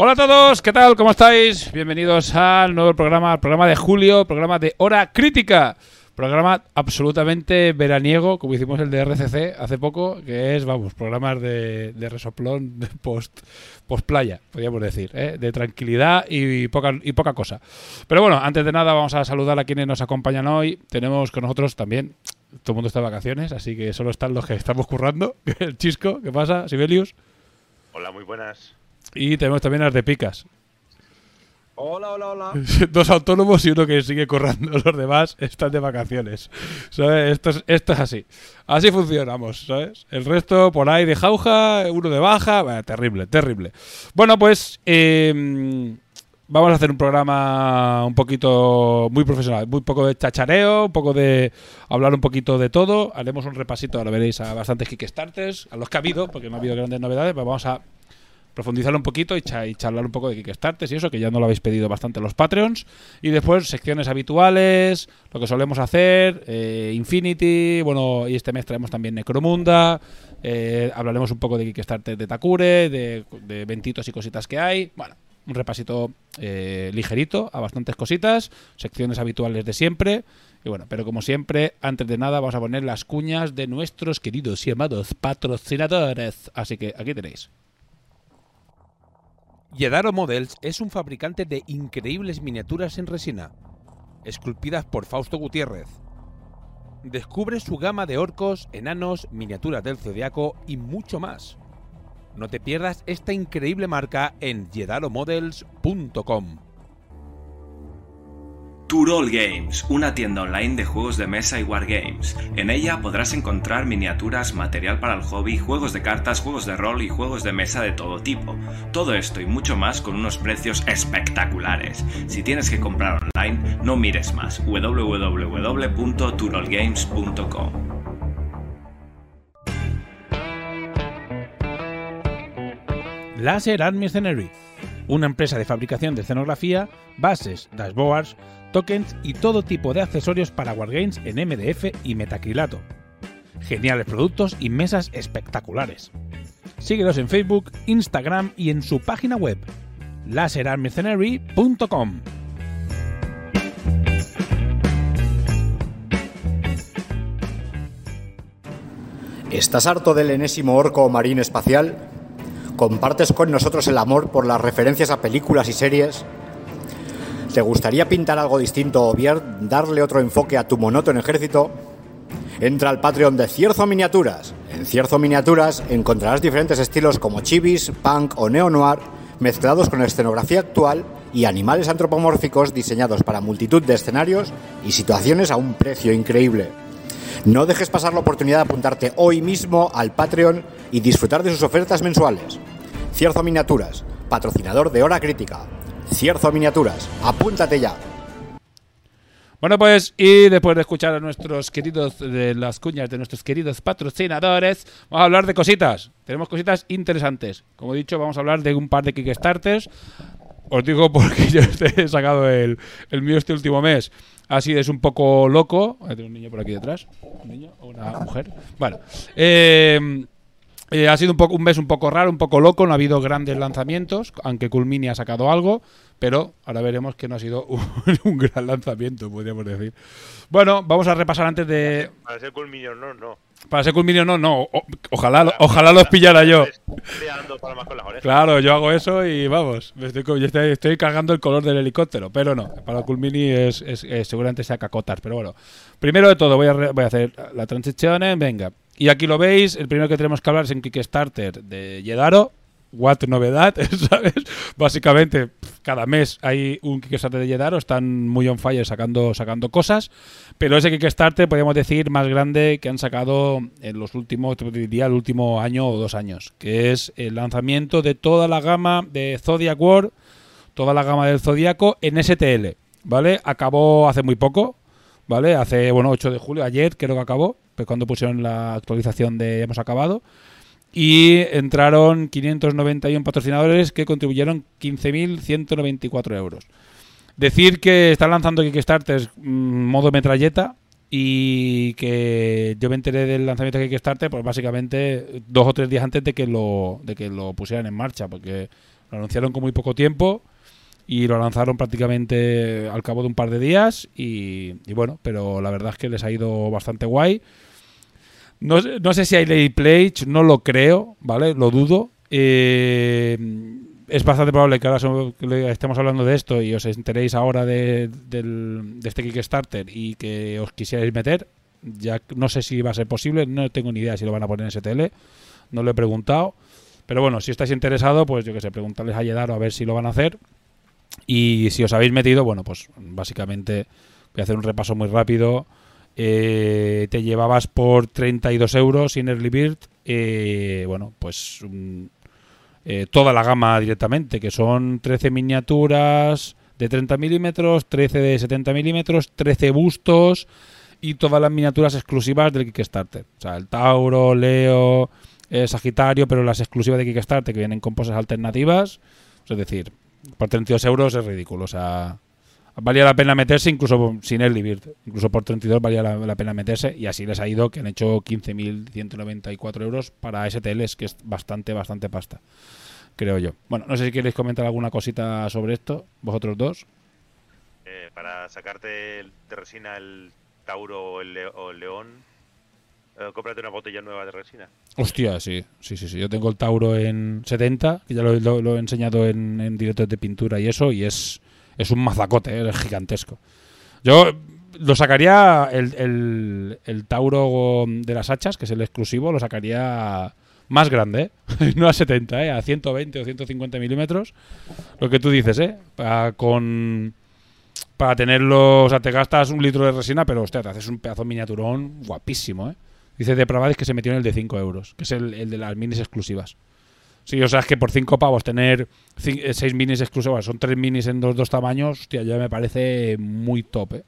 Hola a todos, ¿qué tal? ¿Cómo estáis? Bienvenidos al nuevo programa, al programa de julio, programa de Hora Crítica. Programa absolutamente veraniego, como hicimos el de RCC hace poco, que es, vamos, programas de, de resoplón de post, playa, podríamos decir, ¿eh? de tranquilidad y, poca, y poca cosa. Pero bueno, antes de nada vamos a saludar a quienes nos acompañan hoy. Tenemos con nosotros también, todo el mundo está de vacaciones, así que solo están los que estamos currando. El Chisco, ¿qué pasa? Sibelius. Hola, muy buenas. Y tenemos también las de Picas. Hola, hola, hola. Dos autónomos y uno que sigue currando. Los demás están de vacaciones. ¿Sabes? Esto es, esto es así. Así funcionamos, ¿sabes? El resto por ahí de jauja, uno de baja. Bah, terrible, terrible. Bueno, pues eh, vamos a hacer un programa un poquito muy profesional. Muy poco de chachareo, un poco de hablar un poquito de todo. Haremos un repasito, ahora veréis, a bastantes Kickstarters, a los que ha habido, porque no ha habido grandes novedades. Pero vamos a profundizar un poquito y, cha y, charlar un poco de Kickstarters y eso, que ya no lo habéis pedido bastante los Patreons. Y después secciones habituales, lo que solemos hacer, eh, Infinity, bueno, y este mes traemos también Necromunda, eh, hablaremos un poco de Kickstarter de Takure, de, de ventitos y cositas que hay. Bueno, un repasito eh, ligerito a bastantes cositas, secciones habituales de siempre. Y bueno, pero como siempre, antes de nada vamos a poner las cuñas de nuestros queridos y amados patrocinadores. Así que aquí tenéis. Yedaro Models es un fabricante de increíbles miniaturas en resina, esculpidas por Fausto Gutiérrez. Descubre su gama de orcos, enanos, miniaturas del zodiaco y mucho más. No te pierdas esta increíble marca en yedaromodels.com. Turol Games, una tienda online de juegos de mesa y wargames. En ella podrás encontrar miniaturas, material para el hobby, juegos de cartas, juegos de rol y juegos de mesa de todo tipo. Todo esto y mucho más con unos precios espectaculares. Si tienes que comprar online, no mires más. www.turolgames.com Laser Art Mercenary, una empresa de fabricación de escenografía, bases, dashboards, tokens y todo tipo de accesorios para wargames en MDF y metacrilato. Geniales productos y mesas espectaculares. Síguelos en Facebook, Instagram y en su página web laserartmercenary.com. ¿Estás harto del enésimo orco marín espacial? ¿Compartes con nosotros el amor por las referencias a películas y series? ¿Te gustaría pintar algo distinto o bien darle otro enfoque a tu monótono ejército? Entra al Patreon de Cierzo Miniaturas. En Cierzo Miniaturas encontrarás diferentes estilos como chivis, punk o neo-noir, mezclados con escenografía actual y animales antropomórficos diseñados para multitud de escenarios y situaciones a un precio increíble. No dejes pasar la oportunidad de apuntarte hoy mismo al Patreon y disfrutar de sus ofertas mensuales. Cierzo Miniaturas, patrocinador de Hora Crítica. Cierzo Miniaturas, apúntate ya. Bueno, pues, y después de escuchar a nuestros queridos, de las cuñas de nuestros queridos patrocinadores, vamos a hablar de cositas. Tenemos cositas interesantes. Como he dicho, vamos a hablar de un par de Kickstarters. Os digo porque yo he sacado el, el mío este último mes. Así es un poco loco. Hay un niño por aquí detrás. ¿Un niño o una mujer? Bueno. Eh, eh, ha sido un, poco, un mes un poco raro, un poco loco. No ha habido grandes lanzamientos, aunque Culmini ha sacado algo. Pero ahora veremos que no ha sido un, gran lanzamiento, podríamos decir. Bueno, vamos a repasar antes de. Para ser Culminion, no, no. Para ser Culminio no, no. O- ojalá, ojalá los pillara yo. Claro, yo hago eso y vamos, estoy, yo estoy, estoy cargando el color del helicóptero, pero no, para Culmini es, es- es- seguramente sea cacotas, pero bueno. Primero de todo voy a, re- voy a hacer la transición, venga. Y aquí lo veis, el primero que tenemos que hablar es en Kickstarter de Yedaro. What novedad, ¿sabes? Básicamente, cada mes hay un Kickstarter de Yedaro, están muy on fire sacando, sacando cosas. Pero ese Kickstarter, podríamos decir, más grande que han sacado en los últimos, diría, el último año o dos años. Que es el lanzamiento de toda la gama de Zodiac War, toda la gama del Zodiaco en STL, ¿vale? Acabó hace muy poco, ¿vale? Hace, bueno, 8 de julio, ayer creo que acabó, pues cuando pusieron la actualización de hemos acabado. Y entraron 591 patrocinadores que contribuyeron 15.194 euros. Decir que están lanzando Kickstarter mm, modo metralleta y que yo me enteré del lanzamiento de Kickstarter pues básicamente dos o tres días antes de que lo, de que lo pusieran en marcha, porque lo anunciaron con muy poco tiempo y lo lanzaron prácticamente al cabo de un par de días y, y bueno, pero la verdad es que les ha ido bastante guay. No, no sé si hay lay pledge, no lo creo, ¿vale? Lo dudo. Eh, es bastante probable que ahora estemos hablando de esto y os enteréis ahora de, del- de este Kickstarter y que os quisierais meter. Ya no sé si va a ser posible, no tengo ni idea si lo van a poner en STL, no lo he preguntado. Pero bueno, si estáis interesados, pues yo que sé, preguntarles a Yedaro a ver si lo van a hacer. Y si os habéis metido, bueno, pues básicamente voy a hacer un repaso muy rápido. Eh, te llevabas por 32 euros sin Early Bird, eh, bueno, pues mm, eh, toda la gama directamente, que son 13 miniaturas de 30 milímetros, 13 de 70 milímetros, 13 bustos y todas las miniaturas exclusivas del Kickstarter. O sea, el Tauro, Leo, eh, Sagitario, pero las exclusivas de Kickstarter que vienen con poses alternativas. Es decir, por 32 euros es ridículo. O sea, valía la pena meterse incluso sin Early Bird. Incluso por 32 valía la, la pena meterse y así les ha ido que han hecho 15.194 euros para STLs, que es bastante, bastante pasta. Creo yo. Bueno, no sé si queréis comentar alguna cosita sobre esto, vosotros dos. Eh, para sacarte de resina el Tauro o el, le- o el León, eh, cómprate una botella nueva de resina. Hostia, sí, sí, sí, sí. Yo tengo el Tauro en 70, que ya lo, lo- lo he enseñado en, en directos de pintura y eso, y es, es un mazacote, ¿eh? es gigantesco. Yo lo sacaría, el, el, Tauro de las hachas, que es el exclusivo, lo sacaría más grande, ¿eh? no a 70, ¿eh? a 120 o 150 milímetros. Lo que tú dices, ¿eh? Para, con, para tenerlo, o sea, te gastas un litro de resina, pero hostia, te haces un pedazo miniaturón guapísimo, ¿eh? Dice de Pravades que se metió en el de 5 euros, que es el, el de las minis exclusivas. Sí, o sea, es que por 5 pavos tener 6 minis exclusivas, son 3 minis en los dos tamaños, hostia, ya me parece muy top, ¿eh?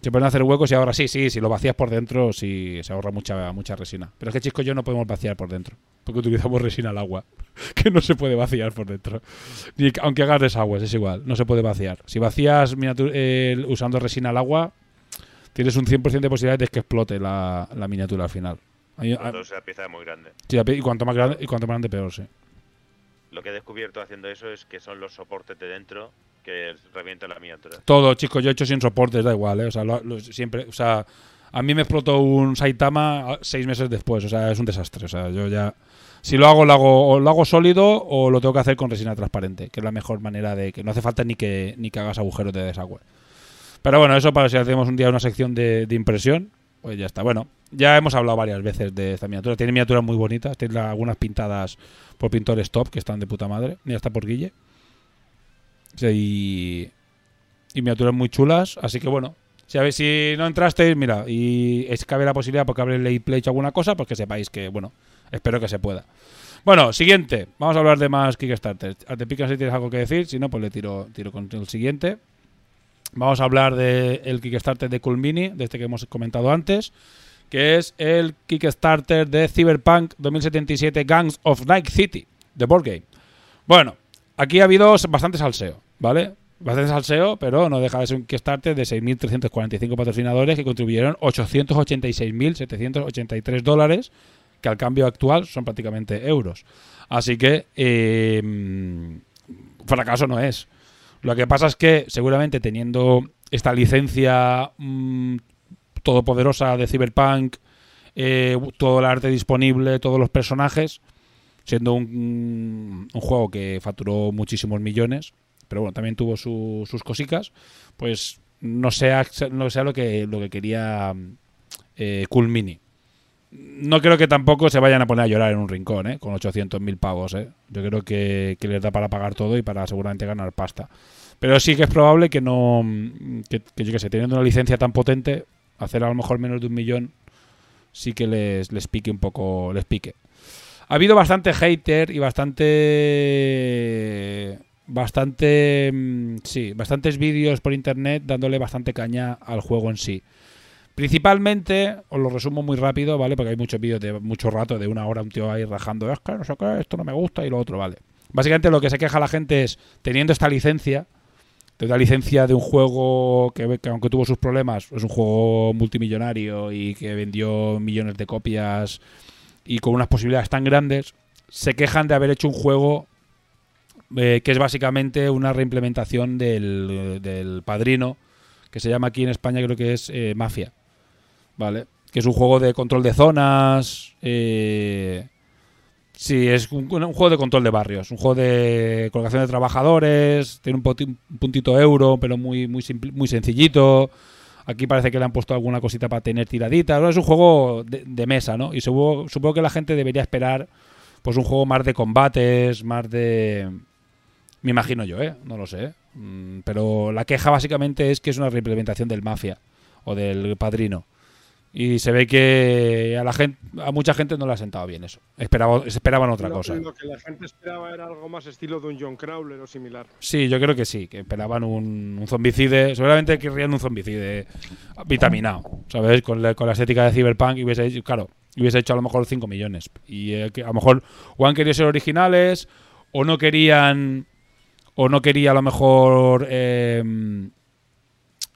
Se pueden hacer huecos y ahora sí, sí, si lo vacías por dentro, sí, se ahorra mucha, mucha resina. Pero es que Chisco y yo no podemos vaciar por dentro, porque utilizamos resina al agua, que no se puede vaciar por dentro. Ni, aunque hagas desagües, es igual, no se puede vaciar. Si vacías eh, usando resina al agua, tienes un 100% de posibilidades de que explote la, la miniatura al final. Hay- hay- Entonces la pieza es muy grande. sí, y cuanto más grande, y cuanto más grande, peor, sí. Lo que he descubierto haciendo eso es que son los soportes de dentro que revientan la miniatura. Todo, chicos, yo he hecho sin soportes, da igual, ¿eh? O sea, lo- lo- siempre, o sea, a mí me explotó un Saitama ah, seis meses después, o sea, es un desastre, o sea, yo ya... Si lo hago, lo hago, o lo hago sólido o lo tengo que hacer con resina transparente, que es la mejor manera de que no hace falta ni que, ni que hagas agujeros de desagüe. Pero bueno, eso para si hacemos un día una sección de, de impresión, pues ya está. Bueno, ya hemos hablado varias veces de esta miniatura. Tiene miniaturas muy bonitas, tiene algunas pintadas por pintores top que están de puta madre. Mira, está por Guille. Y, y miniaturas muy chulas. Así que bueno, si, a ver, si no entrasteis, mira, y es cabe la posibilidad porque ley play o alguna cosa, pues que sepáis que, bueno, espero que se pueda. Bueno, siguiente. Vamos a hablar de más Kickstarter. Te picas si tienes algo que decir, si no, pues le tiro, tiro con el siguiente. Vamos a hablar del Kickstarter de Cool Mini, de este que hemos comentado antes, que es el Kickstarter de Cyberpunk 2077 Gangs of Night City, de Board Game. Bueno, aquí ha habido bastante salseo, ¿vale? Bastante salseo, pero no deja de ser un Kickstarter de 6.345 patrocinadores que contribuyeron 886.783 dólares, que al cambio actual son prácticamente euros. Así que eh, fracaso no es. Lo que pasa es que seguramente teniendo esta licencia mm, todopoderosa de Cyberpunk, eh, todo el arte disponible, todos los personajes, siendo un, un juego que facturó muchísimos millones, pero bueno, también tuvo su- sus cositas, pues no sea, no sea lo que lo que quería eh, Cool Mini. no creo que tampoco se vayan a poner a llorar en un rincón, ¿eh? Con 800.000 pavos, ¿eh? Yo creo que, les da para pagar todo y para seguramente ganar pasta. Pero sí que es probable que no. Que, yo que sé, teniendo una licencia tan potente, hacer a lo mejor menos de un millón sí que les, les pique un poco. Les pique. Ha habido bastante hater y bastante. Bastante. mm, Sí, bastantes vídeos por internet dándole bastante caña al juego en sí. Principalmente, os lo resumo muy rápido, ¿vale? Porque hay muchos vídeos de mucho rato, de una hora, un tío ahí rajando, es que no sé qué, esto no me gusta y lo otro, ¿vale? Básicamente lo que se queja la gente es, teniendo esta licencia, de una licencia de un juego que, que aunque tuvo sus problemas, es un juego multimillonario y que vendió millones de copias y con unas posibilidades tan grandes, se quejan de haber hecho un juego eh, que es básicamente una reimplementación del, del Padrino, que se llama aquí en España creo que es eh, Mafia, ¿vale? Que es un juego de control de zonas, eh, Sí, es un, juego de control de barrios, un juego de colocación de trabajadores, tiene un, un puntito euro, pero muy, muy, muy sencillito. Aquí parece que le han puesto alguna cosita para tener tiraditas. Es un juego de, de mesa, ¿no? Y supongo, supongo que la gente debería esperar pues un juego más de combates, más de... Me imagino yo, ¿eh? No lo sé. Mm, Pero la queja básicamente es que es una reimplementación del Mafia o del Padrino. Y se ve que a la gente, a mucha gente no le ha sentado bien eso. Esperaba, esperaban otra cosa. Lo que la gente esperaba era algo más estilo de un John Crowler o similar. Sí, yo creo que sí, que esperaban un, un zombicide. Seguramente querrían un zombicide vitaminado, ¿sabes? Con la, con la estética de Cyberpunk y hubiese hecho, claro, hubiese hecho a lo mejor 5 millones. Y eh, que a lo mejor o han querido ser originales o no querían o no quería a lo mejor eh,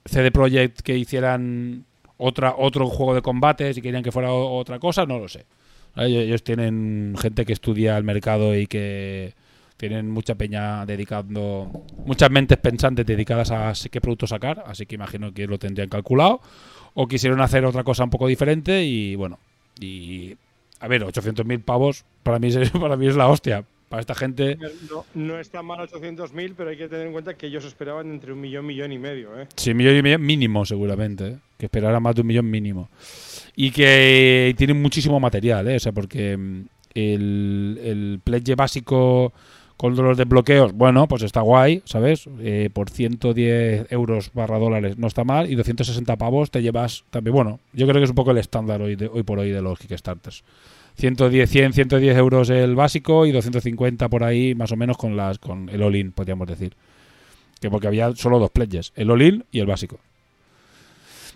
CD Projekt que hicieran otra otro juego de combates y querían que fuera otra cosa, no lo sé. Ellos- tienen gente que estudia el mercado y que tienen mucha peña dedicando, muchas mentes pensantes dedicadas a qué producto sacar, así que imagino que lo tendrían calculado. O quisieron hacer otra cosa un poco diferente y bueno, y a ver, 800.000 pavos para mí, es, para mí es la hostia. Para esta gente, No, no está mal 800.000, pero hay que tener en cuenta que ellos esperaban entre un millón, millón y medio. ¿eh? Sí, millón y medio mínimo seguramente, ¿eh? que esperara más de un millón mínimo. Y que tienen muchísimo material, ¿eh? o sea, porque mm, el, el pledge básico con los desbloqueos, bueno, pues está guay, ¿sabes? Eh, por 110 euros barra dólares no está mal y 260 pavos te llevas también, bueno, yo creo que es un poco el estándar hoy, de- hoy por hoy de los Kickstarters. 110, 100, 110 euros el básico y 250 por ahí más o menos con las con el all-in, podríamos decir. Que porque había solo dos pledges, el all-in y el básico.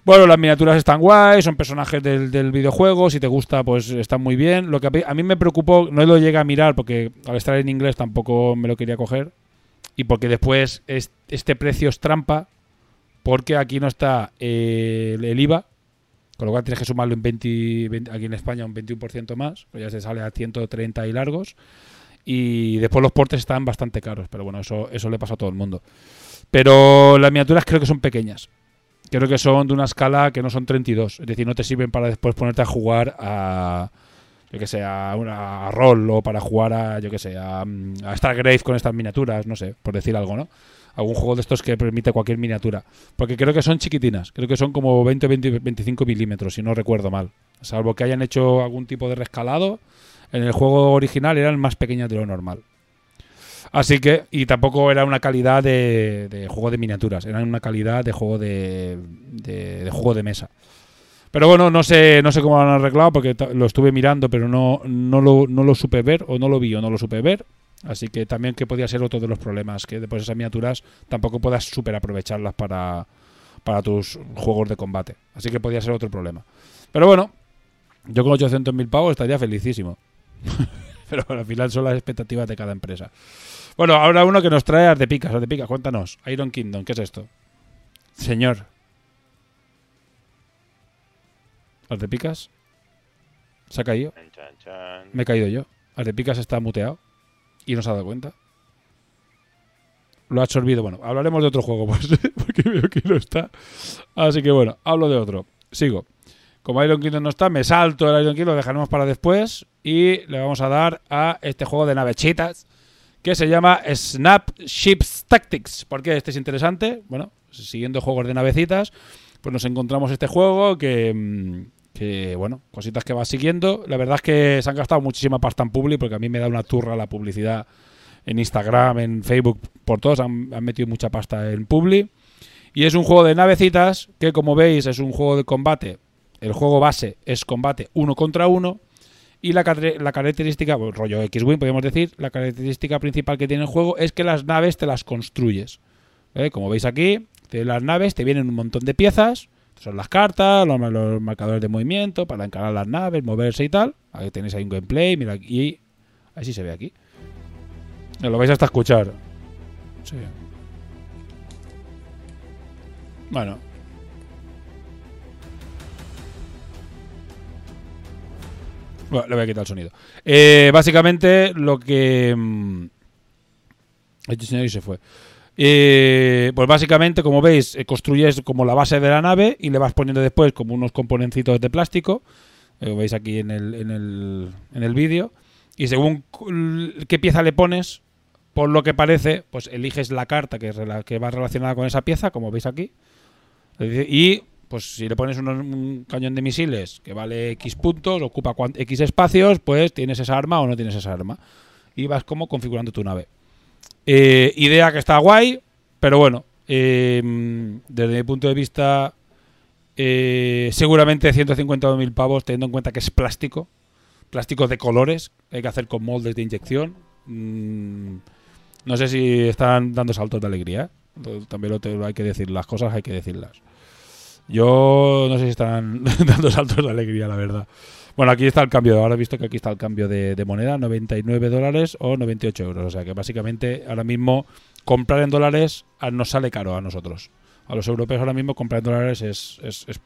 Bueno, las miniaturas están guay, son personajes del, del videojuego, si te gusta pues están muy bien. Lo que a mí- me preocupó, no lo llegué a mirar porque al estar en inglés tampoco me lo quería coger y porque después es- este precio es trampa porque aquí no está eh, el IVA, con lo cual tienes que sumarlo en 20, 20 aquí en España un 21% más, pues ya se sale a 130 y largos. Y después los portes están bastante caros, pero bueno, eso, eso le pasa a todo el mundo. Pero las miniaturas creo que son pequeñas. Creo que son de una escala que no son 32. Es decir, no te sirven para después ponerte a jugar a. Yo que sé, a, una, a rol o para jugar a. Yo que sé, a, a Stargrave con estas miniaturas, no sé, por decir algo, ¿no? Algún juego de estos que permite cualquier miniatura. Porque creo que son chiquitinas. Creo que son como 20 20, 25 milímetros, si no recuerdo mal. Salvo que hayan hecho algún tipo de rescalado. En el juego original eran más pequeñas de lo normal. Así que, y tampoco era una calidad de, de juego de miniaturas, era una calidad de juego de, de, juego de mesa. Pero bueno, no sé, no sé cómo lo han arreglado porque lo estuve mirando, pero no, no, lo, no lo supe ver, o no lo vi, o no lo supe ver. Así que también que podía ser otro de los problemas, que después esas miniaturas tampoco puedas super aprovecharlas para, para tus juegos de combate. Así que podía ser otro problema. Pero bueno, yo con 800.000 pavos estaría felicísimo. Pero bueno, al final son las expectativas de cada empresa. Bueno, ahora uno que nos trae Ardepicas. Ardepicas, cuéntanos. Iron Kingdom, ¿qué es esto? Señor. Ardepicas. ¿Se ha caído? Me he caído yo. Ardepicas está muteado. Y no se ha dado cuenta. Lo ha absorbido. Bueno, hablaremos de otro juego, pues, porque veo que no está. Así que bueno, hablo de otro. Sigo. Como Iron Kingdom no está, me salto el Iron Kingdom, lo dejaremos para después. Y le vamos a dar a este juego de navechitas que se llama Snap Ships Tactics. ¿Por qué este es interesante? Bueno, siguiendo juegos de navecitas, pues nos encontramos este juego que, mm, Que bueno, cositas que vas siguiendo. La verdad es que se han gastado muchísima pasta en publi, porque a mí me da una turra la publicidad en Instagram, en Facebook, por todos. Han, metido mucha pasta en publi. Y es un juego de navecitas que, como veis, es un juego de combate. El juego base es combate uno contra uno. Y la, característica, pues, rollo X-Wing, podemos decir, la característica principal que tiene el juego es que las naves te las construyes. Como veis aquí, las naves te vienen un montón de piezas. Son las cartas, los, marcadores de movimiento para encarar las naves, moverse y tal. Ahí tenéis ahí un gameplay, mira, y así se ve aquí. Lo vais hasta escuchar. Sí. Bueno. Bueno, le voy a quitar el sonido. Eh, básicamente, lo que. Este señor se fue. Eh, pues básicamente, como veis, eh, construyes como la base de la nave y le vas poniendo después como unos componencitos de plástico. eh, Lo veis aquí en el, en el, en el vídeo. Y según qué pieza le pones, por lo que parece, pues eliges la carta que, que va relacionada con esa pieza, como veis aquí. Y pues si le pones unos- un cañón de misiles que vale X puntos, ocupa X espacios, pues tienes esa arma o no tienes esa arma. Y vas como configurando tu nave. Eh, idea que está guay, pero bueno, eh, desde mi punto de vista, eh, seguramente 150.000 pavos, teniendo en cuenta que es plástico, plástico de colores, hay que hacer con moldes de inyección. Mm, no sé si están dando saltos de alegría. También lo, te- hay que decir, las cosas hay que decirlas. Yo no sé si están dando saltos de alegría, la verdad. Bueno, aquí está el cambio. Ahora he visto que aquí está el cambio de, moneda, 99 dólares o 98 euros. O sea que básicamente ahora mismo comprar en dólares nos sale caro a nosotros. A los europeos ahora mismo comprar en dólares es, es, es-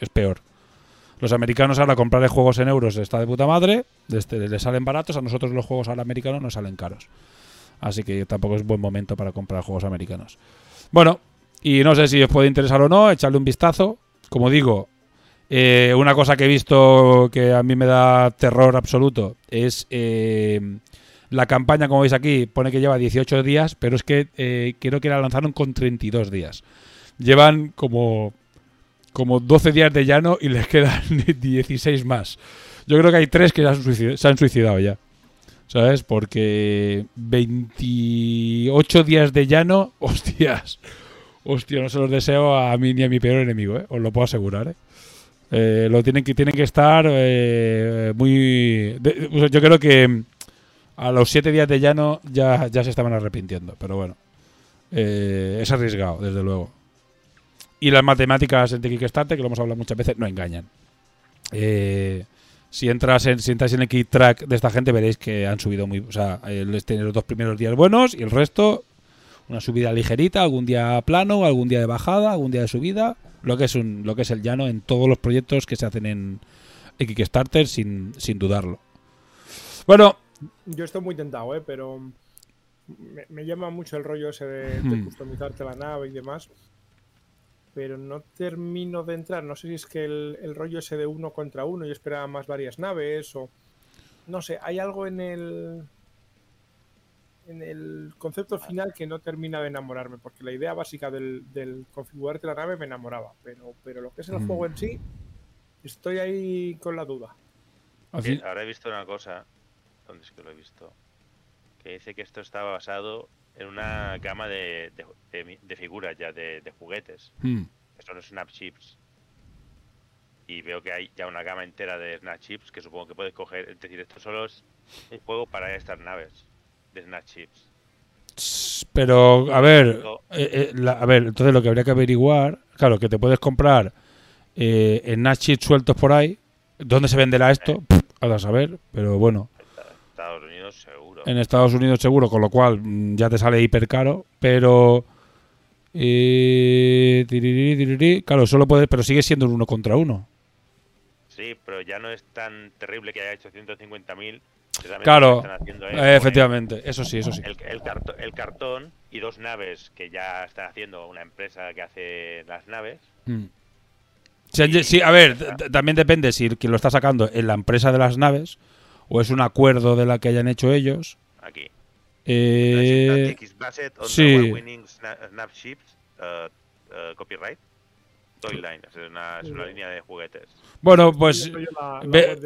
es peor. Los americanos ahora comprar juegos en euros está de puta madre, este, les salen baratos, a nosotros los juegos ahora americanos nos salen caros. Así que tampoco es buen momento para comprar juegos americanos. Bueno, y no sé si os puede interesar o no, echarle un vistazo. Como digo, eh, una cosa que he visto que a mí me da terror absoluto es eh, la campaña, como veis aquí, pone que lleva 18 días, pero es que eh, creo que la lanzaron con 32 días. Llevan como, como 12 días de llano y les quedan 16 más. Yo creo que hay tres que se han suicid- se han suicidado ya. ¿Sabes? Porque 28 días de llano, hostias. Hostia, no se los deseo a mí ni a mi peor enemigo, ¿eh? Os lo puedo asegurar, ¿eh? Eh, lo tienen que tienen que estar eh, muy yo creo que a los siete días de llano ya, ya se estaban arrepintiendo pero bueno es arriesgado desde luego y las matemáticas de Kickstarter que lo hemos hablado muchas veces no engañan si entras en si entráis en el key track de esta gente veréis que han subido muy o sea les tienen los dos primeros días buenos y el resto una subida ligerita, algún día plano, algún día de bajada, algún día de subida, lo que es un, lo que es el llano en todos los proyectos que se hacen en, en Kickstarter sin, sin dudarlo. Bueno, Yo estoy muy tentado, ¿eh? pero me, me llama mucho el rollo ese de, de Hmm. customizarte la nave y demás. Pero no termino de entrar. No sé si es que el, el rollo ese de uno contra uno, yo esperaba más varias naves o. No sé, hay algo en el. En el concepto final que no termina de enamorarme, porque la idea básica del, del configurarte la nave me enamoraba, pero, pero lo que es el Mm. juego en sí, estoy ahí con la duda. fin- Ahora he visto una cosa, ¿dónde es que lo he visto? Que dice que esto estaba basado en una gama de, de, de mi- de figuras ya, de, de juguetes. Hmm. que son snap chips. Y veo que hay ya una gama entera de snap chips que supongo que puedes coger. Es decir, esto solo es un juego para estas naves de snap chips. Pero, a ver, eh, eh, la- a ver, entonces lo que habría que averiguar, claro, que te puedes comprar eh, en Nachit sueltos por ahí. ¿Dónde se venderá esto? Pff, a saber, pero bueno. Estados Unidos seguro. en Estados Unidos seguro, con lo cual mm, ya te sale hiper caro, pero eh, tiriri, tiriri, claro, solo puedes, pero sigue siendo un uno contra uno. Sí, pero ya no es tan terrible que haya hecho 150.000. Claro, están haciendo Eh, poner efectivamente, eso sí, eso sí. El, el, carto- el cartón y dos naves que ya está haciendo una empresa que hace las naves. Mm. Sí, sí, a ver, también depende si quien lo está sacando es la empresa de las naves o es un acuerdo de la que hayan hecho ellos. Aquí. Eh, sí. uh, copyright. Toyline, es una, es una línea de juguetes. Bueno, pues ve-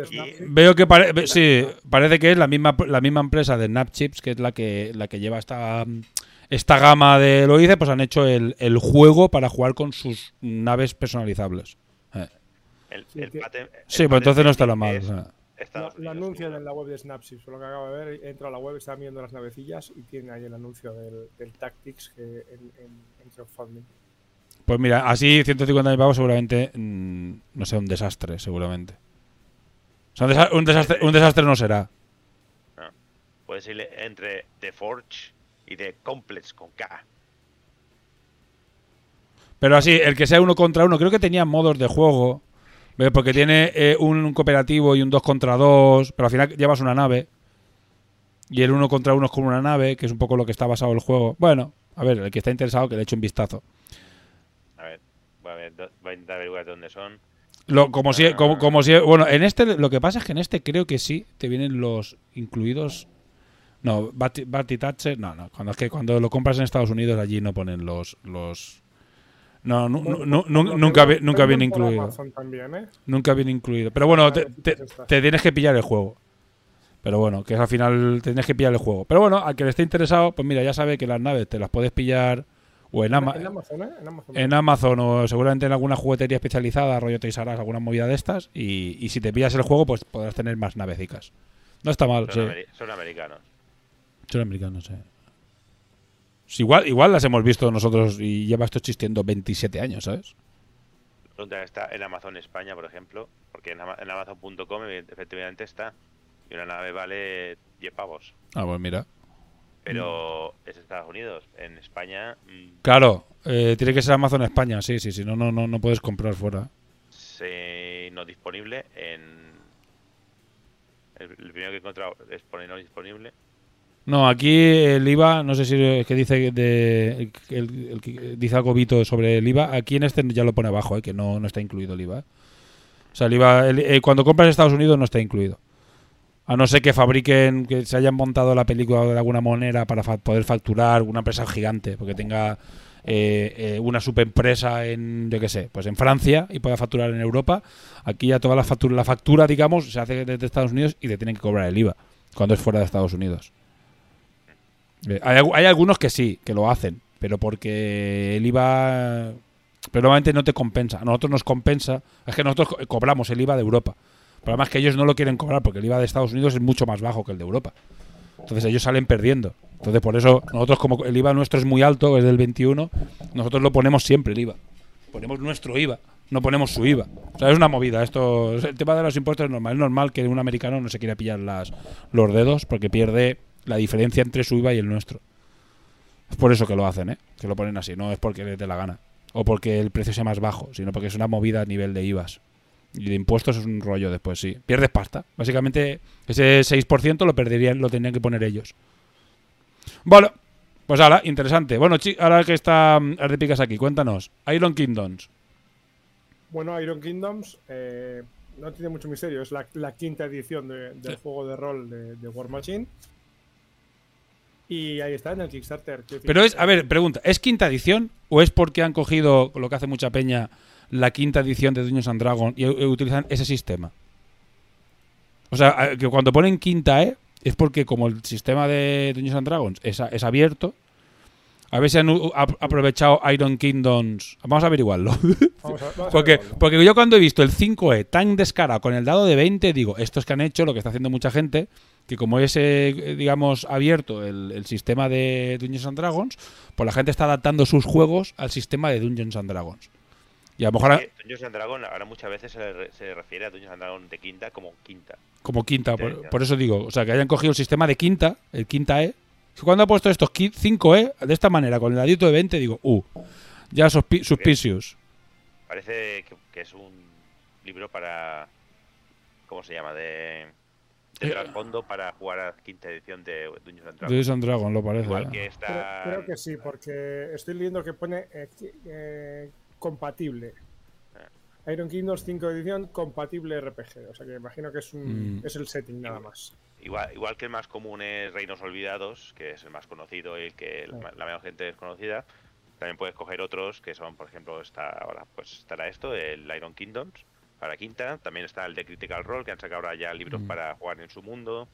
veo que pare- ve- sí, parece que es la misma la misma empresa de Snapchips, que es la que la que lleva esta esta gama de lo dice, pues han hecho el, el juego para jugar con sus naves personalizables. Eh. El, Sí, el Sí, pues entonces no está la mal. es sea. Estados Lo, lo anuncian en la web de Snapseed, por lo que acabo de ver. He entrado a la web, estaba viendo las navecillas y tiene ahí el anuncio del, del Tactics que en, en, en crowdfunding. Pues mira, así 150.000 pavos seguramente, mm, no sé, un desastre, seguramente. O sea, un, desa- un desastre, un desastre no será. Puedes ir entre The Forge y The Complex con K. Pero así, el que sea uno contra uno, creo que tenía modos de juego. ¿ves? Porque tiene eh, un cooperativo y un dos contra dos, pero al final llevas una nave. Y el uno contra uno es con una nave, que es un poco lo que está basado el juego. Bueno, a ver, el que está interesado que le eche un vistazo. A ver, voy a, ver, intentar averiguar de dónde son. Lo, como si, como, como si, bueno, en este, lo que pasa es que en este creo que sí te vienen los incluidos. No, Bati Bati Touch, no, no, cuando es que cuando lo compras en Estados Unidos allí no ponen los, los, no, nunca, vi- nunca viene incluido. También, ¿eh? Nunca viene incluido. Pero bueno, te, te- pues te tienes que pillar el juego. Pero bueno, que al final tienes que pillar el juego. Pero bueno, al que le esté interesado, pues mira, ya sabe que las naves te las puedes pillar o en, Ama- en Amazon, ¿eh? En Amazon. en Amazon o seguramente en alguna juguetería especializada, rollo Toys R Us, alguna movida de estas. Y, y si te pillas el juego, pues podrás tener más navecicas. No está mal, sí. Son, ameri- son americanos. Son americanos, sí. Sí, igual, igual las hemos visto nosotros y lleva esto existiendo 27 años, ¿sabes? Pregunta, está en Amazon España, por ejemplo, porque en, Ama- en Amazon.com efectivamente está. Y una nave vale 10 pavos. Ah, pues mira. Pero es Estados Unidos. En España mm, Claro, eh, tiene que ser Amazon España, sí, sí, sí. No, no, no, no puedes comprar fuera. se no disponible en el, el primero que he encontrado es poner no disponible No, aquí el IVA, no sé si es que dice de, el, el que dice algo Vito sobre el IVA. Aquí en este ya lo pone abajo, eh, que no, no está incluido el IVA. O sea, el IVA, el- eh, cuando compras en Estados Unidos no está incluido. A no ser que fabriquen, que se hayan montado la película de alguna manera para poder facturar una empresa gigante, porque tenga eh, eh, una subempresa en, yo qué sé, pues en Francia y pueda facturar en Europa. Aquí ya toda la factura, la factura, digamos, se hace desde Estados Unidos y te tienen que cobrar el IVA cuando es fuera de Estados Unidos. Eh, Hay, hay algunos que sí, que lo hacen, pero porque el IVA. Pero normalmente no te compensa. A nosotros nos compensa. Es que nosotros co- cobramos el IVA de Europa. Pero además que ellos no lo quieren cobrar porque el IVA de Estados Unidos es mucho más bajo que el de Europa. Entonces ellos salen perdiendo. Entonces por eso nosotros como el IVA nuestro es muy alto, es del 21, nosotros lo ponemos siempre el IVA. Ponemos nuestro IVA, no ponemos su IVA. O sea, es una movida. Esto, el tema de los impuestos es normal. Es normal que un americano no se quiera pillar las, los dedos porque pierde la diferencia entre su IVA y el nuestro. Es por eso que lo hacen, ¿eh? Que lo ponen así. No es porque les dé la gana. O porque el precio sea más bajo, sino porque es una movida a nivel de IVAs. Y de impuestos es un rollo después, sí. Pierdes pasta. Básicamente, ese 6% lo perderían, lo tendrían que poner ellos. Bueno, pues ahora, interesante. Bueno, ahora que está mm, Ardepicas aquí, cuéntanos. Iron Kingdoms. Bueno, Iron Kingdoms eh, no tiene mucho misterio. Es la, la quinta edición de- del juego de rol de, de War Machine. Y ahí está en el Kickstarter. Pero es, a ver, pregunta, ¿es quinta edición o es porque han cogido lo que hace mucha peña, la quinta edición de Dungeons and Dragons y u- utilizan ese sistema? O sea, que cuando ponen quinta E es porque como el sistema de Dungeons and Dragons es, a- es abierto, a ver si han aprovechado Iron Kingdoms. Vamos a averiguarlo. Vamos a- vamos a Porque, porque yo cuando he visto el 5E tan descarado con el dado de 20, digo, estos que han hecho, lo que está haciendo mucha gente, que como es, eh, digamos, abierto el, el sistema de Dungeons and Dragons, pues la gente está adaptando sus juegos al sistema de Dungeons and Dragons. Y a lo mejor, Eh, Dungeons and Dragons ahora muchas veces se, le re- se refiere a Dungeons and Dragons de quinta como quinta. como quinta, por, eso digo, o sea, que hayan cogido el sistema de quinta, el quinta E. Cuando ha puesto estos 5E, de esta manera, con el ladito de 20, digo, uh, ya sospi- suspicious. Parece que, que es un libro para. ¿Cómo se llama? De, de Eh, trasfondo para jugar a quinta edición de Dungeons and Dragons. Dungeons and Dragons, lo parece. Igual ¿eh? que Creo, está. creo que sí, porque estoy leyendo que pone eh, eh, compatible. Iron Kingdoms 5 edición compatible RPG. O sea que imagino que es, un, Mm. es el setting nada más. Igual, igual que el más común es Reinos Olvidados, que es el más conocido y el que ma- la mayor gente es conocida, También puedes coger otros que son, por ejemplo, está ahora pues estará esto, el Iron Kingdoms para quinta, también está el de Critical Role que han sacado ahora ya libros Mm. para jugar en su mundo.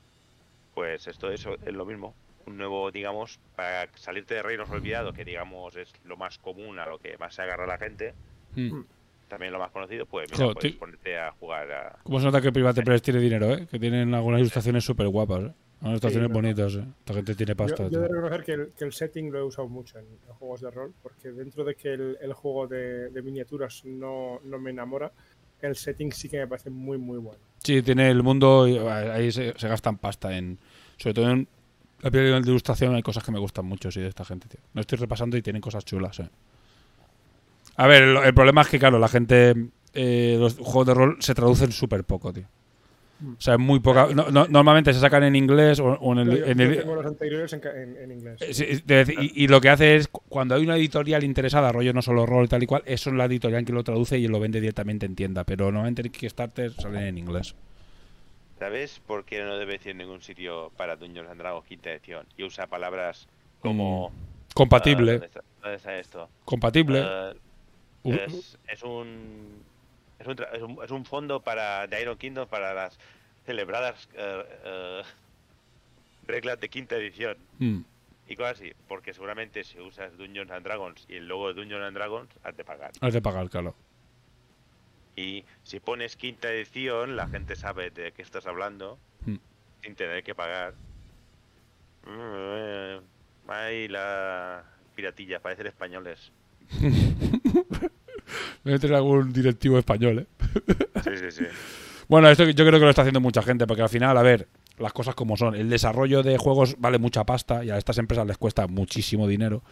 Pues esto eso es lo mismo, un nuevo, digamos, para salirte de Reinos Olvidados, que digamos es lo más común a lo que más se agarra la gente, Mm. también lo más conocido, pues mira, Joder, puedes ponerte a jugar a ¿Cómo se nota que Private Press tiene dinero, eh? Que tienen algunas ilustraciones súper guapas, eh. Unas ilustraciones no. bonitas, eh. Esta gente tiene Yo, pasta. yo tío. he de reconocer que el, que el setting lo he usado mucho en, en juegos de rol, porque dentro de que el, el juego de, de miniaturas no, no me enamora, el setting sí que me parece muy, muy bueno. Sí, tiene el mundo. y, eh, Ahí se, se gastan pasta en. Sobre todo en la piel de ilustración hay cosas que me gustan mucho, sí, de esta gente, tío. No estoy repasando y tienen cosas chulas, eh. A ver, el, el problema es que, claro, la gente. eh, los juegos de rol se traducen súper poco, tío. O sea, muy poca. no- no- normalmente se sacan en inglés o, o en el. Yo- en yo el- tengo los anteriores en, en- en inglés. Eh, sí, es decir, y, y lo que hace es, cu- cuando hay una editorial interesada, rollo no solo rol tal y cual, eso es la editorial que lo traduce y lo vende directamente en tienda, pero normalmente en Kickstarter salen en inglés. ¿Sabes por qué no debe decir en ningún sitio para Dungeons and Dragons quinta edición? Y usa palabras como... Mm. Compatible, ah, ¿dónde, está, dónde está esto? compatible. Ah, Uh, es, es un... Es un, es un, es un fondo para de Iron Kingdom para las celebradas eh, eh, reglas de quinta edición mm, y cosas así. Porque seguramente si usas Dungeons and Dragons y el logo de Dungeons and Dragons, has de pagar. has de pagar, claro. Y si pones quinta edición, la gente sabe de qué estás hablando Mm. sin tener que pagar. Mm, Ay, la piratilla, parecen españoles. Debe tener algún directivo español, ¿eh? Sí, sí, sí. Bueno, esto yo creo que lo está haciendo mucha gente, porque al final, a ver, las cosas como son. El desarrollo de juegos vale mucha pasta y a estas empresas les cuesta muchísimo dinero.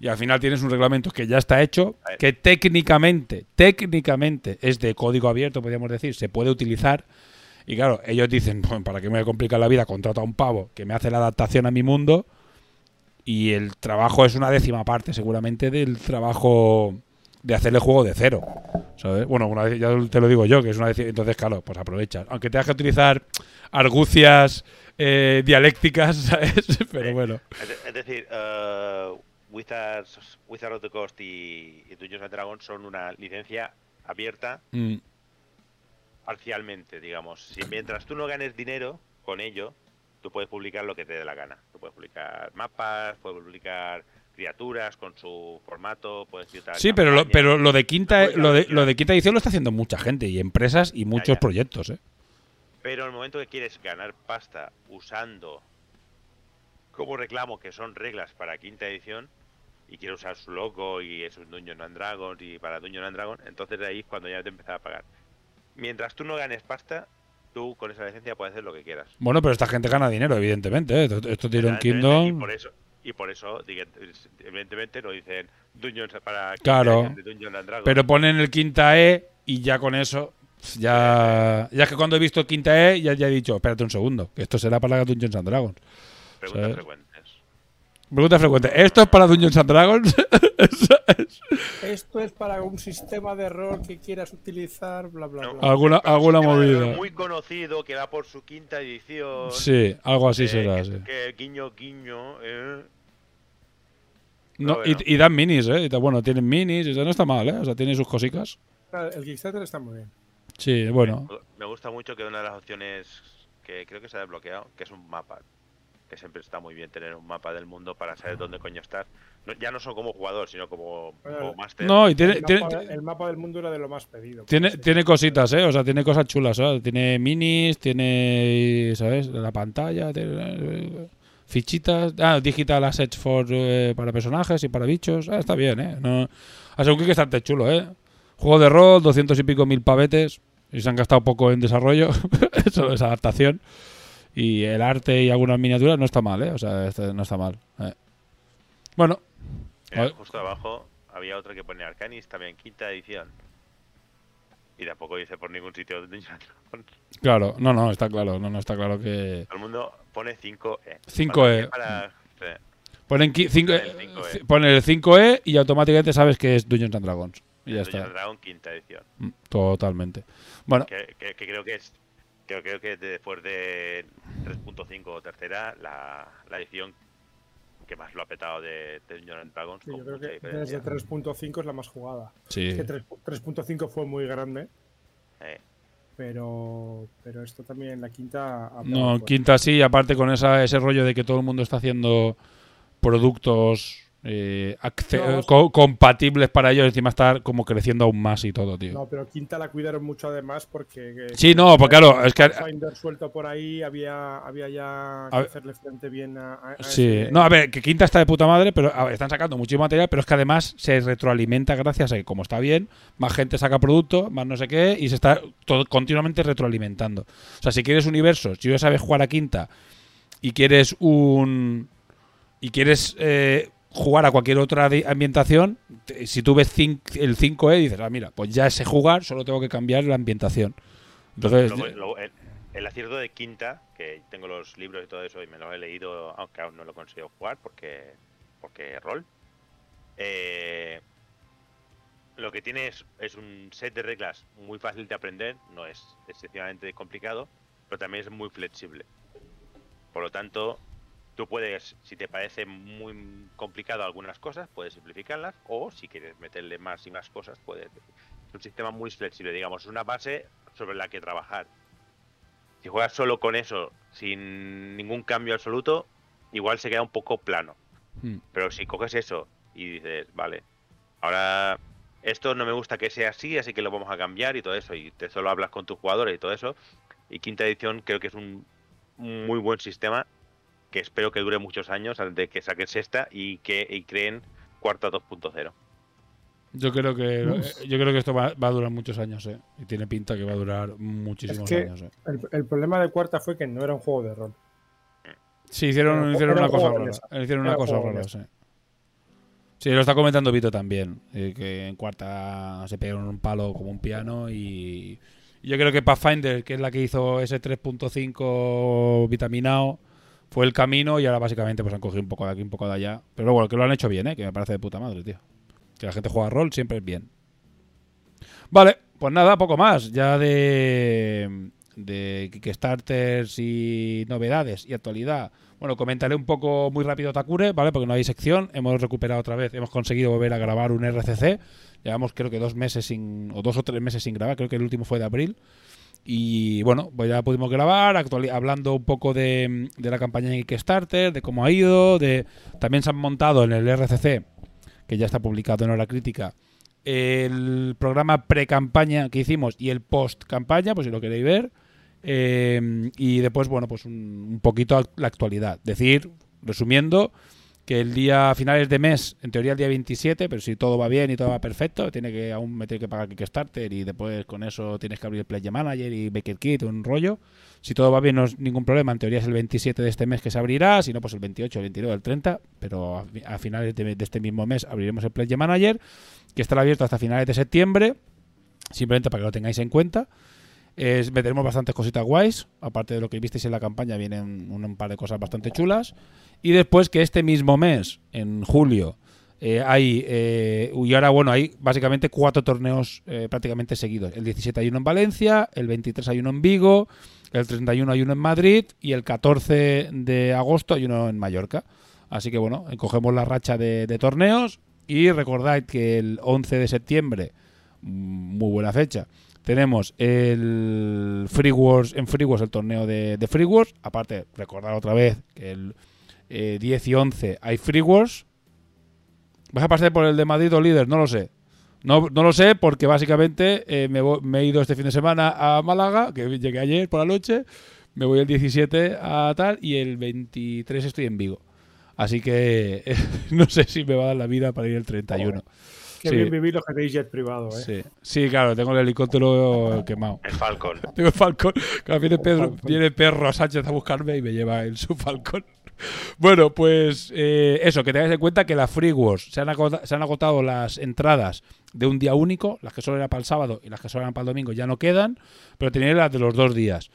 Y al final tienes un reglamento que ya está hecho, que técnicamente, técnicamente es de código abierto, podríamos decir, se puede utilizar. Y claro, ellos dicen, "Pues, ¿para qué me voy a complicar la vida? Contrato a un pavo que me hace la adaptación a mi mundo y el trabajo es una décima parte seguramente del trabajo de hacerle juego de cero. ¿sabes? Bueno, una vez, ya te lo digo yo, que es una décima, entonces claro, pues aprovechas. Aunque tengas que utilizar argucias eh, dialécticas, ¿sabes? Pero bueno. Es, es decir, eh, Wizards, Wizards of the Coast y, y Dungeons and Dragons son una licencia abierta Mm, parcialmente, digamos. Si mientras tú no ganes dinero con ello, tú puedes publicar lo que te dé la gana. Tú puedes publicar mapas, puedes publicar criaturas con su formato, puedes citar Sí, pero lo, pero lo de quinta lo de, lo de quinta edición lo está haciendo mucha gente y empresas y muchos ya. proyectos, ¿eh? Pero en el momento que quieres ganar pasta usando como reclamo que son reglas para quinta edición y quieres usar su logo y es un Dungeons and Dragons y para Dungeons and Dragons, entonces de ahí es cuando ya te empieza a pagar. Mientras tú no ganes pasta, tú con esa licencia puedes hacer lo que quieras. Bueno, pero esta gente gana dinero, evidentemente. ¿eh? Esto, esto Iron Evidentemente, Kingdom. Y por eso, y por eso evidentemente no dicen Dungeons para Claro. edición de Dungeons and Dragons. Pero ponen el quinta E y ya con eso. Ya, ya que cuando he visto quinta E, ya, ya he dicho, espérate un segundo, que esto será para Dungeons and Dragons. Preguntas ¿sabes? Pregunta frecuente, ¿esto es para Dungeons and Dragons? Esto es para un sistema de rol que quieras utilizar, bla, bla, bla. alguna alguna movida. Muy conocido que va por su quinta edición. Sí, algo así Eh, será, que, sí. que guiño, guiño, eh. No, bueno. y, y dan minis, ¿eh? Bueno, tienen minis, y ta- no está mal, ¿eh? O sea, tiene sus cositas. El Kickstarter está muy bien. Sí, bueno. Me gusta mucho que una de las opciones que creo que se ha desbloqueado, que es un mapa. Que siempre está muy bien tener un mapa del mundo para saber dónde coño estás. No- ya no solo como jugador, sino como, Bueno, como máster. No, y tiene, el, tiene, mapa, el mapa del mundo era de lo más pedido. tiene, Sí. tiene cositas, ¿eh? O sea, tiene cosas chulas, ¿sabes? Tiene minis, tiene, ¿sabes? La pantalla, tiene, eh, fichitas. Ah, digital assets for, eh, para personajes y para bichos. Ah, está bien, ¿eh? No, ha sido que estar chulo, ¿eh? Juego de rol, 200 y pico mil pavetes. Y se han gastado poco en desarrollo. Eso es adaptación. Y el arte y algunas miniaturas no está mal, ¿eh? O sea, este- no está mal. eh. Bueno, Mira, justo abajo había otro que pone Arcanis, también quinta edición. Y tampoco dice por ningún sitio de Dungeons and Dragons. claro. No, no, está claro. No, no, está claro que... Todo el mundo pone 5E. 5E. Para, sí. Ponen qui- cinco- El eh, 5E. c- ponen el 5E y automáticamente sabes que es Dungeons and Dragons. Y ya Dungeons está. Dragons quinta edición. Mm, Totalmente. Bueno, Que, que- que creo que es. Que creo que después de 3.5 o tercera, la, la edición que más lo ha petado de Dungeons and Dragons. Sí, yo creo que diferencia. desde 3.5 es la más jugada. Sí. Es que 3 3.5 fue muy grande, Eh, pero pero esto también, la quinta... No, quinta sí, aparte con esa, ese rollo de que todo el mundo está haciendo productos eh, No, eh, co- compatibles para ellos, encima estar como creciendo aún más y todo, tío. No, pero quinta la cuidaron mucho además porque... que- Sí, no, pues claro, es que- suelto por ahí, había, había ya que A- hacerle frente bien a... a- a Sí, ese- no, a ver, que Quinta está de puta madre, pero a ver, están sacando muchísimo material, pero es que además se retroalimenta gracias a que como está bien, más gente saca producto, más no sé qué, y se está todo continuamente retroalimentando. O sea, si quieres universos, si ya sabes jugar a Quinta y quieres un y quieres eh, jugar a cualquier otra ambientación, si tú ves el 5E dices, ah, mira, pues ya sé jugar, solo tengo que cambiar la ambientación. Entonces, luego- luego el, el acierto de Quinta, que tengo los libros y todo eso y me los he leído, aunque aún no lo he conseguido jugar porque, porque rol. Eh, lo que tiene es, es un set de reglas muy fácil de aprender, no es excesivamente complicado, pero también es muy flexible. Por lo tanto, tú puedes, si te parece muy complicado algunas cosas, puedes simplificarlas, o si quieres meterle más y más cosas, puedes. Es un sistema muy flexible, digamos, es una base sobre la que trabajar. Si juegas solo con eso, sin ningún cambio absoluto, igual se queda un poco plano. hmm. Pero si coges eso y dices, vale, ahora esto no me gusta que sea así, así que lo vamos a cambiar y todo eso, y te solo hablas con tus jugadores y todo eso, y quinta edición creo que es un muy buen sistema que espero que dure muchos años antes de que saquen sexta y que y creen cuarta 2.0. yo creo que eh, yo creo que esto va, va a durar muchos años, eh, y tiene pinta que va a durar muchísimos que- años. eh. El, el problema de cuarta fue que no era un juego de rol. Sí, hicieron, Era- hicieron era una un cosa rara. Hicieron Era una un cosa rara, sí. Sí, lo está comentando Vito también. eh, que en cuarta se pegaron un palo como un piano y. y yo creo que Pathfinder, que es la que hizo ese 3.5 vitaminado, fue el camino y ahora básicamente pues han cogido un poco de aquí, un poco de allá. Pero bueno, que lo han hecho bien, ¿eh? que me parece de puta madre, tío. Que la gente juega rol siempre es bien. Vale, pues nada, poco más. Ya de, de Kickstarters y novedades y actualidad. Bueno, comentaré un poco muy rápido Takure, ¿vale? Porque no hay sección. Hemos recuperado otra vez, hemos conseguido volver a grabar un RCC. Llevamos creo que dos meses sin, o dos o tres meses sin grabar, creo que el último fue de abril. Y bueno, pues ya pudimos grabar, hablando un poco de, de la campaña de Kickstarter, de cómo ha ido, de también se han montado en el RCC, que ya está publicado en Hora Crítica, el programa pre-campaña que hicimos y el post-campaña, pues si lo queréis ver. Eh, y después, bueno, pues un, un poquito la actualidad. Decir, resumiendo, que el día a finales de mes, en teoría el día 27, pero si todo va bien y todo va perfecto, tiene que aún me que pagar Kickstarter y después con eso tienes que abrir el Play Manager y Baker Kit, un rollo. Si todo va bien no es ningún problema, en teoría es el 27 de este mes que se abrirá, si no pues el 28, el 29, el 30, pero a, fi- a finales de, de este mismo mes abriremos el Play Manager, que estará abierto hasta finales de septiembre, simplemente para que lo tengáis en cuenta. Es, meteremos bastantes cositas guays. Aparte de lo que visteis en la campaña, vienen un, par de cosas bastante chulas. Y después que este mismo mes, en julio, eh, hay. eh, y ahora, bueno, hay básicamente cuatro torneos eh, prácticamente seguidos. El 17 hay uno en Valencia, el 23 hay uno en Vigo, el 31 hay uno en Madrid y el 14 de agosto hay uno en Mallorca. Así que bueno, cogemos la racha de, de torneos y recordad que el 11 de septiembre, mm, muy buena fecha, tenemos el Free Wars, en Free Wars el torneo de, de Free Wars. Aparte, recordar otra vez que el eh, 10 y 11 hay Free Wars. ¿Vas a pasar por el de Madrid o líder? No lo sé. No, lo sé porque básicamente eh, me, me he ido este fin de semana a Málaga, que llegué ayer por la noche. Me voy el 17 a tal y el 23 estoy en Vigo. Así que no sé si me va a dar la vida para ir el 31. Qué Sí. bien vivir los que tenéis jet privado, ¿eh? Sí. sí, claro, tengo el helicóptero quemado. El Falcon. Tengo el Falcon. Claro, viene, Pedro, Falcon. viene Perro Sánchez a buscarme y me lleva en su Falcon. Bueno, pues eh, eso, que tengáis en cuenta que la Free Wars se han, agota- se han agotado las entradas de un día único, las que solo eran para el sábado y las que solo eran para el domingo ya no quedan, pero tenéis las de los dos días.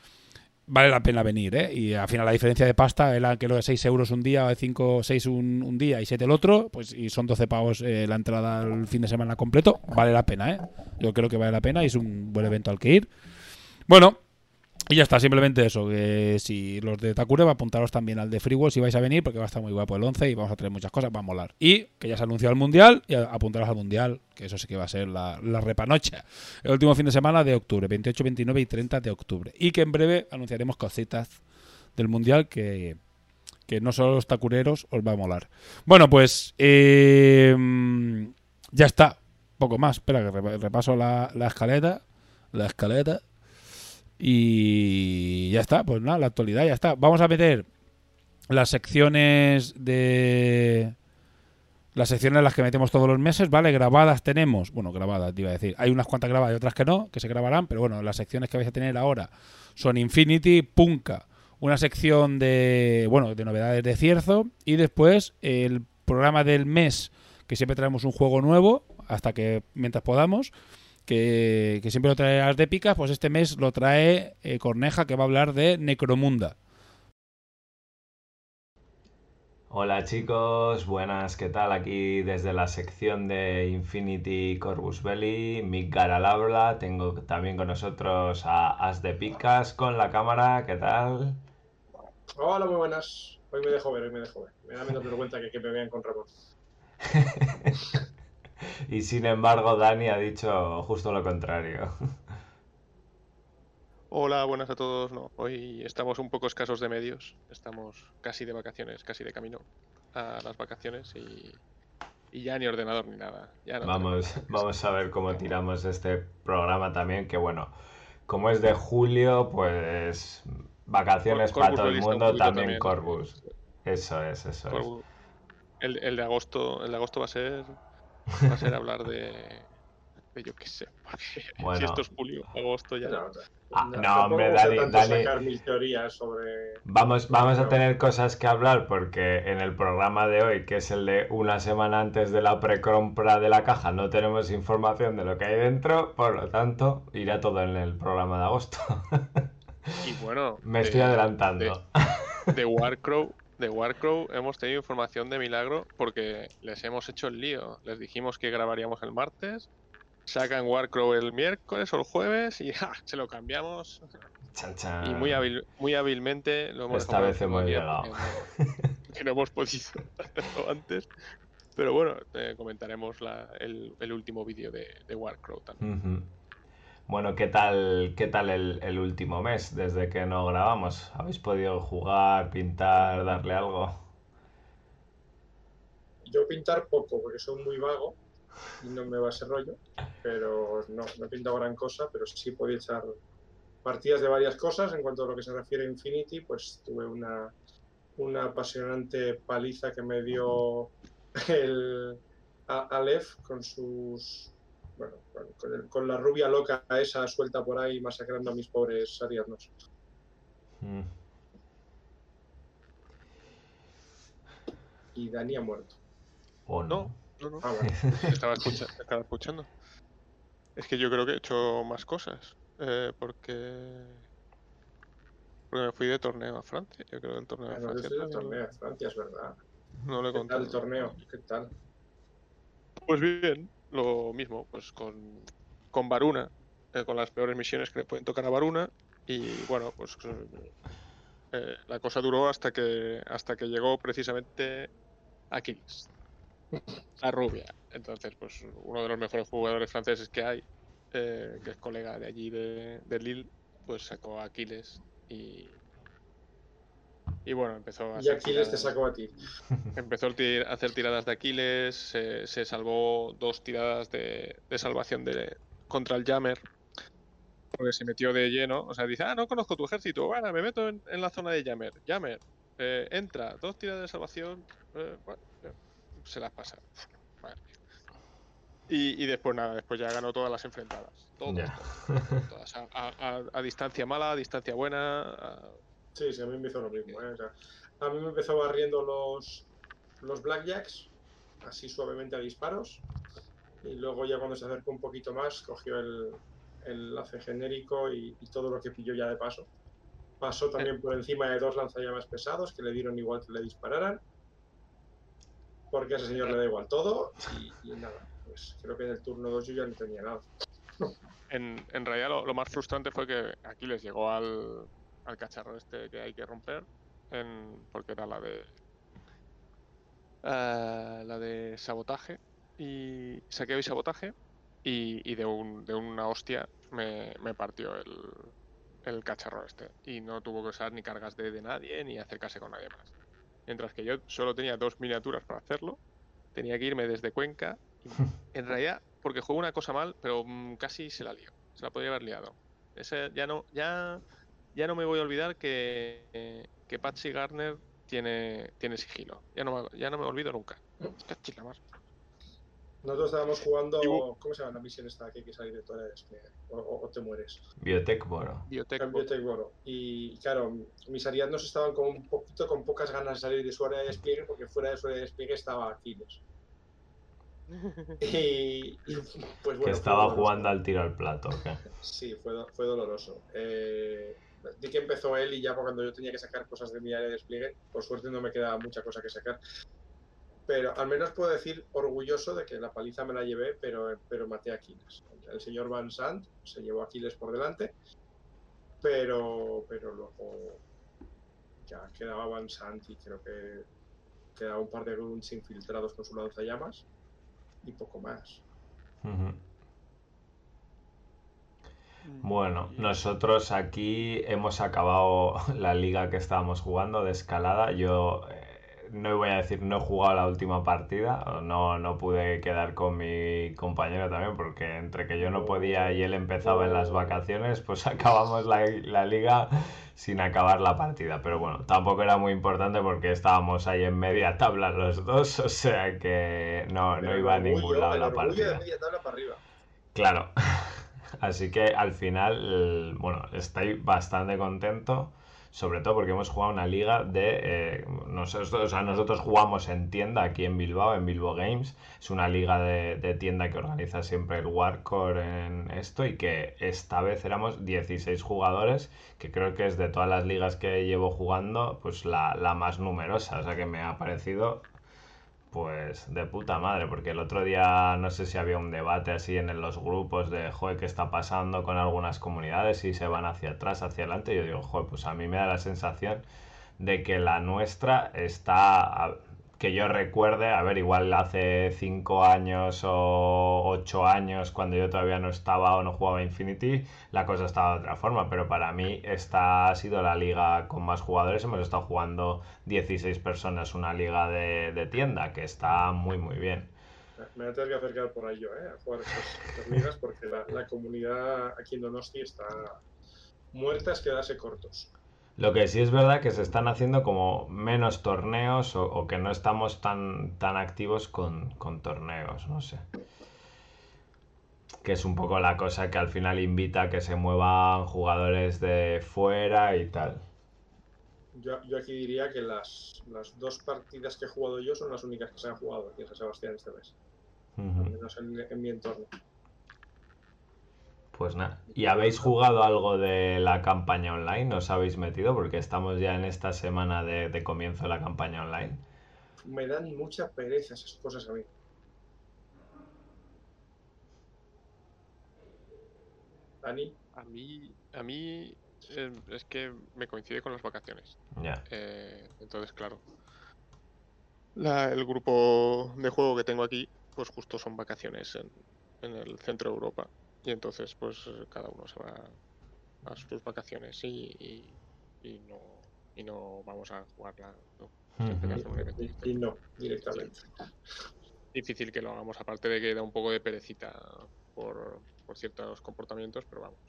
Vale la pena venir, ¿eh? Y al final la diferencia de pasta era que lo de 6 euros un día, 5, 6 un, un día y 7 el otro, pues y son 12 pavos eh, la entrada al fin de semana completo, vale la pena, ¿eh? Yo creo que vale la pena y es un buen evento al que ir. Bueno, Y ya está, simplemente eso, que si los de Takure va a apuntaros también al de Freewall si vais a venir, porque va a estar muy guapo el 11 y vamos a tener muchas cosas, va a molar. Y que ya se ha anunciado el Mundial, y apuntaros al Mundial, que eso sí que va a ser la, la repanocha. El último fin de semana de octubre, 28, 29 y 30 de octubre. Y que en breve anunciaremos cositas del Mundial que, que no solo los tacureros os va a molar. Bueno, pues eh, ya está, poco más. Espera que repa- repaso la, la escaleta. La escaleta. Y ya está, pues nada, la actualidad ya está. Vamos a meter las secciones de. Las secciones en las que metemos todos los meses, ¿vale? Grabadas tenemos. Bueno, grabadas, iba a decir. Hay unas cuantas grabadas y otras que no, que se grabarán, pero bueno, las secciones que vais a tener ahora son Infinity, Punka, una sección de. Bueno, de novedades de Cierzo, y después el programa del mes, que siempre traemos un juego nuevo, hasta que mientras podamos que, que siempre lo trae las de Picas, pues este mes lo trae eh, Corneja, que va a hablar de Necromunda. Hola chicos, buenas, ¿qué tal? Aquí desde la sección de Infinity Corvus Belli, Midgar al habla, tengo también con nosotros a As de Picas con la cámara, ¿qué tal? Hola, muy buenas. Hoy me dejo ver, hoy me dejo ver. Me da menos vergüenza que, que me vean con Ramón. y sin embargo Dani ha dicho justo lo contrario. Hola, buenas a todos. No, hoy estamos un poco escasos de medios. Estamos casi de vacaciones, casi de camino a las vacaciones y, y ya ni ordenador ni nada. Ya no Vamos, vamos a ver cómo tiramos este programa también, que bueno, como es de julio, pues vacaciones Cor- para todo el mundo, también también. Corvus. Eso es, eso es. El, el de agosto, el de agosto va a ser va a ser hablar de, de yo qué sé, porque Bueno. si esto es julio, agosto ya. No, Ah, no, hombre, Dani- Dani- sacar mil teorías sobre. Vamos, vamos a tener cosas que hablar porque en el programa de hoy, que es el de una semana antes de la precompra de la caja, no tenemos información de lo que hay dentro, por lo tanto, irá todo en el programa de agosto. Y bueno, Me de- estoy adelantando. De, de Warcrow, de Warcrow hemos tenido información de milagro porque les hemos hecho el lío. Les dijimos que grabaríamos el martes, sacan Warcrow el miércoles o el jueves y ¡ja! se lo cambiamos. Chan, chan. Y muy, hábil, muy hábilmente lo hemos. Esta vez hemos llegado. Que no hemos podido hacerlo antes. Pero bueno, eh, comentaremos la- el, el último vídeo de, de Warcrow también. Bueno, ¿qué tal, qué tal el, el último mes desde que no grabamos? ¿Habéis podido jugar, pintar, darle algo? Yo pintar poco, porque soy muy vago y no me va ese rollo. Pero no, no he pintado gran cosa, pero sí podía echar partidas de varias cosas. En cuanto a lo que se refiere a Infinity, pues tuve una, una apasionante paliza que me dio el Aleph con sus. Bueno, con, con el- con la rubia loca esa suelta por ahí masacrando a mis pobres ariadnos. Mm. Y Dani ha muerto. ¿O no? No, no, no. Ah, bueno. Estaba, escucha- estaba escuchando. Es que yo creo que he hecho más cosas. eh, porque. Porque me fui de torneo a Francia. Yo creo que el torneo Ah, de Francia. el torneo de Francia, es verdad. No lo he ¿Qué tal contado. el torneo? ¿Qué tal? Pues bien, lo mismo, pues con, con Varuna, eh, con las peores misiones que le pueden tocar a Varuna. Y bueno, pues eh, la cosa duró hasta que hasta que llegó precisamente Aquiles, la rubia. Entonces, pues uno de los mejores jugadores franceses que hay, eh, que es colega de allí de, de Lille, pues sacó a Aquiles y. Y bueno, empezó a Y hacer Aquiles te tiradas- sacó a ti. Empezó a tir- hacer tiradas de Aquiles, se, se salvó dos tiradas de, de salvación de, contra el Jammer, porque se metió de lleno. O sea, dice, ah, no conozco tu ejército, bueno, me meto en, en la zona de Jammer. Jammer, eh, entra, dos tiradas de salvación, eh, bueno, se las pasa. Vale. Y, y después nada, después ya ganó todas las enfrentadas. Todas, Ya. todas, todas. A, a- a- a distancia mala, a distancia buena. a- Sí, sí, a mí me hizo lo mismo. ¿eh? O sea, a mí me empezó barriendo los, los Blackjacks, así suavemente a disparos. Y luego ya cuando se acercó un poquito más, cogió el, el enlace genérico y, y todo lo que pilló ya de paso. Pasó también por encima de dos lanzallamas pesados que le dieron igual que le dispararan. Porque a ese señor le da igual todo. Y, y nada, pues creo que en el turno 2 yo ya no tenía nada. En, en realidad lo, lo más frustrante fue que Aquiles llegó al, al cacharro este que hay que romper, en, porque era la de eh, la de sabotaje y saqueo y sabotaje y, y de, un, de una hostia me, me partió el, el cacharro este y no tuvo que usar ni cargas de, de nadie ni acercarse con nadie más. Mientras que yo solo tenía dos miniaturas para hacerlo, tenía que irme desde Cuenca. y en realidad, porque juego una cosa mal, pero mm, casi se la lío. Se la podría haber liado. Ese, ya no, ya, ya no me voy a olvidar que, eh, que Patsy Garner tiene, tiene sigilo. Ya no, me- ya no me olvido nunca. Cachi la mar. Nosotros estábamos jugando. ¿Cómo se llama la misión esta que hay que salir de todas? O, o- o te mueres. Biotech Boro. Biotech. Boro. Y claro, mis ariadnos estaban con un poquito con pocas ganas de salir de su área de despliegue porque fuera de su área de despliegue estaba Aquiles. Y, y, pues bueno. que estaba jugando al tiro al plato. ¿o qué? Sí, fue, do- fue doloroso. Eh, di que empezó él y ya cuando yo tenía que sacar cosas de mi área de despliegue, por suerte no me quedaba mucha cosa que sacar. Pero al menos puedo decir orgulloso de que la paliza me la llevé, pero, pero maté a Aquiles. El señor Van Sant se llevó a Aquiles por delante, pero, pero luego ya quedaba Van Sant y creo que quedaba un par de grunts infiltrados con su lanzallamas y poco más. Ujú. Bueno, nosotros aquí hemos acabado la liga que estábamos jugando de escalada. Yo eh, no voy a decir no he jugado la última partida, no, no pude quedar con mi compañero también, porque entre que yo no podía y él empezaba en las vacaciones, pues acabamos la, la liga sin acabar la partida. Pero bueno, tampoco era muy importante porque estábamos ahí en media tabla los dos, o sea que no, no iba a ningún lado la partida. Claro. Así que al final, bueno, estoy bastante contento, sobre todo porque hemos jugado una liga de... eh, nosotros, o sea, nosotros jugamos en tienda aquí en Bilbao, en Bilbao Games. Es una liga de, de tienda que organiza siempre el Warcore en esto y que esta vez éramos 16 jugadores, que creo que es de todas las ligas que llevo jugando, pues la, la más numerosa. O sea que me ha parecido pues de puta madre, porque el otro día no sé si había un debate así en los grupos de, joder, ¿qué está pasando con algunas comunidades? Si se van hacia atrás, hacia adelante. Y yo digo, joder, pues a mí me da la sensación de que la nuestra está, que yo recuerde, a ver, igual hace 5 años o 8 años, cuando yo todavía no estaba o no jugaba Infinity, la cosa estaba de otra forma, pero para mí esta ha sido la liga con más jugadores. Hemos estado jugando 16 personas, una liga de, de tienda, que está muy, muy bien. Me voy a tener que acercar por ahí yo, ¿eh? A jugar estas, ligas porque la, la comunidad aquí en Donosti está muerta es quedarse cortos. Lo que sí es verdad que se están haciendo como menos torneos o, o que no estamos tan, tan activos con, con torneos, no sé. Que es un poco la cosa que al final invita a que se muevan jugadores de fuera y tal. Yo, yo aquí diría que las, las dos partidas que he jugado yo son las únicas que se han jugado aquí en San Sebastián este mes, Ujú. al menos en, en mi entorno. Pues nada. ¿Y habéis jugado algo de la campaña online? ¿Os habéis metido? Porque estamos ya en esta semana de, de comienzo de la campaña online. Me dan mucha pereza esas cosas a mí. Dani, A mí, a mí eh, es que me coincide con las vacaciones. Ya. Eh, entonces, claro. La- el grupo de juego que tengo aquí, pues justo son vacaciones en, en el centro de Europa. Y entonces, pues cada uno se va a sus vacaciones y, y, y no, y no vamos a jugarla. ¿no? Y, y no, directamente. difícil que lo hagamos, aparte de que da un poco de perecita por, por ciertos comportamientos, pero vamos.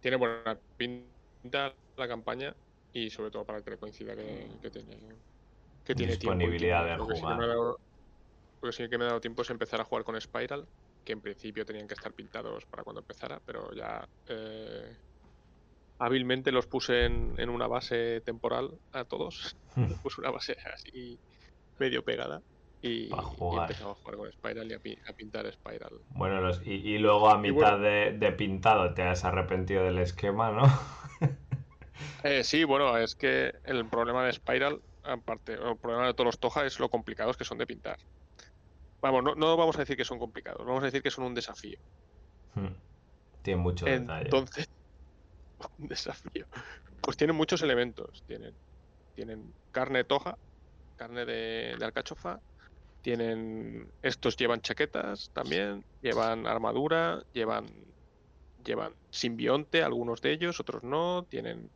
Tiene buena pinta la campaña y sobre todo para que le coincida que, que tiene que tiene Disponibilidad tiempo. de jugar. dado- lo que sí que me ha dado tiempo es empezar a jugar con Spiral, que en principio tenían que estar pintados para cuando empezara, pero ya eh, hábilmente los puse en, en una base temporal a todos. puse una base así medio pegada y, y empezaba a jugar con Spiral y a, pi- a pintar Spiral. Bueno, los- y, y luego a mitad bueno. de, de pintado te has arrepentido del esquema, ¿no? Eh, sí, bueno, es que el problema de Spiral, aparte, el problema de todos los Toja es lo complicados que son de pintar. Vamos, no, no vamos a decir que son complicados, vamos a decir que son un desafío. Hmm. Tiene mucho detalle. Entonces, un desafío. Pues tienen muchos elementos. Tienen, tienen carne toja, carne de, de alcachofa. Tienen. Estos llevan chaquetas también. Llevan armadura. Llevan. Llevan simbionte, algunos de ellos, otros no. Tienen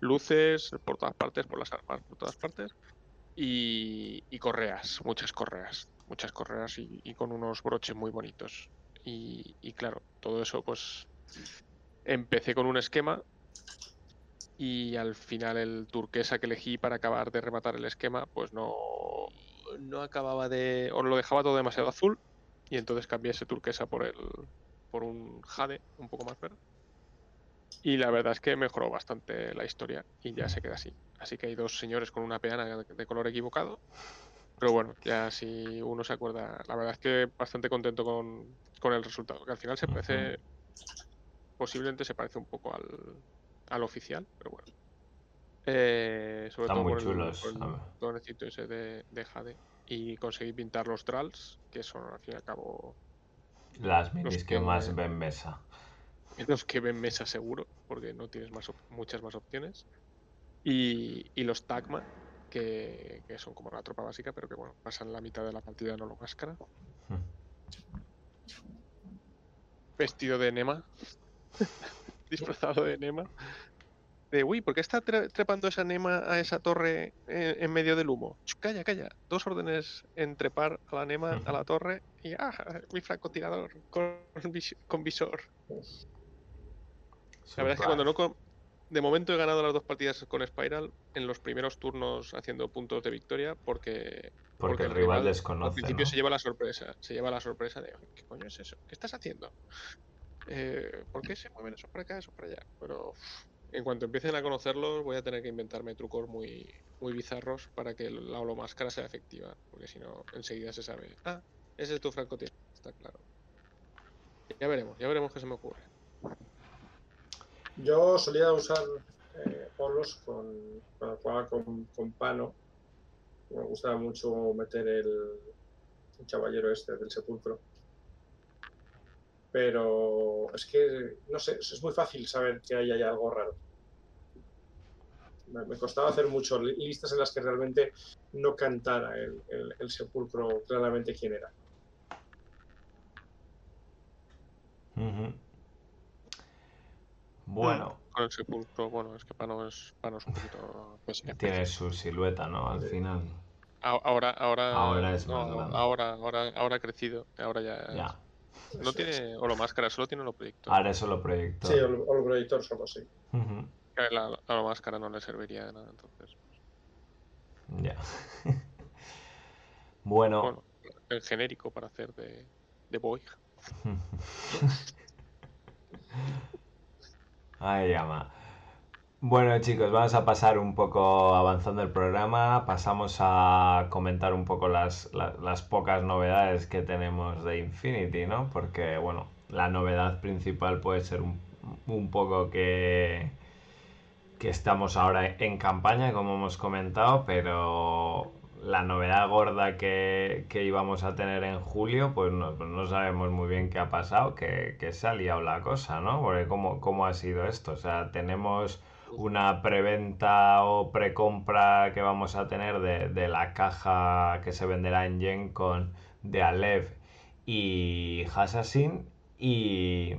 luces por todas partes, por las armas, por todas partes. Y, y correas, muchas correas. Muchas correas y, con unos broches muy bonitos. Y, y claro, todo eso pues empecé con un esquema y al final el turquesa que elegí para acabar de rematar el esquema pues no, no acababa de... o lo dejaba todo demasiado azul y entonces cambié ese turquesa por el por un jade un poco más verde. Y la verdad es que mejoró bastante la historia y ya se queda así. Así que hay dos señores con una peana de color equivocado. Pero bueno, ya si uno se acuerda, la verdad es que bastante contento con, con el resultado. Que al final se parece, posiblemente se parece un poco al, al oficial, pero bueno. Eh, sobre todo muy por el- chulos, por el, tonecito ese de, de Jade. Y conseguí pintar los Tralls, que son al fin y al cabo Las minis que que- más ven mesa. los que ven mesa seguro, porque no tienes más muchas más opciones. Y, y los Tagma, que, que son como la tropa básica, pero que bueno, pasan la mitad de la partida en holo máscara. Vestido de Nema. disfrazado de Nema. De, uy, ¿por qué está tre- trepando esa Nema a esa torre en, en medio del humo? Ch, calla, calla. Dos órdenes en trepar a la Nema, a la torre, y ¡ah! Mi francotirador con, vis- con visor. La verdad es que cuando no... De momento he ganado las dos partidas con Spiral en los primeros turnos haciendo puntos de victoria porque... Porque el rival desconoce, Al principio ¿no? se lleva la sorpresa. Se lleva la sorpresa de, ¿qué coño es eso? ¿Qué estás haciendo? Eh, ¿Por qué se mueven esos para acá, esos para allá? Pero en cuanto empiecen a conocerlos voy a tener que inventarme trucos muy, muy bizarros para que la holomáscara sea efectiva. Porque si no, enseguida se sabe. Ah, ese es tu francotirador. Está claro. Ya veremos, ya veremos qué se me ocurre. Yo solía usar eh, polos con, cuando jugaba con, con Pano. Me gustaba mucho meter el, el caballero este del sepulcro. Pero es que, no sé, es muy fácil saber que ahí hay algo raro. Me, costaba hacer mucho li- listas en las que realmente no cantara el, el- el sepulcro claramente quién era. Ujú. Bueno, Con el sepulcro, bueno, es que Pano es, Pano es un poquito. Pues, tiene su silueta, ¿no? Al final. Ahora, ahora, Ahora es no, más grande. ahora, ahora, ahora ha crecido. Ahora ya. Ya. No tiene holomáscara, solo tiene proyectos. Ahora es solo proyecto. Sí, el, el proyector solo sí. Ujú. La, la holomáscara no le serviría de nada, entonces. Ya. bueno, Bueno, el genérico para hacer de, de Boy. Ahí llama. Bueno chicos, vamos a pasar un poco avanzando el programa. Pasamos a comentar un poco las, la- las pocas novedades que tenemos de Infinity, ¿no? Porque, bueno, la novedad principal puede ser un, un poco que, que estamos ahora en campaña, como hemos comentado, pero la novedad gorda que, que íbamos a tener en julio, pues no, pues no sabemos muy bien qué ha pasado, que, que se ha liado la cosa, ¿no? Porque cómo, cómo ha sido esto. O sea, tenemos una preventa o precompra que vamos a tener de, de la caja que se venderá en Gen con de Alev y Assassin y,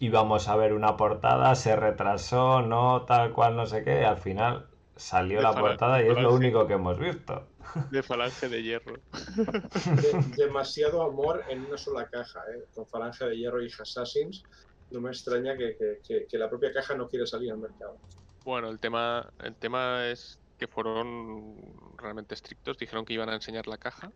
y vamos a ver una portada, se retrasó, no tal cual, no sé qué, y al final salió la portada y es lo único que hemos visto. De falange de hierro. De- demasiado amor en una sola caja, ¿eh? con Falange de Hierro y Assassins. No me extraña que, que- que- que la propia caja no quiere salir al mercado. Bueno, el tema, el tema es que fueron realmente estrictos. Dijeron que iban a enseñar la caja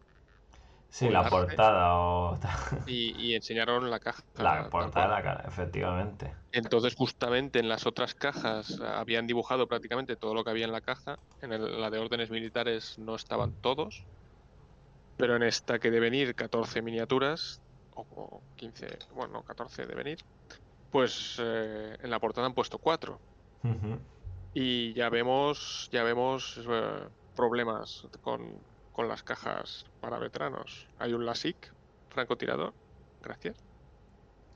Sí, la portada o y, y enseñaron la caja. la portada, cara, efectivamente. Entonces, justamente en las otras cajas ah, habían dibujado prácticamente todo lo que había en la caja. En el- la de órdenes militares no estaban todos. Pero en esta que deben ir 14 miniaturas, o, o 15, bueno, 14 deben ir, pues eh, en la portada han puesto 4. Ujú. Y ya vemos, ya vemos eh, problemas con, con las cajas para veteranos. Hay un LASIK, francotirador, gracias.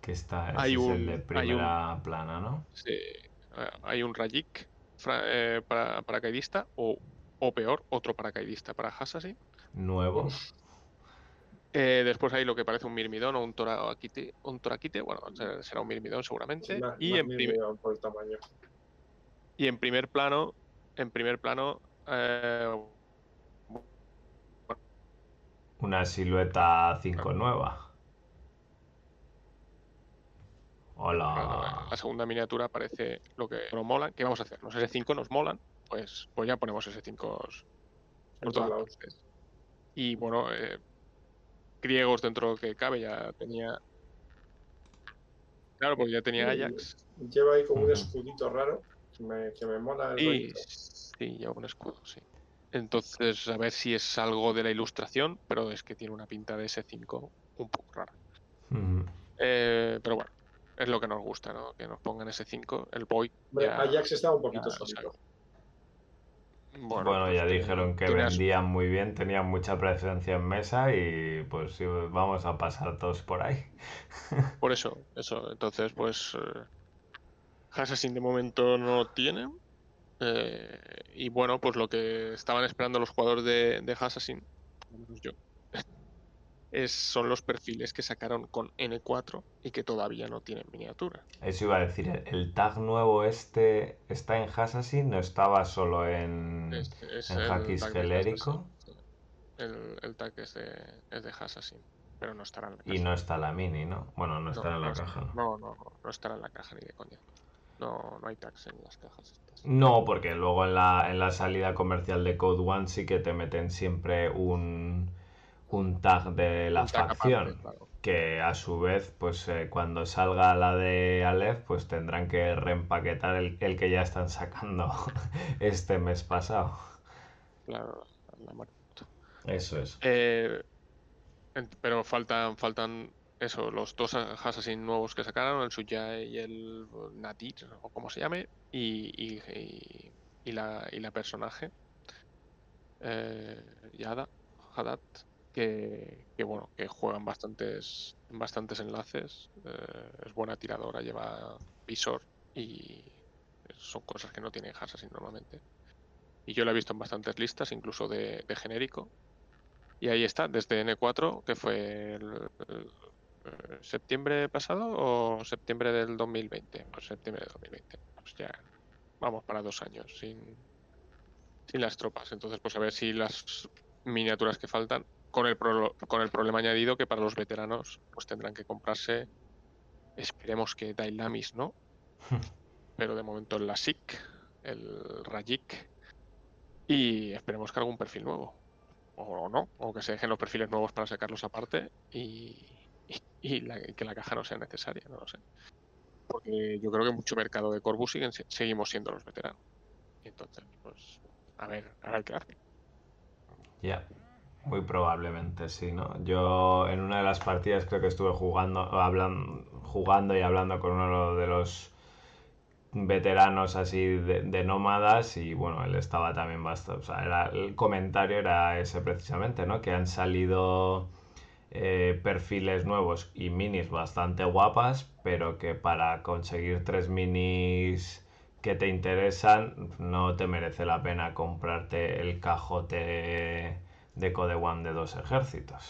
Que está, ese Hay es un- el de hay un- primera plana, ¿no? Sí, eh, hay un Rajik fra- eh, para paracaidista o, o peor, otro paracaidista para Hassassin. Nuevo. Eh, después hay lo que parece un mirmidón o un toraquite, un toraquite, bueno, será- un mirmidón seguramente. Más- y, más en mínimo por el tamaño. y en primer plano, en primer plano, eh, Una silueta 5 nueva. Hola. la segunda miniatura parece lo que nos mola. ¿Qué vamos a hacer? Los S5 nos molan, pues, pues ya ponemos S5 por todas todos lados. partes. Y bueno, eh, griegos dentro de lo que cabe ya tenía. Claro, porque ya tenía Ajax. Lleva ahí como un escudito raro que me, que me mola el Y sí, lleva un escudo, sí. Entonces, a ver si es algo de la ilustración, pero es que tiene una pinta de S5 un poco rara. Eh, pero bueno, es lo que nos gusta, ¿no? Que nos pongan S5. El Boy. Ya- Ajax estaba un poquito solito. Bueno, Bueno, pues ya tiene- dijeron que vendían muy bien, tenían mucha presencia en mesa y pues sí, vamos a pasar todos por ahí. Por eso, eso. Entonces, pues. Eh, Assassin de momento no tiene. Eh, y bueno, pues lo que estaban esperando los jugadores de, de Assassin, al menos yo, es, son los perfiles que sacaron con N4 y que todavía no tienen miniatura. Eso iba a decir, el- el tag nuevo este está en Assassin, no estaba solo en, Es- es en Hackis sí. El, el tag es de, es de Assassin, pero no estará en la y caja. no está la mini, ¿no? Bueno, no está en la no caja. ¿no? No, no, no, no estará en la caja ni de coña. No, no hay tags en las cajas. No, porque luego en la, en la salida comercial de Code One sí que te meten siempre un, un tag de la aparte, facción. claro. Que a su vez, pues eh, cuando salga la de Aleph, pues tendrán que reempaquetar el, el que ya están sacando este mes pasado. Claro, la muerte. Eso es. Eh, pero faltan, faltan eso, los dos Assassin nuevos que sacaron, el Suya y el Nadir, o como se llame, y, y, y- y la, personaje, eh, Yada, Haddad, que, que bueno, que juegan bastantes, bastantes enlaces, eh, es buena tiradora, lleva visor y son cosas que no tiene Assassin normalmente. Y yo la he visto en bastantes listas, incluso de, genérico. Y ahí está, desde N4, que fue el, septiembre pasado o septiembre del 2020. Pues septiembre del 2020. Pues ya vamos para dos años sin, sin las tropas. Entonces, pues a ver si las miniaturas que faltan, con el, pro- con el problema añadido que para los veteranos, pues tendrán que comprarse, esperemos que Dailamis, ¿no? Pero de momento el Lasik, el Rajik, y esperemos que algún perfil nuevo o no, o que se dejen los perfiles nuevos para sacarlos aparte y, y- que la caja no sea necesaria, no lo sé. Porque yo creo que mucho mercado de Corbus seguimos siendo los veteranos. Entonces, pues, a ver, a ver qué hace. Ya, muy probablemente sí, ¿no? Yo en una de las partidas creo que estuve jugando, hablan- jugando y hablando con uno de los veteranos así de, de nómadas y bueno, él estaba también bastante, o sea, era, el comentario era ese precisamente, ¿no? Que han salido eh, perfiles nuevos y minis bastante guapas, pero que para conseguir tres minis que te interesan no te merece la pena comprarte el cajote de Code One de dos ejércitos.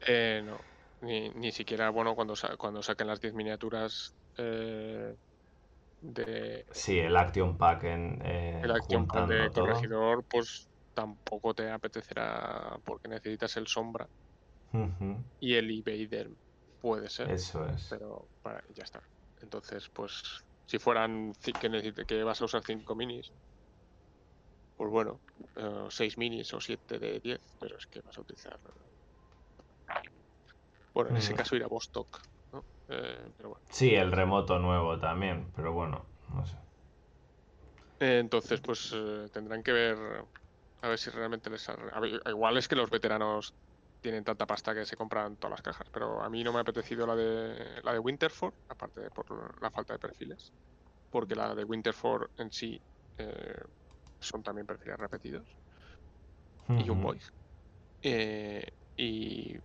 Eh, no, ni, ni siquiera, bueno, cuando, sa- cuando saquen las 10 miniaturas eh, de Sí, el Action Pack en eh, el Action Pack de todo. Corregidor, pues tampoco te apetecerá porque necesitas el Sombra y el Evader puede ser. Eso es. pero para- ya está. Entonces, pues, si fueran que, necesite- que vas a usar 5 minis, pues bueno, 6 minis o 7 de 10, pero es que vas a utilizar. Bueno, en ese Mm. caso ir a Vostok, ¿no? Eh, pero bueno. Sí, el remoto nuevo también, pero bueno, no sé. Eh, entonces, pues eh, tendrán que ver a ver si realmente les. igual es que los veteranos tienen tanta pasta que se compran todas las cajas, pero a mí no me ha apetecido la de la de Winterford, aparte de por la falta de perfiles, porque la de Winterford en sí eh, son también perfiles repetidos y un boy. Eh, y,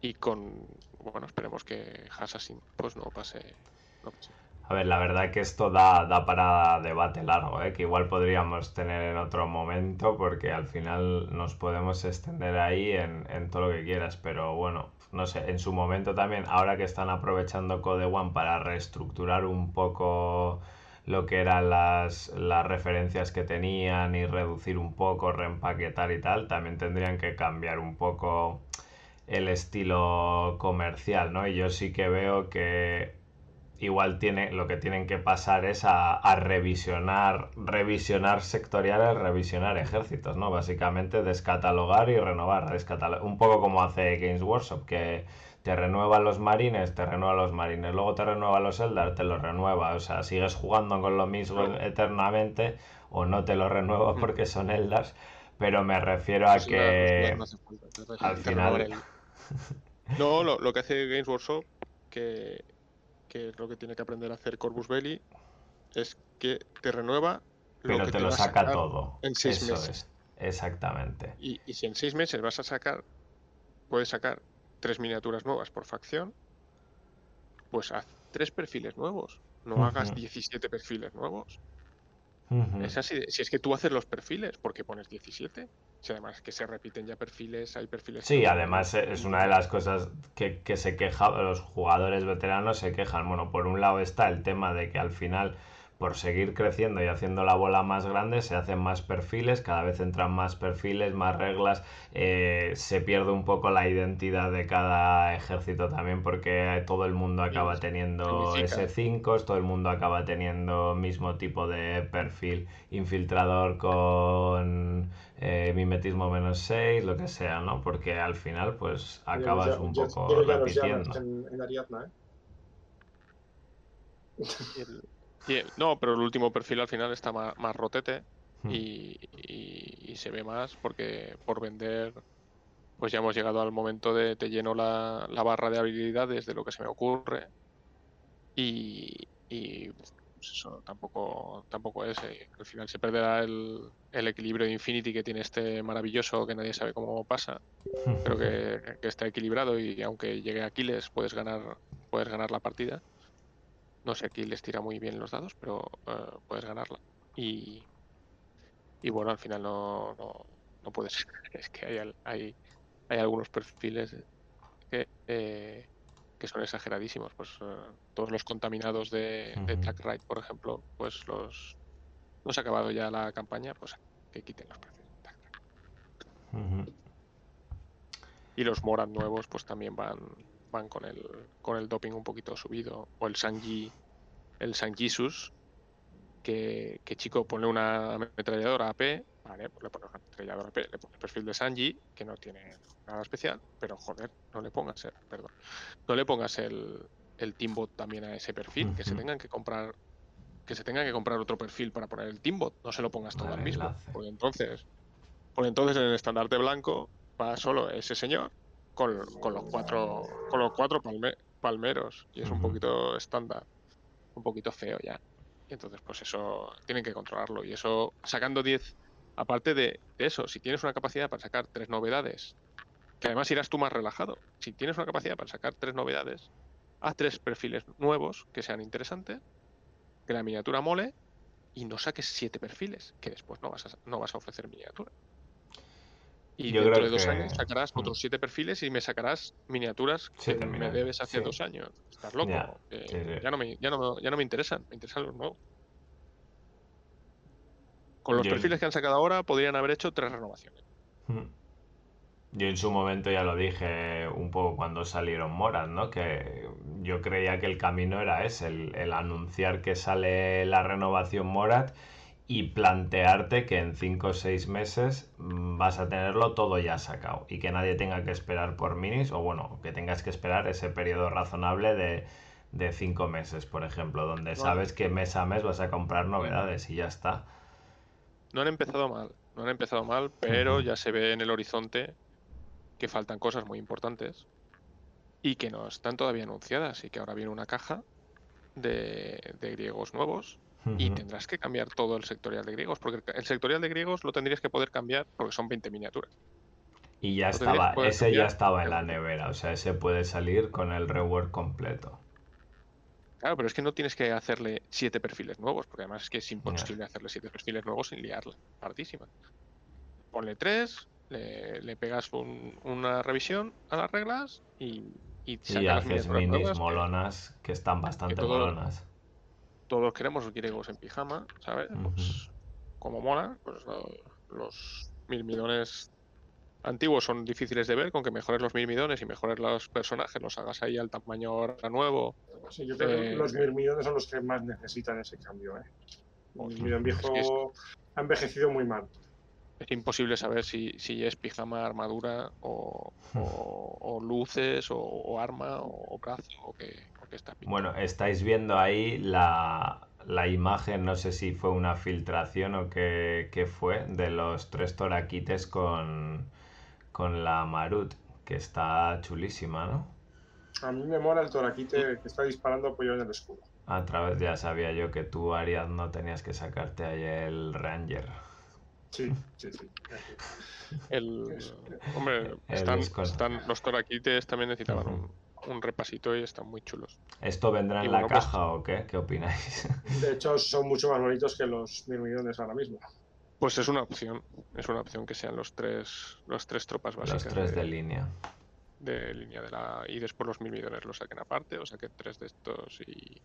y con, bueno, esperemos que Assassin pues no pase. No pase. A ver, la verdad que esto da, da para debate largo, ¿eh? que igual podríamos tener en otro momento, porque al final nos podemos extender ahí en, en todo lo que quieras, pero bueno, no sé, en su momento también, ahora que están aprovechando Code One para reestructurar un poco lo que eran las, las referencias que tenían y reducir un poco, reempaquetar y tal, también tendrían que cambiar un poco el estilo comercial, ¿no? Y yo sí que veo que igual tiene, lo que tienen que pasar es a, a revisionar, revisionar sectoriales, revisionar ejércitos, ¿no? Básicamente descatalogar y renovar, descatalo- un poco como hace Games Workshop, que te renueva los marines, te renueva los marines, luego te renueva los Eldar, te los renueva, o sea, sigues jugando con lo mismo eternamente o no te lo renueva porque son Eldars, pero me refiero a que al final- No, lo, lo que hace Games Workshop, que, que es lo que tiene que aprender a hacer Corvus Belli, es que te renueva lo pero que te lo saca todo. en seis Eso meses. es, exactamente. Y, y si en seis meses vas a sacar, puedes sacar tres miniaturas nuevas por facción, pues haz tres perfiles nuevos. No hagas Ujú. 17 perfiles nuevos. Es así. Si es que tú haces los perfiles, ¿por qué pones 17? Si además que se repiten ya perfiles, hay perfiles. Sí, que- además es una de las cosas que, que se queja, los jugadores veteranos se quejan. Bueno, por un lado está el tema de que al final, por seguir creciendo y haciendo la bola más grande, se hacen más perfiles, cada vez entran más perfiles, más reglas, eh, se pierde un poco la identidad de cada ejército también porque todo el mundo acaba teniendo significa. S5, todo el mundo acaba teniendo mismo tipo de perfil infiltrador con eh, mimetismo menos 6, lo que sea, ¿no? Porque al final pues acabas Ya- un poco ya repitiendo. en, en Ariadna, ¿eh? el- y no, pero el último perfil al final está más, más rotete Hmm. y, y- y se ve más porque por vender, pues ya hemos llegado al momento de te lleno la, la barra de habilidades de lo que se me ocurre y, y, pues eso tampoco, tampoco es. eh, Al final se perderá el, el equilibrio de Infinity que tiene este maravilloso que nadie sabe cómo pasa. Creo que, que está equilibrado y aunque llegue Aquiles puedes ganar, puedes ganar la partida. No sé, Aquiles tira muy bien los dados, pero eh, puedes ganarla. Y, y bueno, al final no, no, no puedes. Es que hay, hay, hay algunos perfiles que, eh, que son exageradísimos. Pues eh, todos los contaminados de, de Ujú. Track Ride, por ejemplo, pues los no se ha acabado ya la campaña, pues que quiten los perfiles. de Track Ride. Ujú. Y los Moran nuevos, pues también van, van con el con el doping un poquito subido. O el Sanji, el San Jesus, que, que chico pone una ametralladora AP, vale, pues le pones una ametralladora AP, le pones el perfil de Sanji, que no tiene nada especial, pero joder, no le pongas el, perdón, no le pongas el, el Teambot también a ese perfil, que se tengan que comprar que se tenga que comprar otro perfil para poner el Teambot, no se lo pongas todo al mismo, porque entonces, porque entonces en el estandarte blanco va solo ese señor con, con los cuatro con los cuatro palme- palmeros y es un poquito estándar, un poquito feo ya. Y entonces pues eso tienen que controlarlo y eso sacando 10 aparte de, de eso, si tienes una capacidad para sacar tres novedades, que además irás tú más relajado. Si tienes una capacidad para sacar tres novedades, haz tres perfiles nuevos que sean interesantes, que la miniatura mole y no saques siete perfiles, que después no vas a, no vas a ofrecer miniatura. Y Yo dentro de dos que- años sacarás Mm. otros siete perfiles y me sacarás miniaturas que me debes hace sí. dos años. Estás loco. Ya, sí, no me, ya, no, ya no me interesan, me interesan los nuevos. Con los Yo- perfiles que han sacado ahora podrían haber hecho tres renovaciones. Mm. Yo en su momento ya lo dije un poco cuando salieron Moras, ¿no? Que yo creía que el camino era ese, el, el anunciar que sale la renovación Morat y plantearte que en 5 o 6 meses mm, vas a tenerlo todo ya sacado y que nadie tenga que esperar por minis o bueno, que tengas que esperar ese periodo razonable de, de 5 meses, por ejemplo, donde sabes que mes a mes vas a comprar novedades y ya está. No han empezado mal, no han empezado mal, pero ya se ve en el horizonte que faltan cosas muy importantes y que no están todavía anunciadas y que ahora viene una caja de, de griegos nuevos y tendrás que cambiar todo el sectorial de griegos, porque el sectorial de griegos lo tendrías que poder cambiar porque son 20 miniaturas. Y ya Lo estaba, ese ya estaba en la nevera, o sea, ese puede salir con el rework completo. Claro, pero es que no tienes que hacerle siete perfiles nuevos, porque además es que es imposible hacerle siete perfiles nuevos sin liarla. Partísima. Ponle tres, le, le pegas un- una revisión a las reglas y, y Y haces minis que molonas que están bastante todo- molonas. Todos queremos griegos en pijama, ¿sabes? Pues como mola, pues lo- los mirmidones antiguos son difíciles de ver, con que mejores los mirmidones y mejores los personajes, los hagas ahí al tamaño ahora nuevo. Sí, yo creo que Eh, los mirmidones son los que más necesitan ese cambio. ¿eh? El mirmidón Es que es- viejo ha envejecido muy mal. Es imposible saber si, si es pijama, armadura o, o- o luces o, o arma o, o brazo o qué, está pintado. Bueno, estáis viendo ahí la, la imagen, no sé si fue una filtración o qué, qué fue, de los tres toraquites con, con la Marut, que está chulísima, ¿no? A mí me mola el toraquite que está disparando apoyado en el escudo. A través ya sabía yo que tú, Ariad, no tenías que sacarte ahí el Ranger. Sí, sí, sí. El, hombre, El están, están- los toraquites también necesitaban un, un repasito y están muy chulos. ¿Esto vendrá Y en la bueno, pues- caja o qué? ¿Qué opináis? De hecho, son mucho más bonitos que los mirmidones ahora mismo. Pues es una opción, es una opción que sean los tres, los tres tropas Los básicas tres de, de línea. de línea de la y después los mirmidones los saquen aparte, o saquen tres de estos y,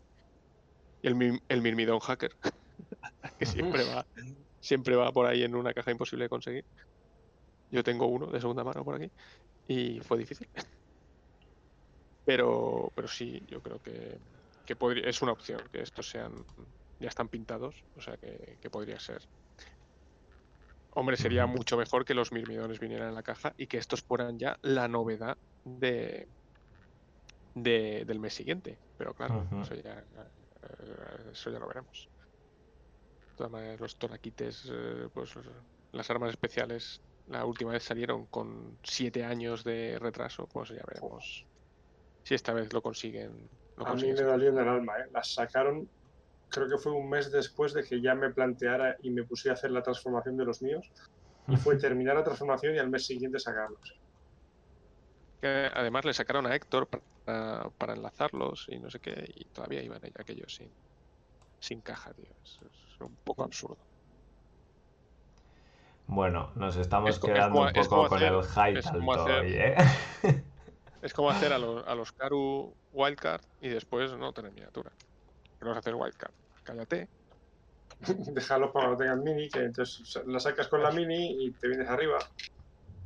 y el, el mirmidón hacker que siempre va siempre va por ahí en una caja imposible de conseguir. Yo tengo uno de segunda mano por aquí y fue difícil. Pero pero sí, yo creo que, que podría, es una opción que estos sean ya están pintados, o sea que, que podría ser. Hombre, sería mucho mejor que los mirmidones vinieran en la caja y que estos fueran ya la novedad de, de- del mes siguiente. Pero claro, eso, ya, eh, eso ya lo veremos. De todas maneras, los toraquites, eh, pues las armas especiales, la última vez salieron con siete años de retraso, pues ya veremos si esta vez lo consiguen. Lo A mí me dolió en el alma. ¿eh? Las sacaron, creo que fue un mes después de que ya me planteara y me pusiera a hacer la transformación de los míos. Y fue terminar la transformación y al mes siguiente sacarlos. Que además le sacaron a Héctor para, para enlazarlos y no sé qué, y todavía iban aquellos sin, sin caja, tío. Es, es un poco absurdo. Bueno, nos estamos Es co- es quedando un poco con hacer- el hype alto hoy, ¿eh? Es como hacer a los, a los Karu Wildcard y después no tener miniatura. Queremos hacer Wildcard. Cállate. Déjalo para cuando tengan mini, que entonces la sacas con la mini y te vienes arriba.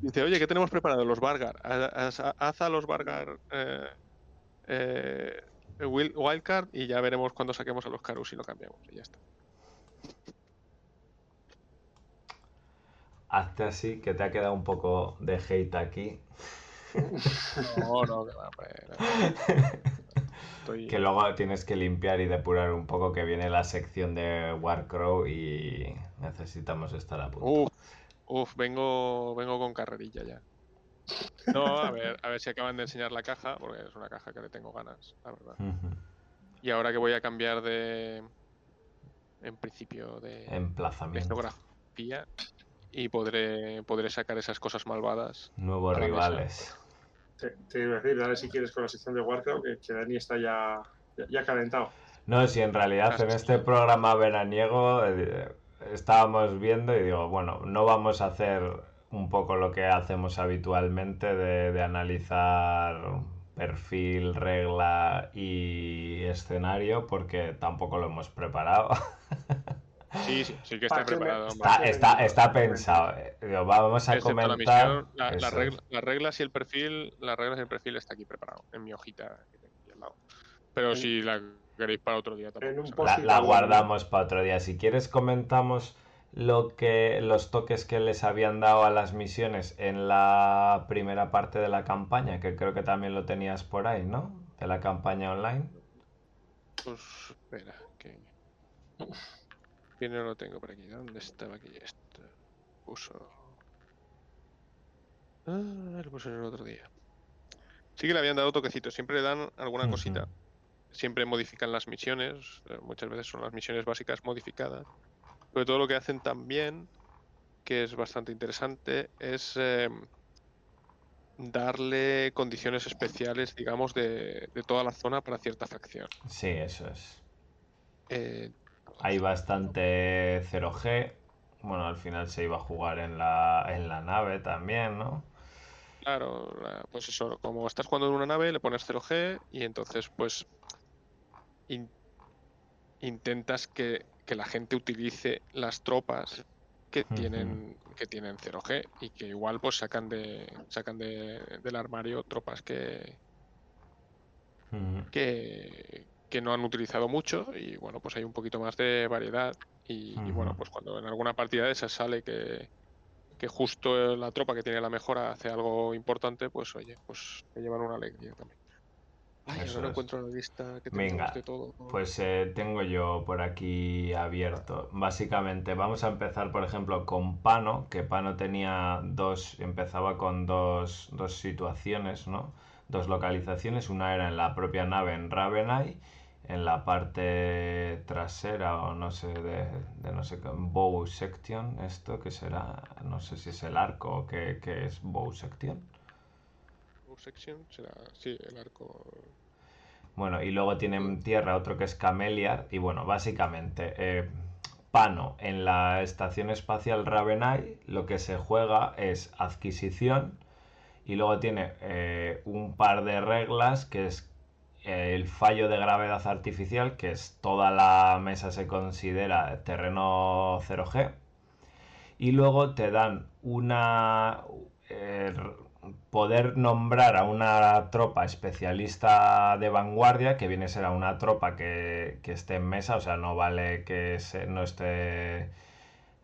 Dice, oye, ¿qué tenemos preparado? Los Vargar. Haz, a los Vargar eh, eh, Wil- Wildcard y ya veremos cuando saquemos a los Karu si lo cambiamos. Y ya está. Hazte así, que te ha quedado un poco de hate aquí. No, no, que no. Estoy- Que luego tienes que limpiar y depurar un poco, que viene la sección de Warcrow y necesitamos estar a punto. Uf, uf, vengo, vengo con carrerilla ya. No, a ver, a ver si acaban de enseñar la caja, porque es una caja que le tengo ganas, la verdad. Y ahora que voy a cambiar de, en principio, de, de Emplazamiento. geografía y podré, podré sacar esas cosas malvadas. Nuevos la mesa. Te, te iba a decir, dale si quieres con la sección de Warcraft, que, que Dani está ya, ya, ya calentado. No, si en realidad Ah, en este programa veraniego eh, estábamos viendo y digo, bueno, no vamos a hacer un poco lo que hacemos habitualmente de, de analizar perfil, regla y escenario porque tampoco lo hemos preparado. Sí, sí, sí que ¿Para está preparado. Está, está, está pensado. eh. Vamos a Excepto la comentar. misión, la- la eso regla- es. las reglas y el perfil, las reglas y el perfil está aquí preparado, en mi hojita que tengo aquí al lado. Pero En- si la queréis para otro día nada. La, guardamos para otro día. Si quieres comentamos lo que los toques que les habían dado a las misiones en la primera parte de la campaña, que creo que también lo tenías por ahí, ¿no? De la campaña online. Pues espera, que. No lo tengo por aquí. ¿Dónde estaba aquí esto? Puso. Ah, lo puse el otro día. Sí que le habían dado toquecitos. Siempre le dan alguna cosita. Siempre modifican las misiones. Muchas veces son las misiones básicas modificadas. Pero todo lo que hacen también, que es bastante interesante, es eh, darle condiciones especiales, digamos, de, de toda la zona para cierta facción. Sí, eso es. Eh, Hay bastante 0G. Bueno, al final se iba a jugar en la, en la nave también, ¿no? Claro, la- pues eso, como estás jugando en una nave, le pones 0G y entonces pues in- intentas que, que la gente utilice las tropas que tienen que tienen 0G y que igual pues sacan de sacan de, del armario tropas que, que, que no han utilizado mucho y bueno, pues hay un poquito más de variedad y, y bueno, pues cuando en alguna partida de esas sale que, que justo la tropa que tiene la mejora hace algo importante, pues oye, pues te llevan una alegría también. Ay, Eso ahora no es. encuentro la lista que Venga, de todo. Pues eh, tengo yo por aquí abierto. Básicamente, vamos a empezar, por ejemplo, con Pano, que Pano tenía dos, empezaba con dos, dos situaciones, ¿no? Dos localizaciones. Una era en la propia nave en Ravenai, en la parte trasera o no sé, de, de no sé qué, Bow Section, esto que será, no sé si es el arco o qué, qué es Bow Section. Section será, sí, el arco. Bueno, y luego tiene en tierra otro que es Cameliar. Y bueno, básicamente, eh, Pano en la estación espacial Ravenai, lo que se juega es adquisición. Y luego tiene eh, un par de reglas que es el fallo de gravedad artificial, que es toda la mesa se considera terreno 0G. Y luego te dan una. eh, poder nombrar a una tropa especialista de vanguardia, que viene a ser a una tropa que, que esté en mesa, o sea, no vale que se- no esté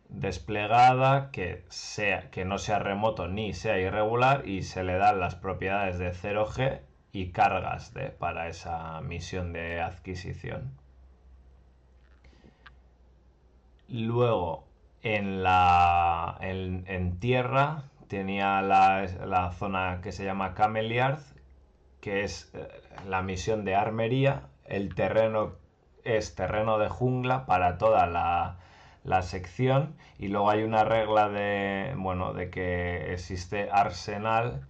desplegada, que, sea, que no sea remoto ni sea irregular, y se le dan las propiedades de 0G y cargas de, para esa misión de adquisición. Luego, en la en, en tierra tenía la, la zona que se llama Cameliard, que es eh, la misión de armería. El terreno es terreno de jungla para toda la, la sección. Y luego hay una regla de, bueno, de que existe arsenal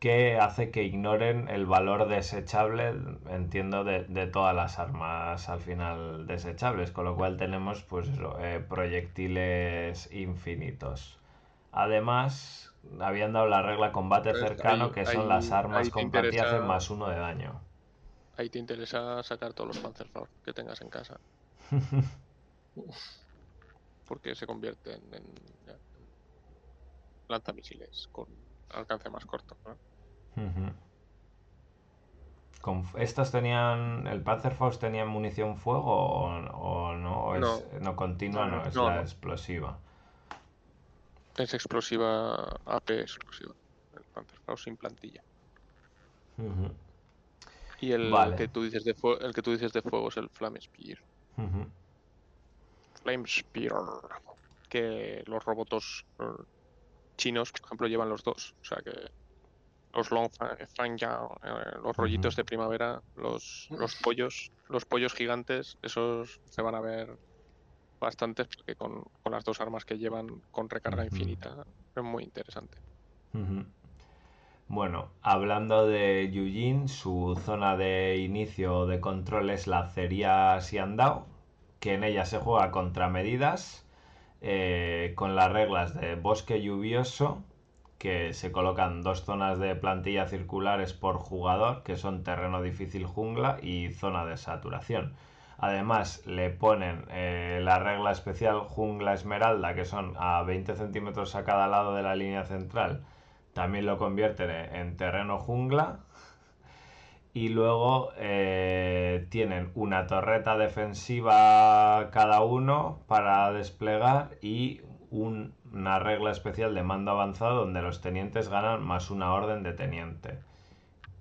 que hace que ignoren el valor desechable, entiendo, de, de todas las armas al final desechables, con lo cual tenemos pues eso, eh, proyectiles infinitos. Además, habían dado la regla combate Pues cercano, ahí- que son ahí- las armas con interesa- hacen más uno de daño. Ahí te interesa sacar todos los Panzerfaust que tengas en casa. Porque se convierten en, en lanzamisiles con alcance más corto. ¿no? Ujú. Con- ¿Estas tenían, el Panzerfaust tenía munición fuego o, o no? ¿O es- no, continua, no, es No, la no. explosiva. Es explosiva, AP explosiva. El Panzerfaust sin plantilla. Y el Vale. que tú dices de fuego, el que tú dices de fuego es el Flame Spear. Flame Spear. Que los robots eh, chinos, por ejemplo, llevan los dos. O sea que los Long Yao, eh, los rollitos de primavera, los, los pollos, los pollos gigantes, esos se van a ver bastantes porque con, con las dos armas que llevan con recarga infinita es muy interesante. Bueno, hablando de Yujin, su zona de inicio de control es la acería Xiandao, que en ella se juega contra medidas, eh, con las reglas de bosque lluvioso, que se colocan dos zonas de plantilla circulares por jugador, que son terreno difícil jungla y zona de saturación. Además, le ponen eh, la regla especial jungla esmeralda, que son a 20 centímetros a cada lado de la línea central. También lo convierten en, en terreno jungla. Y luego eh, tienen una torreta defensiva cada uno para desplegar y un- una regla especial de mando avanzado donde los tenientes ganan más una orden de teniente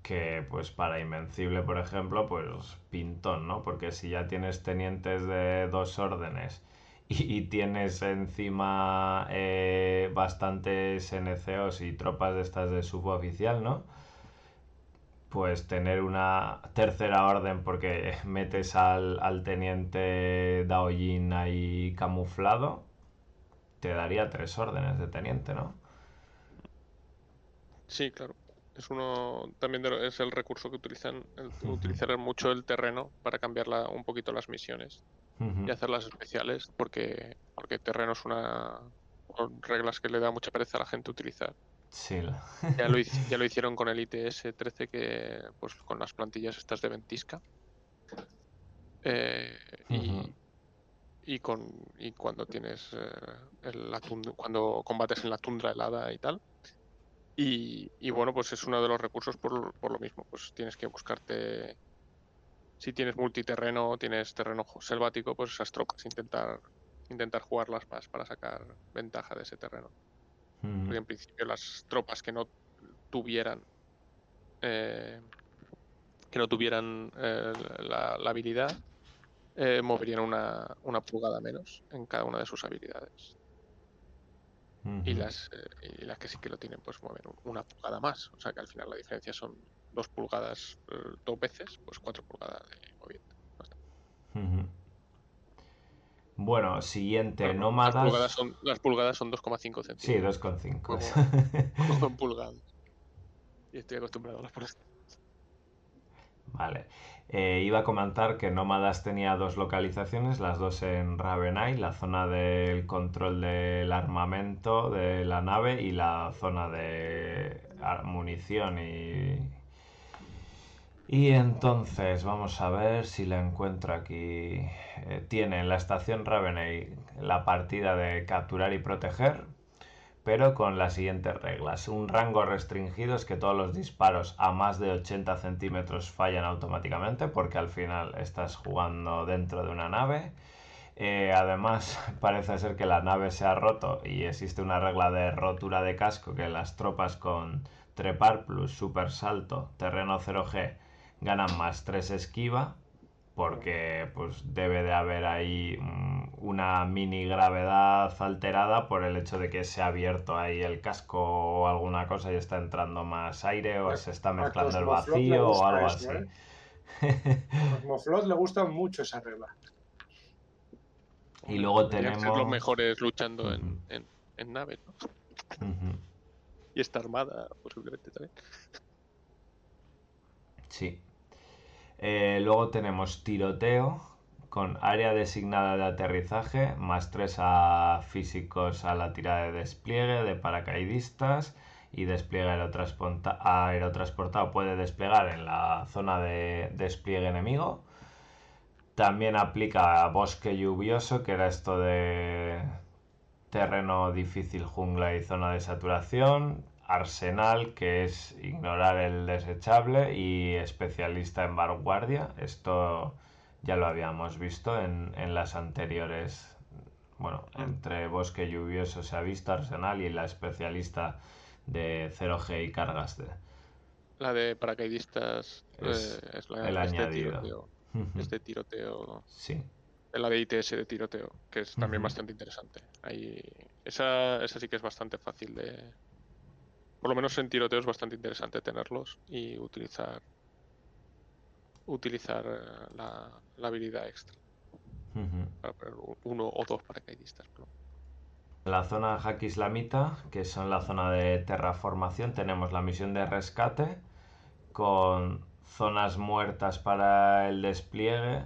que pues para Invencible, por ejemplo, pues pintón, ¿no? Porque si ya tienes tenientes de dos órdenes y, tienes encima eh, bastantes NCOs y tropas de estas de suboficial, ¿no? Pues tener una tercera orden porque metes al, al teniente Daojin ahí camuflado, te daría tres órdenes de teniente, ¿no? Sí, claro. Es uno también de es el recurso que utilizan, el, utilizarán mucho el terreno para cambiar la- un poquito las misiones y hacerlas especiales, porque porque el terreno es una reglas que le da mucha pereza a la gente utilizar. Sí, Ya lo, hic- ya lo hicieron con el ITS 13 que pues con las plantillas estas de ventisca. Eh. Y con y cuando tienes eh, la tund- cuando combates en la tundra helada y tal. Y, y bueno, pues es uno de los recursos por, por lo mismo. Pues tienes que buscarte. Si tienes multiterreno, tienes terreno selvático, pues esas tropas, intentar, intentar jugarlas más para sacar ventaja de ese terreno. Ujú. Porque en principio las tropas que no tuvieran eh, que no tuvieran eh, la, la habilidad eh, moverían una, una pulgada menos en cada una de sus habilidades. Y Ujú. las, eh, y las que sí que lo tienen, pues mueven un- una pulgada más. O sea que al final la diferencia son dos pulgadas eh, dos veces, pues cuatro pulgadas de movimiento. Está. Ujú. Bueno, siguiente, Las nómadas. pulgadas son, las pulgadas son 2,5 Sí, centímetros. 2,5. Como en pulgadas. Y estoy acostumbrado a las pulgadas. Vale. Eh, iba a comentar que Nómadas tenía dos localizaciones, las dos en Ravenay, la zona del control del armamento de la nave y la zona de munición y... Y entonces, vamos a ver si la encuentro aquí. Eh, tiene en la estación Ravenay la partida de capturar y proteger, pero con las siguientes reglas. Un rango restringido es que todos los disparos a más de 80 centímetros fallan automáticamente porque al final estás jugando dentro de una nave. Eh, además, parece ser que la nave se ha roto y existe una regla de rotura de casco que las tropas con trepar plus, super salto, terreno 0G ganan más 3 esquiva porque pues debe de haber ahí mm, una mini gravedad alterada por el hecho de que se ha abierto ahí el casco o alguna cosa y está entrando más aire o A- se está mezclando el vacío o algo eso, así. ¿eh? A Cosmoflot le gusta mucho esa regla. Y luego que ser tenemos... los mejores luchando en, en, en naves, ¿no? Y esta armada, posiblemente también. Sí. Eh, luego tenemos tiroteo con área designada de aterrizaje, más 3 a físicos a la tirada de despliegue de paracaidistas y despliegue aerotransporta- aerotransportado puede desplegar en la zona de despliegue enemigo. También aplica bosque lluvioso, que era esto de terreno difícil, jungla y zona de saturación. Arsenal, que es ignorar el desechable. Y especialista en vanguardia. Esto ya lo habíamos visto en, en las anteriores. Bueno, entre bosque lluvioso se ha visto Arsenal y la especialista de 0G y cargas de. La de paracaidistas Es eh, es la, el este añadido. tiroteo. Este tiroteo. Sí. La de ITS de tiroteo, que es también bastante interesante. Ahí, esa, esa sí que es bastante fácil de. Por lo menos en tiroteo es bastante interesante tenerlos y utilizar. Utilizar eh, la, la habilidad extra para poner uno o dos paracaidistas. ¿no? La zona Hack Islamita, que son la zona de terraformación, tenemos la misión de rescate con zonas muertas para el despliegue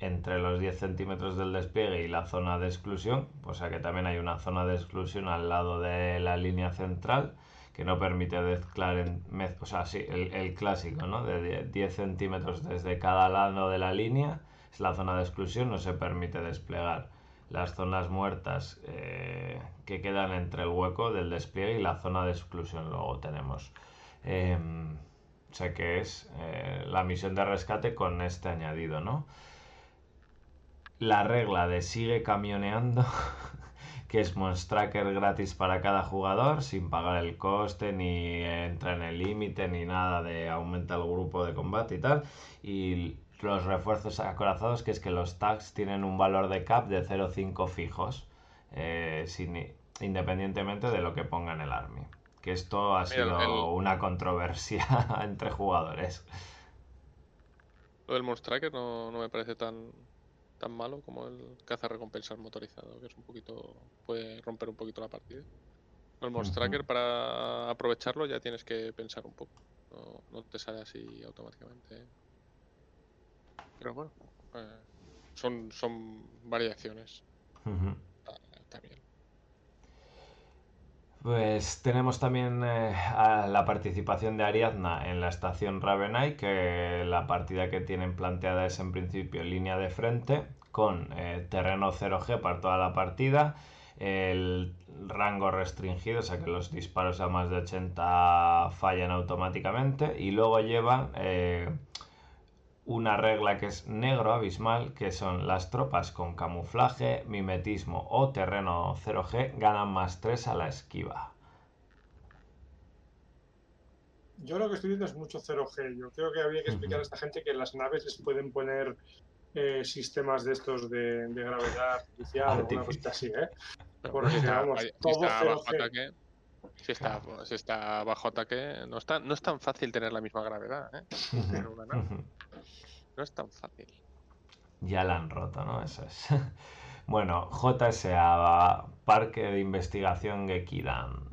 entre los 10 centímetros del despliegue y la zona de exclusión, o sea que también hay una zona de exclusión al lado de la línea central que no permite mezclar, en, o sea, sí, el, el clásico, ¿no? De 10 10 centímetros desde cada lado de la línea es la zona de exclusión, no se permite desplegar las zonas muertas eh, que quedan entre el hueco del despliegue y la zona de exclusión. Luego tenemos, em, o sea que es eh, la misión de rescate con este añadido, ¿no? La regla de sigue camioneando, que es Monstracker gratis para cada jugador, sin pagar el coste, ni entra en el límite, ni nada de aumenta el grupo de combate y tal. Y los refuerzos acorazados, que es que los tags tienen un valor de cap de 0,5 fijos, eh, sin- independientemente de lo que ponga en el army. Que esto ha Mira, sido el- una controversia entre jugadores. Lo del Monstracker no, no me parece tan, tan malo como el caza recompensas motorizado, que es un poquito. puede romper un poquito la partida. El Monster. Tracker para aprovecharlo ya tienes que pensar un poco. No, no te sale así automáticamente. Pero bueno, eh, son, son variaciones. Está, está bien. Pues tenemos también eh, la participación de Ariadna en la estación Ravenai, que la partida que tienen planteada es en principio línea de frente, con eh, terreno 0G para toda la partida, el rango restringido, o sea que los disparos a más de 80 fallan automáticamente, y luego llevan eh, una regla que es negro abismal, que son las tropas con camuflaje, mimetismo o terreno 0G ganan más 3 a la esquiva. Yo lo que estoy viendo es mucho 0G. Yo creo que habría que explicar a esta gente que las naves les pueden poner eh, sistemas de estos de, de gravedad artificial o una Artificial. cosita así, ¿eh? Porque, si todo está bajo 0G. ataque, si está, si está bajo ataque, no, está, no es tan fácil tener la misma gravedad. ¿eh? En una nave. No es tan fácil. Ya la han roto, ¿no? Eso es. Bueno, JSA, Parque de Investigación Gekidan.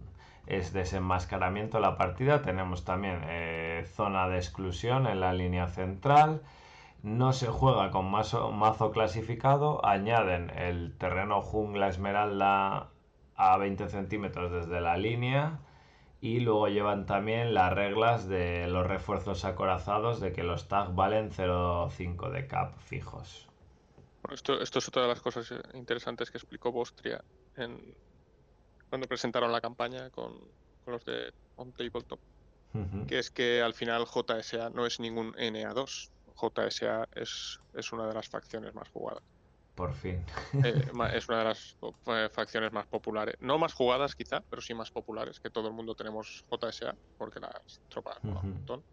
Es desenmascaramiento de la partida. Tenemos también eh, zona de exclusión en la línea central. No se juega con mazo, mazo clasificado. Añaden el terreno jungla esmeralda a 20 centímetros desde la línea. Y luego llevan también las reglas de los refuerzos acorazados de que los tags valen 0,5 de cap fijos. Bueno, esto, esto es otra de las cosas eh, interesantes que explicó Bostria en, cuando presentaron la campaña con, con los de On Tabletop, que es que al final JSA no es ningún NA2. JSA es, es una de las facciones más jugadas. Por fin. Eh, es una de las eh, facciones más populares. No más jugadas quizá, pero sí más populares, que todo el mundo tenemos JSA, porque las tropas molan un Ujú. montón.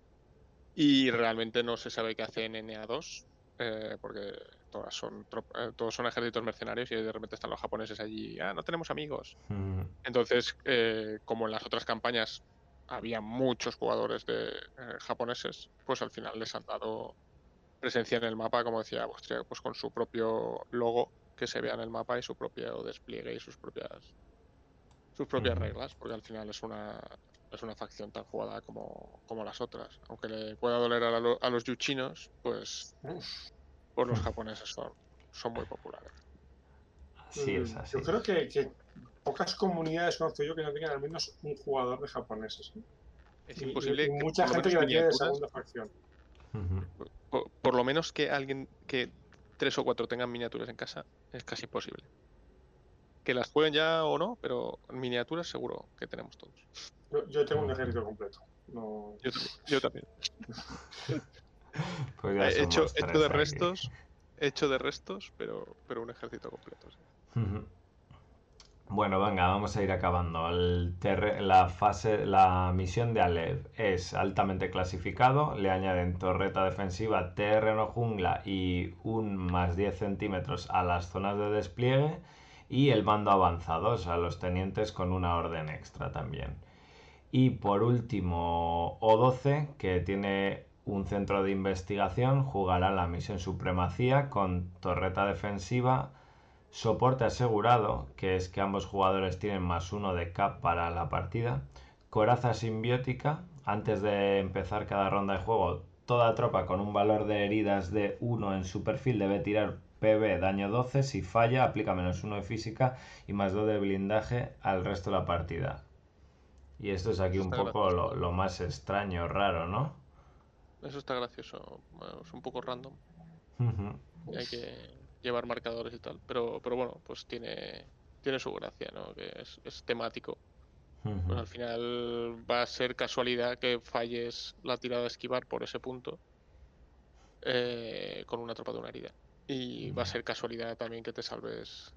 Y realmente no se sabe qué hace en NA2, eh, porque todas son eh, todos son ejércitos mercenarios y de repente están los japoneses allí, ah, no tenemos amigos. Entonces, eh, como en las otras campañas había muchos jugadores de eh, japoneses, pues al final les han dado presencia en el mapa, como decía pues con su propio logo que se vea en el mapa y su propio despliegue y sus propias sus propias reglas, porque al final es una es una facción tan jugada como, como las otras. Aunque le pueda doler a, lo- a los yuchinos, pues, pues los japoneses son, son muy populares. Así es, Mm, así. Yo creo que, que pocas comunidades conozco yo que no tengan al menos un jugador de japoneses. ¿eh? Es Y- imposible y mucha gente que la tiene de segunda facción. Por, por lo menos que alguien que tres o cuatro tengan miniaturas en casa es casi imposible. Que las jueguen ya o no, pero miniaturas seguro que tenemos todos. Yo, yo tengo un ejército completo. No... Yo también. Yo también. Pues ya He somos hecho, hecho de aquí. restos, he hecho de restos, pero, pero un ejército completo. sí. Bueno, venga, vamos a ir acabando. El la fase, la misión de Alev es altamente clasificado. Le añaden torreta defensiva, terreno jungla y un más 10 centímetros a las zonas de despliegue. Y el mando avanzado, o sea, los tenientes con una orden extra también. Y por último, O12, que tiene un centro de investigación, jugará la misión Supremacía con torreta defensiva, soporte asegurado, que es que ambos jugadores tienen más uno de cap para la partida, coraza simbiótica, antes de empezar cada ronda de juego, toda tropa con un valor de heridas de 1 en su perfil debe tirar PB daño 12, si falla aplica menos 1 de física y más 2 de blindaje al resto de la partida. Y esto es aquí un poco lo, lo más extraño, raro, ¿no? Eso está gracioso. Bueno, es un poco random. Y hay que llevar marcadores y tal. Pero, pero bueno, pues tiene, tiene su gracia, ¿no? Que es, es temático. Pues al final va a ser casualidad que falles la tirada de esquivar por ese punto eh, con una tropa de una herida. Y va a ser casualidad también que te salves.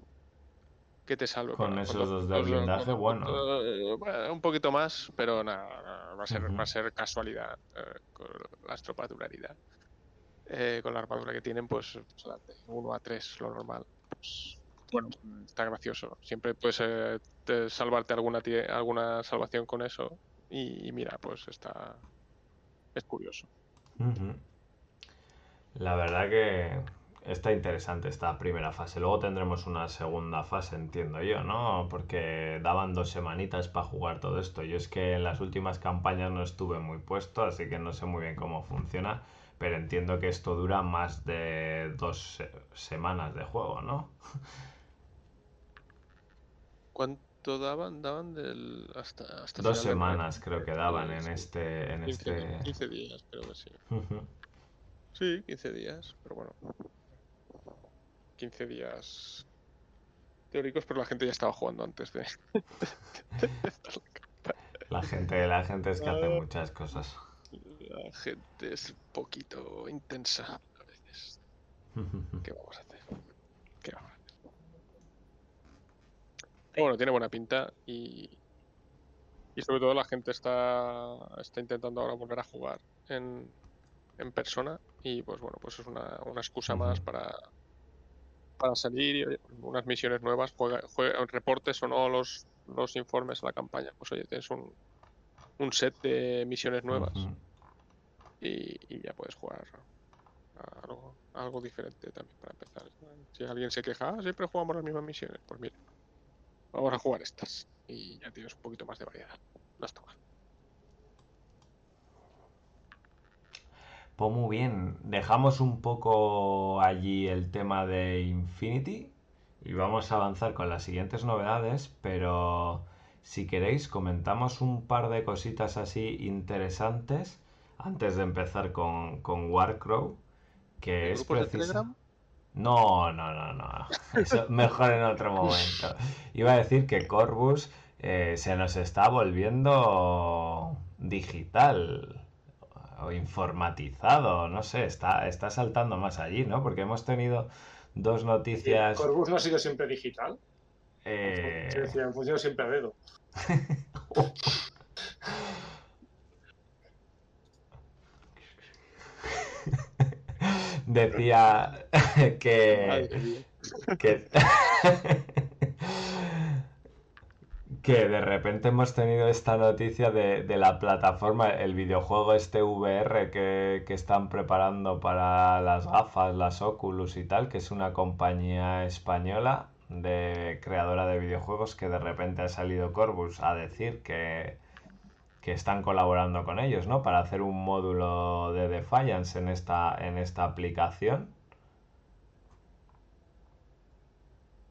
Que te salve Con para- esos dos de blindaje, bueno. eh, bueno, un poquito más, pero nada, nada, va, a ser, va a ser casualidad eh, con las tropas de una herida. Eh, con la armadura que tienen, pues, pues, adelante, 1 a 3, lo normal. Pues, bueno, está gracioso. Siempre puedes eh, te- salvarte alguna, alguna salvación con eso. Y, y mira, pues está. Es curioso. La verdad que está interesante esta primera fase. Luego tendremos una segunda fase, entiendo yo, ¿no? Porque daban dos semanitas para jugar todo esto. Yo es que en las últimas campañas no estuve muy puesto, así que no sé muy bien cómo funciona. Pero entiendo que esto dura más de dos se- semanas de juego, ¿no? ¿Cuánto daban? Daban del hasta, hasta Dos de semanas mes. creo que daban Sí, en este... En 15, di- este... 15 días, creo que sí. Sí, 15 días, pero bueno. 15 días teóricos, pero la gente ya estaba jugando antes de. La gente, la gente es que hace Ah. muchas cosas. La gente es un poquito intensa a veces. ¿Qué vamos a hacer? ¿Qué vamos a hacer? Pero Bueno, tiene buena pinta y. Y sobre todo la gente está, está intentando ahora volver a jugar en, en persona y pues bueno, pues es una, una excusa más para, para salir y oye, unas misiones nuevas, juega, juega- reportes o no los, los informes a la campaña. Pues oye, tienes un, un set de misiones nuevas. Y, ya puedes jugar algo diferente también para empezar. Si alguien se queja, "Ah, siempre jugamos las mismas misiones, pues mira, vamos a jugar estas y ya tienes un poquito más de variedad. No está mal. Pues muy bien, dejamos un poco allí el tema de Infinity y vamos a avanzar con las siguientes novedades, pero si queréis comentamos un par de cositas así interesantes antes de empezar con, con Warcrow, que ¿El es Telegram? No, no, no, no. Eso mejor en otro momento. Iba a decir que Corvus eh, se nos está volviendo digital o informatizado, no sé, está, está saltando más allí, ¿no? Porque hemos tenido dos noticias. Corbus no ha sido siempre digital. eh, han funcionado siempre a dedo. decía que, que, que de repente hemos tenido esta noticia de, de la plataforma, el videojuego este VR que, que están preparando para las gafas, las Oculus y tal, que es una compañía española de creadora de videojuegos que de repente ha salido Corbus a decir que, que están colaborando con ellos, ¿no? Para hacer un módulo de Defiance en esta, en esta aplicación.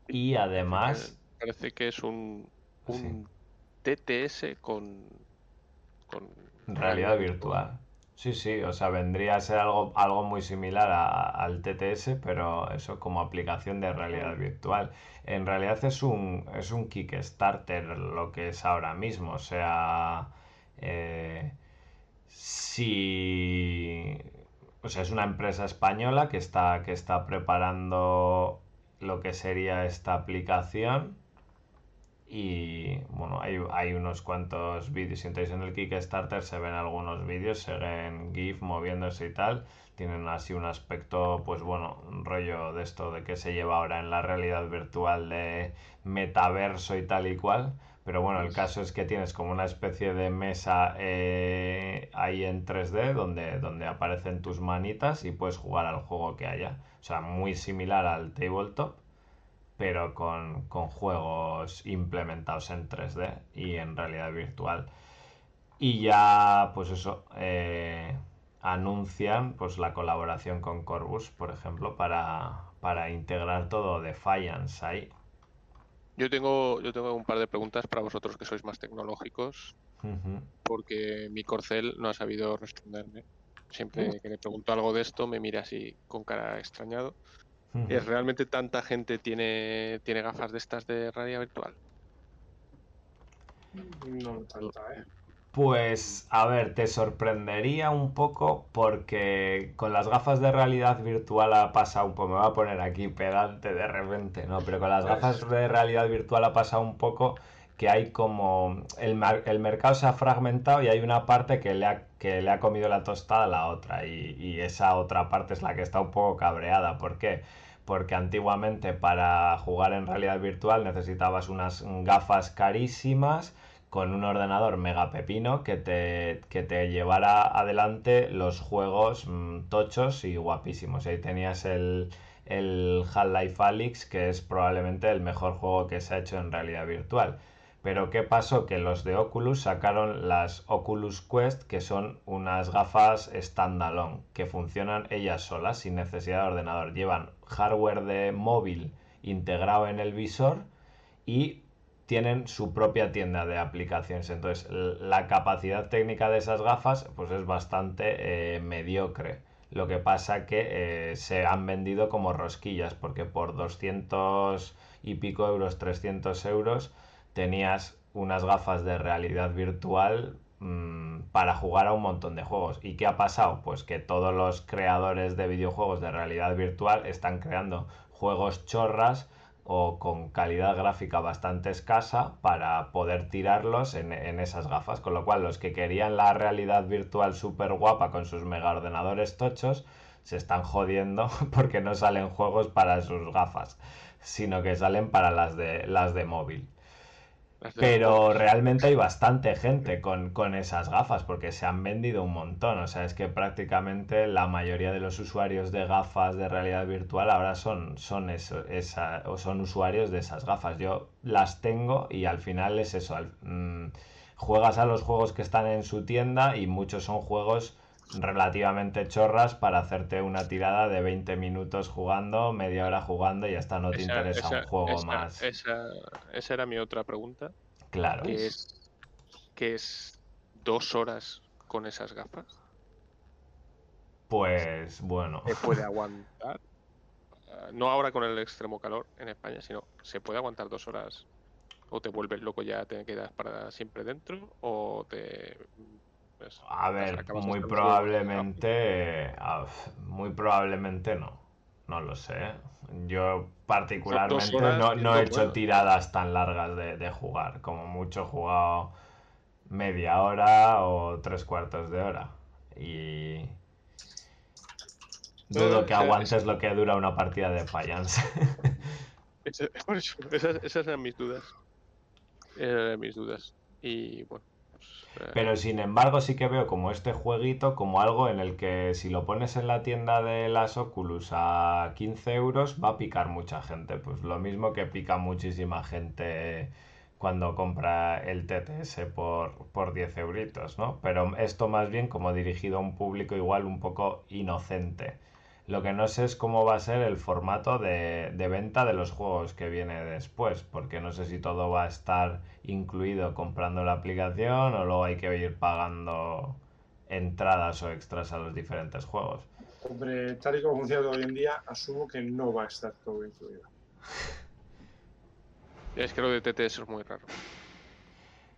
Y además, Parece que es un, Sí. un TTS con, con realidad virtual. Sí, sí, o sea, vendría a ser algo, algo muy similar a- al TTS, pero eso como aplicación de realidad virtual. En realidad es un, es un Kickstarter lo que es ahora mismo, o sea, eh, si, o sea, es una empresa española que está, que está preparando lo que sería esta aplicación. Y bueno, hay, hay unos cuantos vídeos. Si entráis en el Kickstarter, se ven algunos vídeos, se ven GIF moviéndose y tal. Tienen así un aspecto, pues bueno, un rollo de esto de que se lleva ahora en la realidad virtual de metaverso y tal y cual. Pero bueno, el caso es que tienes como una especie de mesa eh, ahí en 3D donde, donde aparecen tus manitas y puedes jugar al juego que haya. O sea, muy similar al tabletop pero con, con juegos implementados en 3D y en realidad virtual. Y ya, pues eso, eh, anuncian pues la colaboración con Corbus, por ejemplo, para, para integrar todo Defiance ahí. Yo tengo, yo tengo un par de preguntas para vosotros que sois más tecnológicos, porque mi corcel no ha sabido responderme. Siempre que le pregunto algo de esto me mira así con cara extrañado. ¿Es realmente tanta gente tiene, tiene gafas de estas de realidad virtual? No tanta, ¿eh? Pues, a ver, te sorprendería un poco porque con las gafas de realidad virtual ha pasado un poco, me voy a poner aquí pedante de repente, ¿no? Pero con las gafas de realidad virtual ha pasado un poco que hay como el, mar- el mercado se ha fragmentado y hay una parte que le ha, que le ha comido la tostada a la otra y, y esa otra parte es la que está un poco cabreada. ¿Por qué? Porque antiguamente para jugar en realidad virtual necesitabas unas gafas carísimas con un ordenador mega pepino que te, que te llevara adelante los juegos mm, tochos y guapísimos. Ahí tenías el, el Half-Life Alyx, que es probablemente el mejor juego que se ha hecho en realidad virtual. Pero ¿qué pasó? Que los de Oculus sacaron las Oculus Quest, que son unas gafas standalone, que funcionan ellas solas, sin necesidad de ordenador. Llevan hardware de móvil integrado en el visor y tienen su propia tienda de aplicaciones. Entonces, la capacidad técnica de esas gafas pues es bastante eh, mediocre. Lo que pasa que eh, se han vendido como rosquillas, porque por 200 y pico euros, 300 euros, tenías unas gafas de realidad virtual mm, para jugar a un montón de juegos. ¿Y qué ha pasado? Pues que todos los creadores de videojuegos de realidad virtual están creando juegos chorras o con calidad gráfica bastante escasa para poder tirarlos en, esas gafas. Con lo cual, los que querían la realidad virtual súper guapa con sus mega ordenadores tochos se están jodiendo porque no salen juegos para sus gafas, sino que salen para las de, las de móvil. Pero realmente hay bastante gente con, esas gafas porque se han vendido un montón. O sea, es que prácticamente la mayoría de los usuarios de gafas de realidad virtual ahora son, son, eso, esa, o son usuarios de esas gafas. Yo las tengo y al final es eso. Mm, juegas a los juegos que están en su tienda y muchos son juegos relativamente chorras para hacerte una tirada de 20 minutos jugando, media hora jugando y hasta no te interesa un juego más. Esa, esa, era mi otra pregunta. Claro. Que es, que es dos horas con esas gafas. Pues bueno. ¿Se puede aguantar? Ah, no ahora con el extremo calor en España, sino ¿se puede aguantar dos horas? ¿O te vuelves loco ya te quedas para siempre dentro? ¿O te pues, a ver, muy probablemente, muy probablemente no. No lo sé. Yo particularmente no, he hecho tiradas tan largas de, jugar. Como mucho he jugado media hora o tres cuartos de hora. Y dudo que aguantes lo que dura una partida de Fallance. esas, eran mis dudas. eran mis dudas. Y bueno. Pero sin embargo sí que veo como este jueguito como algo en el que si lo pones en la tienda de las Oculus a 15 euros va a picar mucha gente. Pues lo mismo que pica muchísima gente cuando compra el TTS por, por 10 euritos, ¿no? Pero esto más bien como dirigido a un público igual un poco inocente. Lo que no sé es cómo va a ser el formato de, venta de los juegos que viene después, porque no sé si todo va a estar incluido comprando la aplicación o luego hay que ir pagando entradas o extras a los diferentes juegos. Hombre, tal y como funciona hoy en día, asumo que no va a estar todo incluido. Es que lo de TTS es muy raro.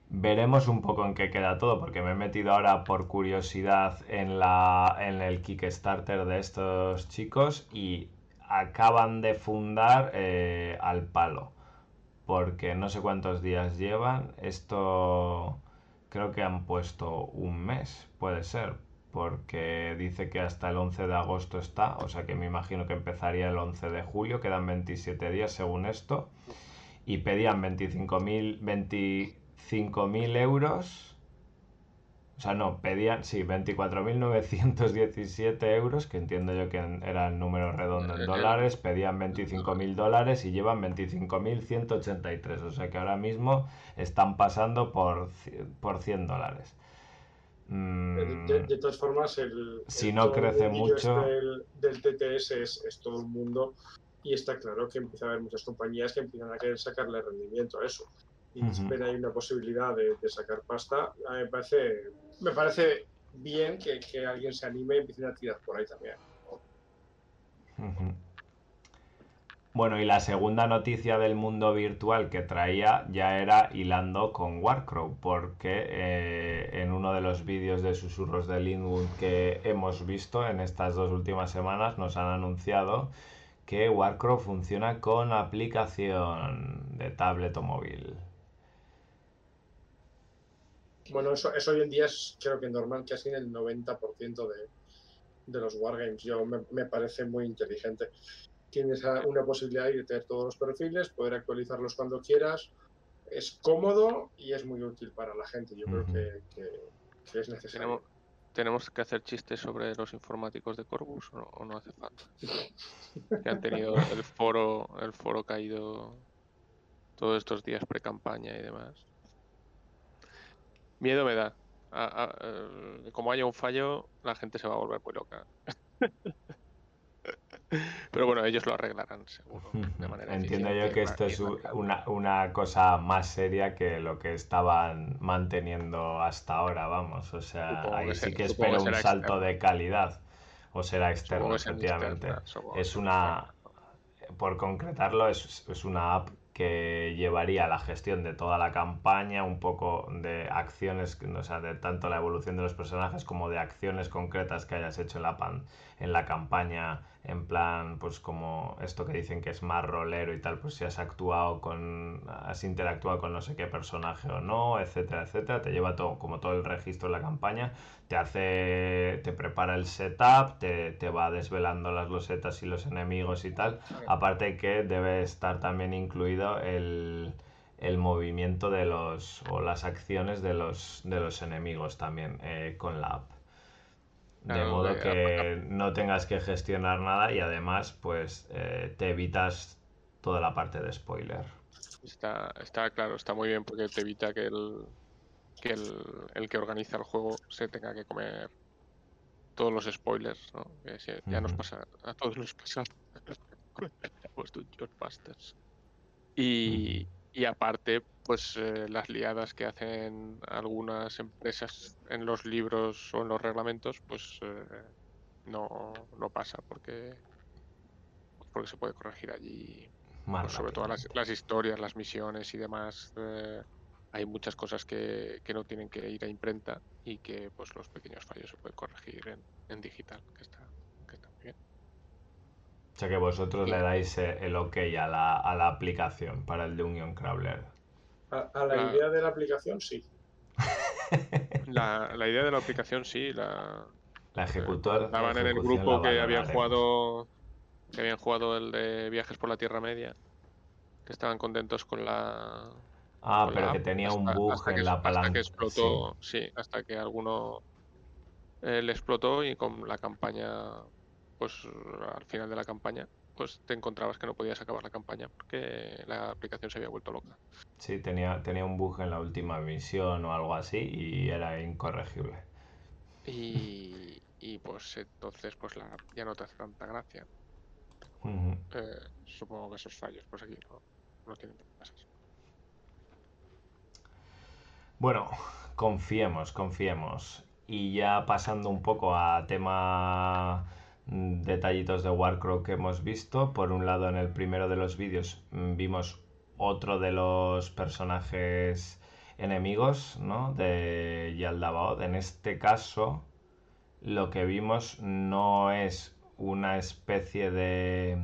Veremos un poco en qué queda todo, porque me he metido ahora por curiosidad en, la, en el Kickstarter de estos chicos y acaban de fundar eh, al palo, porque no sé cuántos días llevan. Esto creo que han puesto un mes, puede ser, porque dice que hasta el 11 de agosto está, o sea que me imagino que empezaría el 11 de julio, quedan 27 días según esto, y pedían 25.000... 20 5.000 euros. O sea, no, pedían, sí, 24.917 euros, que entiendo yo que era el número redondo en dólares, pedían 25.000 dólares y llevan 25.183, o sea que ahora mismo están pasando por, por 100 dólares. Mm, de, todas formas, el, si no crece mucho... Del, TTS es, es, todo el mundo y está claro que empieza a haber muchas compañías que empiezan a querer sacarle rendimiento a eso y ven ahí una posibilidad de, sacar pasta, a mí me parece, me parece bien que, alguien se anime y empiece a tirar por ahí también. Bueno, y la segunda noticia del mundo virtual que traía ya era hilando con Warcrow, porque eh, en uno de los vídeos de susurros de Linwood que hemos visto en estas dos últimas semanas nos han anunciado que Warcrow funciona con aplicación de tablet o móvil. Bueno, eso, hoy en día es creo que normal, que así en el 90% de, de los wargames. Yo me, parece muy inteligente. Tienes una posibilidad de tener todos los perfiles, poder actualizarlos cuando quieras. Es cómodo y es muy útil para la gente. Yo creo que, es necesario. tenemos que hacer chistes sobre los informáticos de Corvus o no, o no hace falta. Que han tenido el foro, el foro caído todos estos días pre-campaña y demás. Miedo me da. A- a- eh, como haya un fallo, la gente se va a volver muy loca. Pero bueno, ellos lo arreglarán, seguro. De manera Entiendo yo que esto es una, una cosa más seria que lo que estaban manteniendo hasta ahora, vamos. O sea, Supongo ahí que sí que espero que un salto externo. de calidad. O será externo, efectivamente. externa, Es una, por concretarlo, es, es una app que llevaría la gestión de toda la campaña, un poco de acciones, o sea, de tanto la evolución de los personajes como de acciones concretas que hayas hecho en la, pan, en la campaña, en plan, pues como esto que dicen que es más rolero y tal, pues si has actuado con, has interactuado con no sé qué personaje o no, etcétera, etcétera, te lleva todo, como todo el registro de la campaña, te hace, te prepara el setup, te, te va desvelando las losetas y los enemigos y tal, aparte que debe estar también incluido el, el movimiento de los, o las acciones de los, de los enemigos también eh, con la app. De Claro, modo que no tengas que gestionar nada y además pues eh, te evitas toda la parte de spoiler. Está, está claro, está muy bien porque te evita que el que el, el que organiza el juego se tenga que comer todos los spoilers, ¿no? Que si- ya nos pasa, a todos nos pasa los Dungeon Masters. Y, y aparte, pues eh, las liadas que hacen algunas empresas en los libros o en los reglamentos, pues eh, no, no pasa porque porque se puede corregir allí pues sobre todo las, las historias, las misiones y demás, eh, hay muchas cosas que, que no tienen que ir a imprenta y que pues los pequeños fallos se pueden corregir en, en digital, que está, que está muy bien. O sea que vosotros le dais eh, el ok a la, a la aplicación para el Dungeon Crawler. A, a la idea de la aplicación, sí. La, la idea de la aplicación sí, la La ejecutor. la estaban en el grupo que habían jugado que habían jugado el de viajes por la Tierra Media, que estaban contentos con la Ah, pero que tenía un hasta- bug hasta en que- la Hasta palanca. que explotó, sí. hasta que alguno eh, le explotó y con la campaña, pues al final de la campaña, pues te encontrabas que no podías acabar la campaña porque la aplicación se había vuelto loca. Sí, tenía, tenía un bug en la última misión o algo así y era incorregible. Y, y pues entonces pues la ya no te hace tanta gracia. Eh, supongo que esos fallos pues aquí no, no tienen pasar. Bueno, confiemos, confiemos. Y ya pasando un poco a tema mm, detallitos de Warcraft que hemos visto. Por un lado, en el primero de los vídeos mm, vimos otro de los personajes enemigos, ¿no? De Yaldabaoth. En este caso, lo que vimos no es una especie de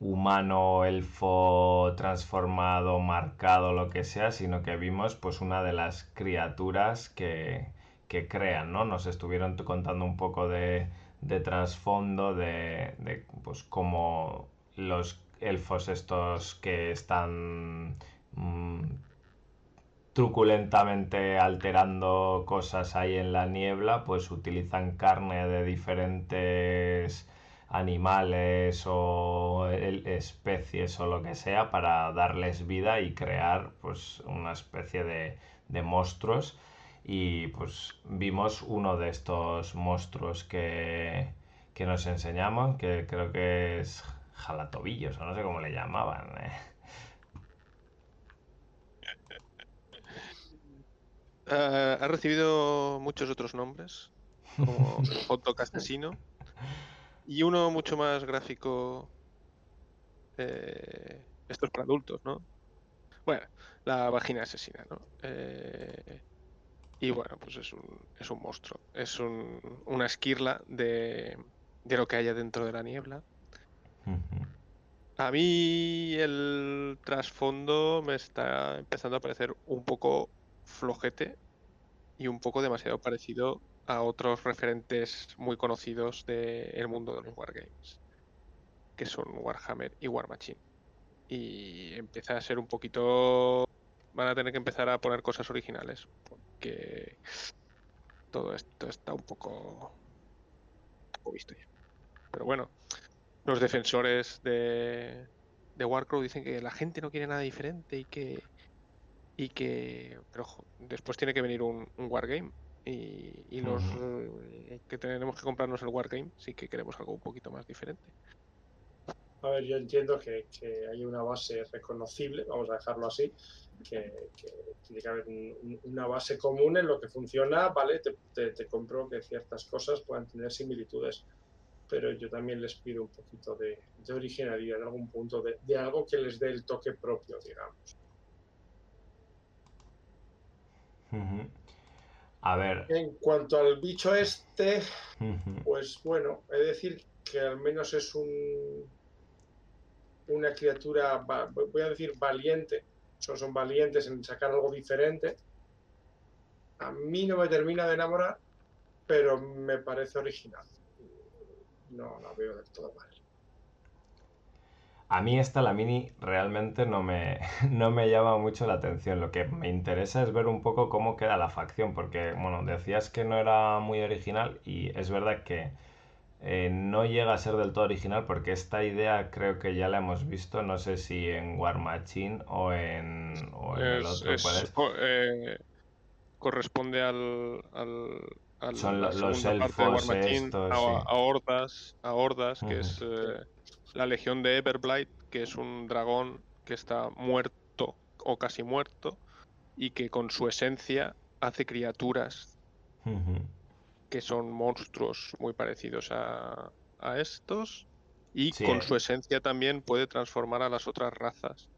humano, elfo transformado, marcado, lo que sea, sino que vimos pues una de las criaturas que, que crean, ¿no? Nos estuvieron contando un poco de, de trasfondo, de, de pues como los elfos estos que están mm, truculentamente alterando cosas ahí en la niebla, pues utilizan carne de diferentes animales o especies o lo que sea para darles vida y crear pues una especie de, de monstruos y pues vimos uno de estos monstruos que, que nos enseñamos que creo que es jalatobillos o no sé cómo le llamaban ¿eh? Ah, ha recibido muchos otros nombres, como asesino, y uno mucho más gráfico. eh, esto es para adultos, ¿no? Bueno, la vagina asesina, ¿no? Eh, y bueno, pues es un, es un monstruo. Es un, una esquirla de, de lo que haya dentro de la niebla. A mí el trasfondo me está empezando a parecer un poco flojete y un poco demasiado parecido a otros referentes muy conocidos del mundo de los wargames, que son Warhammer y War Machine. Y empieza a ser un poquito... Van a tener que empezar a poner cosas originales, porque todo esto está un poco, poco visto. Pero bueno, los defensores de, de Warcraft dicen que la gente no quiere nada diferente y que y que pero ojo, después tiene que venir un, un Wargame y, y los eh, que tenemos que comprarnos el Wargame sí que queremos algo un poquito más diferente. A ver, yo entiendo que, que hay una base reconocible, vamos a dejarlo así, que, que tiene que haber un- un- una base común en lo que funciona, ¿vale? Te, te- te compro que ciertas cosas puedan tener similitudes, pero yo también les pido un poquito de, de originalidad en algún punto, de, de algo que les dé el toque propio, digamos. Ujú. A ver. En cuanto al bicho este. Pues bueno, he de decir que al menos es un una criatura, voy a decir valiente, son, son valientes en sacar algo diferente. A mí no me termina de enamorar, pero me parece original. No la veo del todo mal. A mí esta, la mini, realmente no me, no me llama mucho la atención. Lo que me interesa es ver un poco cómo queda la facción, porque, bueno, decías que no era muy original y es verdad que eh, no llega a ser del todo original porque esta idea creo que ya la hemos visto, no sé si en War Machine o en, o en el Es- otro. es- ¿cuál es? co- eh, corresponde al, al, al- Son la lo- los segunda parte de War elfos Machine, estos, a, sí. a Hordas, a Hordas, que es eh, la legión de Everblight, que es un dragón que está muerto o casi muerto y que con su esencia hace criaturas que son monstruos muy parecidos a, a estos y Sí, con eh. su esencia también puede transformar a las otras razas.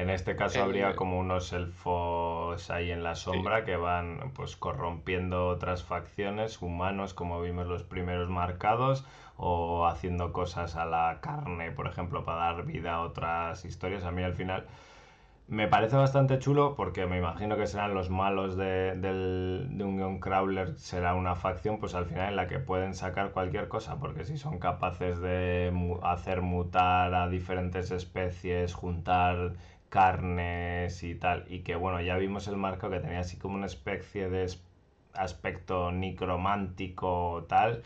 En este caso El- habría como unos elfos ahí en la sombra que van pues corrompiendo otras facciones, humanos como vimos los primeros marcados, o haciendo cosas a la carne, por ejemplo, para dar vida a otras historias. A mí al final me parece bastante chulo porque me imagino que serán los malos de, del, de un Crawler, será una facción pues al final en la que pueden sacar cualquier cosa, porque si son capaces de mu- hacer mutar a diferentes especies, juntar carnes y tal, y que bueno, ya vimos el marco que tenía así como una especie de aspecto necromántico tal,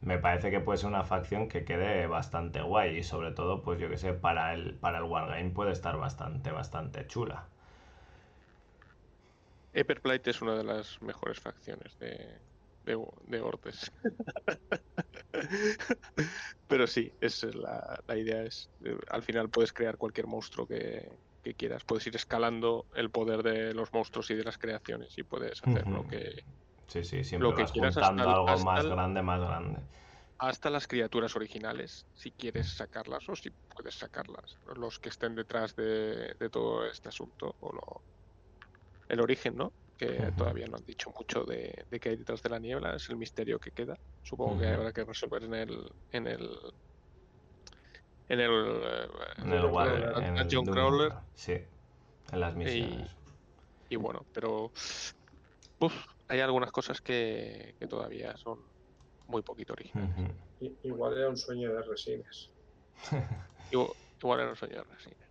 me parece que puede ser una facción que quede bastante guay y sobre todo, pues yo que sé, para el, para el Wargame puede estar bastante, bastante chula. Everblight es una de las mejores facciones de, de, de Ordes. Pero sí, es la, la idea es, eh, al final puedes crear cualquier monstruo que, que quieras. Puedes ir escalando el poder de los monstruos y de las creaciones y puedes hacer lo Ujú. que Sí, sí, siempre Lo que vas quieras hasta algo hasta más grande, más grande. hasta las criaturas originales, si quieres sacarlas o si puedes sacarlas. Los que estén detrás de, de todo este asunto o lo, el origen, ¿no? Que todavía no han dicho mucho de, de qué hay detrás de la niebla, es el misterio que queda. Supongo que habrá que resolver en el en el en el, eh, En el, Dungeon War- Crawler, en el Doom- Crawler. Sí, en las misiones. y bueno, pero uf, hay algunas cosas que, que todavía son muy poquito originales. Igual era un sueño de resines. Igual, igual era un sueño de resina.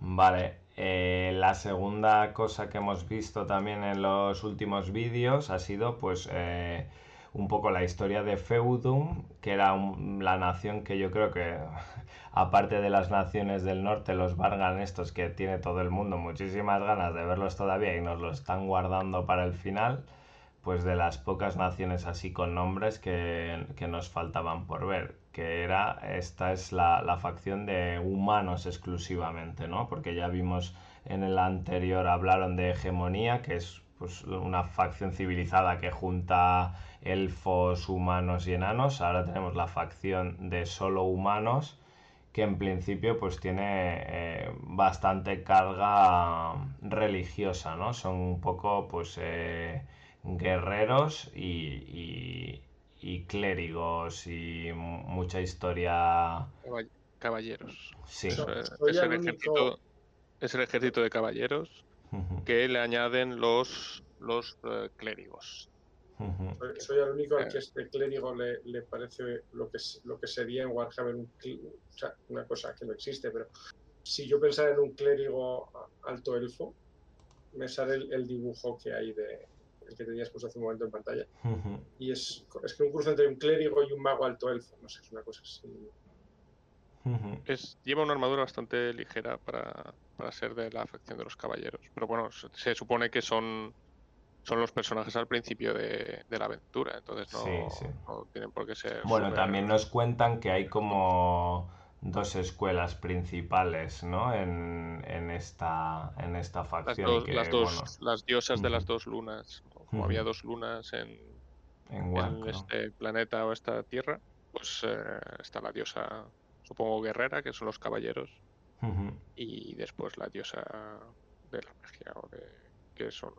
Vale, eh, la segunda cosa que hemos visto también en los últimos vídeos ha sido pues eh, un poco la historia de Feudum, que era la nación que yo creo que, aparte de las naciones del norte, los Vargan estos que tiene todo el mundo muchísimas ganas de verlos todavía y nos lo están guardando para el final, pues de las pocas naciones así con nombres que, que nos faltaban por ver, que era, esta es la, la facción de humanos exclusivamente, ¿no? Porque ya vimos en el anterior hablaron de hegemonía, que es pues una facción civilizada que junta elfos, humanos y enanos. Ahora tenemos la facción de solo humanos, que en principio pues tiene eh, bastante carga religiosa, ¿no? Son un poco pues eh, guerreros y, y- y clérigos y mucha historia. Caball- Caballeros. Sí. Es, el ejército, es el ejército de caballeros que le añaden los, los eh, clérigos. Soy, soy el único al que este clérigo le, le parece lo que, es- lo que sería en Warhammer un, cl- o sea, una cosa que no existe, pero si yo pensara en un clérigo alto elfo, me sale el, el dibujo que hay de el que tenías puesto hace un momento en pantalla. Y es, es que un cruce entre un clérigo y un mago alto elfo, no sé, es una cosa así. Es, lleva una armadura bastante ligera para, para ser de la facción de los caballeros. Pero bueno, se, se supone que son, son los personajes al principio de, de la aventura. Entonces no, Sí, sí. no tienen por qué ser. Bueno, también nos cuentan que hay como dos escuelas principales, ¿no? En, en esta, en esta Las facción. dos, y que, las, dos bueno, las diosas de las dos lunas. Como había dos lunas en, en este planeta o esta tierra, pues eh, está la diosa, supongo, guerrera, que son los caballeros, y después la diosa de la magia, o de, que son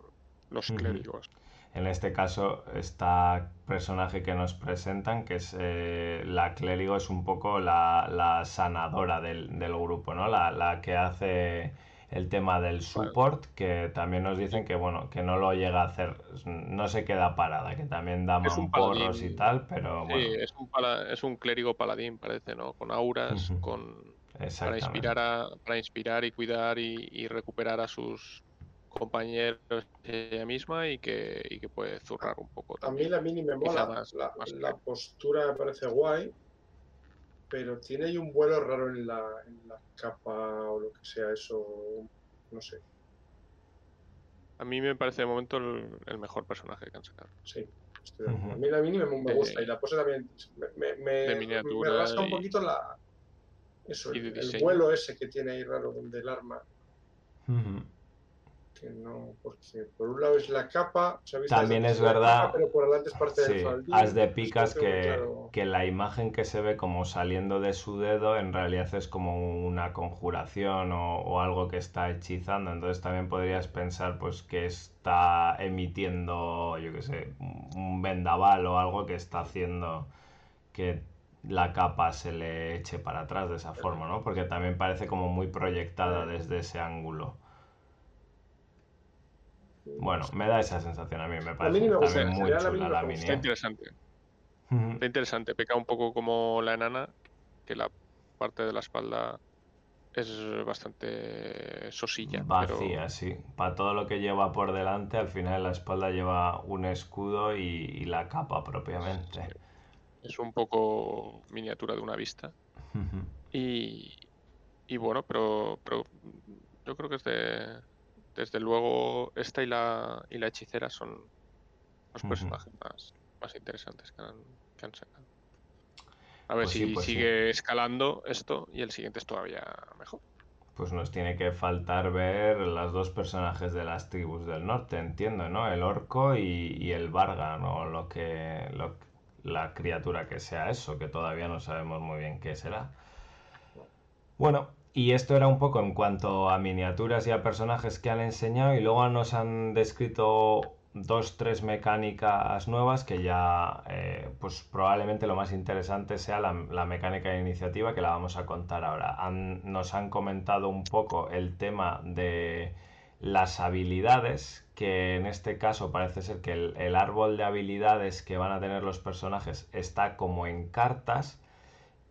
los clérigos. En este caso, esta personaje que nos presentan, que es eh, la clérigo, es un poco la, la sanadora del, del grupo, ¿no? La, la que hace el tema del support, que también nos dicen que, bueno, que no lo llega a hacer, no se queda parada, que también da un porros y tal, pero Sí, bueno, es un, pala- es un clérigo paladín, parece, ¿no? Con auras, con, para, inspirar a, para inspirar y cuidar y, y recuperar a sus compañeros ella misma y que, y que puede zurrar un poco A mí también. la mini me mola, más- la, más la postura me parece guay, pero tiene ahí un vuelo raro en la, en la capa o lo que sea eso, no sé, A mí me parece de momento el, el mejor personaje que han sacado. sí. estoy de acuerdo. Ujú. A mí la mini me, me De- gusta y la pose también me, me, me, de me rasca un poquito la... Eso, el, vuelo ese que tiene ahí raro donde el arma. Que no, porque por un lado es la capa, o sea, viste, También es verdad- capa, pero por delante es parte del Sí, faldín, haz de picas que, claro, que la imagen que se ve como saliendo de su dedo en realidad es como una conjuración o, o algo que está hechizando. Entonces también podrías pensar pues que está emitiendo, yo qué sé, un un vendaval o algo que está haciendo que la capa se le eche para atrás de esa forma, ¿no? Porque también parece como muy proyectada desde ese ángulo. Bueno, me da esa sensación a mí, me parece mini me gusta, también en muy la chula la mini. gusta. Está ¿eh? interesante. Está interesante. Peca un poco como la enana, que la parte de la espalda es bastante sosilla. pero- Vacía, sí. Para todo lo que lleva por delante, al final la espalda lleva un escudo y, y la capa propiamente. Es un poco miniatura de una vista. Y, y bueno, pero, pero yo creo que desde, desde luego esta y la, y la hechicera son los personajes más, más interesantes que han, que han sacado. A ver Pues si sí, pues sí. sigue escalando esto y el siguiente es todavía mejor. Pues nos tiene que faltar ver las dos personajes de las tribus del norte, entiendo, ¿no? El orco y, y el varga, ¿no? Lo que, lo- la criatura que sea eso, que todavía no sabemos muy bien qué será. Bueno, y esto era un poco en cuanto a miniaturas y a personajes que han enseñado y luego nos han descrito dos, tres mecánicas nuevas que ya, eh, pues probablemente lo más interesante sea la, la mecánica de iniciativa que la vamos a contar ahora. Han- nos han comentado un poco el tema de las habilidades, que en este caso parece ser que el, el árbol de habilidades que van a tener los personajes está como en cartas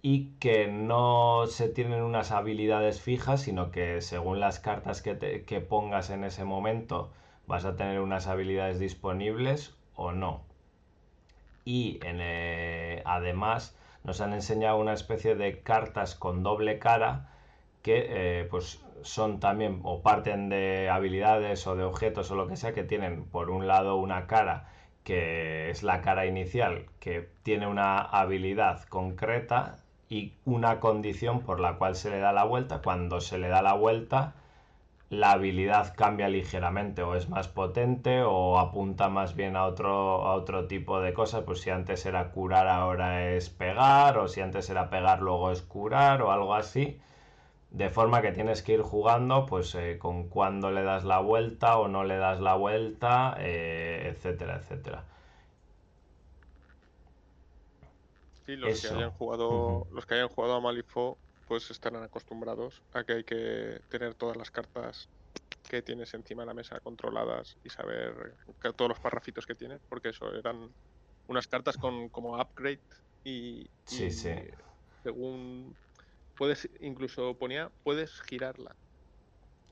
y que no se tienen unas habilidades fijas, sino que según las cartas que, te- que pongas en ese momento vas a tener unas habilidades disponibles o no. Y eh, además nos han enseñado una especie de cartas con doble cara que eh, pues son también o parten de habilidades o de objetos o lo que sea que tienen por un lado una cara que es la cara inicial que tiene una habilidad concreta y una condición por la cual se le da la vuelta cuando se le da la vuelta la habilidad cambia ligeramente o es más potente o apunta más bien a otro, a otro tipo de cosas, pues si antes era curar ahora es pegar o si antes era pegar luego es curar o algo así. De forma que tienes que ir jugando pues eh, con cuándo le das la vuelta o no le das la vuelta, eh, etcétera, etcétera. Sí, los Eso. que hayan jugado, los que hayan jugado a Malifaux, pues estarán acostumbrados a que hay que tener todas las cartas que tienes encima de la mesa controladas y saber que- todos los parrafitos que tienes, porque eso eran unas cartas con como upgrade y, Sí, y sí. según puedes incluso ponía puedes girarla.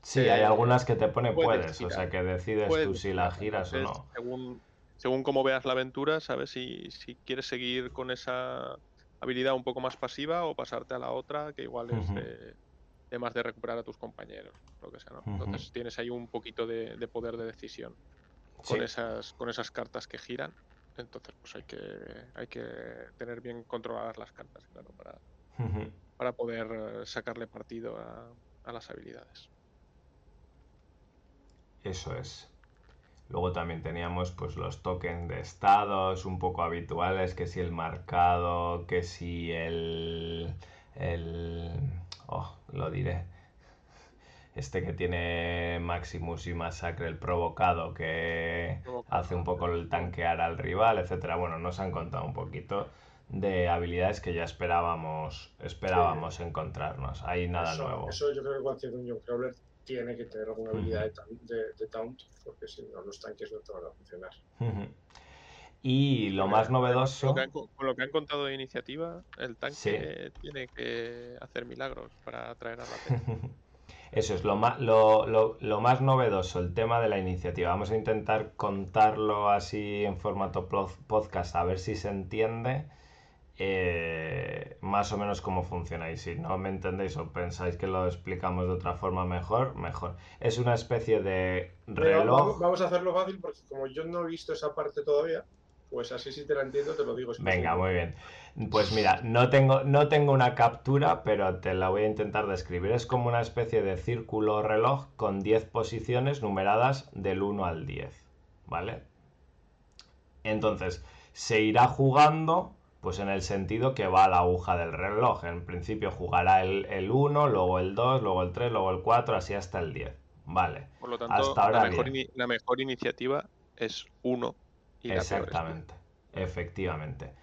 Sí, hay Eh, algunas que te pone puedes puedes, o sea que decides Puedes tú si la giras o no. Según, según cómo veas la aventura, sabes si, si quieres seguir con esa habilidad un poco más pasiva o pasarte a la otra, que igual es de, de más de recuperar a tus compañeros, lo que sea, ¿no? Entonces tienes ahí un poquito de, de poder de decisión con Sí. esas, con esas cartas que giran. Entonces, pues hay que, hay que tener bien controladas las cartas, claro, para, para poder eh, sacarle partido a, a las habilidades. Eso es. Luego también teníamos pues los tokens de estados un poco habituales, que si el marcado, que si el... el... oh, lo diré. Este que tiene Maximus y Masacre, el provocado, que hace un poco el tanquear al rival, etcétera. Bueno, nos han contado un poquito de habilidades que ya esperábamos esperábamos encontrarnos. Ahí nada eso, nuevo. Eso yo creo que cualquier Dungeon Crawler tiene que tener alguna habilidad de, taunt- de- de taunt, porque si no, los tanques no te van a funcionar. Y lo más Con novedoso... lo, que han, co- con lo que han contado de iniciativa, el tanque Sí. tiene que hacer milagros para atraer a la peña. Eso es lo más, lo, lo- lo más novedoso, el tema de la iniciativa. Vamos a intentar contarlo así en formato podcast, a ver si se entiende eh, más o menos cómo funciona. Y si no me entendéis o pensáis que lo explicamos de otra forma mejor, mejor. Es una especie de reloj. vamos, vamos a hacerlo fácil, porque como yo no he visto esa parte todavía, pues así si te la entiendo te lo digo. Venga, muy bien. Pues mira, no tengo, no tengo una captura, pero te la voy a intentar describir. Es como una especie de círculo reloj con 10 posiciones numeradas del 1 al 10. ¿Vale? Entonces, se irá jugando, pues en el sentido que va la aguja del reloj. En principio jugará el, el 1, luego el 2, luego el 3, luego el 4, así hasta el 10. Vale. Por lo tanto, Hasta ahora la, mejor la mejor iniciativa es uno y la. Exactamente, efectivamente.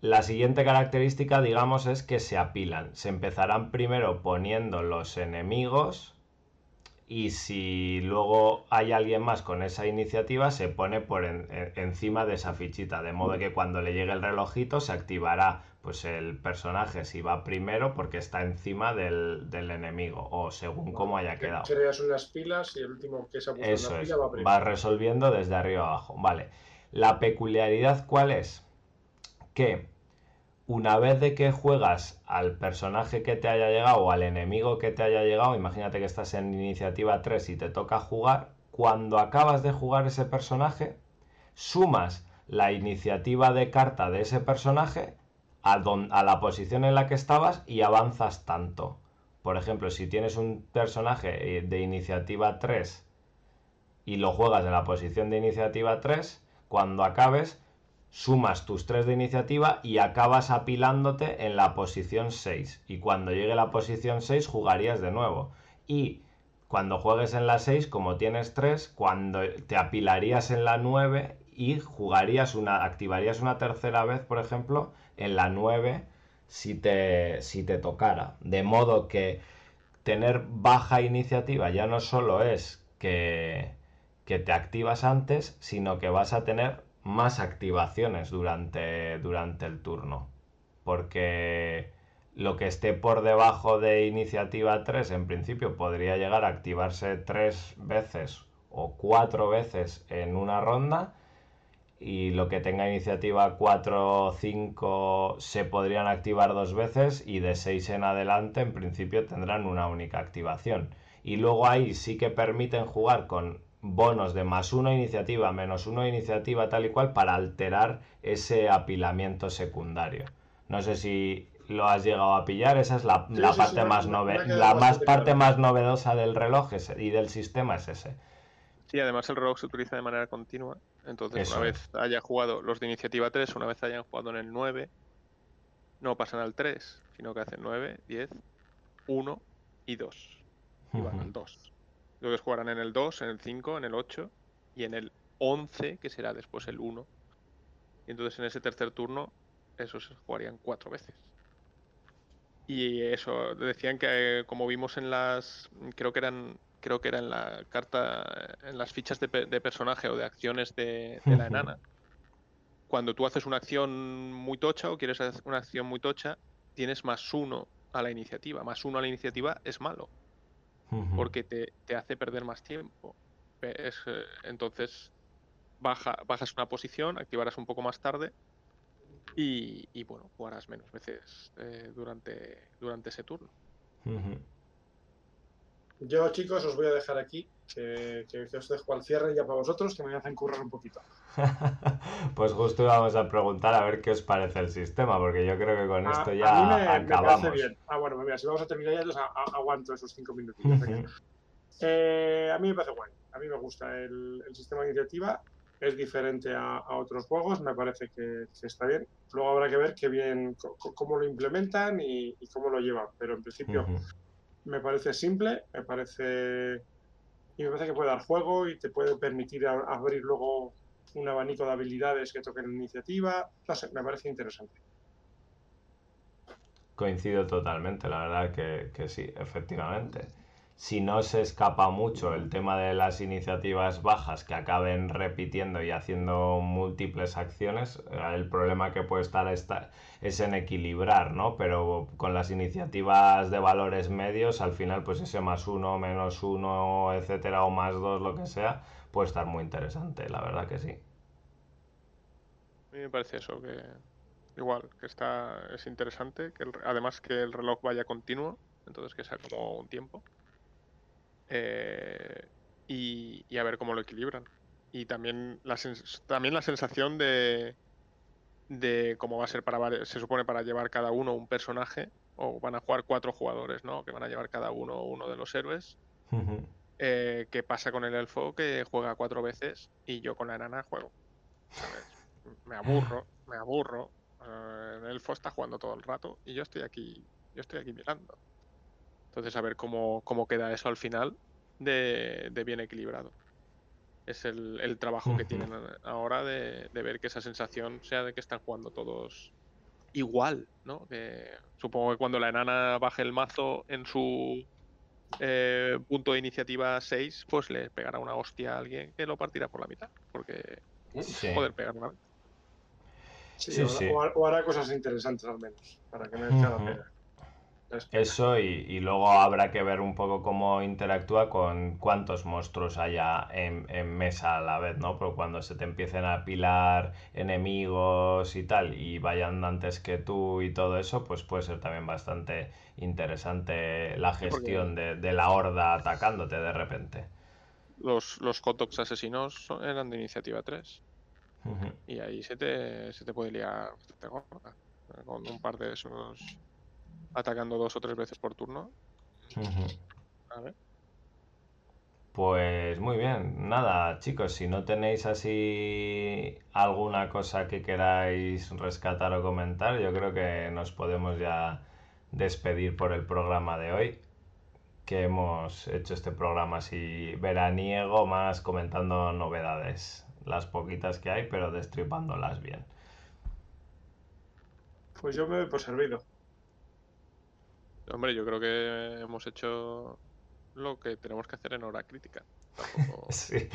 La siguiente característica, digamos, es que se apilan. Se empezarán primero poniendo los enemigos y si luego hay alguien más con esa iniciativa, se pone por en- en- encima de esa fichita. De modo que cuando le llegue el relojito se activará pues el personaje si va primero porque está encima del, del enemigo o según cómo haya Que- quedado. Creas unas pilas y el último que se ha puesto Eso la es, pila va primero. va resolviendo desde arriba abajo. Vale. La peculiaridad cuál es? Que una vez de que juegas al personaje que te haya llegado o al enemigo que te haya llegado, imagínate que estás en iniciativa 3 y te toca jugar, cuando acabas de jugar ese personaje, sumas la iniciativa de carta de ese personaje a, don- a la posición en la que estabas y avanzas tanto. Por ejemplo, si tienes un personaje eh, de iniciativa 3 y lo juegas en la posición de iniciativa 3, cuando acabes, sumas tus 3 de iniciativa y acabas apilándote en la posición 6. Y cuando llegue la posición 6, jugarías de nuevo. Y cuando juegues en la 6, como tienes 3, cuando te apilarías en la 9 y jugarías una, activarías una tercera vez, por ejemplo, en la 9 si te, si te tocara. De modo que tener baja iniciativa ya no solo es que, que te activas antes, sino que vas a tener más activaciones durante, durante el turno. Porque lo que esté por debajo de iniciativa 3 en principio podría llegar a activarse tres veces o cuatro veces en una ronda y lo que tenga iniciativa 4 o 5 se podrían activar dos veces y de 6 en adelante en principio tendrán una única activación. Y luego ahí sí que permiten jugar con bonos de más uno iniciativa, menos uno iniciativa tal y cual para alterar ese apilamiento secundario. No sé si lo has llegado a pillar, esa es la, Sí, la sí, parte sí, más nove- la más parte claro. más novedosa del reloj ese- y del sistema es ese. Sí, además el reloj se utiliza de manera continua. Entonces, Eso una vez haya jugado los de iniciativa 3, una vez hayan jugado en el 9, no pasan al 3, sino que hacen 9, 10, 1 y 2. Y van al 2. Entonces jugarán en el 2, en el 5, en el 8 y en el 11, que será después el 1. Y entonces en ese tercer turno, esos jugarían cuatro veces. Y eso, decían que eh, como vimos en las, creo que eran, creo que era en la carta, en las fichas de, de personaje o de acciones de, de la enana, cuando tú haces una acción muy tocha o quieres hacer una acción muy tocha, tienes más uno a la iniciativa. Más uno a la iniciativa es malo. Porque te, te hace perder más tiempo. Es, eh, entonces, baja, bajas una posición, activarás un poco más tarde y, y, bueno, jugarás menos veces eh, durante, durante ese turno. Yo, chicos, os voy a dejar aquí, que, que- que os dejo al cierre ya para vosotros, que me hacen currar un poquito. Pues justo íbamos a preguntar a ver qué os parece el sistema, porque yo creo que con A- esto a ya mí me- me, acabamos. bien. Ah, bueno, mira, si vamos a terminar ya, entonces a- a- aguanto esos cinco minutillos. Ujú. Eh, a mí me parece guay. A mí me gusta el, el sistema de iniciativa. Es diferente a, a otros juegos. Me parece que, que está bien. Luego habrá que ver qué bien, cómo lo implementan y, y cómo lo llevan. Pero en principio. Me parece simple. Me parece. Y me parece que puede dar juego y te puede permitir abrir luego un abanico de habilidades que toquen iniciativa. Me parece interesante. Coincido totalmente, la verdad que, que sí, efectivamente. Si no se escapa mucho el tema de las iniciativas bajas que acaben repitiendo y haciendo múltiples acciones, eh, el problema que puede estar esta- es en equilibrar, ¿no? Pero con las iniciativas de valores medios, al final, pues ese más uno, menos uno, etcétera, o más dos, lo que sea, puede estar muy interesante, la verdad que sí. A mí me parece eso, que igual, que está, es interesante, que el- además que el reloj vaya continuo, entonces que sea como un tiempo. Eh, y, y a ver cómo lo equilibran. Y también la, sens- también la sensación de, de cómo va a ser para, se supone para llevar cada uno un personaje, o van a jugar cuatro jugadores, ¿no? Que van a llevar cada uno uno de los héroes. Eh, ¿Qué pasa con el elfo que juega cuatro veces y yo con la enana juego? Me aburro, me aburro. Eh, el elfo está jugando todo el rato y yo estoy aquí, yo estoy aquí mirando. Entonces a ver cómo, cómo queda eso al final de, de bien equilibrado. Es el, el trabajo que tienen ahora de, de ver que esa sensación sea de que están jugando todos igual, ¿no? Que supongo que cuando la enana baje el mazo en su eh, punto de iniciativa 6, pues le pegará una hostia a alguien que lo partirá por la mitad. Porque Sí. poder pegar una vez. Sí, Sí, o, sí. o- o hará cosas interesantes al menos, para que merezca la Ujú. pena. La espera. Eso y, y luego habrá que ver un poco cómo interactúa con cuántos monstruos haya en, en mesa a la vez, ¿no? Porque cuando se te empiecen a apilar enemigos y tal y vayan antes que tú y todo eso, pues puede ser también bastante interesante la gestión de, de la horda atacándote de repente. Los, los Kotoks asesinos eran de iniciativa 3. Ujú. Y ahí se te, se te puede liar bastante gorda. Con un par de esos atacando dos o tres veces por turno. A ver. Pues muy bien, nada, chicos, si no tenéis así alguna cosa que queráis rescatar o comentar, yo creo que nos podemos ya despedir por el programa de hoy, que hemos hecho este programa así veraniego, más comentando novedades, las poquitas que hay, pero destripándolas bien. Pues yo me doy por servido. Hombre, yo creo que hemos hecho lo que tenemos que hacer en hora crítica. Tampoco, Sí,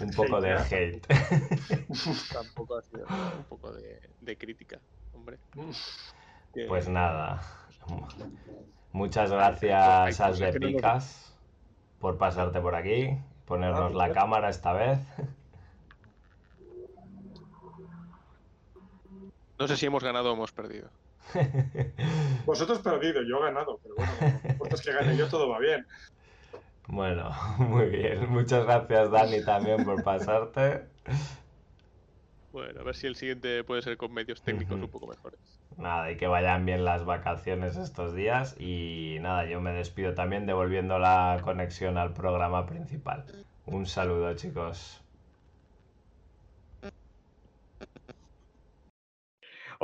un poco de hate. tampoco ha sido un poco de, de crítica, hombre. Que- Pues nada. Muchas gracias, As de Picas, por pasarte por aquí, ponernos la cámara esta vez. No sé si hemos ganado o hemos perdido. Vosotros perdido, yo he ganado, pero bueno, importa es que gane yo, todo va bien. Bueno, muy bien. Muchas gracias, Dani, también por pasarte. Bueno, a ver si el siguiente puede ser con medios técnicos un poco mejores. Nada, y que vayan bien las vacaciones estos días. Y nada, yo me despido también devolviendo la conexión al programa principal. Un saludo, chicos.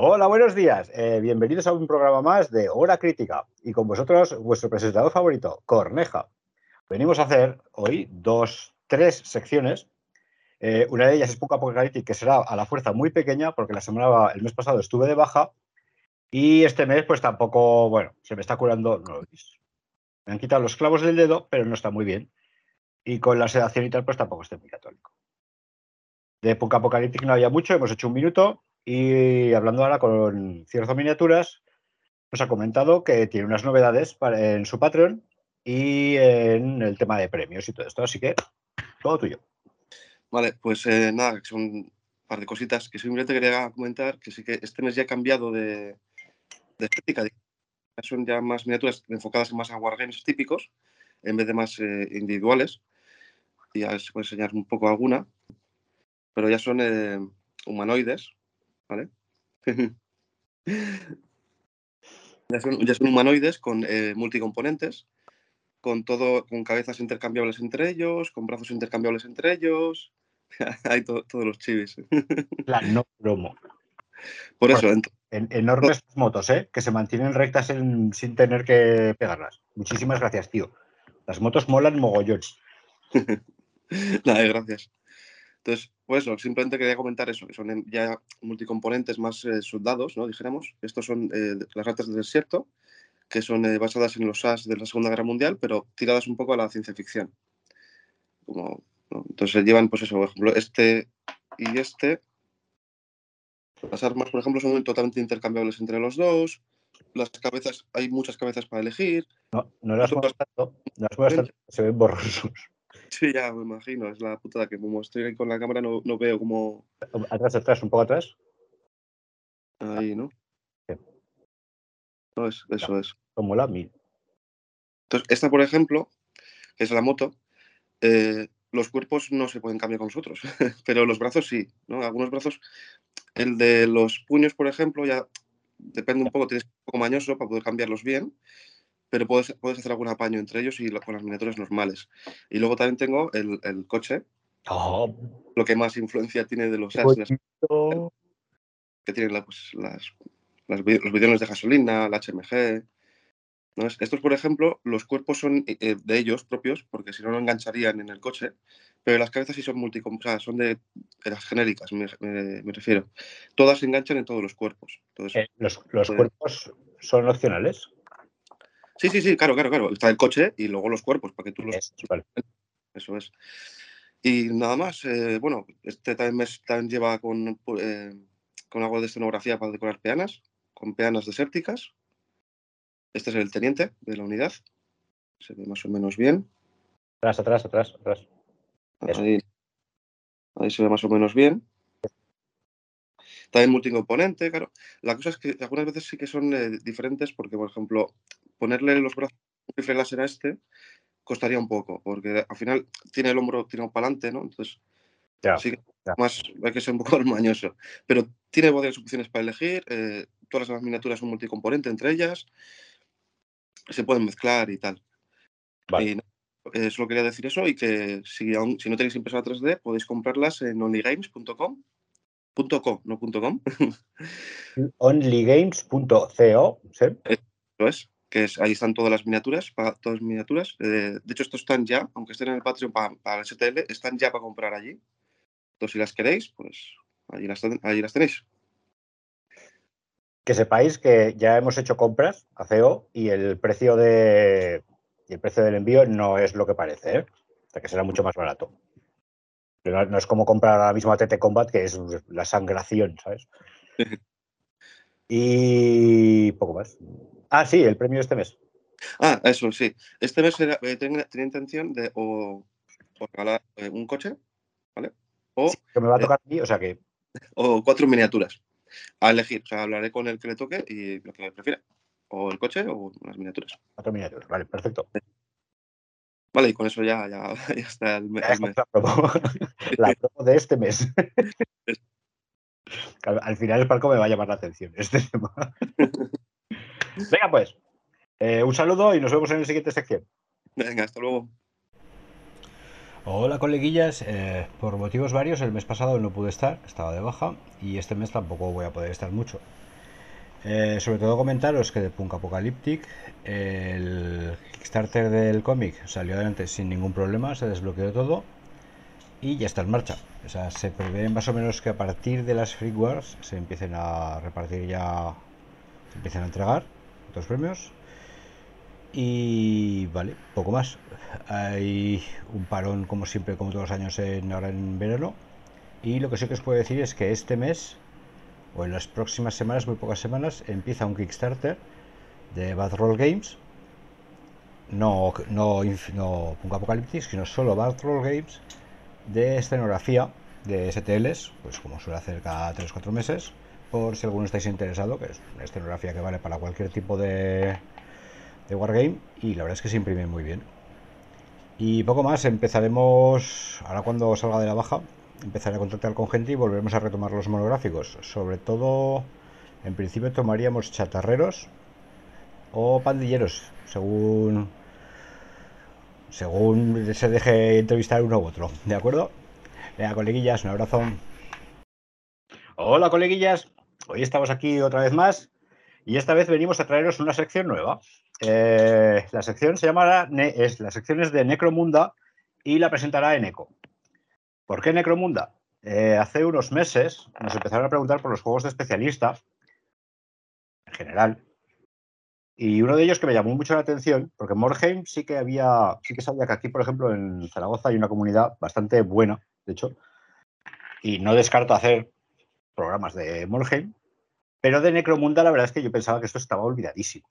Hola, buenos días. Eh, bienvenidos a un programa más de Hora Crítica. Y con vosotros, vuestro presentador favorito, Corneja. Venimos a hacer hoy dos, tres secciones. Eh, una de ellas es Poco Apocalíptica, que será a la fuerza muy pequeña, porque la semana, el mes pasado estuve de baja. Y este mes, pues tampoco, bueno, se me está curando. No lo veis. Me han quitado los clavos del dedo, pero no está muy bien. Y con la sedación y tal, pues tampoco estoy muy católico. De Poco Apocalíptica no había mucho, hemos hecho un minuto. Y hablando ahora con Cierzo Miniaturas, nos ha comentado que tiene unas novedades para- en su Patreon y en el tema de premios y todo esto. Así que todo tuyo. Vale, pues eh, nada, son un par de cositas que simplemente quería comentar que sí que este mes ya he cambiado de, de estética. Ya Son ya más miniaturas enfocadas más a wargames típicos en vez de más eh, individuales. Y a ver si puedo enseñar un poco alguna. Pero ya son eh, humanoides, ¿vale? ya, son, ya son humanoides con eh, multicomponentes, con todo, con cabezas intercambiables entre ellos, con brazos intercambiables entre ellos. Hay to- todos los chivis. La no promo. Por eso, En- enormes motos, ¿eh? Que se mantienen rectas en- sin tener que pegarlas. Muchísimas gracias, tío. Las motos molan mogollón. Nada, gracias. Entonces, pues eso, simplemente quería comentar eso, que son ya multicomponentes más eh, soldados, ¿no? Dijéramos. Estos son eh, las ratas del desierto, que son eh, basadas en los SAS de la Segunda Guerra Mundial, pero tiradas un poco a la ciencia ficción. Como, ¿no? Entonces llevan, pues eso, por ejemplo, este y este. Las armas, por ejemplo, son totalmente intercambiables entre los dos. Las cabezas, hay muchas cabezas para elegir. No, no las Nosotros- muevas tanto, no las tanto, se ven borrosos. Sí, ya me imagino, es la putada que como estoy ahí con la cámara no, no veo como Atrás, atrás, un poco atrás. ahí, ¿no? Sí. No, es, eso es. Como la mil. Entonces, esta, por ejemplo, que es la moto, eh, los cuerpos no se pueden cambiar con nosotros, pero los brazos sí, ¿no? Algunos brazos, el de los puños, por ejemplo, ya depende un poco, tienes un poco mañoso para poder cambiarlos bien, pero puedes, puedes hacer algún apaño entre ellos y lo- con las miniaturas normales. Y luego también tengo el, el coche, Oh, lo que más influencia tiene de los qué as, las- bonito. que tienen la- pues, las, las los bidones de gasolina, la HMG. ¿no? Es- Estos, por ejemplo, los cuerpos son eh, eh, de ellos propios, porque si no, no engancharían en el coche, pero las cabezas sí son multicom o sea, son de, de las genéricas, me, me- me refiero. Todas se enganchan en todos los cuerpos. Entonces, Eh, los, los cuerpos son opcionales. Sí, sí, sí, claro, claro, claro. Está el coche y luego los cuerpos, para que tú los... Eso, vale. Eso es. Y nada más, eh, bueno, este también, mes- también lleva con, pu- eh, con algo de escenografía para decorar peanas, con peanas desérticas. Este es el teniente de la unidad. Se ve más o menos bien. Atrás, atrás, atrás, atrás. Ahí, ahí se ve más o menos bien. También multicomponente, claro. La cosa es que algunas veces sí que son eh, diferentes porque, por ejemplo, ponerle los brazos un rifle láser a este costaría un poco, porque al final tiene el hombro tirado para adelante, ¿no? Entonces, Ya, sí más hay que ser un poco mañoso. Pero tiene varias opciones para elegir. eh, todas las miniaturas son multicomponente entre ellas. Se pueden mezclar y tal. Vale. Y no, eh, solo quería decir eso y que si, aún, si no tenéis impresora 3D podéis comprarlas en onlygames.com. Punto .com, no punto .com, Onlygames.co. ¿sí? lo es, que es, ahí están todas las miniaturas, todas las miniaturas. eh, de hecho, estos están ya, aunque estén en el Patreon pa- para el STL, están ya para comprar allí. Entonces, si las queréis, pues allí las, allí las tenéis. Que sepáis que ya hemos hecho compras a CO y el precio de y el precio del envío no es lo que parece, ¿eh? O sea, que será mucho más barato. Pero No, no es como comprar ahora mismo a TT Combat, que es la sangración, ¿sabes? Y poco más. Ah, sí, el premio este mes. Ah, eso sí. Este mes era- eh, tenía, tenía intención de o, o regalar eh, un coche, ¿vale? O, Que me va a Eh. tocar a mí, o sea que o cuatro miniaturas. A elegir. O sea, hablaré con el que le toque y lo que prefiera. O el coche o las miniaturas. cuatro miniaturas. Vale, perfecto. Vale, y con eso ya, ya, ya está el, me- Ya el mes. la promo. La promo de este mes. Al, al final el palco me va a llamar la atención este tema. Venga, pues. eh, un saludo y nos vemos en la siguiente sección. Venga, hasta luego. Hola coleguillas, Eh, por motivos varios el mes pasado no pude estar, estaba de baja y este mes tampoco voy a poder estar mucho. Eh, sobre todo comentaros que de Punk Apocalyptic el Kickstarter del cómic salió adelante sin ningún problema, se desbloqueó todo y ya está en marcha. O sea, se prevé más o menos que a partir de las Free Wars se empiecen a repartir ya, se empiecen a entregar otros premios. Y vale, poco más. Hay un parón como siempre, como todos los años en, ahora en verano. Y lo que sí que os puedo decir es que este mes, o en las próximas semanas, muy pocas semanas, empieza un Kickstarter de Bad Roll Games. no, no, no Punk sino solo Battle Games de escenografía de STLs, pues como suele hacer cada 3 o 4 meses, por si alguno estáis interesado, que es una escenografía que vale para cualquier tipo de, de Wargame y la verdad es que se imprime muy bien. Y poco más, empezaremos, ahora cuando salga de la baja, empezaré a contactar con gente y volveremos a retomar los monográficos. Sobre todo, en principio tomaríamos chatarreros o pandilleros, según según se deje entrevistar uno u otro, ¿de acuerdo? Venga, coleguillas, un abrazo. Hola, coleguillas. Hoy estamos aquí otra vez más y esta vez venimos a traeros una sección nueva. Eh, la sección se llamará, es, la sección es de Necromunda y la presentará Eneco. ¿Por qué Necromunda? Eh, hace unos meses nos empezaron a preguntar por los juegos de especialista, en general, y uno de ellos que me llamó mucho la atención, porque Morheim sí que había, sí que sabía que aquí, por ejemplo, en Zaragoza hay una comunidad bastante buena, de hecho, y no descarto hacer programas de Morheim, pero de Necromunda la verdad es que yo pensaba que esto estaba olvidadísimo.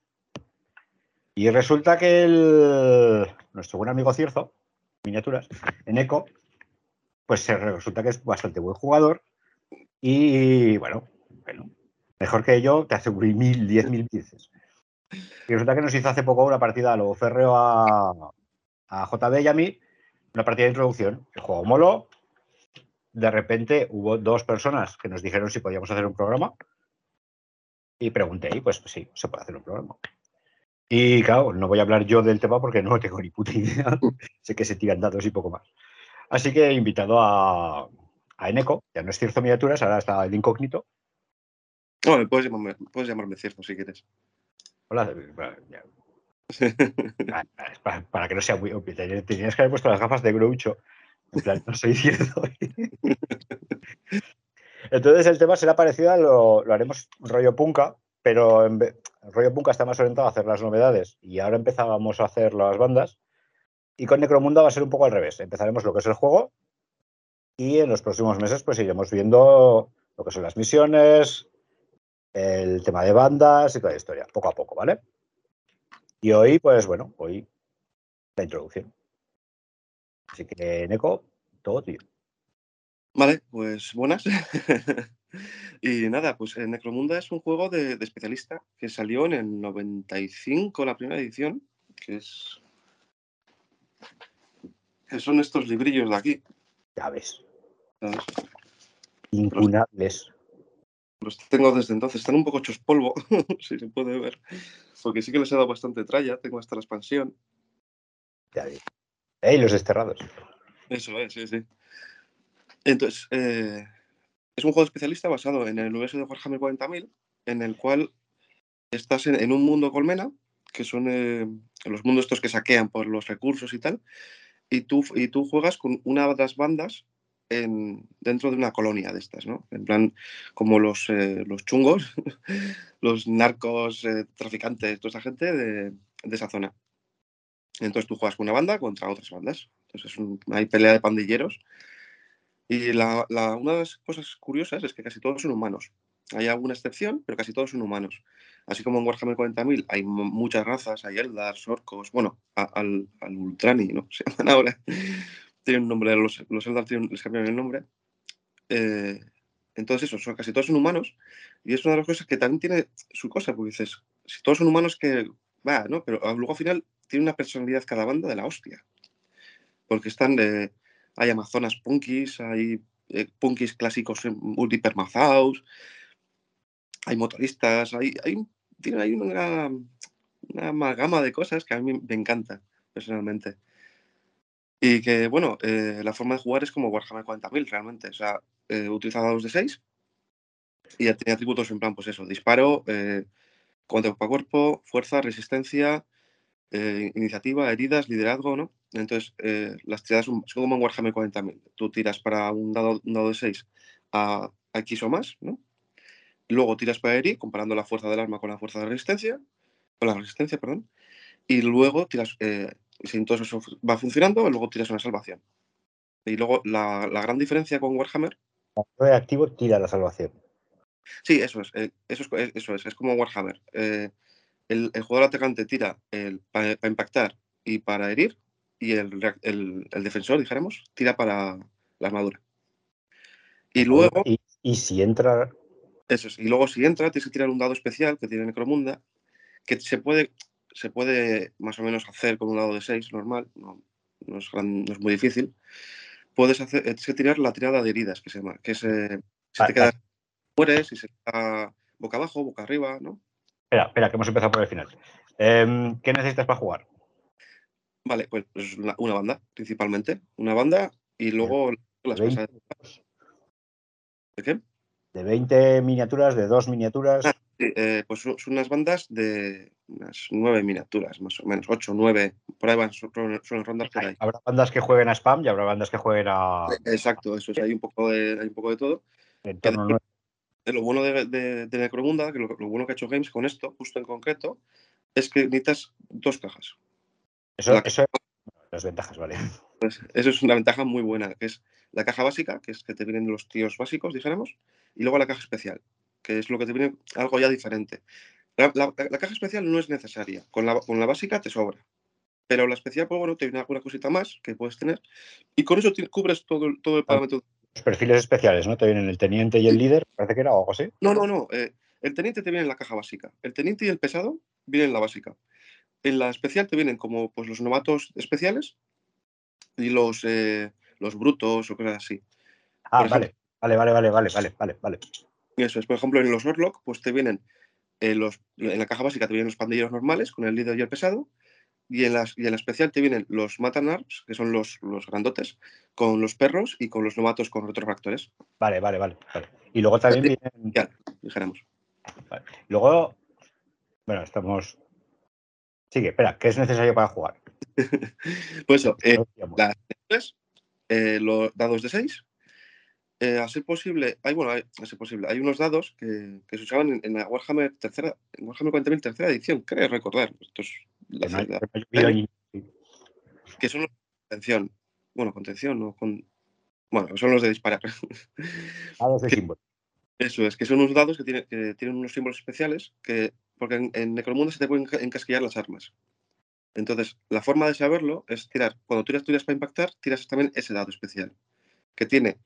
Y resulta que el, nuestro buen amigo Cierzo, miniaturas, en Eco, pues se resulta que es bastante buen jugador y bueno, bueno mejor que yo, te aseguro mil, diez mil veces. Y resulta que nos hizo hace poco una partida a lo férreo a, a JB y a mí, una partida de introducción. El juego moló. De repente hubo dos personas que nos dijeron si podíamos hacer un programa. Y pregunté, y pues, pues sí, se puede hacer un programa. Y claro, no voy a hablar yo del tema porque no tengo ni puta idea. sé que se tiran datos y poco más. Así que he invitado a, a Eneco, ya no es Cierzo Miniaturas, ahora está el incógnito. Puedes llamarme, puedes llamarme cierto si quieres. Hola. Ah, para, para que no sea muy obvio, te- tenías que haber puesto las gafas de Groucho. En plan, no soy cierto. Entonces el tema será parecido a lo, lo haremos rollo punka, pero en rollo punka está más orientado a hacer las novedades y ahora empezábamos a hacer las bandas. Y con Necromunda va a ser un poco al revés. Empezaremos lo que es el juego y en los próximos meses pues iremos viendo lo que son las misiones, el tema de bandas y toda la historia, poco a poco, ¿vale? Y hoy, pues bueno, hoy la introducción. Así que, Neko, todo tío. Vale, pues buenas. y nada, pues eh, Necromunda es un juego de, de especialista que salió en el 95, la primera edición, que es. que son estos librillos de aquí. Ya ves. ¿sabes? Incunables. Los tengo desde entonces, están un poco hechos polvo, si se puede ver. Porque sí que les he dado bastante tralla, tengo hasta la expansión. Ya ves. ¡Ey, los desterrados! Eso es, sí, sí. Entonces, eh, es un juego especialista basado en el universo de Warhammer 40.000, en el cual estás en, un mundo colmena, que son eh, los mundos estos que saquean por los recursos y tal, y tú, y tú juegas con una de las bandas en, dentro de una colonia de estas, ¿no? En plan, como los, eh, los chungos, los narcos, eh, traficantes, toda esa gente de, de esa zona. Entonces tú juegas con una banda contra otras bandas. Entonces hay pelea de pandilleros. Y una de las cosas curiosas es que casi todos son humanos. Hay alguna excepción, pero casi todos son humanos. Así como en Warhammer 40.000 hay mu- muchas razas, hay Eldars, orcos, bueno, al, al Ultrani, ¿no? Se llaman ahora. Tienen un nombre, los, los Eldar tienen- les cambiaron el nombre. Eh, entonces, eso, son, casi todos son humanos. Y es una de las cosas que también tiene su cosa, porque dices, si todos son humanos, que va, ¿no? Pero ah, luego al final tiene una personalidad cada banda de la hostia. Porque están de. Hay amazonas punkis, hay eh, clásicos eh, multipermazaos, hay motoristas, hay, hay, tiene ahí una, una amalgama de cosas que a mí me encanta, personalmente. Y que, bueno, eh, la forma de jugar es como Warhammer 40.000, realmente. O sea, eh, utiliza dados de 6 y tiene atributos en plan, pues eso, disparo, eh, cuerpo a cuerpo, fuerza, resistencia, eh, iniciativa, heridas, liderazgo, ¿no? Entonces, eh, las tiradas son, como en Warhammer 40.000. Tú tiras para un dado, un dado de 6 a, a X o más, ¿no? Luego tiras para herir, comparando la fuerza del arma con la fuerza de resistencia, con la resistencia, perdón. Y luego tiras, eh, si todo eso va funcionando, luego tiras una salvación. Y luego la, la gran diferencia con Warhammer El activo tira la salvación. Sí, eso es, eh, eso es, eso es, es como Warhammer. El, el jugador atacante tira para impactar y para herir, y el, reac- el- el defensor, dijéramos, tira para la armadura. Y luego, Y, y si entra. eso es, y luego si entra, tienes que tirar un dado especial que tiene Necromunda, que se puede, se puede más o menos hacer con un dado de 6 normal, no, no es, gran- no es muy difícil. Puedes hacer, tienes que tirar la tirada de heridas, que se llama, que si Ah, te quedas, mueres, y se está boca abajo, boca arriba, ¿no? Espera, espera, que hemos empezado por el final. Em, ¿Qué necesitas para jugar? Vale, pues, una, una banda, principalmente. Una banda y luego las 20, pesadas. ¿De qué? de 20 miniaturas, de dos miniaturas. Ah, sí, eh, pues son unas bandas de unas nueve miniaturas, más o menos, ocho, nueve, por ahí van, su- suelen rondar por ahí. Habrá bandas que jueguen a spam y habrá bandas que jueguen a Exacto, eso es, hay un poco de, hay un poco de todo. entorno nuevo. Lo bueno de, de, de Necromunda, que lo, lo bueno que ha hecho Games con esto, justo en concreto, es que necesitas dos cajas. Eso, La- eso las ventajas, vale. Pues eso es una ventaja muy buena, que es la caja básica, que es que te vienen los tíos básicos, dijéramos, y luego la caja especial, que es lo que te viene algo ya diferente. La, la- la caja especial no es necesaria, con la, con la básica te sobra. Pero la especial, pues bueno, te viene alguna cosita más que puedes tener. Y con eso ti- cubres todo, todo el parámetro. Perfiles especiales, ¿no? Te vienen el teniente y el líder, parece que era o algo así. No, no, no. eh, el teniente te viene en la caja básica. El teniente y el pesado vienen en la básica. En la especial te vienen como pues, los novatos especiales y los, eh, los brutos o cosas así. Ah, Por ejemplo- vale, vale, vale, vale, vale, vale, vale. Y Eso es, por ejemplo, en los Orlok, pues te vienen eh, los, en la caja básica te vienen los pandilleros normales con el líder y el pesado, y en, las, y en la especial te vienen los Matanarps, que son los, los grandotes, con los perros y con los novatos con retroractores. Vale, vale, vale. vale. Y luego también vienen. Ya, dijéramos. vale. Luego. Bueno, estamos. Sigue, espera, ¿qué es necesario para jugar? Pues eso, eh, las eh, los dados de 6. a ser posible, hay, bueno, hay, a ser posible, hay unos dados que, que se usaban en, en la Warhammer tercera, en Warhammer 40.000 tercera edición, creo recordar. Estos, Que no la- que no son los de contención. Bueno, contención o con. Bueno, son los de disparar. dados de símbolo. Eso es, que son unos dados que, tienen que tienen unos símbolos especiales, que, porque en, en Necromunda se te pueden enca- encasquillar las armas. Entonces, la forma de saberlo es tirar, cuando tiras tiras para impactar, tiras también ese dado especial, que tiene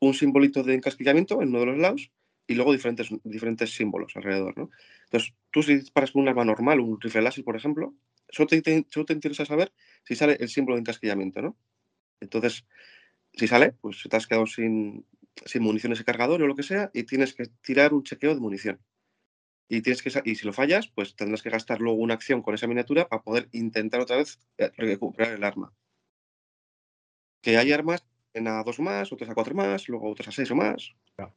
un simbolito de encasquillamiento en uno de los lados y luego diferentes, diferentes símbolos alrededor. ¿no? Entonces, tú si disparas con un arma normal, un rifle láser, por ejemplo, solo te, solo te interesa saber si sale el símbolo de encasquillamiento, ¿no? Entonces, si sale, pues te has quedado sin, sin municiones de cargador o lo que sea y tienes que tirar un chequeo de munición. Y, tienes que, y si lo fallas, pues tendrás que gastar luego una acción con esa miniatura para poder intentar otra vez eh, recuperar el arma. Que hay armas a dos más, otras a cuatro más, luego otras a seis o más.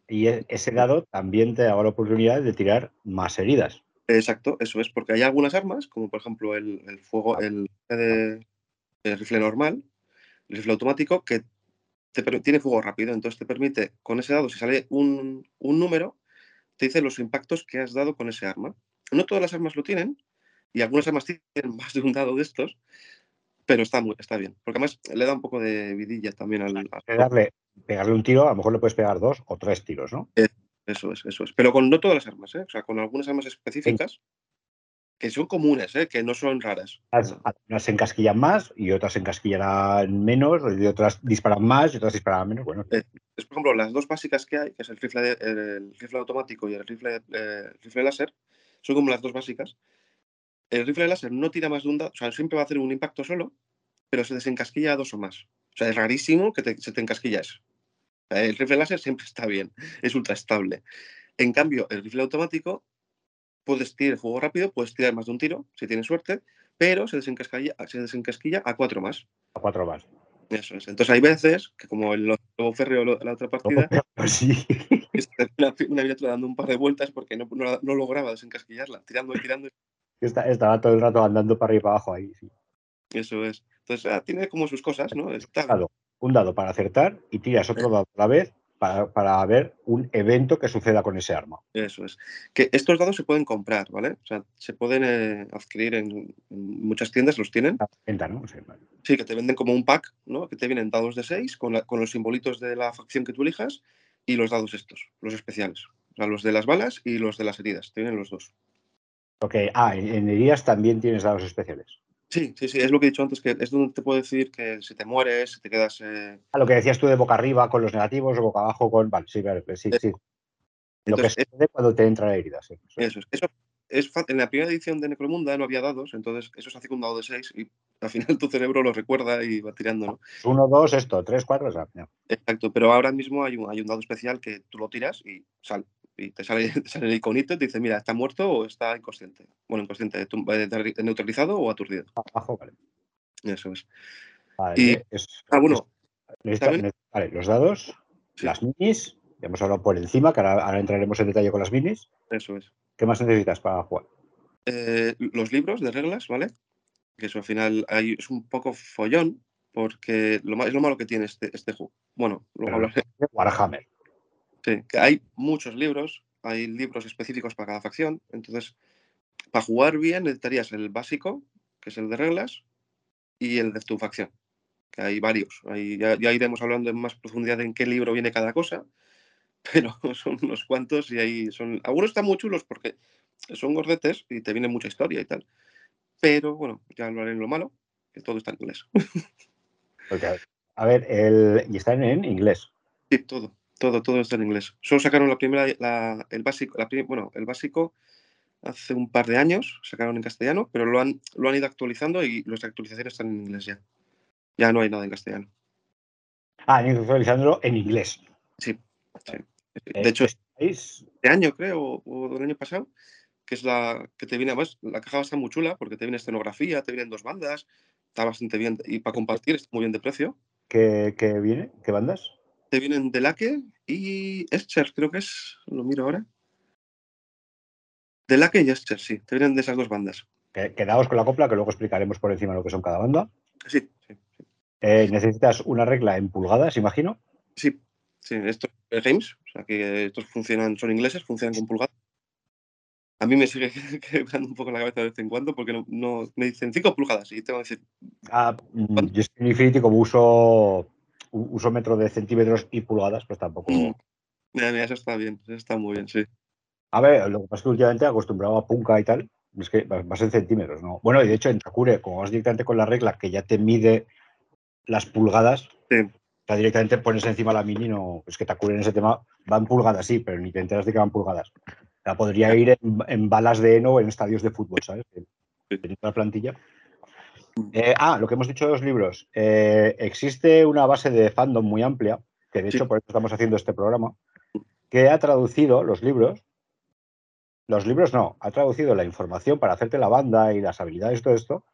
Y e- ese dado también te da la oportunidad de tirar más heridas. Exacto, eso es, porque hay algunas armas, como por ejemplo el, el fuego, el, de- el rifle normal, el rifle automático, que te tiene fuego rápido, entonces te permite, con ese dado, si sale un, un número, te dice los impactos que has dado con ese arma. No todas las armas lo tienen, y algunas armas tienen más de un dado de estos, pero está, muy, está bien, porque además le da un poco de vidilla también al... darle, pegarle un tiro, a lo mejor le puedes pegar dos o tres tiros, ¿no? Eso es, eso es. Pero con no todas las armas, ¿eh? O sea, con algunas armas específicas que son comunes, ¿eh? Que no son raras. Unas se encasquillan más y otras se encasquillarán menos, y otras disparan más y otras disparan menos. Bueno, Eh, Es, por ejemplo, las dos básicas que hay, que es el rifle, de- el rifle automático y el rifle, eh, el rifle láser, son como las dos básicas. El rifle láser no tira más de un dado, o sea, siempre va a hacer un impacto solo, pero se desencasquilla a dos o más. O sea, es rarísimo que te- se te encasquilla eso. O sea, el rifle láser siempre está bien, es ultra estable. En cambio, el rifle automático, puedes tirar fuego rápido, puedes tirar más de un tiro, si tienes suerte, pero se desencasquilla, se desencasquilla a cuatro más. a cuatro más. Eso es. Entonces hay veces que como el lobo férreo la otra partida, Pues sí. termina una miniatura dando un par de vueltas porque no, no, no lograba desencasquillarla, tirando y tirando. Está- estaba todo el rato andando para arriba y para abajo ahí. sí. Eso es. Entonces ah, tiene como sus cosas, ¿no? Está, Dado, un dado para acertar y tiras otro dado a la vez para, para ver un evento que suceda con ese arma. Eso es. Que estos dados se pueden comprar, ¿vale? O sea, se pueden eh, adquirir en, en muchas tiendas, los tienen. Venta, ¿no? Sí, vale. Sí, que te venden como un pack, ¿no? Que te vienen dados de 6 con, la- con los simbolitos de la facción que tú elijas y los dados estos, los especiales. O sea, los de las balas y los de las heridas. Te vienen los dos. Ok, ah, en heridas también tienes dados especiales. Sí, sí, sí, es lo que he dicho antes, que es donde te puedo decir que si te mueres, si te quedas... eh, A lo que decías tú de boca arriba con los negativos o boca abajo con. Vale, sí, vale, sí, sí. Lo que Entonces, sucede cuando te entra la herida, sí. Eso es. Eso es en la primera edición de Necromunda no había dados, entonces eso se hace con un dado de 6 y al final tu cerebro lo recuerda y va tirando, ¿no? Uno, dos, esto, tres, cuatro, o sea. Exacto, pero ahora mismo hay un, hay un dado especial que tú lo tiras y sale. Y te sale, te sale el iconito y te dice, mira, ¿está muerto o está inconsciente? Bueno, inconsciente, tum- eh, neutralizado o aturdido. abajo, vale. Eso es. Vale, Y- es- Ah, bueno, también- vale, los dados, Sí. las minis, ya hemos hablado por encima, que ahora, ahora entraremos en detalle con las minis. eso es. ¿Qué más necesitas para jugar? Eh, los libros de reglas, ¿vale? Que eso al final hay- es un poco follón, porque lo, es lo malo que tiene este, este juego. Bueno, luego hablaré. Warhammer. Sí, que hay muchos libros, hay libros específicos para cada facción, entonces para jugar bien necesitarías el básico, que es el de reglas, y el de tu facción, que hay varios. Ahí ya, ya iremos hablando en más profundidad en qué libro viene cada cosa, pero son unos cuantos y ahí son... Algunos están muy chulos porque son gordetes y te viene mucha historia y tal, pero bueno, ya hablaré en lo malo, que todo está en inglés. A ver, el, y están en inglés. Sí, todo, todo, todo está en inglés. Solo sacaron la primera, la- el básico, la prim- bueno, el básico hace un par de años, sacaron en castellano, pero lo han, lo han ido actualizando y las actualizaciones están en inglés ya. Ya no hay nada en castellano. Ah, han ido actualizándolo en inglés. Sí, sí. De hecho, este año creo, o, del año pasado, que es la que te viene, además, la caja está muy chula porque te viene escenografía, te vienen dos bandas, está bastante bien, y para compartir está muy bien de precio. ¿Qué, qué viene? ¿Qué bandas? Te vienen Delake y Escher, creo que es, lo miro ahora. Delake y Escher, sí, te vienen de esas dos bandas. Que- Quedaos con la copla, que luego explicaremos por encima lo que son cada banda. Sí, sí, Eh, necesitas una regla en pulgadas, imagino. sí, sí, estos eh, games, o sea que estos funcionan, son ingleses, funcionan con pulgadas. A mí me sigue quebrando un poco la cabeza de vez en cuando porque no, no- me dicen 5 pulgadas y tengo que decir, Ah, mm, yo es Infinity, como uso, uso metro de centímetros y pulgadas, pues tampoco. Mm. mira, mira, eso está bien, eso está muy bien, sí. A ver, lo que pasa es que últimamente acostumbrado a Punka y tal, es que vas en centímetros, ¿no? Bueno, y de hecho en Takure, como vas directamente con la regla que ya te mide las pulgadas, Sí. o sea, directamente pones encima la mini, no, es que Takure en ese tema van pulgadas, sí, pero ni te enteras de que van pulgadas. O sea, podría ir en, en balas de heno en estadios de fútbol, ¿sabes? Teniendo la plantilla. Eh, ah, lo que hemos dicho de los libros. Eh, existe una base de fandom muy amplia, que de Sí. hecho por eso estamos haciendo este programa, que ha traducido los libros. Los libros no, ha traducido la información para hacerte la banda y las habilidades y todo esto.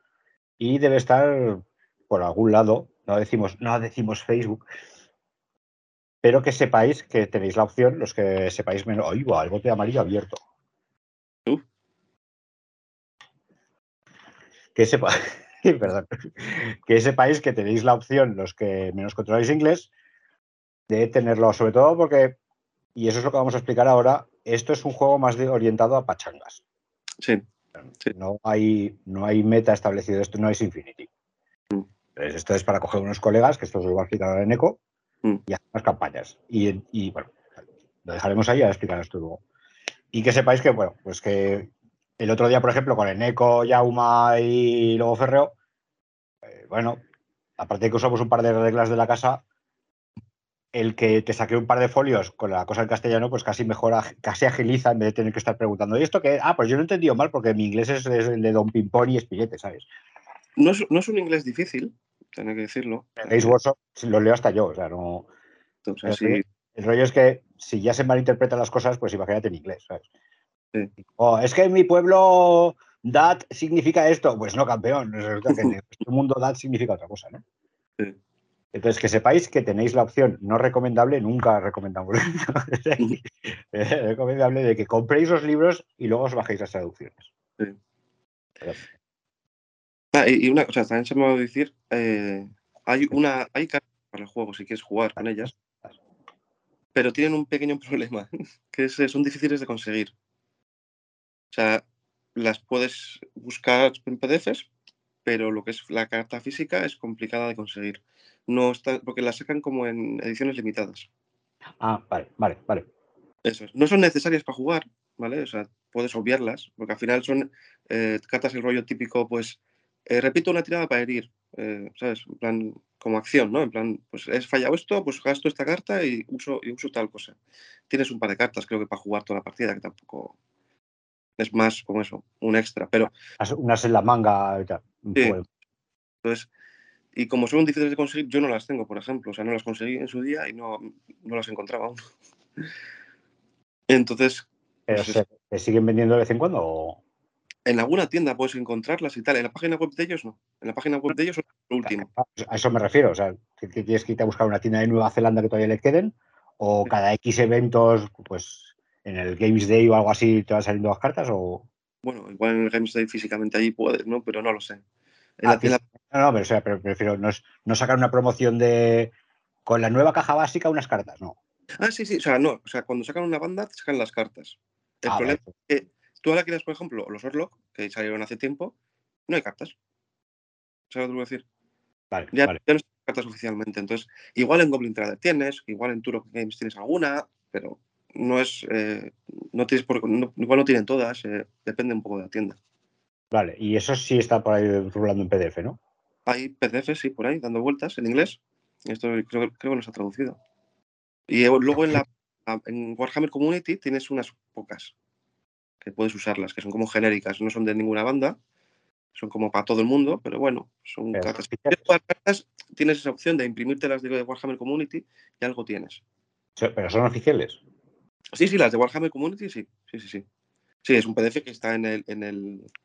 Y debe estar por algún lado, no decimos, no decimos Facebook, pero que sepáis que tenéis la opción, los que sepáis menos. Oigo, el bote amarillo abierto. Uf. Que sepa, perdón, que sepáis que tenéis la opción, los que menos controláis inglés, de tenerlo, sobre todo porque, y eso es lo que vamos a explicar ahora, esto es un juego más de- orientado a pachangas. Sí, Sí. No hay, no hay meta establecido, esto no es Infinity. Mm. Entonces, esto es para coger unos colegas, que esto os lo va a explicar ahora en ECO, Mm. y hacer unas campañas. Y, y, bueno, lo dejaremos ahí, a explicar esto luego. Y que sepáis que, bueno, pues que el otro día, por ejemplo, con Eneco, Yauma y luego Ferreo, eh, bueno, aparte de que usamos un par de reglas de la casa, el que te saque un par de folios con la cosa en castellano, pues casi mejora, casi agiliza en vez de tener que estar preguntando, ¿y esto qué? Ah, pues yo lo he entendido mal porque mi inglés es, es el de Don Pimpón y Espillete, ¿sabes? no es, no es un inglés difícil, tengo que decirlo. En Games Workshop lo leo hasta yo, o sea, no... Sí, El rollo es que si ya se malinterpretan las cosas, pues imagínate en inglés, ¿sabes? Sí. O es que en mi pueblo that significa esto. Pues no, campeón. Resulta que en el mundo that significa otra cosa, ¿no? Sí. Entonces, que sepáis que tenéis la opción no recomendable, nunca recomendamos. Recomendable de que compréis los libros y luego os bajéis las traducciones. Ah, y, y una cosa, también se me va a decir, eh, hay una, hay cartas para el juego si quieres jugar con ellas, pero tienen un pequeño problema, que es, son difíciles de conseguir. O sea, las puedes buscar en PDFs, pero lo que es la carta física es complicada de conseguir. No está, porque las sacan como en ediciones limitadas. Ah, vale, vale, vale. Eso es. No son necesarias para jugar, ¿vale? O sea, puedes obviarlas, porque al final son eh, cartas el rollo típico, pues, eh, repito una tirada para herir, eh, ¿sabes? En plan, como acción, ¿no? En plan, pues he fallado esto, pues gasto esta carta y uso, y uso tal cosa. Tienes un par de cartas, creo que para jugar toda la partida, que tampoco es más como eso, un extra. Pero Unas- en la manga y tal. un Sí. Entonces, y como son difíciles de conseguir, yo no las tengo, por ejemplo. O sea, no las conseguí en su día y no, no las encontraba aún. Entonces, Pero pues se, se siguen vendiendo de vez en cuando o en alguna tienda puedes encontrarlas y tal. En la página web de ellos no. En la página web de ellos son lo último. a eso me refiero. O sea, que, que tienes que irte a buscar una tienda de Nueva Zelanda que todavía le queden, o cada X eventos, pues en el Games Day o algo así te van saliendo las cartas, o. Bueno, igual en el Games Day físicamente allí puedes, ¿no? Pero no lo sé. En Ah, la No, no, pero, o sea, pero prefiero no, es- no sacar una promoción de con la nueva caja básica unas cartas, no. Ah, sí, sí. O sea, no. O sea, cuando sacan una banda, te sacan las cartas. El Ah, problema vale. es que tú ahora quieres, por ejemplo, los Orlok, que salieron hace tiempo, no hay cartas. ¿Sabes lo que te voy a decir? Vale, Ya, vale. ya no están cartas oficialmente. Entonces, igual en Goblin Trader tienes, igual en Turok Games tienes alguna, pero no es. eh, no tienes por, no- igual no tienen todas, eh, depende un poco de la tienda. Vale, y eso sí está por ahí rulando en PDF, ¿no? Hay PDFs, sí, por ahí, dando vueltas en inglés. Esto creo, creo que no está traducido. Y eh, luego en, la, en Warhammer Community tienes unas pocas que puedes usarlas, que son como genéricas, no son de ninguna banda, son como para todo el mundo, pero bueno, son Pero cartas. Si tienes esa opción de imprimirte las de Warhammer Community y algo tienes. Pero son oficiales. Sí, sí, las de Warhammer Community, sí, sí, sí, sí. Sí, es un PDF que está en, el, en, el,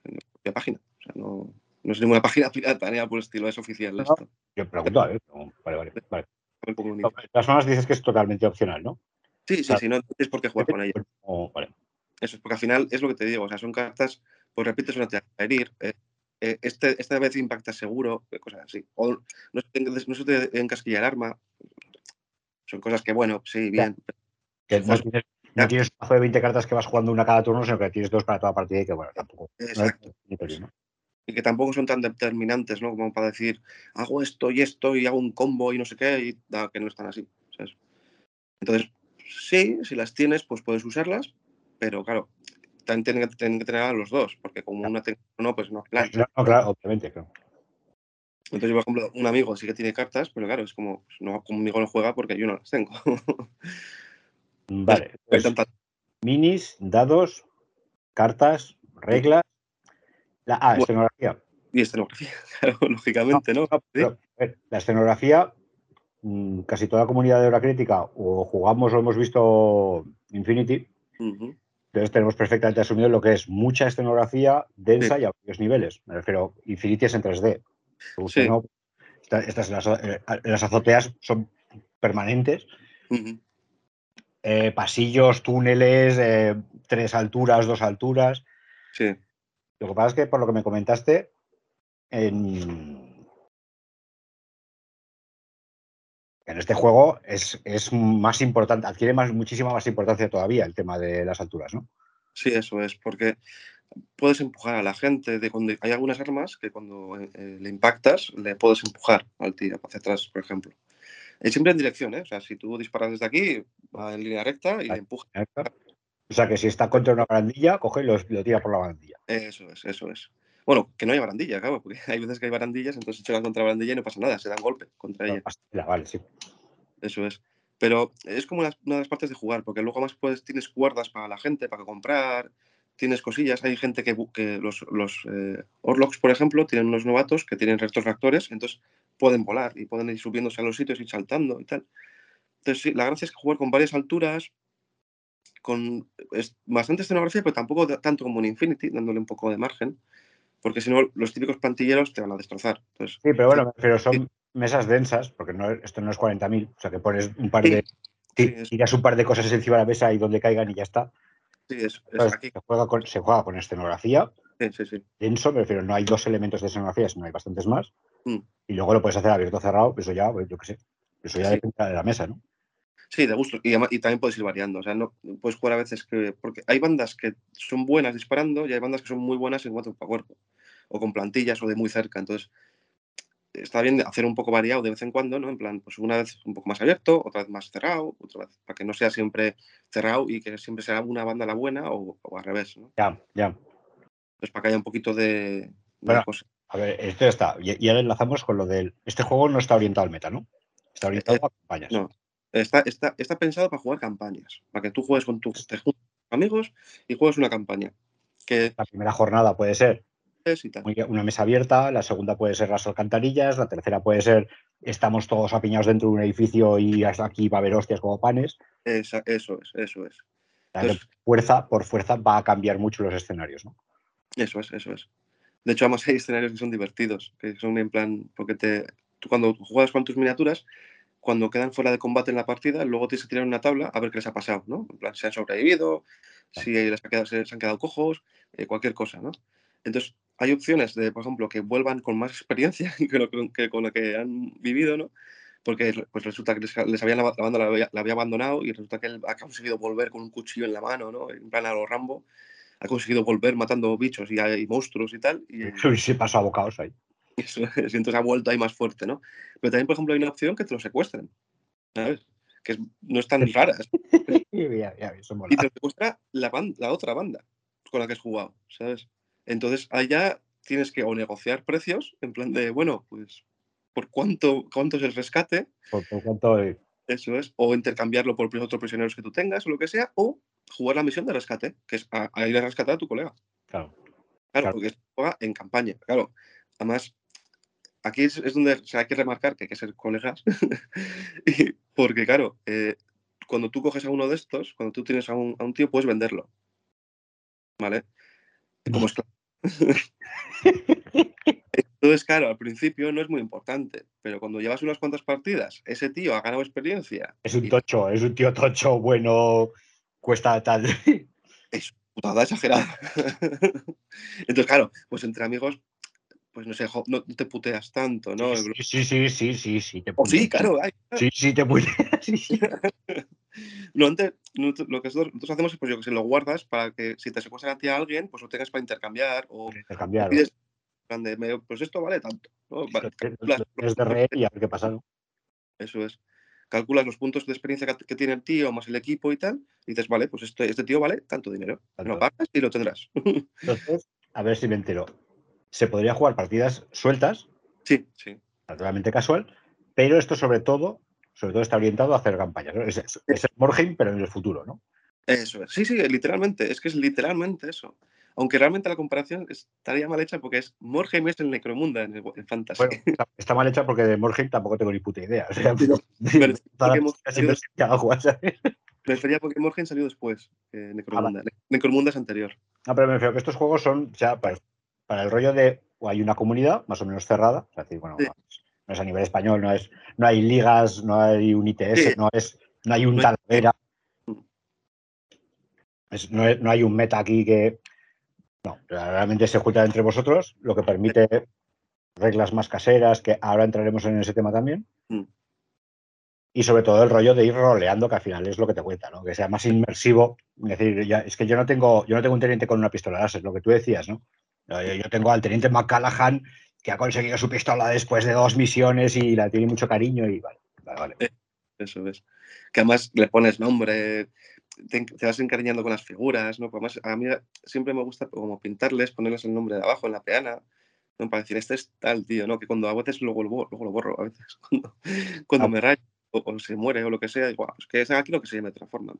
en la propia página. O sea, no, no es ninguna página pirata ni nada por el estilo, es oficial No, esto. Yo pregunto, a ver. no, Vale, vale, vale. Todas formas dices que es totalmente opcional, ¿no? Sí, sí, Claro. sí, no tienes por qué jugar con ella. O- vale. Eso es porque al final es lo que te digo, o sea, son cartas, pues repites una tirada para herir, eh, eh, este, esta vez impacta seguro, eh, cosas así. O no se te, no se te encasquilla el arma. Son cosas que, bueno, sí, bien. Que no tienes, no tienes un mazo de 20 cartas que vas jugando una cada turno, sino que tienes dos para toda partida y que, bueno, tampoco. Exacto. Y que tampoco son tan determinantes, ¿no? Como para decir, hago esto y esto y hago un combo y no sé qué, y da, que no están así. ¿sabes? Entonces, sí, si las tienes, pues puedes usarlas, pero claro, también tienen que, tienen que tener a los dos, porque como una tenga no, pues no. Claro. No, no, claro, obviamente, claro. Entonces, yo, por ejemplo, un amigo sí que tiene cartas, pero claro, es como, pues, no, conmigo no juega porque yo no las tengo. Vale. Pues, minis, dados, cartas, reglas. La, ah, Bueno. escenografía. Y escenografía, claro, lógicamente, ¿no? No, pero, a ver, la escenografía, mm, casi toda comunidad de hora crítica o jugamos o hemos visto Infinity, entonces tenemos perfectamente asumido lo que es mucha escenografía densa Sí. y a varios niveles. Me refiero, Infinity es en 3D. Te guste o Sí. no, esta- estas las, eh, las azoteas son permanentes. Eh, pasillos, túneles, eh, tres alturas, dos alturas. Sí, Lo que pasa es que, por lo que me comentaste, en, en este juego es, es más importante, adquiere más, muchísima más importancia todavía el tema de las alturas, ¿no? sí, eso es, porque puedes empujar a la gente. De cuando hay algunas armas que cuando eh, eh, le impactas, le puedes empujar al tiro hacia atrás, por ejemplo. Eh, siempre en dirección, ¿eh? O sea, si tú disparas desde aquí, va en línea recta y le empuja. O sea que si está contra una barandilla, coge y lo, lo tira por la barandilla. Eso es, eso es. Bueno, que no haya barandilla, claro, porque hay veces que hay barandillas, entonces chocan contra la barandilla y no pasa nada, se dan golpe contra ella. La- Vale, sí. Eso es. Pero es como las- una de las partes de jugar, porque luego más puedes, tienes cuerdas para la gente, para comprar, tienes cosillas. Hay gente que, los, los eh, Orlocks, por ejemplo, tienen unos novatos que tienen restos reactores, entonces pueden volar y pueden ir subiéndose a los sitios y saltando y tal. Entonces, sí, la gracia es que jugar con varias alturas, con es bastante escenografía, pero tampoco tanto como en Infinity, dándole un poco de margen, porque si no, los típicos plantilleros te van a destrozar. Entonces, Sí, pero bueno, pero son mesas densas, porque no, esto no es 40.000, o sea que pones un par de. Sí, Tiras un par de cosas encima de la mesa y donde caigan y ya está. Sí, es, es aquí. Se, juega con, se juega con escenografía, Sí, sí, sí. denso, me refiero, no hay dos elementos de escenografía, sino hay bastantes más. Mm. Y luego lo puedes hacer abierto o cerrado, eso ya, pues, yo qué sé. Eso ya Sí. depende de la mesa, ¿no? Sí, de gusto. Y, también puedes ir variando. O sea, no puedes jugar a veces que. Porque hay bandas que son buenas disparando y hay bandas que son muy buenas en cuatro a cuerpo. O con plantillas o de muy cerca. Entonces, está bien hacer un poco variado de vez en cuando, ¿no? En plan, pues una vez un poco más abierto, otra vez más cerrado, otra vez. Para que no sea siempre cerrado y que siempre sea una banda la buena o, o al revés, ¿no? Ya, ya. Pues para que haya un poquito de. de Bueno, cosa. A ver, esto ya está. Y, y ahora enlazamos con lo del. Este juego no está orientado al meta, ¿no? Está orientado a campañas. No. Está, está, está pensado para jugar campañas. Para que tú juegues con tus amigos y juegues una campaña. Que La primera jornada puede ser y tal. muy- una mesa abierta, la segunda puede ser las alcantarillas, la tercera puede ser estamos todos apiñados dentro de un edificio y hasta aquí va a haber hostias como panes. Esa- eso es, eso es. Entonces- fuerza por fuerza va a cambiar mucho los escenarios, ¿no? Eso es, eso es. De hecho, además hay escenarios que son divertidos, que son en plan, porque te, tú cuando juegas con tus miniaturas, cuando quedan fuera de combate en la partida, luego tienes que tirar una tabla a ver qué les ha pasado, ¿no? En plan, si han sobrevivido, si les ha quedado- se, se han quedado cojos, eh, cualquier cosa, ¿no? Entonces, hay opciones de, por ejemplo, que vuelvan con más experiencia que, lo que- con lo que han vivido, ¿no? Porque pues resulta que les, les habían, la banda la había, la había abandonado y resulta que él ha conseguido volver con un cuchillo en la mano, ¿no? En plan a los Rambo. Ha conseguido volver matando bichos y, y monstruos y tal. Y, Y se pasó a bocados ahí. eso es, y entonces ha vuelto ahí más fuerte, ¿no? Pero también, por ejemplo, hay una opción que te lo secuestran, ¿sabes? Que es- no es tan rara. es- Ya, ya, eso mola. Y te lo secuestra la, ban- la otra banda con la que has jugado, ¿sabes? Entonces, allá tienes que o negociar precios, en plan de, bueno, pues, ¿por cuánto, cuánto es el rescate? Por, por cuanto, eh, Eso es. O intercambiarlo por otros prisioneros que tú tengas o lo que sea, o jugar la misión de rescate, que es a, a ir a rescatar a tu colega. claro. Claro, Claro. porque se juega en campaña. Claro, además, aquí es, es donde se hay que remarcar que hay que ser colegas. Y- porque, claro, eh, cuando tú coges a uno de estos, cuando tú tienes a un, a un tío, puedes venderlo. ¿Vale? Como esclavo. Entonces, claro, al principio no es muy importante, pero cuando llevas unas cuantas partidas, ese tío ha ganado experiencia. Es un y tocho, es un tío tocho, bueno, cuesta tal. es putada exagerada. Entonces, claro, pues entre amigos, pues no sé, no te puteas tanto, ¿no? Sí, sí, sí, sí, sí, sí, te Oh, sí, puteas. claro, Sí, sí, te puteas. sí, sí. No, antes, lo que nosotros, hacemos es, pues yo que sé, lo guardas para que si te secuestran a ti a alguien, pues lo tengas para intercambiar o Intercambiar. pides, de, pues esto vale tanto. ¿no? Tienes de y a ver qué pasa. ¿no? Eso es. Calculas los puntos de experiencia que, que tiene el tío más el equipo y tal, y dices, vale, pues este, este tío vale tanto dinero. Lo pagas y lo tendrás. Entonces, a ver si me entero. Se podría jugar partidas sueltas, sí, sí. naturalmente casual, pero esto sobre todo, sobre todo está orientado a hacer campañas. ¿no? Es, es, es el Morheim, pero en el futuro, ¿no? Eso es. Sí, sí, literalmente. Es que es literalmente eso. Aunque realmente la comparación estaría mal hecha porque es Morheim es el Necromunda en, el, en Fantasy. Bueno, está, está mal hecha porque de Morheim tampoco tengo ni puta idea. O sea. Me refería porque Morheim salió después que Ah, Necromunda. Ne- Necromunda es anterior. No, pero me refiero que estos juegos son ya para, para el rollo de o hay una comunidad más o menos cerrada, es decir, bueno, Sí. no, es, a nivel español, no es, no hay ligas, no hay un ITS, Sí. no es, no hay un Talavera, es- no, es- no hay un meta aquí que no, realmente se junta entre vosotros, lo que permite reglas más caseras, que ahora entraremos en ese tema también. Mm. Y sobre todo el rollo de ir roleando, que al final es lo que te cuenta, ¿no? Que sea más inmersivo. Es decir, ya, es que yo no tengo, yo no tengo un teniente con una pistola láser, lo que tú decías, ¿no? Yo, tengo al teniente McCallaghan que ha conseguido su pistola después de dos misiones y la tiene mucho cariño y vale, vale, vale. Eso es. Que además le pones nombre, te, vas encariñando con las figuras, ¿no? Además, a mí siempre me gusta como pintarles, ponerles el nombre de abajo en la peana, ¿no? Para decir, este es tal, tío, ¿no? Que cuando a veces luego luego lo borro, a veces, cuando, me rayo o, se muere o lo que sea, digo, "Ah, pues que es aquí lo que se llame de otra forma.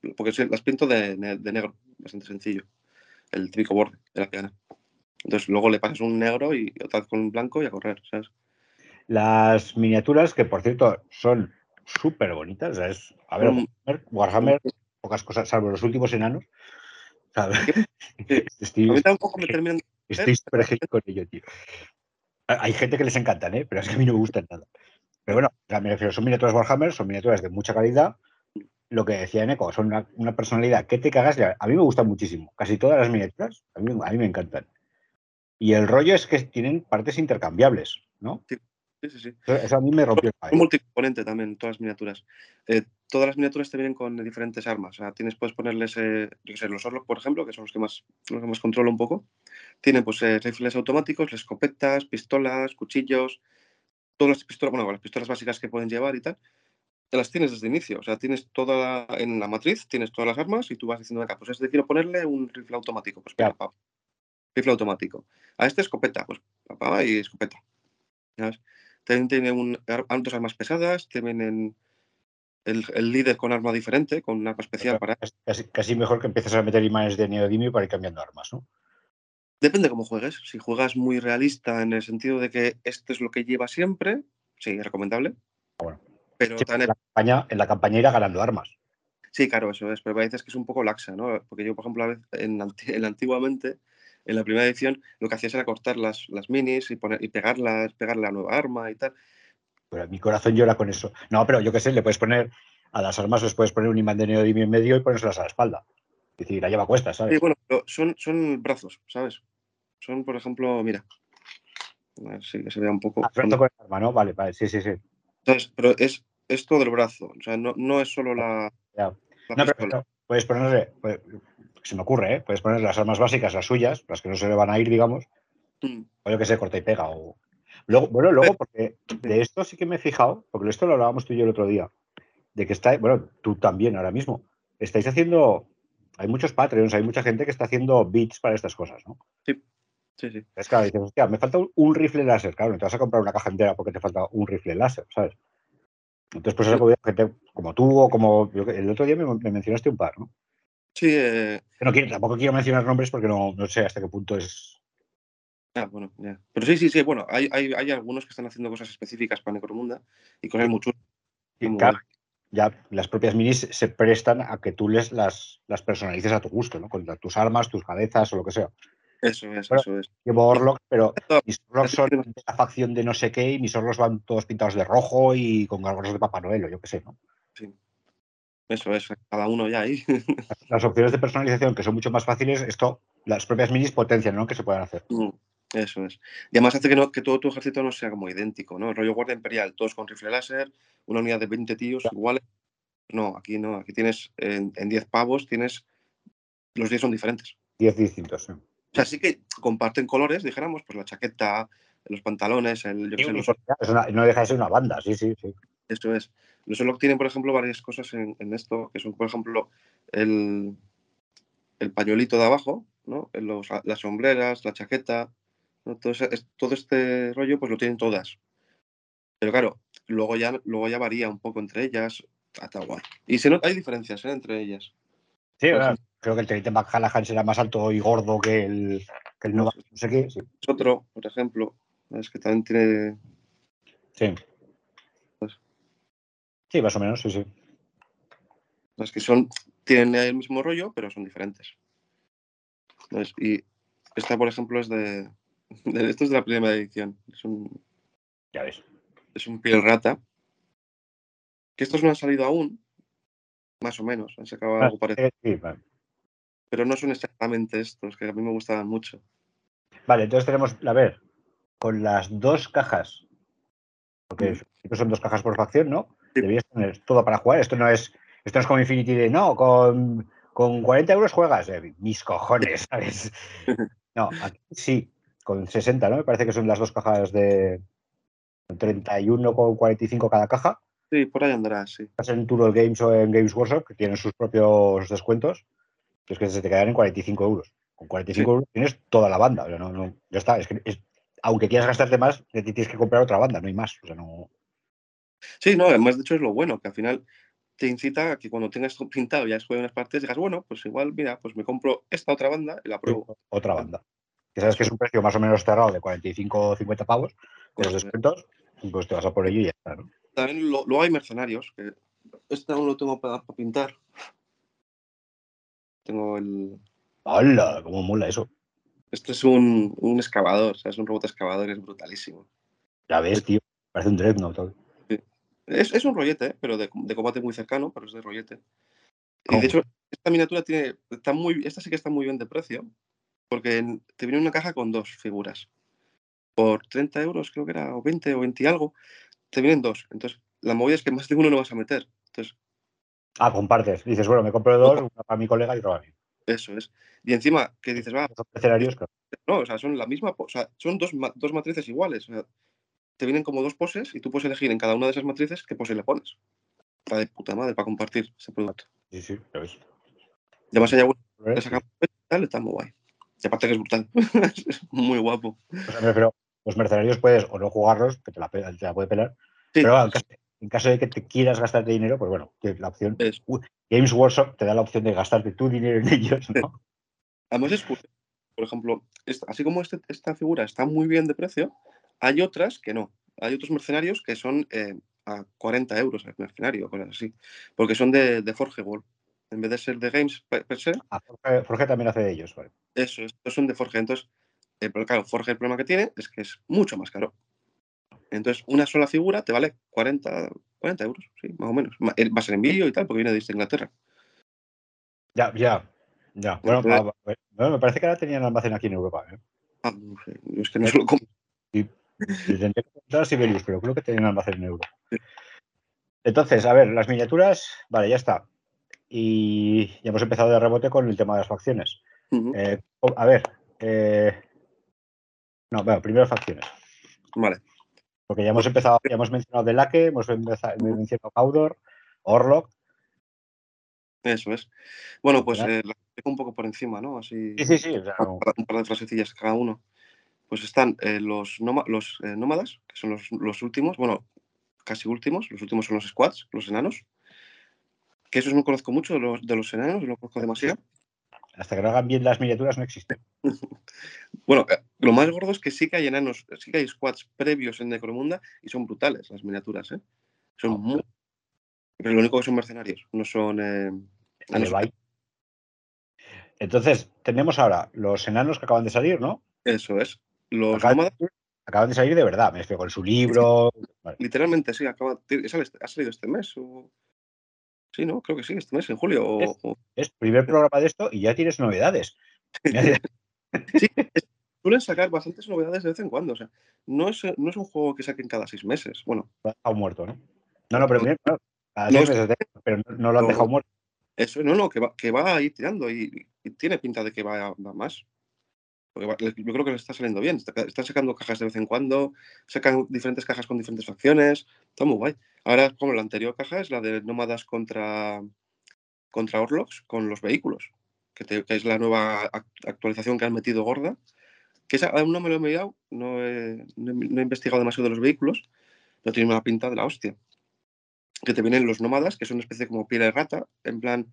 pues, porque las pinto de, ne- de negro, bastante sencillo, el típico borde de la peana. Entonces luego le pasas un negro y otra vez con un blanco y a correr, ¿sabes? Las miniaturas, que por cierto son súper bonitas, o sea, es, a ver, Mm. Warhammer, pocas cosas, salvo los últimos enanos. ¿sabes? Sí. Estoy, A mí tampoco me terminan estoy súper con ello, tío. Hay gente que les encantan, ¿eh? pero es que a mí no me gustan nada. Pero bueno, o sea, me refiero, son miniaturas Warhammer, son miniaturas de mucha calidad. Lo que decía Neko, son una, una personalidad que te cagas. A mí me gustan muchísimo. Casi todas las miniaturas, a mí, a mí me encantan. Y el rollo es que tienen partes intercambiables, ¿no? Sí, sí, sí. Eso, a mí me rompió el Es cabeza. multicomponente también, todas las miniaturas. Eh, todas las miniaturas te vienen con diferentes armas. O sea, tienes, puedes ponerles, eh, yo qué sé, los Orlok, por ejemplo, que son los que más, los que más controlo un poco. Tienen pues eh, rifles automáticos, escopetas, pistolas, cuchillos, todas las pistolas, bueno, las pistolas básicas que pueden llevar y tal. Las tienes desde el inicio. O sea, tienes toda la- en la matriz, tienes todas las armas y tú vas diciendo, venga, pues este quiero ponerle un rifle automático. Pues Ya. Rifle automático. A este escopeta, pues papá y escopeta. ¿sabes? También tiene un, dos armas pesadas, tienen el, el líder con arma diferente, con un arma especial para... Casi- mejor que empieces a meter imanes de neodimio para ir cambiando armas, ¿no? Depende cómo juegues. Si juegas muy realista en el sentido de que esto es lo que lleva siempre, sí, es recomendable. bueno. Pero Sí, en, la campaña, en la campaña irá ganando armas. Sí, claro, eso es, pero a veces que es un poco laxa, ¿no? Porque yo, por ejemplo, a veces, en, en antiguamente, en la primera edición, lo que hacías era cortar las, las minis y, poner, y pegarlas, pegarle la nueva arma y tal. Pero mi corazón llora con eso. No, pero yo qué sé, le puedes poner a las armas, les puedes poner un imán de neodimio en medio y ponérselas a la espalda. Es decir, la lleva a cuestas, Sí, ¿sabes? bueno, pero son, son brazos, ¿sabes? Son, por ejemplo, mira. A ver si que se vea un poco. Ah, con el arma, ¿no? Vale, vale, sí, sí, sí. ¿sabes? Pero es, es todo el brazo, o sea, no, no es solo la, Ya. la No, pero puedes ponerle, pues, se me ocurre, ¿eh? Puedes poner las armas básicas, las suyas, las que no se le van a ir, digamos, Mm, o yo que sé, corta y pega. O... Luego, bueno, luego, porque de esto sí que me he fijado, porque esto lo hablábamos tú y yo el otro día, de que está, bueno, tú también ahora mismo, estáis haciendo, hay muchos Patreons, hay mucha gente que está haciendo bits para estas cosas, ¿no? Sí, sí. Es claro, dices, hostia, me falta un, rifle láser, claro, no te vas a comprar una caja entera porque te falta un rifle láser, ¿sabes? Entonces, pues acudido a gente como tú o como, el otro día me, me mencionaste un par, ¿no? Sí, eh, Que no quiero, tampoco quiero mencionar nombres porque no, no sé hasta qué punto es. ah, bueno, ya. Pero sí, sí, sí, bueno, hay, hay, hay algunos que están haciendo cosas específicas para Necromunda y cosas muy chulas. y claro, ya las propias minis se prestan a que tú les las, las personalices a tu gusto, ¿no? Con tus armas, tus cabezas o lo que sea. Eso es, Bueno, eso es. Llevo Orlocks, pero mis Orlocks son de la facción de no sé qué y mis Orlocks van todos pintados de rojo y con gargolos de Papá Noel o yo qué sé, ¿no? Eso es, cada uno ya ahí. Las opciones de personalización que son mucho más fáciles, esto las propias minis potencian, ¿no? Que se puedan hacer. Mm, Eso es. Y además hace que, no, que todo tu ejército no sea como idéntico, ¿no? El rollo guardia imperial, todos con rifle láser, una unidad de 20 tíos iguales. No, aquí no, aquí tienes en, en 10 pavos, tienes. Los 10 son diferentes. 10 distintos. sí. O sea, sí que comparten colores, dijéramos, pues la chaqueta, los pantalones, el, yo qué sé, los una- no deja de ser una banda, sí, sí, sí. Eso es. Los Orlok tienen, por ejemplo, varias cosas en, en esto, que son, por ejemplo, el, el pañuelito de abajo, ¿no? Los- las sombreras, la chaqueta, ¿no? todo, ese- es- todo este rollo, pues lo tienen todas. Pero claro, luego ya, luego ya varía un poco entre ellas. Está guay. Y se nota, hay diferencias ¿eh? entre ellas. Sí, bueno, ejemplo. creo que el teniente McCallaghan será más alto y gordo que el, que el Nova, no sé qué. Sí, Es otro, por ejemplo, es que también tiene. sí. Sí, más o menos, sí, sí. Las que son, tienen el mismo rollo, pero son diferentes. Y esta, por ejemplo, es de, de- Esto es de la primera edición. Es un, Ya ves. es un piel rata. Que estos no han salido aún. Más o menos. Han sacado algo parecido. Sí, vale. Pero no son exactamente estos, que a mí me gustaban mucho. Vale, entonces tenemos, a ver, con las dos cajas, porque Mm. son dos cajas por facción, ¿no? Sí. Deberías tener todo para jugar. Esto no es, esto no es como Infinity de no, con, con 40 euros juegas. Eh, mis cojones, ¿sabes? No, aquí sí, con 60, ¿no? Me parece que son las dos cajas de 31 con 45 cada caja. Sí, por ahí andará, sí. Estás en Turtle Games o en Games Workshop, que tienen sus propios descuentos, es que se te quedan en 45 euros. Con 45 Sí. euros tienes toda la banda. o sea, no, no, ya está. Es que es- aunque quieras gastarte más, tienes que comprar otra banda, no hay más. O sea, no. Sí, no, además de hecho es lo bueno, que al final te incita a que cuando tengas pintado y ya has jugado unas partes, digas, bueno, pues igual, mira, pues me compro esta otra banda y la pruebo. Otra banda. Que sabes que es un precio más o menos cerrado de 45 o 50 pavos, con los descuentos, pues te vas a por ello y ya está, ¿no? También lo, luego hay mercenarios, que este aún lo tengo para, pintar. Tengo el... ¡Hala! ¿Cómo mola eso? Este es un, un excavador, o sea, es un robot excavador, es brutalísimo. Ya ves, tío. Parece un Dreadnought. Es, es un rollete, ¿eh? pero de, de combate muy cercano, pero es de rollete. Y de hecho, esta miniatura tiene, está muy, esta sí que está muy bien de precio, porque te viene una caja con dos figuras. Por 30 euros, creo que era, o 20 o 20 y algo, te vienen dos. Entonces, la movida es que más de uno no vas a meter. Entonces, Ah, compartes. Dices, bueno, me compro dos, una para mi colega y otra para mí. eso es. Y encima, que dices, va, claro. no, o sea, son la misma, o sea, son dos, dos matrices iguales. O sea, te vienen como dos poses y tú puedes elegir en cada una de esas matrices qué pose le pones. Está de puta madre para compartir ese producto. Sí, sí, ya ves. Además, ¿Ves? Le sacamos tal, está muy guay. Y aparte que es brutal. es muy guapo. O sea, me refiero, los mercenarios puedes o no jugarlos, que te la, pe- te la puede pelar. Sí. Pero en caso, en caso de que te quieras gastarte dinero, pues bueno, la opción. Es- Games Workshop te da la opción de gastarte tu dinero en ellos, ¿no? Además es. Por ejemplo, esta- así como este- esta figura está muy bien de precio, hay otras que no. Hay otros mercenarios que son eh, a 40 euros el mercenario, cosas así. Porque son de, de Forge World. En vez de ser de Games per, se, Ah, Forge, Forge también hace de ellos, vale. eso, estos son de Forge. Entonces, eh, pero claro, Forge el problema que tiene es que es mucho más caro. Entonces, una sola figura te vale 40, 40 euros, sí, más o menos. Eh, Va a ser en vídeo y tal, porque viene desde Inglaterra. Ya, ya. Ya. Bueno, Entonces- bueno, me parece que ahora tenían almacén aquí en Europa. ¿eh? Ah, no sé, yo es que no se lo compro. Tendría que preguntar a Sibelius, pero creo que tenían almacén en Europa. Entonces, a ver, las miniaturas, vale, ya está. Y ya hemos empezado de rebote con el tema de las facciones. Eh, a ver, eh, no, bueno, primero facciones. Vale. Porque ya hemos empezado, ya hemos mencionado Delake, hemos empezado, hemos mencionado Caudor, Orlok. Eso es. Bueno, pues eh, la explico un poco por encima, ¿no? Así. Sí, sí, sí. o sea, no- un par de frasecillas cada uno. Pues están eh, los, nóma- los eh, nómadas, que son los, los últimos, bueno, casi últimos, los últimos son los squads, los enanos. Que esos no conozco mucho de los, de los enanos, no conozco demasiado. hasta que no hagan bien las miniaturas no existen. Bueno, eh, lo más gordo es que sí que hay enanos, sí que hay squads previos en Necromunda y son brutales las miniaturas, ¿eh? Son muy. Pero lo único que son mercenarios, no son. eh, enanos. Entonces, tenemos ahora los enanos que acaban de salir, ¿no? Eso es. Los Acaban, nómadas, acaban de salir de verdad, me refiero con su libro. Vale. literalmente, sí, acaba, ha salido- ha salido este mes. O... Sí, ¿no? Creo que sí, este mes, en julio. o- Es- primer programa de esto y ya tienes novedades. Sí, es- suelen sacar bastantes novedades de vez en cuando. O sea, no es, no es un juego que saquen cada seis meses. Bueno, Lo han dejado muerto, ¿no? No, no, pero no, cada No, seis meses pero no, lo han dejado muerto. eso no, no, que va, que va a ir tirando y, y tiene pinta de que va, va más. Yo creo que le está saliendo bien. Está- están sacando cajas de vez en cuando, sacan diferentes cajas con diferentes facciones. Está muy guay. Ahora, como la anterior caja es la de nómadas contra, contra Orlocks con los vehículos, que, es la nueva act- actualización que han metido gorda. Que esa aún no me lo he mirado, no he, no he- no investigado demasiado de los vehículos, pero tiene una pinta de la hostia. Que te vienen los nómadas, que son una especie como piel de rata, en plan,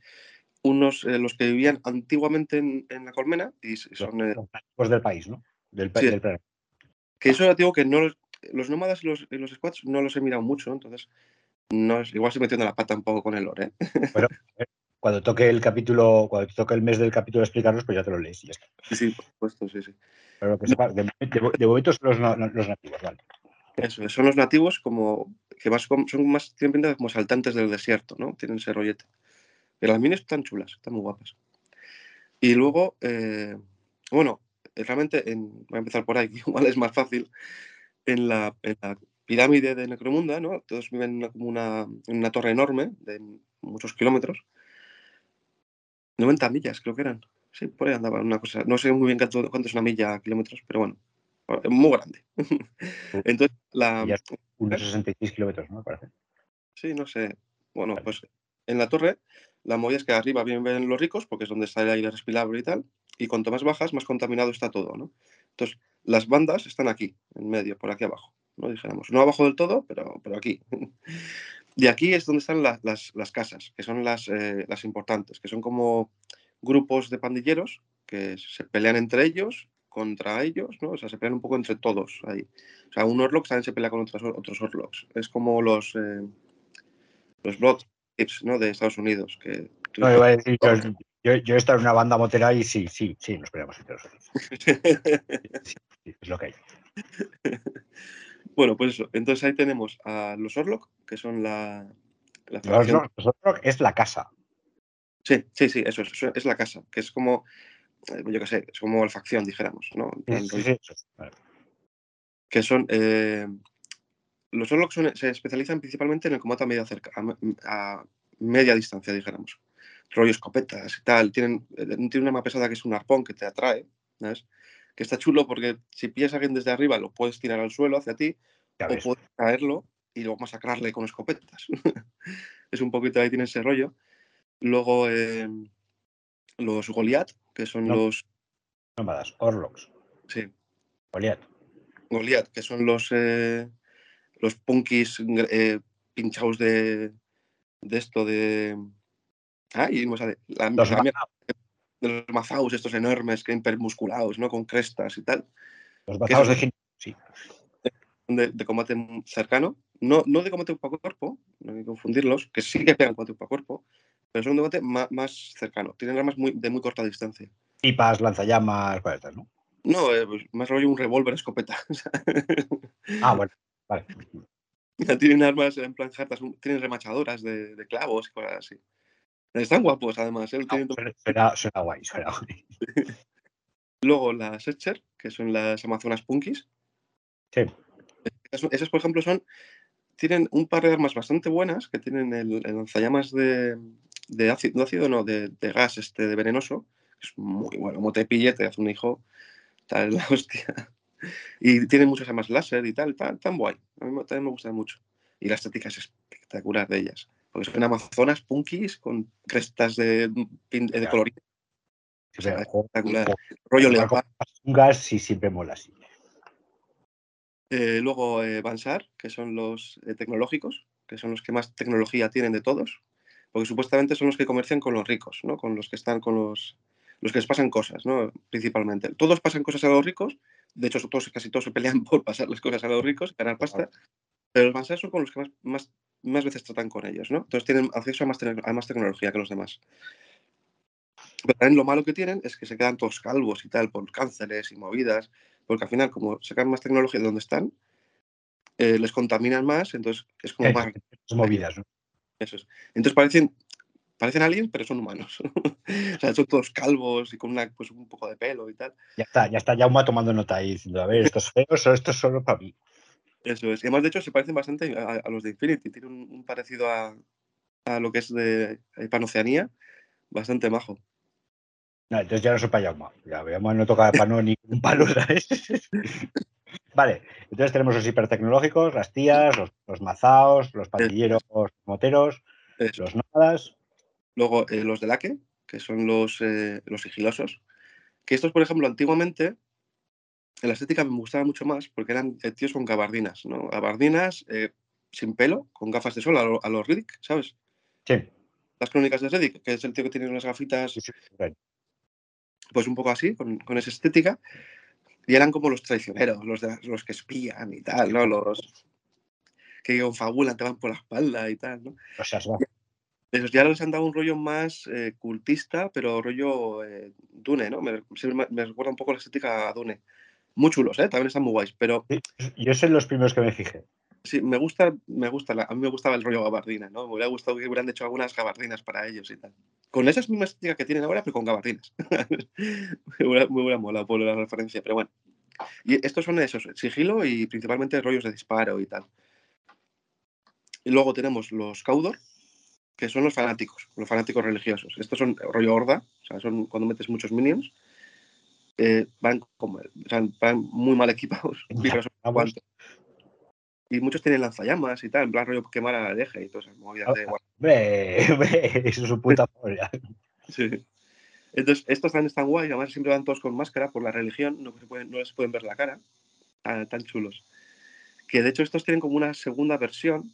unos, eh, los que vivían antiguamente en, en la colmena, y son, eh, Los nativos del país, ¿no? Del, Sí. del que eso ya digo que no los, los nómadas y los, y los squads no los he mirado mucho, entonces no es, igual se metiendo la pata un poco con el lore. ¿eh? Cuando toque el capítulo, cuando toque el mes del capítulo de explicarlos, pues ya te lo lees y ya está. Sí, por supuesto, sí, sí. Pero lo que sepa, de, de- de momento son los, nativos, vale. Eso, son los nativos como que más son más, tienen pinta como saltantes del desierto, ¿no? Tienen ese rollete. Pero las minis están chulas, están muy guapas. Y luego, eh, bueno, realmente, en- voy a empezar por ahí, igual es más fácil. En la, en la pirámide de Necromunda, ¿no? Todos viven en una, como una, en una torre enorme de muchos kilómetros. 90 millas, creo que eran. Sí, por ahí andaba una cosa. No sé muy bien cuánto, cuánto es una milla a kilómetros, pero bueno, es muy grande. Entonces, la, unos 66 kilómetros, ¿no? Me parece. Sí, no sé. Bueno, pues en la torre, la movida es que arriba bien ven los ricos, porque es donde está el aire respirable y tal, y cuanto más bajas, más contaminado está todo, ¿no? Entonces, las bandas están aquí, en medio, por aquí abajo, ¿no? Dijéramos. No abajo del todo, pero, pero aquí. Y aquí es donde están la- las, las casas, que son las, eh, las importantes, que son como grupos de pandilleros que se pelean entre ellos, contra ellos, ¿no? O sea, se pelean un poco entre todos ahí. O sea, un Orlok también se pelea con otros, otros Orloks. Es como los, eh, los Blood Tips, ¿no? De Estados Unidos. Que tú- No, iba a decir, yo, yo, yo he estado en una banda motera y sí, sí, sí, nos peleamos entre nosotros. Sí, sí, es lo que hay. bueno, pues eso. Entonces ahí tenemos a los Orlok, que son la, la Los Orlok- los Orlok es la casa. Sí, sí, sí, eso es, es la casa, que es como, eh, yo qué sé, es como la facción, dijéramos, ¿no? Sí, sí, sí. Vale. que son eh, los Orlok se especializan principalmente en el combate a media cerca, a, a media distancia, dijéramos. Rollo escopetas y tal. Tienen, eh, tienen una más pesada que es un arpón que te atrae, ¿sabes? Que está chulo porque si pillas a alguien desde arriba lo puedes tirar al suelo hacia ti Ya o ves. puedes caerlo y luego masacrarle con escopetas. es un poquito ahí tiene ese rollo. Luego eh, los Goliath, que son No. los Nómadas, Orlocks, Sí. Goliath. Goliath, que son los, eh, los punkis eh, pinchados de, de esto de. Ay, no sale. La, Los la de los mazaos, estos enormes, que hipermusculados, ¿no? Con crestas y tal. Los Que bazados de gimnasio, sí. de, de combate cercano. No, no de combate cuerpo a cuerpo, no hay que confundirlos, que sí que pegan combate cuerpo a cuerpo, pero son de combate más, más cercano. Tienen armas muy, de muy corta distancia. Pipas, lanzallamas, estas, ¿no? No, eh, pues, más rollo un revólver escopeta. Ah, bueno, vale. tienen armas en plan jartas, tienen remachadoras de, de clavos y cosas así. Están guapos, además. ¿eh? Tienen- Suena, guay, suena guay. Luego las Etcher, que son las Amazonas Punkis. Sí. Esas, esas, por ejemplo, son. Tienen un par de armas bastante buenas, que tienen el, el lanzallamas de, de ácido, no ácido, no, de, de gas este, de venenoso. que Es muy bueno, como te pille, te hace un hijo. Tal, la hostia. Y tienen muchas armas láser y tal, tan, tan guay. A mí también me gustan mucho. Y la estética es espectacular de ellas. Porque son amazonas punkis con crestas de, de colorido. O sea, espectacular. juego- Rollo jugar leopard. con Un gas sí siempre mola así. Eh, luego eh, Bansar, que son los eh, tecnológicos, que son los que más tecnología tienen de todos, porque supuestamente son los que comercian con los ricos, ¿no? Con los que están con los los que les pasan cosas, ¿no? Principalmente. Todos pasan cosas a los ricos, de hecho todos, casi todos se pelean por pasar las cosas a los ricos, ganar pasta, pero los Bansar son con los que más, más, más veces tratan con ellos, ¿no? Entonces tienen acceso a más, a más tecnología que los demás. Pero también lo malo que tienen es que se quedan todos calvos y tal por cánceres y movidas, porque al final, como sacan más tecnología de donde están, eh, les contaminan más, entonces es como Eh, más. movidas, ¿no? Eso es. Entonces parecen, parecen aliens, pero son humanos. o sea, son todos calvos y con una, pues, un poco de pelo y tal. Ya está, ya está Jauma tomando nota ahí, diciendo, a ver, estos feos o estos solo para mí. Eso es. Y además, de hecho, se parecen bastante a, a los de Infinity. Tienen un, un parecido a, a lo que es de eh, Panoceanía, bastante majo. No, entonces ya no soy para Jauma. Ya Jauma no toca para no ni un palo, ¿sabes? Vale, entonces tenemos los hipertecnológicos, las tías, los, los mazaos, los pandilleros moteros, Eso. los nómadas. Luego, eh, los de Laque, que son los, eh, los sigilosos. Que estos, por ejemplo, antiguamente, en la estética me gustaba mucho más porque eran eh, tíos con gabardinas, ¿no? Gabardinas eh, sin pelo, con gafas de sol, a, lo- a los Riddick, ¿sabes? Sí, Las crónicas de Riddick, que es el tío que tiene unas gafitas, sí, sí, sí. pues un poco así, con, con esa estética. Y eran como los traicioneros, los, de- los que espían y tal, ¿no? Los que confabulan, te van por la espalda y tal, ¿no? O sea. Esos ya les han dado un rollo más eh, cultista, pero rollo eh, Dune, ¿no? Me, siempre me, me recuerda un poco la estética a Dune. Muy chulos, ¿eh? También están muy guays, pero Yo soy los primeros que me fijé. sí, me gusta, me gusta, la- a mí me gustaba el rollo gabardina, ¿no? Me hubiera gustado que hubieran hecho algunas gabardinas para ellos y tal. Con esa misma estética que tienen ahora, pero con gabardinas. me, hubiera, me hubiera molado por la referencia, pero bueno. Y estos son esos, sigilo y principalmente rollos de disparo y tal. Y luego tenemos los Caudor, que son los fanáticos, los fanáticos religiosos. Estos son rollo horda, o sea, son cuando metes muchos minions. eh, van, como, o sea, van muy mal equipados. cuantos. Y muchos tienen lanzallamas y tal, en plan rollo quemar a la deje y todas esas movidas de guardia. Hombre, hombre, eso es su puta polla. Sí. Entonces, estos también están guay, además siempre van todos con máscara por la religión, no, se pueden, no les pueden ver la cara, tan, tan chulos. Que de hecho estos tienen como una segunda versión,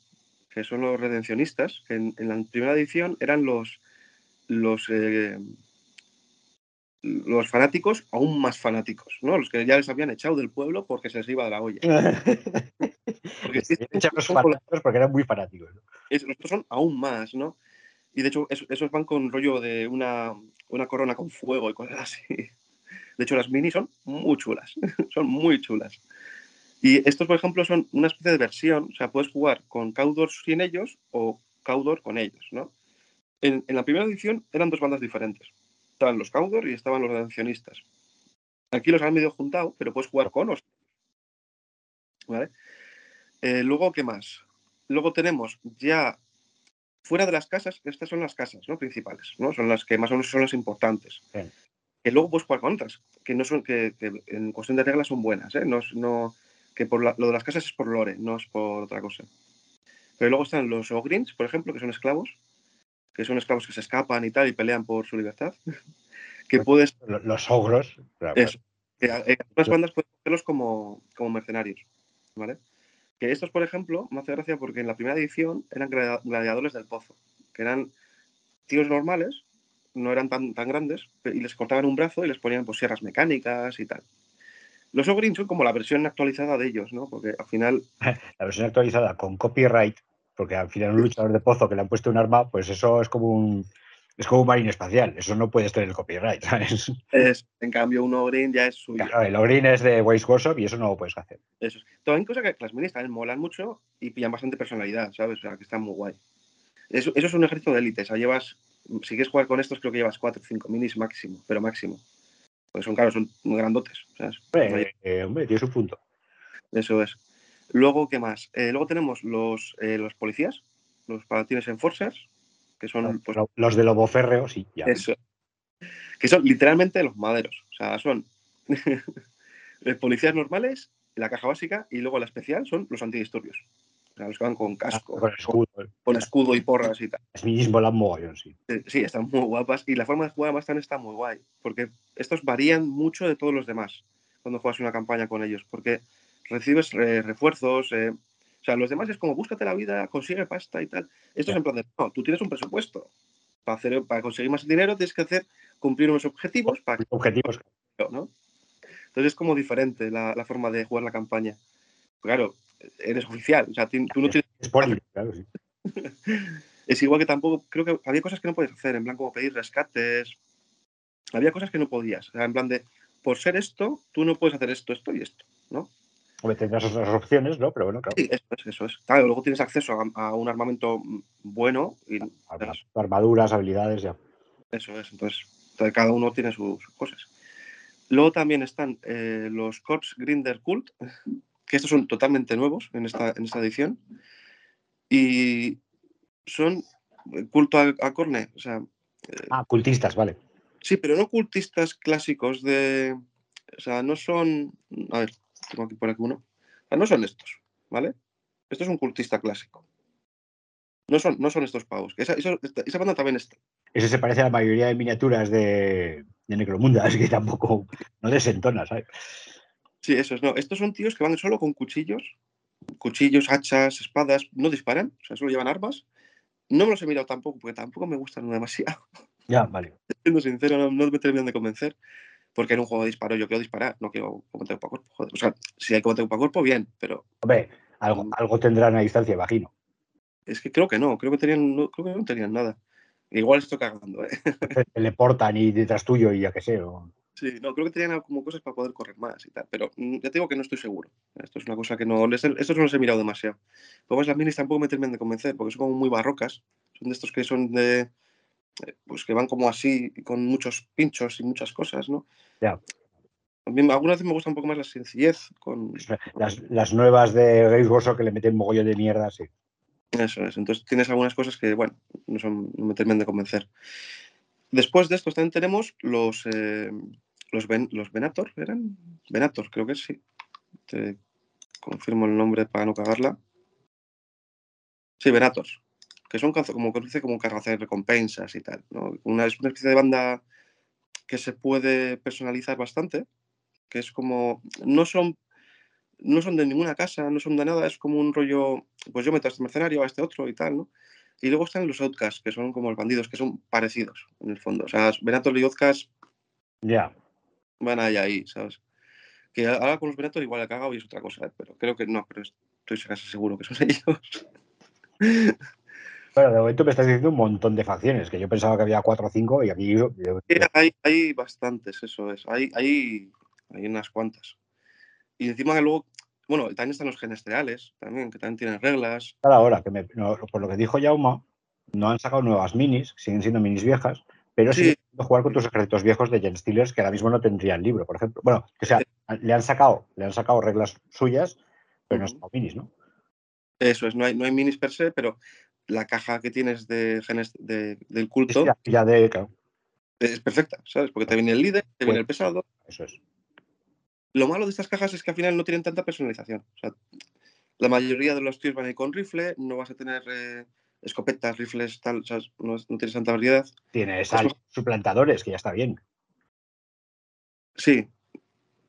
que son los redencionistas, que en, en la primera edición eran los, los, eh, los fanáticos aún más fanáticos, ¿no? Los que ya les habían echado del pueblo porque se les iba de la olla. Porque Sí, los fanáticos porque eran muy fanáticos. ¿no? es- estos son aún más, ¿no? Y de hecho, es- esos van con rollo de una, una corona con fuego y cosas así. De hecho, las mini son muy chulas. son muy chulas. Y estos, por ejemplo, son una especie de versión. O sea, puedes jugar con Caudor sin ellos o Caudor con ellos, ¿no? En, en la primera edición eran dos bandas diferentes. Estaban los Caudor y estaban los redencionistas. Aquí los han medio juntado, pero puedes jugar con los. ¿Vale? Eh, luego, ¿qué más? Luego tenemos ya fuera de las casas, estas son las casas ¿no? principales, ¿no? Son las que más o menos son las importantes. Bien. Que luego puedes jugar con otras, que no son, que, que en cuestión de reglas son buenas, ¿eh? No, no- que por la- lo de las casas es por lore, no es por otra cosa. Pero luego están los Ogrins, por ejemplo, que son esclavos, que son esclavos que se escapan y tal y pelean por su libertad. que puedes Lo- Los ogros. claro, Eso. Que a- eh, algunas bandas pueden cogerlos como, como mercenarios, ¿vale? Que estos, por ejemplo, me hace gracia porque en la primera edición eran gladi- gladiadores del pozo, que eran tíos normales, no eran tan, tan grandes, y les cortaban un brazo y les ponían pues, sierras mecánicas y tal. Los Ogrins son como la versión actualizada de ellos, ¿no? Porque al final, La versión actualizada con copyright, porque al final un luchador de pozo que le han puesto un arma, pues eso es como un es como un marine espacial. Eso no puedes tener el copyright, ¿sabes? es, en cambio, un Ogrin ya es suyo. Claro, el Ogrin es de Waze Workshop y eso no lo puedes hacer. Eso es. También cosa que las minis también molan mucho y pillan bastante personalidad, ¿sabes? O sea, que están muy guay. Eso, eso es un ejército de élite. O sea, llevas, si quieres jugar con estos, creo que llevas 4 o 5 minis máximo, pero máximo. Porque son, claro, son muy grandotes, ¿sabes? Hombre, eh, hombre, tiene su punto. Eso es. Luego, ¿qué más? Eh, luego tenemos los, eh, los policías, los palatines enforcers, que son, pues, Lo- Los de Lobo Férreo, sí, ya. eso. Que son literalmente los maderos. O sea, son policías normales, la caja básica, y luego la especial son los antidisturbios. Los que van con casco, Con escudo. con escudo y porras y tal. Es mismo la mogollón, sí. Sí, están muy guapas. Y la forma de jugar además también está muy guay. Porque estos varían mucho de todos los demás cuando juegas una campaña con ellos. Porque recibes eh, refuerzos. eh, o sea, los demás es como búscate la vida, consigue pasta y tal. Esto es en plan de, no, tú tienes un presupuesto. Para, hacer, para conseguir más dinero tienes que hacer cumplir unos objetivos para Objetivos. ¿no? Entonces es como diferente la, la forma de jugar la campaña. Claro, eres oficial. O sea, tú no tienes Es poli, claro, sí. es igual que tampoco, creo que había cosas que no podías hacer, en plan como pedir rescates. Había cosas que no podías. O sea, en plan de, por ser esto, tú no puedes hacer esto, esto y esto, ¿no? Hombre, tendrás otras opciones, ¿no? Pero bueno, claro. Sí, eso es, eso es. Claro, luego tienes acceso a, a un armamento bueno y Arma- Armaduras, habilidades, ya. eso es. Entonces, entonces cada uno tiene sus cosas. Luego también están eh, los Corps Grinder Cult, que estos son totalmente nuevos en esta, en esta edición. Y son eh, culto a, a Corne. O sea, Ah, cultistas, vale. Sí, pero no cultistas clásicos de. O sea, no son. A ver, tengo aquí por aquí uno. O sea, no son estos, ¿vale? Esto es un cultista clásico. No son, no son estos pavos. Esa, esa, esa banda también está. Ese se parece a la mayoría de miniaturas de, de Necromunda, así que tampoco no desentona, ¿sabes? Sí, esos no. Estos son tíos que van solo con cuchillos. Cuchillos, hachas, espadas. No disparan, o sea, solo llevan armas. No me los he mirado tampoco, porque tampoco me gustan demasiado. Ya, vale. Siendo sincero, no, no me terminan de convencer. Porque en un juego de disparo yo quiero disparar, no quiero combate cuerpo a cuerpo. joder. O sea, si hay combate cuerpo a cuerpo, bien, pero Hombre, algo, algo tendrán a distancia, imagino. es que creo que no, creo que tenían, no, creo que no tenían nada. Igual estoy cagando, ¿eh? Le portan y detrás tuyo y ya que sé. o- Sí, no, creo que tenían como cosas para poder correr más y tal, pero mm, ya te digo que no estoy seguro. Esto es una cosa que no, estos no los he mirado demasiado. Luego las minis tampoco me terminan de convencer, porque son como muy barrocas. Son de estos que son de, eh, pues que van como así, con muchos pinchos y muchas cosas, ¿no? Ya. También algunas veces me gusta un poco más la sencillez con... Las, las nuevas de Games Workshop que le meten mogollón de mierda, sí. Eso es. Entonces tienes algunas cosas que, bueno, no, son, no me terminan de convencer. Después de estos también tenemos los, eh, los, ben, los Venator, ¿eran? Venator, creo que sí. Te confirmo el nombre para no cagarla. Sí, Venators. Que son como, conoce como carroza de recompensas y tal. ¿no? Una, es una especie de banda que se puede personalizar bastante. Que es como. No son no son de ninguna casa, no son de nada, es como un rollo, pues yo meto a este mercenario, a este otro y tal, ¿no? Y luego están los outcasts, que son como los bandidos, que son parecidos, en el fondo. O sea, Venator y outcasts Ya. Van ahí, ahí, ¿sabes? Que ahora con los Venator igual he cagado y es otra cosa, ¿eh? pero creo que no, pero estoy casi seguro que son ellos. Bueno, de momento me estás diciendo un montón de facciones, que yo pensaba que había cuatro o cinco y aquí yo- hay, hay bastantes, eso es. Hay, hay, hay unas cuantas. Y encima que luego, bueno, también están los genestrales, también, que también tienen reglas. cada hora, que me- no, por lo que dijo Jauma, no han sacado nuevas minis, siguen siendo minis viejas, pero sí, Sí. Jugar con tus ejércitos viejos de Gen Stealers que ahora mismo no tendrían libro, por ejemplo. Bueno, o sea, le han sacado, le han sacado reglas suyas, pero no sacado minis, ¿no? Eso es, no hay, no hay minis per se, pero la caja que tienes de genes de- del culto Ya, ya de, claro, es perfecta, ¿sabes? Porque te viene el líder, te viene el pesado. eso es. Lo malo de estas cajas es que al final no tienen tanta personalización. O sea, la mayoría de los tíos van a ir con rifle, no vas a tener eh, escopetas, rifles, tal, o sea, no, no tienes tanta variedad. Tienes al- suplantadores, que ya está bien. Sí.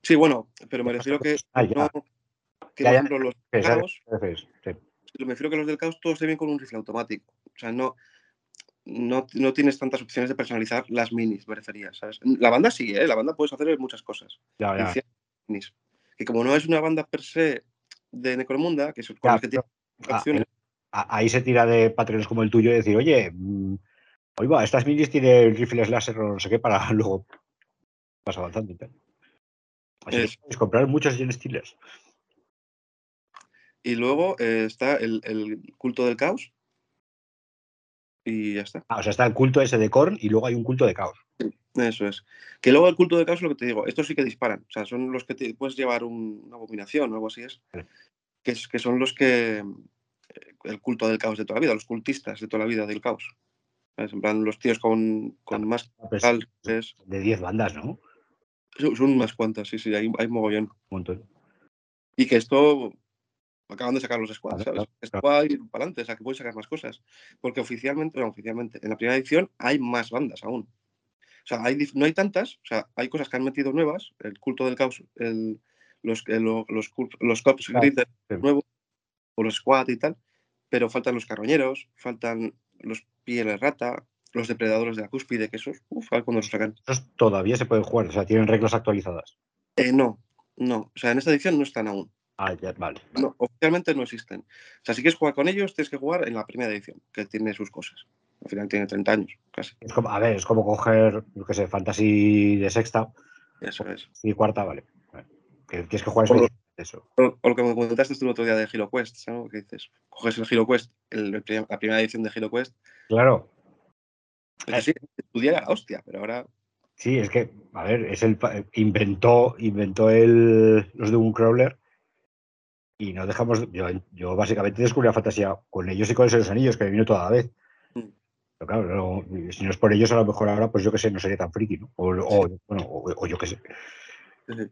Sí, bueno, pero me refiero que Ah, no. Que, Ya, por ya. ejemplo, los caos, sí. me refiero que los del caos todos te vienen con un rifle automático. O sea, no, no, no tienes tantas opciones de personalizar las minis, me refería, ¿sabes? La banda sí, ¿eh? La banda puedes hacer muchas cosas. Ya, ya. minis. Que como no es una banda per se de Necromunda, que es con Ya, las que tiene Ah, opciones, ahí se tira de patrones como el tuyo y decir, oye, mm, oiga, estas minis tienen rifles láser o no sé qué para luego vas avanzando. Así que Es- comprar muchos Gen Stealers. Y luego eh, está el, el culto del caos. Y ya está. Ah, o sea, está el culto ese de Korn y luego hay un culto de caos. Eso es. Que luego el culto del caos es lo que te digo. Estos sí que disparan. O sea, son los que te puedes llevar un- una abominación o algo así es. Que, es. que son los que. El culto del caos de toda la vida, los cultistas de toda la vida del caos. ¿Sabes? En plan, los tíos con, con más. Pues, tal, es- de 10 bandas, ¿no? Un son, unas cuantas, sí, sí, hay, hay mogollón. montón. Y que esto. Acaban de sacar los squads, ¿sabes? claro, Esto va a ir para adelante, o sea, que pueden sacar más cosas. Porque oficialmente, no, oficialmente, en la primera edición hay más bandas aún. O sea, hay, no hay tantas, o sea, hay cosas que han metido nuevas, el culto del caos, el, los, el- lo- los, cul- los cops Claro, sí. nuevos, o los squad y tal, pero faltan los carroñeros, faltan los pieles rata, los depredadores de la cúspide, que esos, uff, cuándo los sacan. Esos todavía se pueden jugar, o sea, tienen reglas actualizadas. Eh, no, no, o sea, en esta edición no están aún. Ah, ya, vale. vale. No, oficialmente no existen. O sea, si quieres jugar con ellos, tienes que jugar en la primera edición, que tiene sus cosas. Al final tiene 30 años, casi. Es como, a ver, es como coger, yo qué sé, fantasy de sexta Eso es. y cuarta, vale. Vale. Que tienes que jugar lo- eso. O, o lo que me comentaste tú el otro día de Hero Quest, ¿no? Que dices, coges el Hero Quest, el- el prim- la primera edición de Hero Quest, Claro, pues sí, estudiar la hostia, pero ahora sí, es que, a ver, es el inventó, inventó el, los de un crawler y no dejamos. Yo, yo básicamente descubrí la fantasía con ellos y con esos anillos que me vino toda la vez. Mm. Pero claro, no- si no es por ellos, a lo mejor ahora, pues yo que sé, no sería tan friki, ¿no? O, o- bueno, o, o yo qué sé. eh,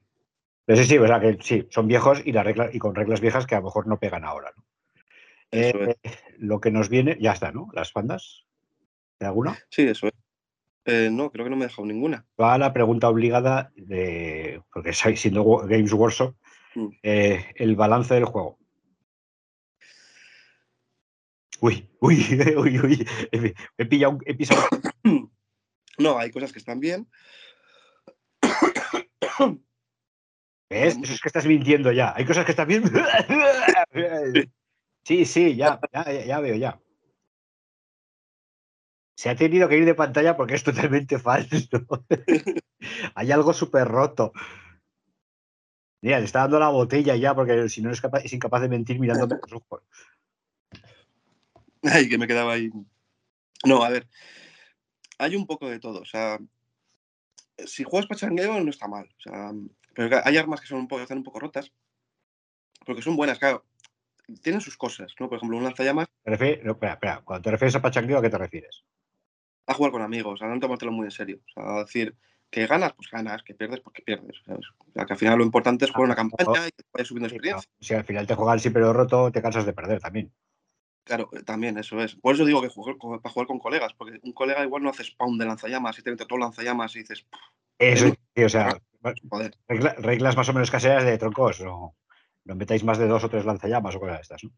Pero sí, sí, verdad que sí, son viejos y, las reglas, y con reglas viejas que a lo mejor no pegan ahora, Eh, lo que nos viene, ya está, ¿no? Las bandas. ¿De alguna? sí, eso es. Eh, no, creo que no me he dejado ninguna. Va a la pregunta obligada de. Porque si- siendo Games Workshop, Mm. eh, el balance del juego. Uy, uy, uy, uy. He, he pillado, un- he pisado. No, hay cosas que están bien. ¿Ves? Eso es que estás mintiendo ya. Hay cosas que están bien. Sí, sí, ya, ya, ya- veo, ya. Se ha tenido que ir de pantalla porque es totalmente falso. Hay algo súper roto. Mira, le está dando la botella ya porque si no es, capaz, es incapaz de mentir mirándome los ojos. Ay, que me quedaba ahí. No, a ver. Hay un poco de todo. O sea, si juegas pachangueo no está mal. O sea, pero hay armas que son un poco, están un poco rotas. Porque son buenas, claro. Tienen sus cosas, ¿no? Por ejemplo, un lanzallamas ¿Te refieres- no, espera, espera. Cuando te refieres a pachangueo, ¿a qué te refieres? a jugar con amigos, a no tomártelo muy en serio. O sea, a decir que ganas, pues ganas, que pierdes, pues que pierdes. ¿sabes? O sea, que al final lo importante es jugar una campaña y que vayas subiendo experiencia. Si al final te juegan siempre lo roto, te cansas de perder también. Claro, eh, también eso es. Por eso digo que jugar, para jugar con colegas, porque un colega igual no hace spawn de lanzallamas y te mete todo lanzallamas y dices, Eso, sí, o sea, regla- reglas más o menos caseras de troncos. No, no metáis más de dos o tres lanzallamas o cosas de estas. ¿no?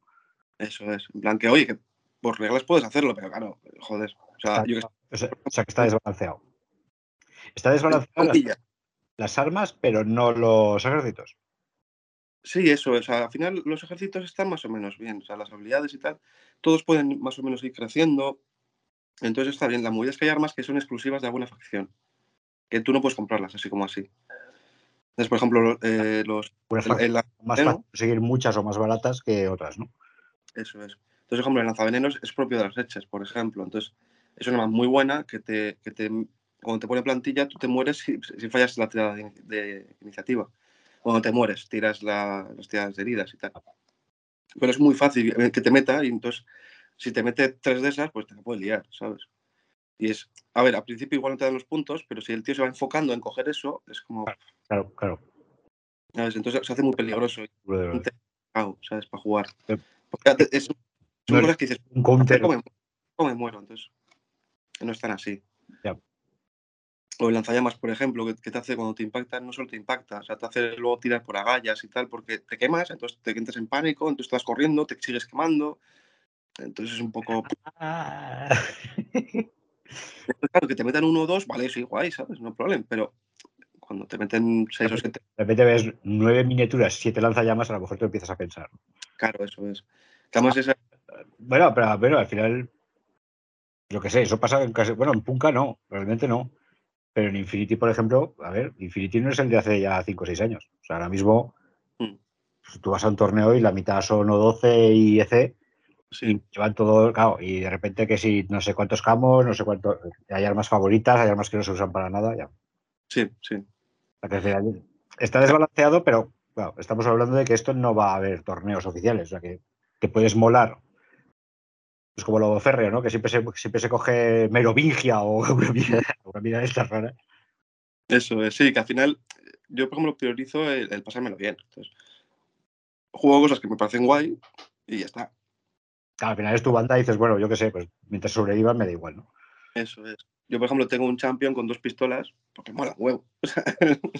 eso es. En plan que, oye, que por reglas puedes hacerlo, pero claro, joder. O sea, yo O sea, o sea, que está desbalanceado. Está desbalanceado las, las armas, pero no los ejércitos. Sí, eso, o sea, al final los ejércitos están más o menos bien, o sea, las habilidades y tal, todos pueden más o menos ir creciendo, entonces está bien. La movida es que hay armas que son exclusivas de alguna facción, que tú no puedes comprarlas así como así. Entonces, por ejemplo, lo- eh, los... El- el más fácil conseguir muchas o más baratas que otras, ¿no? Eso es. Entonces, por ejemplo, el lanzavenenos es propio de las hechas, por ejemplo. Entonces, es una arma muy buena que te, que te cuando te pone plantilla, tú te mueres si, si fallas la tirada de, de iniciativa. Cuando te mueres, tiras la- las tiradas de heridas y tal. Pero es muy fácil eh, que te meta y entonces, si te mete tres de esas, pues te puede liar, ¿sabes? Y es, a ver, al principio igual no te dan los puntos, pero si el tío se va enfocando en coger eso, es como, Claro, claro. ¿sabes? Entonces se hace muy peligroso. ¿sabes? Para jugar. Sí. Porque es- son No cosas que dices, Un counter. ¿cómo me, cómo me muero? Entonces, no están así. Ya. O el lanzallamas, por ejemplo, que, que te hace cuando te impacta, no solo te impacta, o sea, te hace luego tirar por agallas y tal, porque te quemas, entonces te entras en pánico, entonces estás corriendo, te sigues quemando. Entonces es un poco. Ah. Claro, que te metan uno o dos, vale, sí, guay, ¿sabes? No problema, pero cuando te meten seis o siete, De repente ves nueve miniaturas, siete lanzallamas, a lo mejor te empiezas a pensar. claro, eso es. Que además esa- Bueno, pero, pero al final, yo qué sé, eso pasa en casi, bueno, en Punka no, realmente no. Pero en Infinity, por ejemplo, a ver, Infinity no es el de hace ya 5 o 6 años. O sea, ahora mismo Mm. pues, tú vas a un torneo y la mitad son O12 y EC sí, y llevan todo, claro, y de repente que si no sé cuántos camos, no sé cuántos, hay armas favoritas, hay armas que no se usan para nada, ya. sí, sí. Está desbalanceado, pero claro, estamos hablando de que esto no va a haber torneos oficiales, o sea que te puedes molar. Es como lo férreo, ¿no? Que siempre se, siempre se coge Merovingia o una estas raras. Eso es, sí, que al final yo, por ejemplo, priorizo el, el pasármelo bien. Entonces, juego cosas que me parecen guay y ya está. Claro, al final es tu banda y dices, bueno, yo qué sé, pues mientras sobrevivan me da igual, ¿no? Eso es. Yo, por ejemplo, tengo un champion con dos pistolas, porque mola huevo.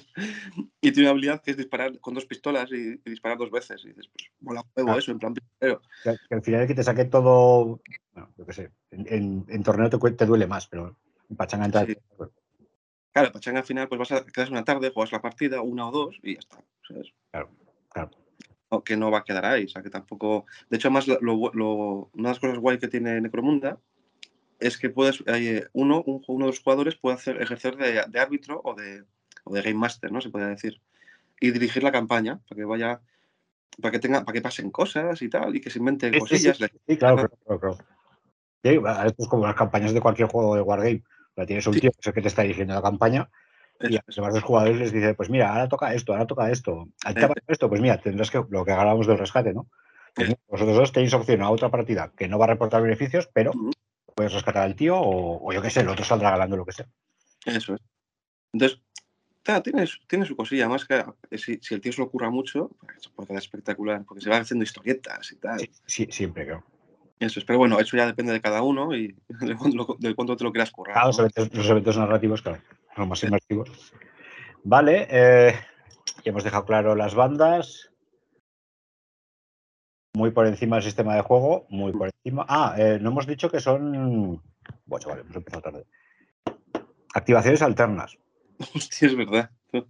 Y tiene una habilidad que es disparar con dos pistolas y, y disparar dos veces. Y dices, pues mola huevo Ah. eso, en plan pistolero. Que, que al final el que te saque todo, bueno, yo qué sé, en, en- en torneo te, duele más, pero en pachanga entra. Sí. Claro, Pachanga al final, pues vas a quedas una tarde, juegas la partida, una o dos, y ya está. ¿sabes? Claro, claro. O que no va a quedar ahí. O sea, que tampoco. De hecho, además, lo- lo- una de las cosas guay que tiene Necromunda es que puedes, eh, uno, un, uno de los jugadores puede hacer, ejercer de, de árbitro o de, o de game master, ¿no? Se podría decir. Y dirigir la campaña para que vaya, para que tenga, para que pasen cosas y tal, y que se inventen Sí, sí, sí, cosillas. sí, claro, claro, claro, esto es como las campañas de cualquier juego de Wargame. Sea, tienes un tío que es el que te está dirigiendo la campaña y a los demás jugadores les dice, pues mira, ahora toca esto, ahora toca esto. ¿A ti te ha Eh. esto? Pues mira, tendrás que, lo que hablábamos del rescate, ¿no? Pues Eh. mira, vosotros dos tenéis opción a otra partida que no va a reportar beneficios, pero. Puedes rescatar al tío o, o yo qué sé, el otro saldrá ganando lo que sea. Eso es. Entonces, ta, tiene, su- tiene su cosilla, más que eh, si, si el tío se lo ocurra mucho, pues, puede quedar espectacular, porque se van haciendo historietas y tal. Sí, sí, siempre, creo. Eso es, pero bueno, eso ya depende de cada uno y de cuánto, de cuánto te lo quieras currar. Claro, ¿no? los eventos, los eventos narrativos, claro, son más inmersivos. Vale, eh, ya hemos dejado claro las bandas. Muy por encima del sistema de juego, muy por encima. Ah, eh, no hemos dicho que son. Bueno, vale, hemos empezado tarde. Activaciones alternas. Hostia, es verdad. Muy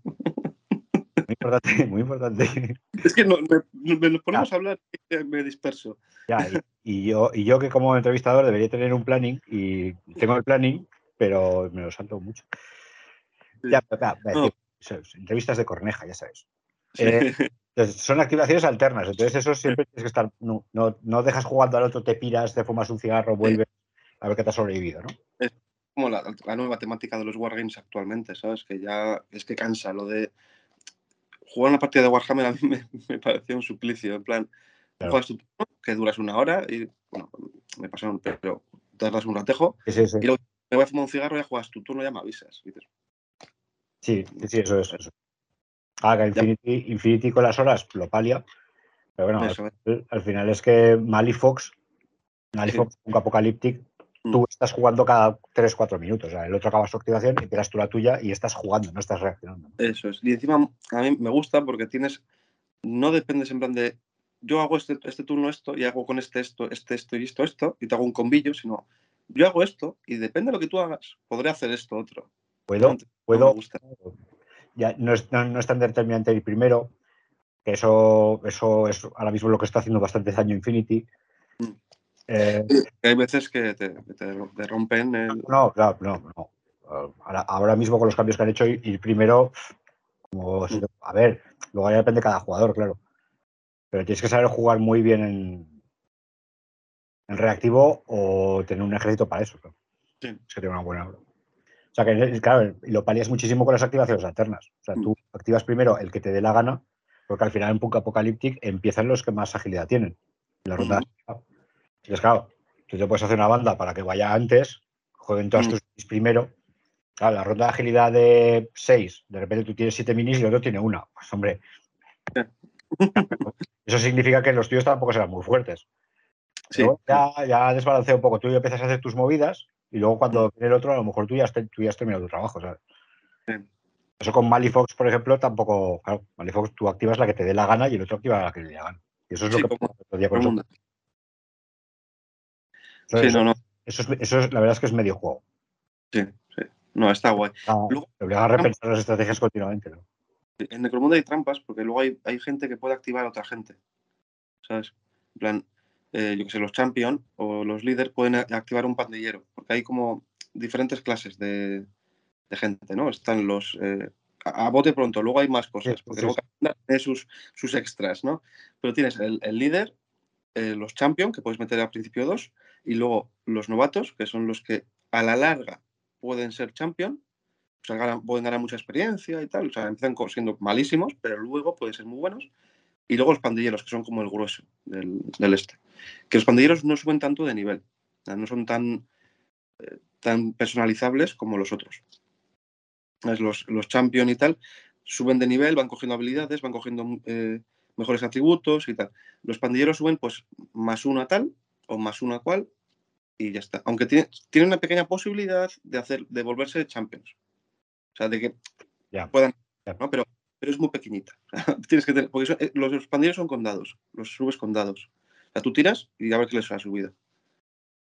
importante, muy importante. Es que no, me, me- nos ponemos a hablar y me disperso. Ya, y, y yo, y yo que como entrevistador debería tener un planning y tengo el planning, pero me lo salto mucho. Ya, No. tío, son entrevistas de corneja, ya sabes. Eh, son activaciones alternas, entonces eso siempre tienes que estar, no, no, no dejas jugando al otro, te piras, te fumas un cigarro, vuelves a ver que te has sobrevivido, ¿no? Como la, la nueva temática de los Wargames actualmente, ¿sabes? Que ya es que cansa lo de jugar una partida de Warhammer a mí me, me parecía un suplicio. En plan, Claro. juegas tu turno, que duras una hora y, bueno, me pasaron, pero te das un ratejo Sí, sí, y luego me voy a fumar un cigarro, ya juegas tu turno, ya me avisas. Y Sí, sí, sí, eso es. Eso. Ah, que Infinity, Infinity con las horas lo palia. Pero bueno, al, al final es que Mali Fox, Mali Sí. Fox, un Apocalyptic, Mm. tú estás jugando cada 3-4 minutos. O sea, el otro acaba su activación y tiras tú la tuya y estás jugando, no estás reaccionando. Eso es. Y encima a mí me gusta porque tienes, no dependes en plan de, yo hago este, este turno esto y hago con este esto, este esto y esto, esto, y te hago un combillo, sino yo hago esto y depende de lo que tú hagas, podré hacer esto otro. Puedo, No, puedo. Ya no es, no, no es tan determinante el primero, que eso, eso es ahora mismo lo que está haciendo bastante daño Infinity. Mm. Eh, Hay veces que te, que te, te rompen el... no, claro, no, no. Ahora, ahora mismo con los cambios que han hecho, el primero, como se- a ver, luego ya depende de cada jugador, claro. Pero tienes que saber jugar muy bien en, en reactivo o tener un ejército para eso. claro. Sí. Es que tiene una buena obra. O sea que, claro, lo palias muchísimo con las activaciones alternas. O sea, Mm. tú activas primero el que te dé la gana, porque al final en Punk Apocalyptic empiezan los que más agilidad tienen. En la ronda. Entonces, claro, tú te puedes hacer una banda para que vaya antes, jueguen todas Mm. tus minis primero. Claro, la ronda de agilidad de 6, de repente tú tienes 7 minis y el otro tiene una. Pues hombre. Eso significa que los tuyos tampoco serán muy fuertes. Sí. Ya, ya desbalancea un poco. Tú ya empiezas a hacer tus movidas Y luego cuando viene el otro, a lo mejor tú ya has, te- tú ya has terminado tu trabajo, ¿sabes? Sí. Eso con Malifox, por ejemplo, tampoco. Claro, Malifox tú activas la que te dé la gana y el otro activa la que le dé la gana. Y eso es Sí, lo que como- día con eso. Sí, eso- no, no. eso es, eso es- la verdad es que es medio juego. Sí, sí. No, está guay. Ah, Luego- te obliga a repensar las estrategias continuamente. ¿no? En Necromundo hay trampas porque luego hay, hay gente que puede activar a otra gente. ¿Sabes? En plan, eh, yo que sé, los champion o los líderes pueden a- activar un pandillero. Porque hay como diferentes clases de, de gente, ¿no? Están los. eh, a, a bote pronto, luego hay más cosas. Porque sí, luego sí. tiene sus, sus extras, ¿no? Pero tienes el, el líder, eh, los champion, que puedes meter al principio dos, y luego los novatos, que son los que a la larga pueden ser champion, o sea, ganan- pueden ganar mucha experiencia y tal, o sea, empiezan siendo malísimos, pero luego pueden ser muy buenos. Y luego los pandilleros, que son como el grueso del, del este. Que los pandilleros no suben tanto de nivel, no son tan, eh, tan personalizables como los otros. Los, los champion y tal suben de nivel, van cogiendo habilidades, van cogiendo eh, mejores atributos y tal. Los pandilleros suben pues más uno a tal o más uno a cual y ya está. Aunque tiene, tiene una pequeña posibilidad de hacer de volverse champions. O sea, de que Ya. puedan. ¿no? Pero, pero es muy pequeñita. Tienes que tener, porque son- eh, los, pandilleros son con dados, los subes con dados. O sea, tú tiras y a ver qué les ha subido.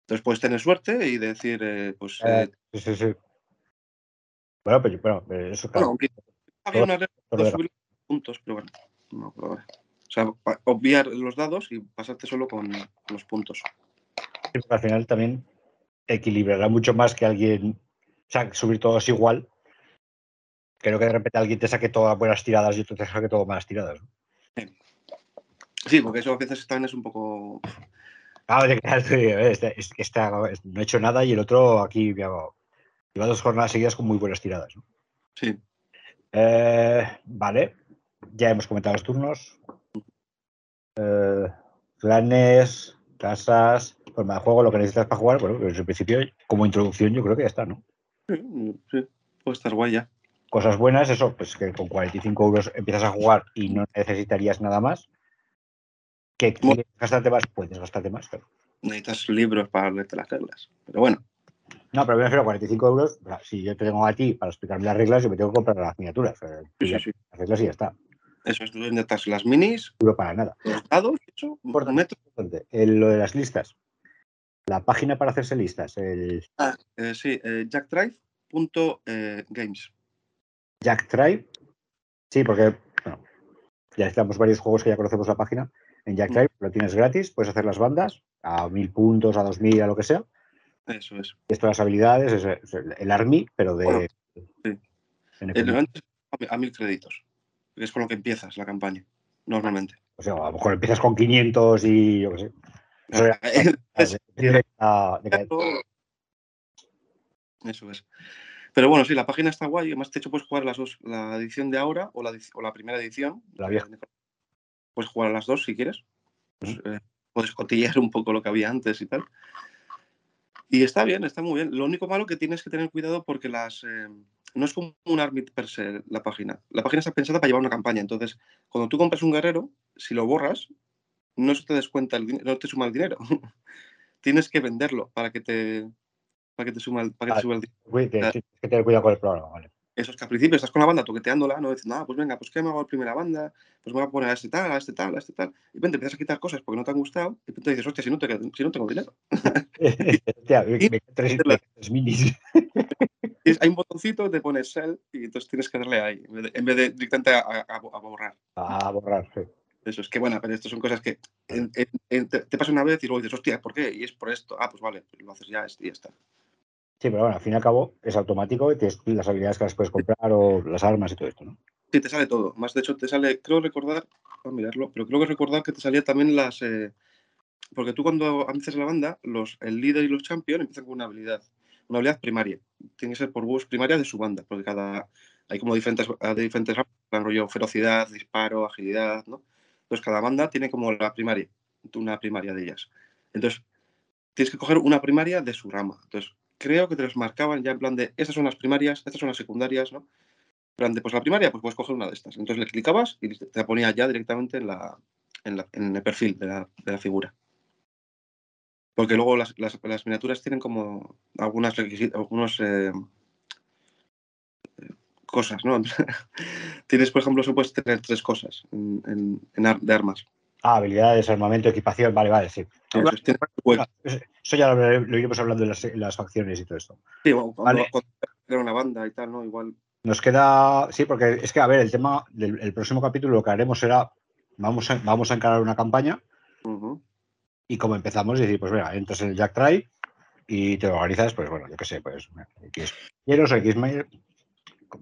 Entonces puedes tener suerte y decir, eh, pues, Eh, eh, sí, sí, sí. Bueno, pero, bueno, eh, eso bueno, claro. aunque había una regla de subir puntos, pero bueno, no, pero bueno. O sea, obviar los dados y pasarte solo con los puntos. Al final también equilibrará mucho más que alguien, o sea, subir todos igual. Creo que de repente alguien te saque todas buenas tiradas y otro te saque todas malas tiradas. ¿no? Sí, porque eso a veces también es un poco. Ah, este, es que esta- no he hecho nada y el otro aquí lleva, lleva dos jornadas seguidas con muy buenas tiradas. ¿no? Sí. Eh, vale, ya hemos comentado los turnos. Eh, clanes, casas, forma de juego, lo que necesitas para jugar. Bueno, pues en principio, como introducción, yo creo que ya está, ¿no? Sí, sí, puede estar guay ya. Cosas buenas, eso, pues que con 45 euros empiezas a jugar y no necesitarías nada más. Que quieres gastarte más, puedes gastarte más, claro. Necesitas libros para leerte las reglas. Pero bueno, No, pero me refiero a 45 euros. Si yo te tengo a ti para explicarme las reglas, yo me tengo que comprar las miniaturas. tú sí, sí, sí. Las reglas y ya está. Eso es, tú necesitas las minis, No para nada. los dados, eso, un Importante. metro. El- lo de las listas. La página para hacerse listas, el Ah, eh, sí, eh, jackdrive.games. Jack Tribe. Sí, porque bueno, ya estamos varios juegos que ya conocemos la página. En Jack Tribe lo tienes gratis, puedes hacer las bandas a mil puntos, a dos mil, a lo que sea. Eso es. Y esto las habilidades, es, es el Army, pero de. Bueno, sí. El a mi- a mil créditos. Es con lo que empiezas la campaña, normalmente. O sea, a lo mejor empiezas con 500 y yo qué sé. De de Eso es. Pero bueno, sí, la página está guay. Además, de hecho, puedes jugar las dos, la edición de ahora o la, edi- o la primera edición. La vieja. Puedes jugar a las dos si quieres. Pues, eh, puedes cotillear un poco lo que había antes y tal. Y está bien, está muy bien. Lo único malo que tienes que tener cuidado porque las eh, no es como un army per se la página. La página está pensada para llevar una campaña. Entonces, cuando tú compras un guerrero, si lo borras, no se te descuenta el no te suma el dinero. tienes que venderlo para que te para que te suma el, para que te Ah, suba el Tienes que tener cuidado con el programa, vale. Eso es que al principio estás con la banda toqueteándola, no dices, nada, pues venga, pues ¿qué me hago la primera banda? Pues me voy a poner a este tal, a este tal, a este tal. Y de repente empiezas a quitar cosas porque no te han gustado. Y repente dices, hostia, si no, te, si no tengo dinero. Hostia, me- tres, minis. Hay un botoncito te pones sell y entonces tienes que darle ahí, en vez de, en vez de directamente a, a- a borrar. A borrar, sí. Eso es que, bueno, pero esto son cosas que en- en- en- te, te pasa una vez y luego dices, hostia, ¿por qué? Y es por esto. Ah, pues vale, pues lo haces ya y ya está. Sí, pero bueno, al fin y al cabo es automático y tienes las habilidades que las puedes comprar o las armas y todo esto, ¿no? Sí, te sale todo. Más de hecho, te sale, creo recordar, a mirarlo, pero creo que recordar que te salía también las. eh, porque tú cuando empiezas la banda, los, el líder y los champions empiezan con una habilidad, una habilidad primaria. Tiene que ser por voz primaria de su banda, porque cada. Hay como diferentes, diferentes rollo ferocidad, disparo, agilidad, ¿no? Entonces cada banda tiene como la primaria, una primaria de ellas. Entonces, tienes que coger una primaria de su rama. Entonces, creo que te los marcaban ya en plan de, estas son las primarias, estas son las secundarias, ¿no? En plan de, pues la primaria, pues puedes coger una de estas. Entonces le clicabas y te la ponía ya directamente en, la, en, la- en el perfil de la, figura. Porque luego las, las- miniaturas tienen como algunas algunos eh, cosas, ¿no? Tienes, por ejemplo, solo puedes tener tres cosas en, en- en ar- de armas. Ah, habilidades, armamento, equipación, vale, vale, sí. Eso bueno, ya lo, lo iremos hablando en las, en las facciones y todo esto. sí, bueno, Vale. creas una banda y tal, ¿no? Igual. Nos queda, sí, porque es que, a ver, el tema del el próximo capítulo lo que haremos será, vamos a, vamos a encarar una campaña y como empezamos, decir, pues venga, entras en el Jack Try y te lo organizas, pues bueno, yo qué sé, pues X Quieros o X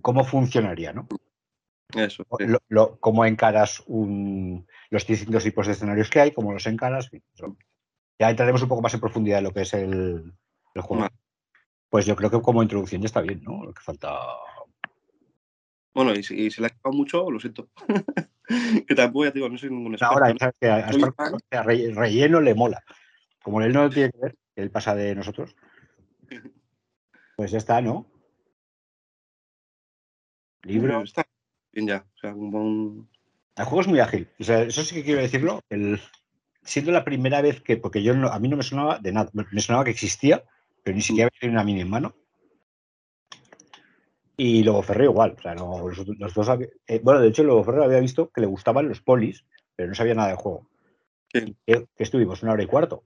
¿cómo funcionaría, no? Eso. sí. Lo- lo- ¿Cómo encaras un, los distintos tipos de escenarios que hay? ¿Cómo los encaras? Ya entraremos un poco más en profundidad en lo que es el, el juego. Vale. Pues yo creo que como introducción ya está bien, ¿no? Lo que falta. Bueno, y si, y si le ha quedado mucho, lo siento. que tampoco, ya te digo, no soy ningún experto. Ahora, ¿no? sabes que a sea, re- relleno le mola. Como él no lo tiene que ver, él pasa de nosotros, pues ya está, ¿no? Libro. Está bien ya. O sea, un buen- El juego es muy ágil. O sea, eso sí que quiero decirlo. El, siendo la primera vez que, porque yo no- a mí no me sonaba de nada, me sonaba que existía, pero ni siquiera había tenido una mini en mano. Y Lobo Ferrero igual. O sea, no, los, los dos había- eh, bueno, de hecho, Lobo Ferrero había visto que le gustaban los polis, pero no sabía nada del juego. Sí. Que, que estuvimos una hora y cuarto.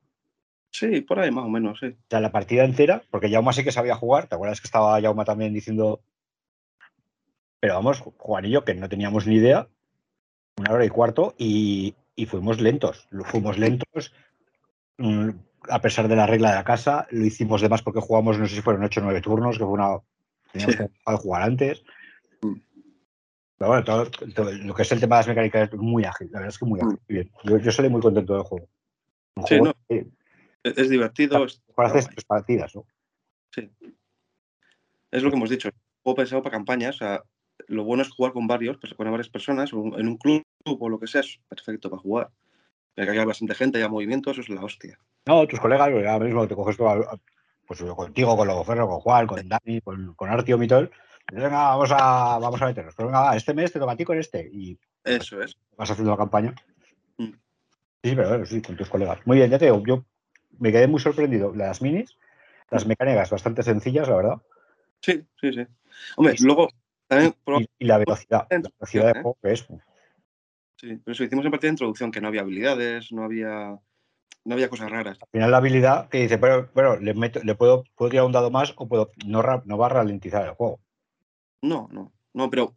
Sí, por ahí más o menos, sí. O sea, la partida entera, porque Jauma sí que sabía jugar. ¿Te acuerdas que estaba Jauma también diciendo. Pero vamos, Juan y yo, que no teníamos ni idea, una hora y cuarto, y, y fuimos lentos. Fuimos lentos, mm, a pesar de la regla de la casa. Lo hicimos de más porque jugamos, no sé si fueron 8 o 9 turnos, que fue una. Teníamos Sí. que jugar antes. Mm. Pero bueno, todo, todo lo que es el tema de las mecánicas es muy ágil, la verdad es que muy ágil. Mm. muy bien. Yo, yo salí muy contento del juego. Un Sí, juego no. que- Es, divertido. Para hacer partidas, ¿no? es lo que hemos dicho. Juego pensado para campañas. O sea, lo bueno es jugar con varios, pues con varias personas, en un club o lo que sea, es perfecto para jugar. Que haya bastante gente, haya movimiento, eso es la hostia. No, tus colegas, porque ahora mismo te coges pues contigo, con Logoferro, con Juan, con Dani, con, con Artiom y todo. y dices, Venga, vamos a, vamos a meternos. Pero venga, va, este mes te toca a ti con este. Y Eso es. vas haciendo la campaña. Mm. Sí, pero bueno, sí, con tus colegas. Muy bien, ya te digo, yo me quedé muy sorprendido. Las minis, las mecánicas bastante sencillas, la verdad. Sí, sí, sí. Hombre, luego también Y, y la velocidad, la velocidad de ¿eh? juego que es. sí, pero eso hicimos en partida de introducción, que no había habilidades, no había no había cosas raras. Al final la habilidad que dice, pero, pero le, meto, le puedo, puedo tirar un dado más o puedo, no, no va a ralentizar el juego. No, no, no, pero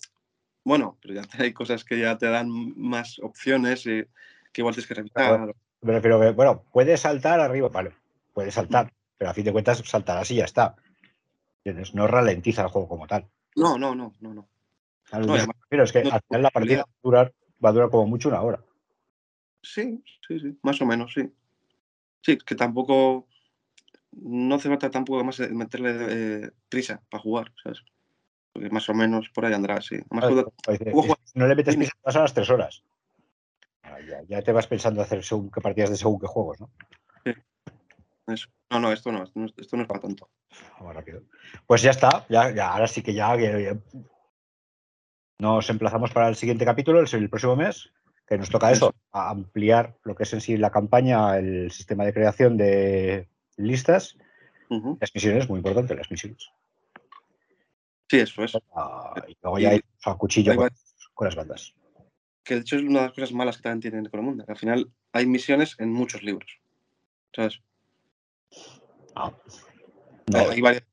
bueno, pero ya hay cosas que ya te dan más opciones y que igual tienes que revisar. Me refiero que, bueno, puede saltar arriba, vale, puede saltar, pero a fin de cuentas saltarás y ya está. ¿Entiendes? No ralentiza el juego como tal. No, no, no, no, no. Refiero es que no- al final la partida va a durar, va a durar como mucho una hora. Sí, sí, sí, más o menos, sí. Sí, que tampoco no hace falta tampoco más meterle eh, prisa para jugar, ¿sabes? Porque más o menos por ahí andará, sí. Además, Claro, cuando- como dice, Ojo, es que si no le metes prisa, vas a las tres horas. Ya, ya te vas pensando hacer según qué partidas de según qué juegos, ¿no? eso. No, no, esto no, esto no, esto no es para tanto. Vamos rápido. Pues ya está, ya, ya, ahora sí que ya, ya- ya. Nos emplazamos para el siguiente capítulo, el, el próximo mes, que nos toca eso, a ampliar lo que es en sí la campaña, el sistema de creación de listas, las misiones, muy importante, las misiones. Sí, eso es. Ah, y luego ya hay a cuchillo con, las bandas. Que de hecho es una de las cosas malas que también tiene Necromunda, que al final hay misiones en muchos libros. ¿Sabes? Ah. No, hay varias,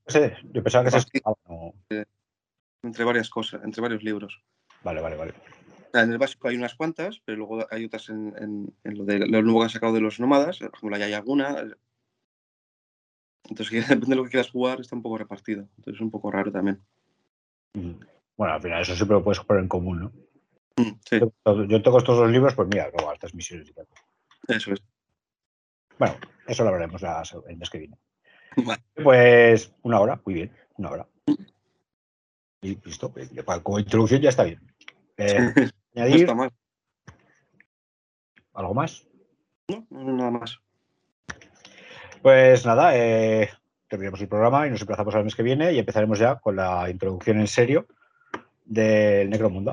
yo pensaba que se escapaba, no. entre varias cosas, entre varios libros. Vale, vale, vale. En el básico hay unas cuantas, pero luego hay otras en, en- en lo, de, lo nuevo que han sacado de los nómadas, por ejemplo, ya hay alguna. Entonces, depende de lo que quieras jugar, está un poco repartido. Entonces es un poco raro también. Mm. Bueno, al final eso siempre lo puedes poner en común, ¿no? Mm, Sí, Yo, tengo estos dos libros, pues mira, luego estas misiones y tal. eso es. Bueno, eso lo veremos el mes que viene. Vale. Pues una hora, muy bien, una hora. Y listo, pues, como introducción ya está bien. Eh, No añadir está mal. algo más. No, no, nada más. Pues nada, eh, terminamos el programa y nos emplazamos al mes que viene y empezaremos ya con la introducción en serio del Necromunda.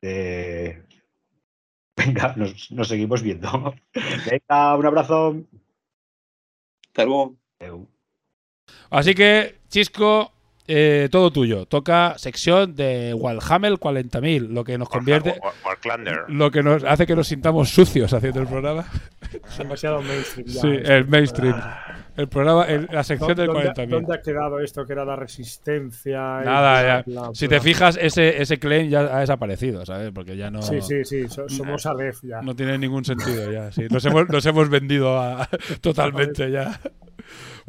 De... Venga, nos, nos seguimos viendo. Venga, un abrazo. Hasta luego. Así que, Chisco, eh, todo tuyo. Toca sección de Walhammer 40.000, lo que nos convierte, War- Warclander. lo que nos hace que nos sintamos sucios haciendo el programa. Demasiado mainstream. ya Sí, el mainstream. El programa, el- la sección del ¿Dónde, 40.000. ¿Dónde ha quedado esto que era la resistencia? y Nada, bla, ya. bla, Si bla? te fijas, ese, ese claim ya ha desaparecido, ¿sabes? Porque ya no, Sí, sí, sí, so- somos Aleph ya. no tiene ningún sentido ya. Sí, nos, hemos, nos hemos vendido a- totalmente ya.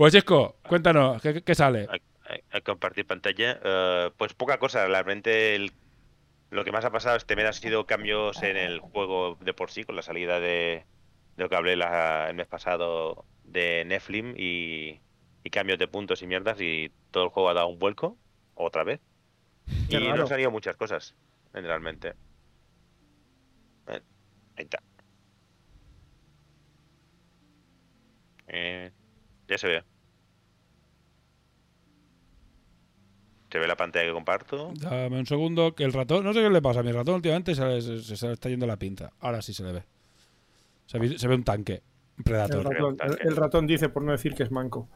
Chisco, cuéntanos, ¿qué, qué sale? a, a compartir pantalla. Eh, pues poca cosa, realmente el- lo que más ha pasado este mes ha sido cambios en el juego de por sí, con la salida de, de lo que hablé la- el mes pasado de Nephilim y, y cambios de puntos y mierdas y todo el juego ha dado un vuelco, otra vez. Qué y no raro. han salido muchas cosas, generalmente. Eh, ahí está. Eh, ya se ve. Se ve la pantalla que comparto. Dame un segundo, que el ratón, no sé qué le pasa a mi ratón últimamente, se, se- se- se le está yendo la pinza. Ahora sí se le ve. Se ve, se ve un tanque, un El predator. ratón, el- el ratón dice, por no decir que es manco.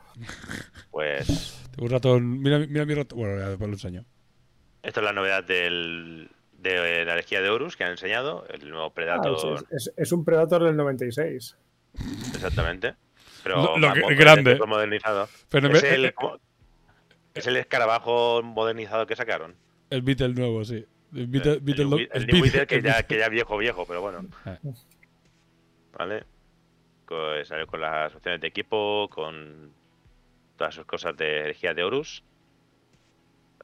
Pues Tengo un ratón, mira, mira mi ratón, bueno, ya después lo enseño. esto es la novedad del, de la herejía de Horus que han enseñado, el nuevo Ah, Predator, es, es- es un Predator del 96. exactamente. Pero Lo- lo más que- mo- grande. fue modernizado. Pero es, me- el, es el escarabajo modernizado que sacaron. El Beetle nuevo, sí. El New Beatle que ya, Beetle. que ya viejo, viejo, pero bueno. Eh. ¿Vale? Pues con las opciones de equipo, con todas sus cosas de energía de Horus.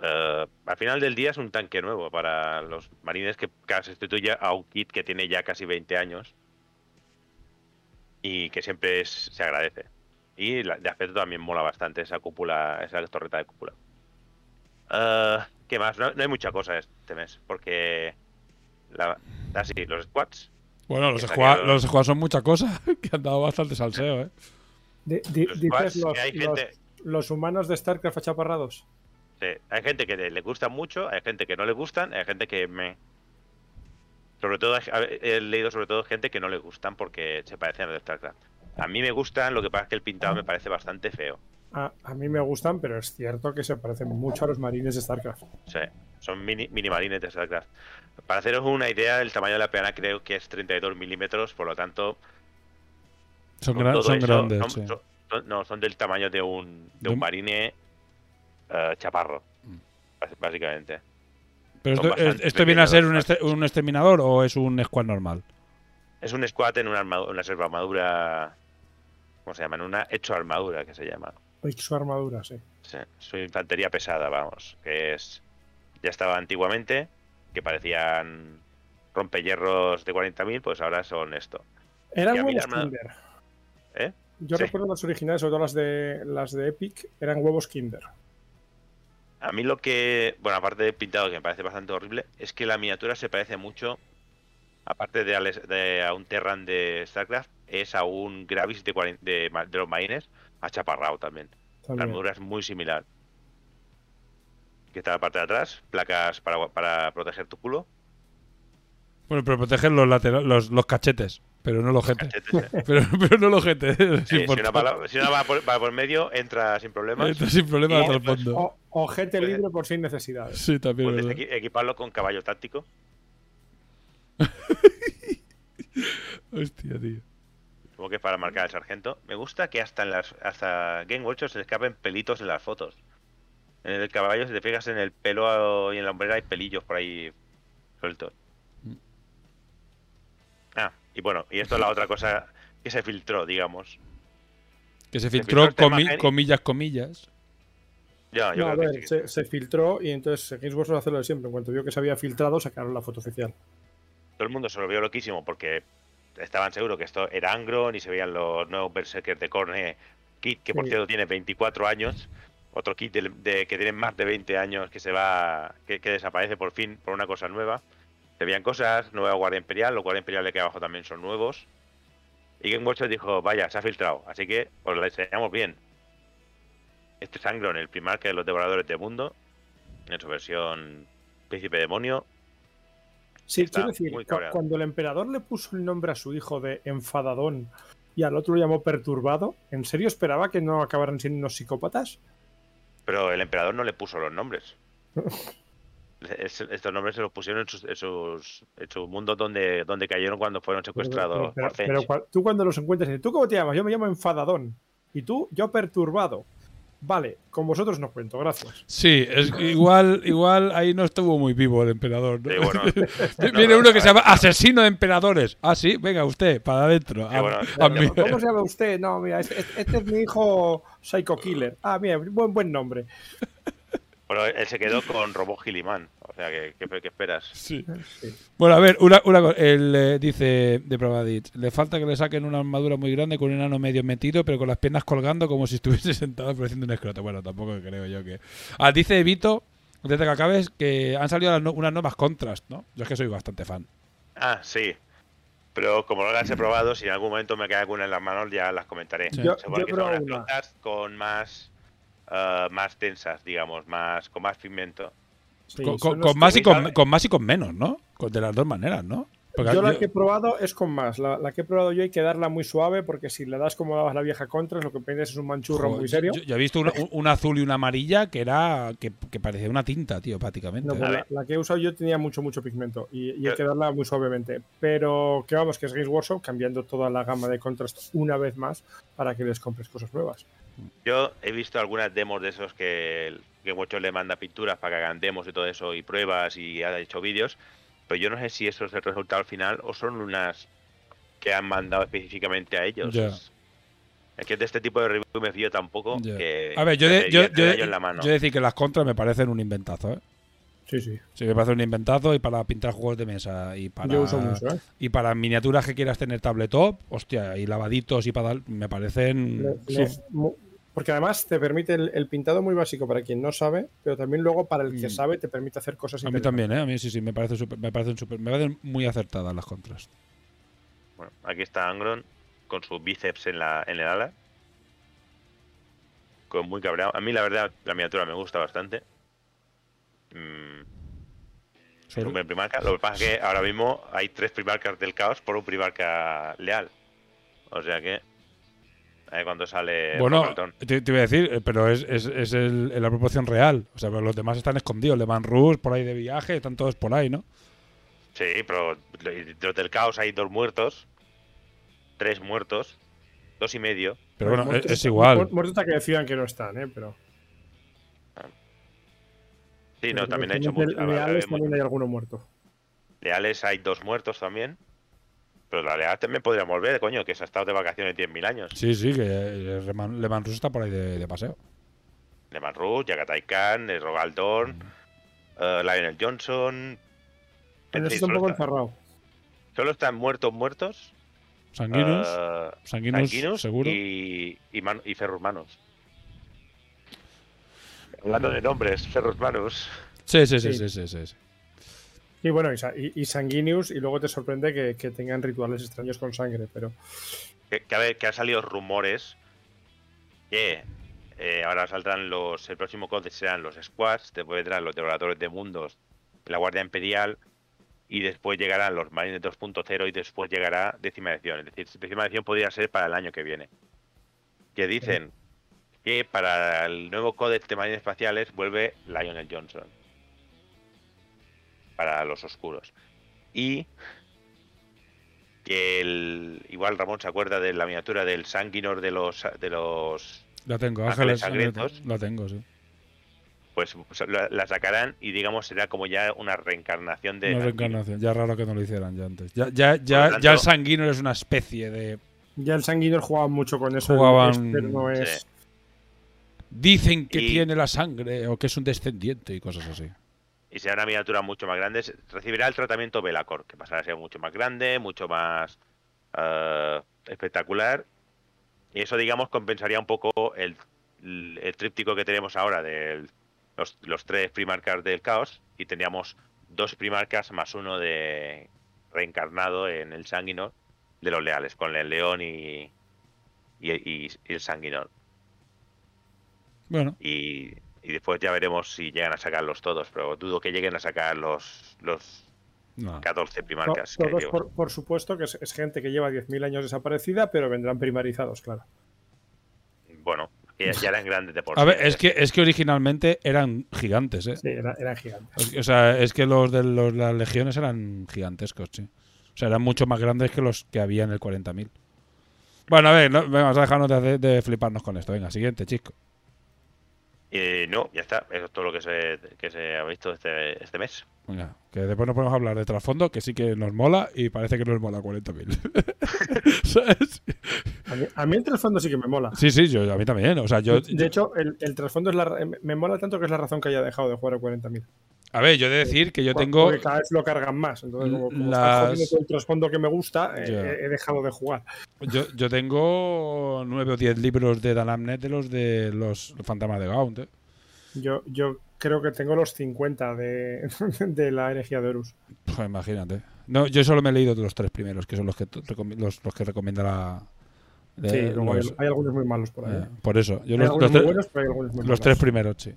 Eh, al final del día es un tanque nuevo para los marines que sustituye a un kit que tiene ya casi 20 años y que siempre es- se agradece. Y la- de aspecto también mola bastante esa cúpula, esa torreta de cúpula. Eh, ¿Qué más? No, no hay mucha cosa este mes, porque... La, así, los squads. Bueno, los salieron- los squads son mucha cosa, que han dado bastante salseo, ¿eh? Los dices los, que hay los- gente- los humanos de StarCraft achaparrados. Sí, hay gente que le le gusta mucho, hay gente que no le gustan, hay gente que me... Sobre todo, he leído sobre todo gente que no le gustan porque se parecen a los de StarCraft. A mí me gustan, lo que pasa es que el pintado me parece bastante feo. A, a mí me gustan, pero es cierto que se parecen mucho a los marines de StarCraft. Sí, son mini, mini marines de StarCraft. Para haceros una idea, el tamaño de la peana creo que es 32 milímetros, por lo tanto... Son, con gran- todo son eso, grandes, son- sí. son- son- no, son del tamaño de un, de De un marine eh, chaparro, Mm. básicamente. Pero esto, bastante ¿esto viene a ser un, este- un exterminador o es un squad normal? Es un squad en una, armadura, una selva armadura. ¿Cómo se llama? En una hecho armadura que se llama. Su armadura, sí. Sí, su infantería pesada, vamos. Que es. Ya estaba antiguamente, que parecían rompehierros de 40.000, pues ahora son esto. Eran huevos Kinder. ¿Eh? Yo Sí. recuerdo las originales, sobre todo las de, las de Epic, eran huevos Kinder. A mí lo que. Bueno, aparte de pintado, que me parece bastante horrible, es que la miniatura se parece mucho. Aparte de, Alex- de a un Terran de StarCraft, es a un Gravis de, 40 de, ma- de los marines achaparrado también. La También. armadura es muy similar. Que está la parte de atrás, placas para, para proteger tu culo. Bueno, pero protegen los, laterales, los, los cachetes, pero no los jetes. Cachetes, ¿eh? Pero, pero no los jetes. es Sí, si una, si una va, por, va por medio, entra sin problemas. Entra sin problema Y hasta el fondo. O, o gente Puede- libre por sin necesidades. Sí, también. Puedes equiparlo con caballo táctico. Hostia, tío. Supongo que es para marcar al sargento. Me gusta que hasta en las hasta Game Watch se le escapen pelitos en las fotos. En el caballo, si te fijas en el pelo y en la hombrera, hay pelillos por ahí sueltos. Y bueno, y esto es la otra cosa que se filtró, digamos. Que se filtró filtró, esta comi- imagen y- comillas, comillas. Ya, yo No, creo ver, se, se filtró y entonces seguís vosotros a hacerlo de siempre. En cuanto vio que se había filtrado, sacaron la foto oficial. Todo el mundo se lo vio loquísimo porque estaban seguros que esto era Angron y se veían los nuevos Berserkers de Corne Kit, que por Sí. cierto tiene 24 años. Otro kit de, de- que tiene más de 20 años que se va, que, que desaparece por fin por una cosa nueva. Se veían cosas, nueva Guardia Imperial, los Guardia Imperial de aquí abajo también son nuevos. Y Game Watch dijo, vaya, se ha filtrado, así que os la enseñamos bien. Este es Angron, el primarca de los devoradores de mundo, en su versión Príncipe Demonio. Sí, Está quiero decir, muy cuando el emperador le puso el nombre a su hijo de Enfadadón y al otro lo llamó perturbado. ¿En serio esperaba que no acabaran siendo unos psicópatas? Pero el emperador no le puso los nombres. Es- estos nombres se los pusieron en sus, en sus, en sus mundos donde, donde cayeron cuando fueron secuestrados Pero, por pero cua- tú cuando los encuentras, ¿tú cómo te llamas? Yo me llamo enfadadón. Y tú, yo perturbado. Vale, con vosotros no cuento, gracias. Sí, es, igual, igual ahí no estuvo muy vivo el emperador. ¿no? Sí, bueno. Viene No, no, uno que a se llama asesino de emperadores. Ah, sí, venga usted, para adentro. Sí, A- bueno, a mí- ¿Cómo se llama usted? No, mira, este, este es mi hijo Psycho Killer. Ah, mira, buen, buen nombre. Pero él se quedó con Robot Gilimán. O sea, ¿qué, qué, qué esperas? Sí. Sí. Bueno, a ver, una, una cosa. Él eh, dice de Pravadich, le falta que le saquen una armadura muy grande con un enano medio metido, pero con las piernas colgando como si estuviese sentado pareciendo un escroto. Bueno, tampoco creo yo que... Ah, dice Vito, antes de que acabes, que han salido las no- unas nuevas contrast, ¿no? Yo es que soy bastante fan. Ah, sí. Pero como no las he probado, si en algún momento me queda alguna en las manos, ya las comentaré. Sí. Yo, yo flotas con más, eh, más tensas, digamos, más con más pigmento. Sí, con, más y con, con más y con menos, ¿no? Con- de las dos maneras, ¿no? Porque Yo la yo- que he probado es con más. La, la que he probado yo hay que darla muy suave porque si le das como dabas la vieja contra, lo que pides es un manchurro Joder, muy serio. Yo, yo he visto un- azul y una amarilla que era que, que parecía una tinta, tío, prácticamente. No, ¿eh? pues A la, la que he usado yo tenía mucho, mucho pigmento y, y hay que darla muy suavemente. Pero que vamos, que es Games Workshop cambiando toda la gama de contrast una vez más para que les compres cosas nuevas. Yo he visto algunas demos de esos que el Game Watch le manda pinturas para que hagan demos y todo eso y pruebas y ha hecho vídeos, pero yo no sé si eso es el resultado al final o son unas que han mandado específicamente a ellos. Es que de este tipo de review me fío tampoco. Que A ver, yo, de, yo, yo, tener yo en la mano. yo decir que las contras me parecen un inventazo, ¿eh? Sí, sí. Sí, me parece un inventazo y para pintar juegos de mesa y para Yo uso mucho, ¿eh? y para miniaturas que quieras tener tabletop, hostia, y lavaditos y para dar, me parecen Le- le- porque además te permite el, el pintado muy básico para quien no sabe, pero también luego para el que Mm. sabe te permite hacer cosas a mí también, ¿eh? A mí sí, sí, me parece súper- me parecen súper- me parecen muy acertadas las contras. Bueno, aquí está Angron con sus bíceps en, la, en el ala. Con muy cabreado. A mí, la verdad, la miniatura me gusta bastante. Mm, es Sobre- un buen primarca. Lo que pasa es que ahora mismo hay tres primarcas del caos por un primarca leal. O sea que. Cuándo sale. Bueno, te, te iba a decir, eh, pero es, es, es el- la proporción real. O sea, pero los demás están escondidos. Le van Rus por ahí de viaje, están todos por ahí, ¿no? Sí, pero los del caos hay dos muertos. Tres muertos. Dos y medio. Pero bueno, es, Muertos- es igual. mu- Muertos hasta que decidan que no están, ¿eh? Pero. Sí, no, pero también ha hecho leales también hay alguno muerto. Leales hay dos muertos también. Pero la leal también podría volver, coño, que se ha estado de vacaciones 10.000 años. Sí, sí, que eh, Le Mans Rus está por ahí de, de paseo. Leman Rush, Yagatai Khan, eh, Rogal Dorn, eh, Lionel Johnson. Pero eso está un solo, poco encerrado. solo están muertos, muertos. Sanguinus, eh, Sanguinus, Sanguinus seguro. Y, y, Man- y Ferrus Manus. Hablando de nombres, Ferrus. Sí, sí, sí, Sí. sí, sí, sí, sí. Y bueno, y, y, Sanguinius, y luego te sorprende que, que tengan rituales extraños con sangre, pero. Que, que, a ver, que han salido rumores que eh, ahora saldrán los. El próximo códice serán los squads, después vendrán los devoradores de mundos, la Guardia Imperial, y después llegarán los Marines 2.0 y después llegará décima edición. Es decir, décima edición podría ser para el año que viene. Que dicen que para el nuevo códex de Marines Espaciales vuelve Lionel Johnson. Para los oscuros. Y que el igual Ramón se acuerda de la miniatura del Sanguinor de los de los La tengo, Ángeles Sangrientos. La tengo, sí. pues la, la sacarán y digamos será como ya una reencarnación de Una Sanguinor. reencarnación. Ya raro que no lo hicieran ya antes. Ya, ya, ya, el Sanguinor es una especie de. Ya el Sanguinius jugaba mucho con eso. Jugaban- no es. Sí. Dicen que Y- tiene la sangre o que es un descendiente y cosas así. Y será una miniatura mucho más grande, recibirá el tratamiento Belacor, que pasará a ser mucho más grande, mucho más eh, espectacular. Y eso, digamos, compensaría un poco el, el tríptico que tenemos ahora de los, los tres primarcas del caos. Y tendríamos dos primarcas más uno de reencarnado en el Sanguinor de los leales, con el león y, y, y- y el Sanguinor. Bueno, Y, y después ya veremos si llegan a sacarlos todos, pero dudo que lleguen a sacar los, los No. 14 To- primarcas. que Todos, digo. por, por supuesto, que es, es gente que lleva 10.000 años desaparecida, pero vendrán primarizados, claro. Bueno, ya, ya eran grandes de por A ver, ¿eh? es que, es que originalmente eran gigantes, ¿eh? Sí, era- eran gigantes. O sea, es que los de los, las legiones eran gigantescos, sí. O sea, eran mucho más grandes que los que había en el 40.000. Bueno, a ver, no, vamos a dejarnos de, de fliparnos con esto. Venga, siguiente, chico. Eh, no, ya está. Eso es todo lo que se, que se ha visto este, este mes. Venga, que después nos podemos hablar de trasfondo, que sí que nos mola y parece que nos mola 40.000. ¿Sabes? A mí, a mí el trasfondo sí que me mola. Sí, sí, yo, a mí también. O sea, yo, de hecho, el, el trasfondo es la, ra- me- me mola tanto que es la razón que haya dejado de jugar a 40.000. a ver, yo he de decir que yo tengo. Porque cada vez lo cargan más. Entonces, como, como Las- está todo el trasfondo que me gusta, eh, he, dejado de jugar. Yo, yo tengo nueve o diez libros de Dan Amnet de los de los fantasmas de Gaunt. ¿eh? Yo, yo creo que tengo los 50 de, de la herejía de Horus. Pues imagínate. No, yo solo me he leído los tres primeros, que son los que los, los que recomienda la. de- Sí, hay, algunos muy malos por ahí. eh, por eso. Yo Hay los, los muy tres- buenos, pero hay algunos muy los malos. tres primeros, sí.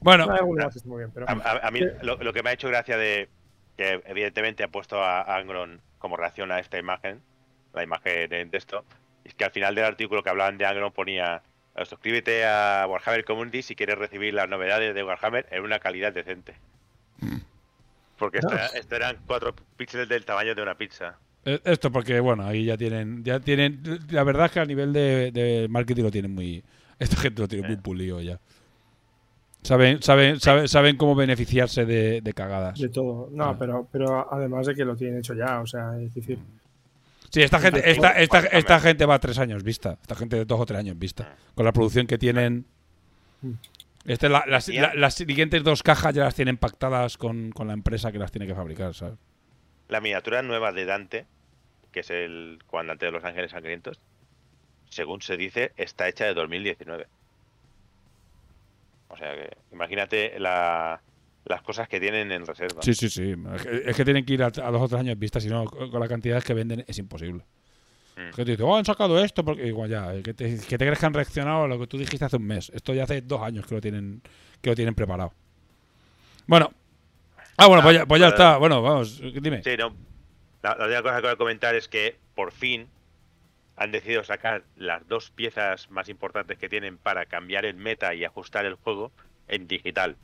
Bueno, muy bien, pero A, a- a mí lo, lo que me ha hecho gracia de que evidentemente ha puesto a Angron como reacción a esta imagen, la imagen de de esto, es que al final del artículo que hablaban de Angron ponía suscríbete a Warhammer Community si quieres recibir las novedades de Warhammer en una calidad decente. Porque esto, era- esto eran cuatro píxeles del tamaño de una pizza. eh, esto porque, bueno, ahí ya tienen. ya tienen La verdad es que a nivel de, de marketing lo tienen muy. Esta gente lo tiene muy pulido ya. Saben, saben, saben, saben cómo beneficiarse de, de cagadas. de todo. No, Ah. pero, pero además de que lo tienen hecho ya, o sea, es decir, Sí, esta gente, esta, esta, esta gente va a tres años vista. Esta gente de dos o tres años vista. Con la producción que tienen. Este, la- las, la- las siguientes dos cajas ya las tienen pactadas con, con la empresa que las tiene que fabricar, ¿sabes? La miniatura nueva de Dante, que es el comandante de los Ángeles Sangrientos, según se dice, está hecha de 2019. O sea que imagínate la- las cosas que tienen en reserva. Sí, sí, sí. Es que, tienen que ir a, a dos o tres años vista, si no, con las cantidades que venden es imposible. Mm. Que te dice, oh, han sacado esto, porque igual ya, que te, que te crees que han reaccionado a lo que tú dijiste hace un mes. Esto ya hace dos años que lo tienen, que lo tienen preparado. Bueno. Ah, bueno, pues ya, pues ya Ah, está. Bueno, vamos, dime. Sí, no. La, la única cosa que voy a comentar es que por fin han decidido sacar las dos piezas más importantes que tienen para cambiar el meta y ajustar el juego en digital.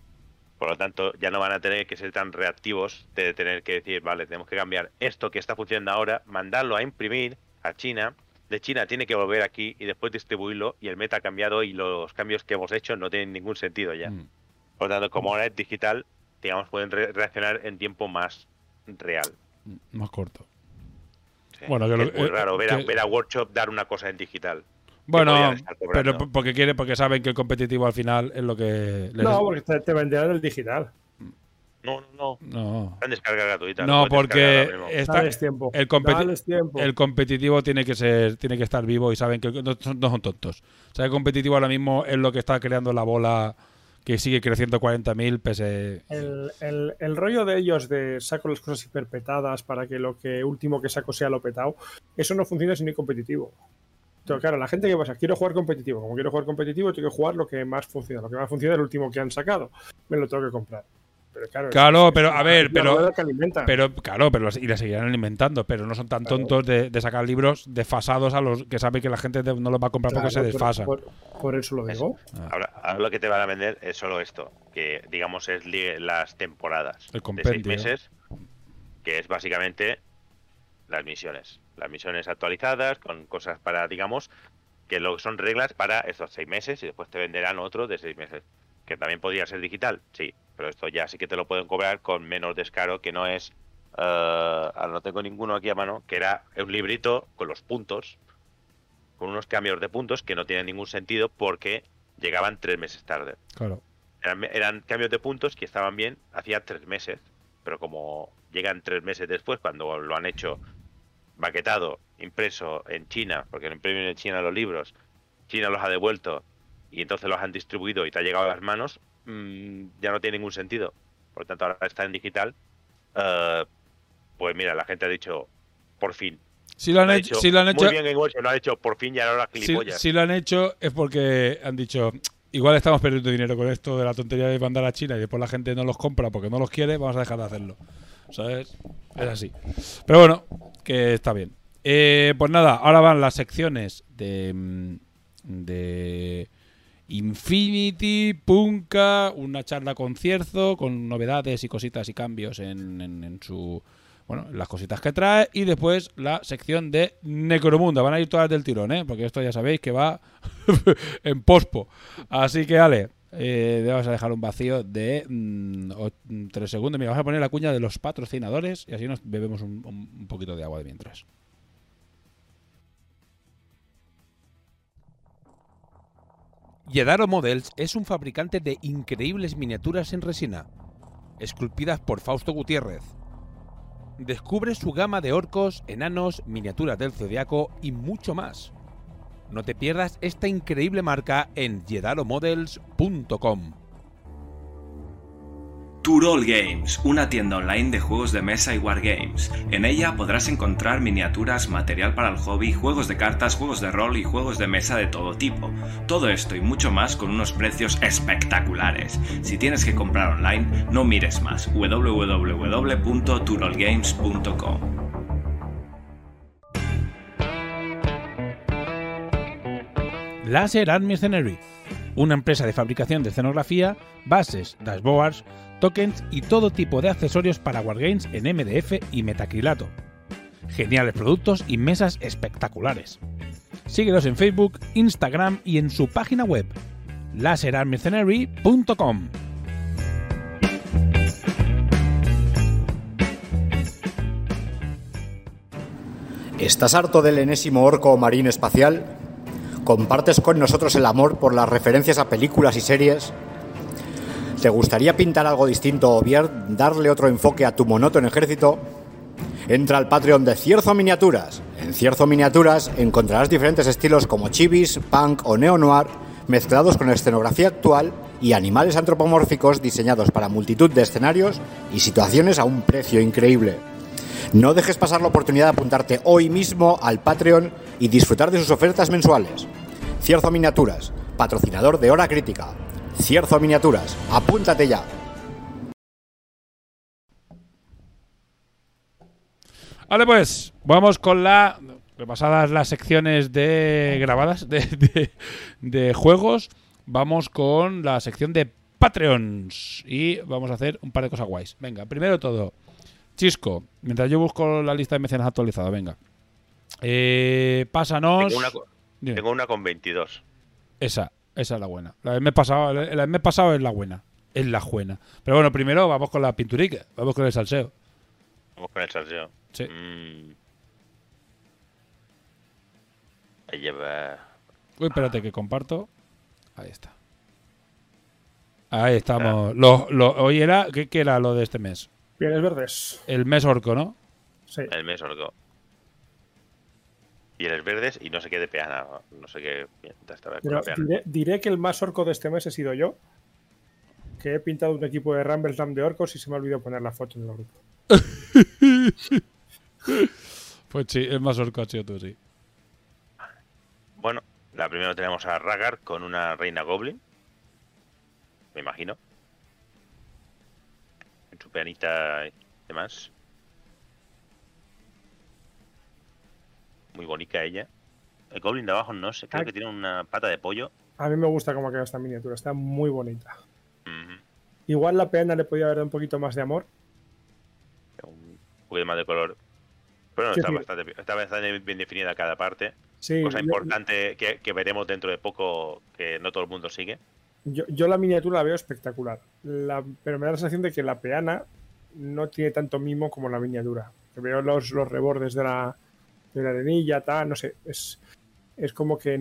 Por lo tanto, ya no van a tener que ser tan reactivos de tener que decir, vale, tenemos que cambiar esto que está funcionando ahora, mandarlo a imprimir a China. De China tiene que volver aquí y después distribuirlo y el meta ha cambiado y los cambios que hemos hecho no tienen ningún sentido ya. Mm. Por lo tanto, como ahora es digital, digamos, pueden re- reaccionar en tiempo más real. Más corto. Bueno, que lo- muy eh, raro ver, a, ver a Workshop dar una cosa en digital. Bueno, pero porque quiere, porque saben que el competitivo al final es lo que les- no, porque te, te venderán el digital. No, no, no. no. En descarga gratuita. No, descargar porque está, Dales tiempo. el, competi- Dales tiempo. el competitivo tiene que ser, tiene que estar vivo y saben que no son, no son tontos. O sea, el competitivo ahora mismo es lo que está creando la bola que sigue creciendo 40.000 pese. El, el- el rollo de ellos de saco las cosas hiperpetadas para que lo que último que saco sea lo petado, eso no funciona sin ir competitivo. Entonces, claro, la gente que pasa, quiero jugar competitivo. Como quiero jugar competitivo, tengo que jugar lo que más funciona. Lo que más funciona es el último que han sacado. Me lo tengo que comprar. Pero claro, Claro, es- pero a ver, pero-. Pero claro, pero y la seguirán alimentando, pero no son tan Claro. tontos de, de sacar libros desfasados a los que saben que la gente no los va a comprar porque se desfasa. Por, por eso lo digo. Ahora, ahora lo que te van a vender es solo esto, que digamos es las temporadas El de seis meses, que es básicamente las misiones. Las misiones actualizadas con cosas para, digamos, que lo son reglas para estos seis meses y después te venderán otro de seis meses. Que también podría ser digital, sí, pero esto ya sí que te lo pueden cobrar con menos descaro, que no es... ahora no tengo ninguno aquí a mano, que era un librito con los puntos, con unos cambios de puntos que no tienen ningún sentido porque llegaban tres meses tarde. Claro. Eran, eran cambios de puntos que estaban bien hacía tres meses, pero como llegan tres meses después, cuando lo han hecho baquetado, impreso en China, porque lo imprimen en China los libros, China los ha devuelto y entonces los han distribuido y te ha llegado a las manos, mm, ya no tiene ningún sentido. Por lo tanto, ahora está en digital. eh, pues mira, la gente ha dicho, por fin. Si lo han ha hecho, si lo han muy hecho, bien Game lo han hecho por fin y ahora si lo han hecho es porque han dicho, igual estamos perdiendo dinero con esto de la tontería de mandar a China y después la gente no los compra porque no los quiere, vamos a dejar de hacerlo. ¿Sabes? Es así. Pero bueno, que está bien. Eh, pues nada, ahora van las secciones de. mm, de. Infinity, Punka, una charla con Cierzo, con novedades y cositas y cambios en, en- en su. Bueno, en las cositas que trae. Y después la sección de Necromunda. Van a ir todas del tirón, ¿eh? Porque esto ya sabéis que va en pospo. Así que, Ale, eh, vamos a dejar un vacío de 3 segundos. Mira, vamos a poner la cuña de los patrocinadores y así nos bebemos un- un poquito de agua de mientras. Yedaro Models es un fabricante de increíbles miniaturas en resina, esculpidas por Fausto Gutiérrez. Descubre su gama de orcos, enanos, miniaturas del zodiaco y mucho más. No te pierdas esta increíble marca en yedaromodels.com. Turol Games, una tienda online de juegos de mesa y wargames. En ella podrás encontrar miniaturas, material para el hobby, juegos de cartas, juegos de rol y juegos de mesa de todo tipo. Todo esto y mucho más con unos precios espectaculares. Si tienes que comprar online, no mires más. www.turolgames.com Laser Art Mercenary, una empresa de fabricación de escenografía, bases, dashboards, tokens y todo tipo de accesorios para wargames en MDF y metacrilato. Geniales productos y mesas espectaculares. Síguelos en Facebook, Instagram y en su página web, laserartmercenary.com. ¿Estás harto del enésimo orco marín espacial? ¿Compartes con nosotros el amor por las referencias a películas y series? ¿Te gustaría pintar algo distinto o bien darle otro enfoque a tu monótono ejército? Entra al Patreon de Cierzo Miniaturas. En Cierzo Miniaturas encontrarás diferentes estilos como chivis, punk o neo-noir, mezclados con escenografía actual y animales antropomórficos diseñados para multitud de escenarios y situaciones a un precio increíble. No dejes pasar la oportunidad de apuntarte hoy mismo al Patreon y disfrutar de sus ofertas mensuales. Cierzo Miniaturas, patrocinador de Hora Crítica. Cierzo Miniaturas, apúntate ya. Vale, pues vamos con la. Repasadas las secciones de grabadas de, de- de juegos, vamos con la sección de Patreons. Y vamos a hacer un par de cosas guays. Venga, primero todo, Chisco, mientras yo busco la lista de mecenas actualizada, venga. Eh, pásanos. Una, tengo una con 22. Esa, esa es la buena. La del mes pasado, la del mes pasado es la buena. Es la buena. Pero bueno, primero vamos con la pinturica, vamos con el salseo. Vamos con el salseo. Sí. Mm. Ahí lleva. Uy, espérate que comparto. Ahí está. Ahí estamos. Lo, lo- hoy era. ¿qué, qué era lo de este mes? Pieles verdes. El mes orco, ¿no? Sí. El mes orco. Pieles verdes y no sé qué de peana. No sé qué. Pero la peana. diré, diré que el más orco de este mes he sido yo. Que he pintado un equipo de Rumble Slam de orcos y se me ha olvidado poner la foto en el grupo. Pues sí, el más orco ha sido tú, sí. Bueno, la primera tenemos a Ragar con una reina goblin. Me imagino. En su peanita y demás. Muy bonita ella. El goblin de abajo no sé, creo Ah. que tiene una pata de pollo. A mí me gusta cómo ha quedado esta miniatura. Está muy bonita. Igual la peana le podía haber dado un poquito más de amor. Un poquito más de color. Pero no, Sí, está, sí. bastante, está bastante bien definida cada parte. Sí, Cosa importante que, que veremos dentro de poco que no todo el mundo sigue. Yo, yo la miniatura la veo espectacular. La- pero me da la sensación de que la peana no tiene tanto mimo como la miniatura. Veo los, los rebordes de la, de la arenilla, tal, no sé. Es, es como que.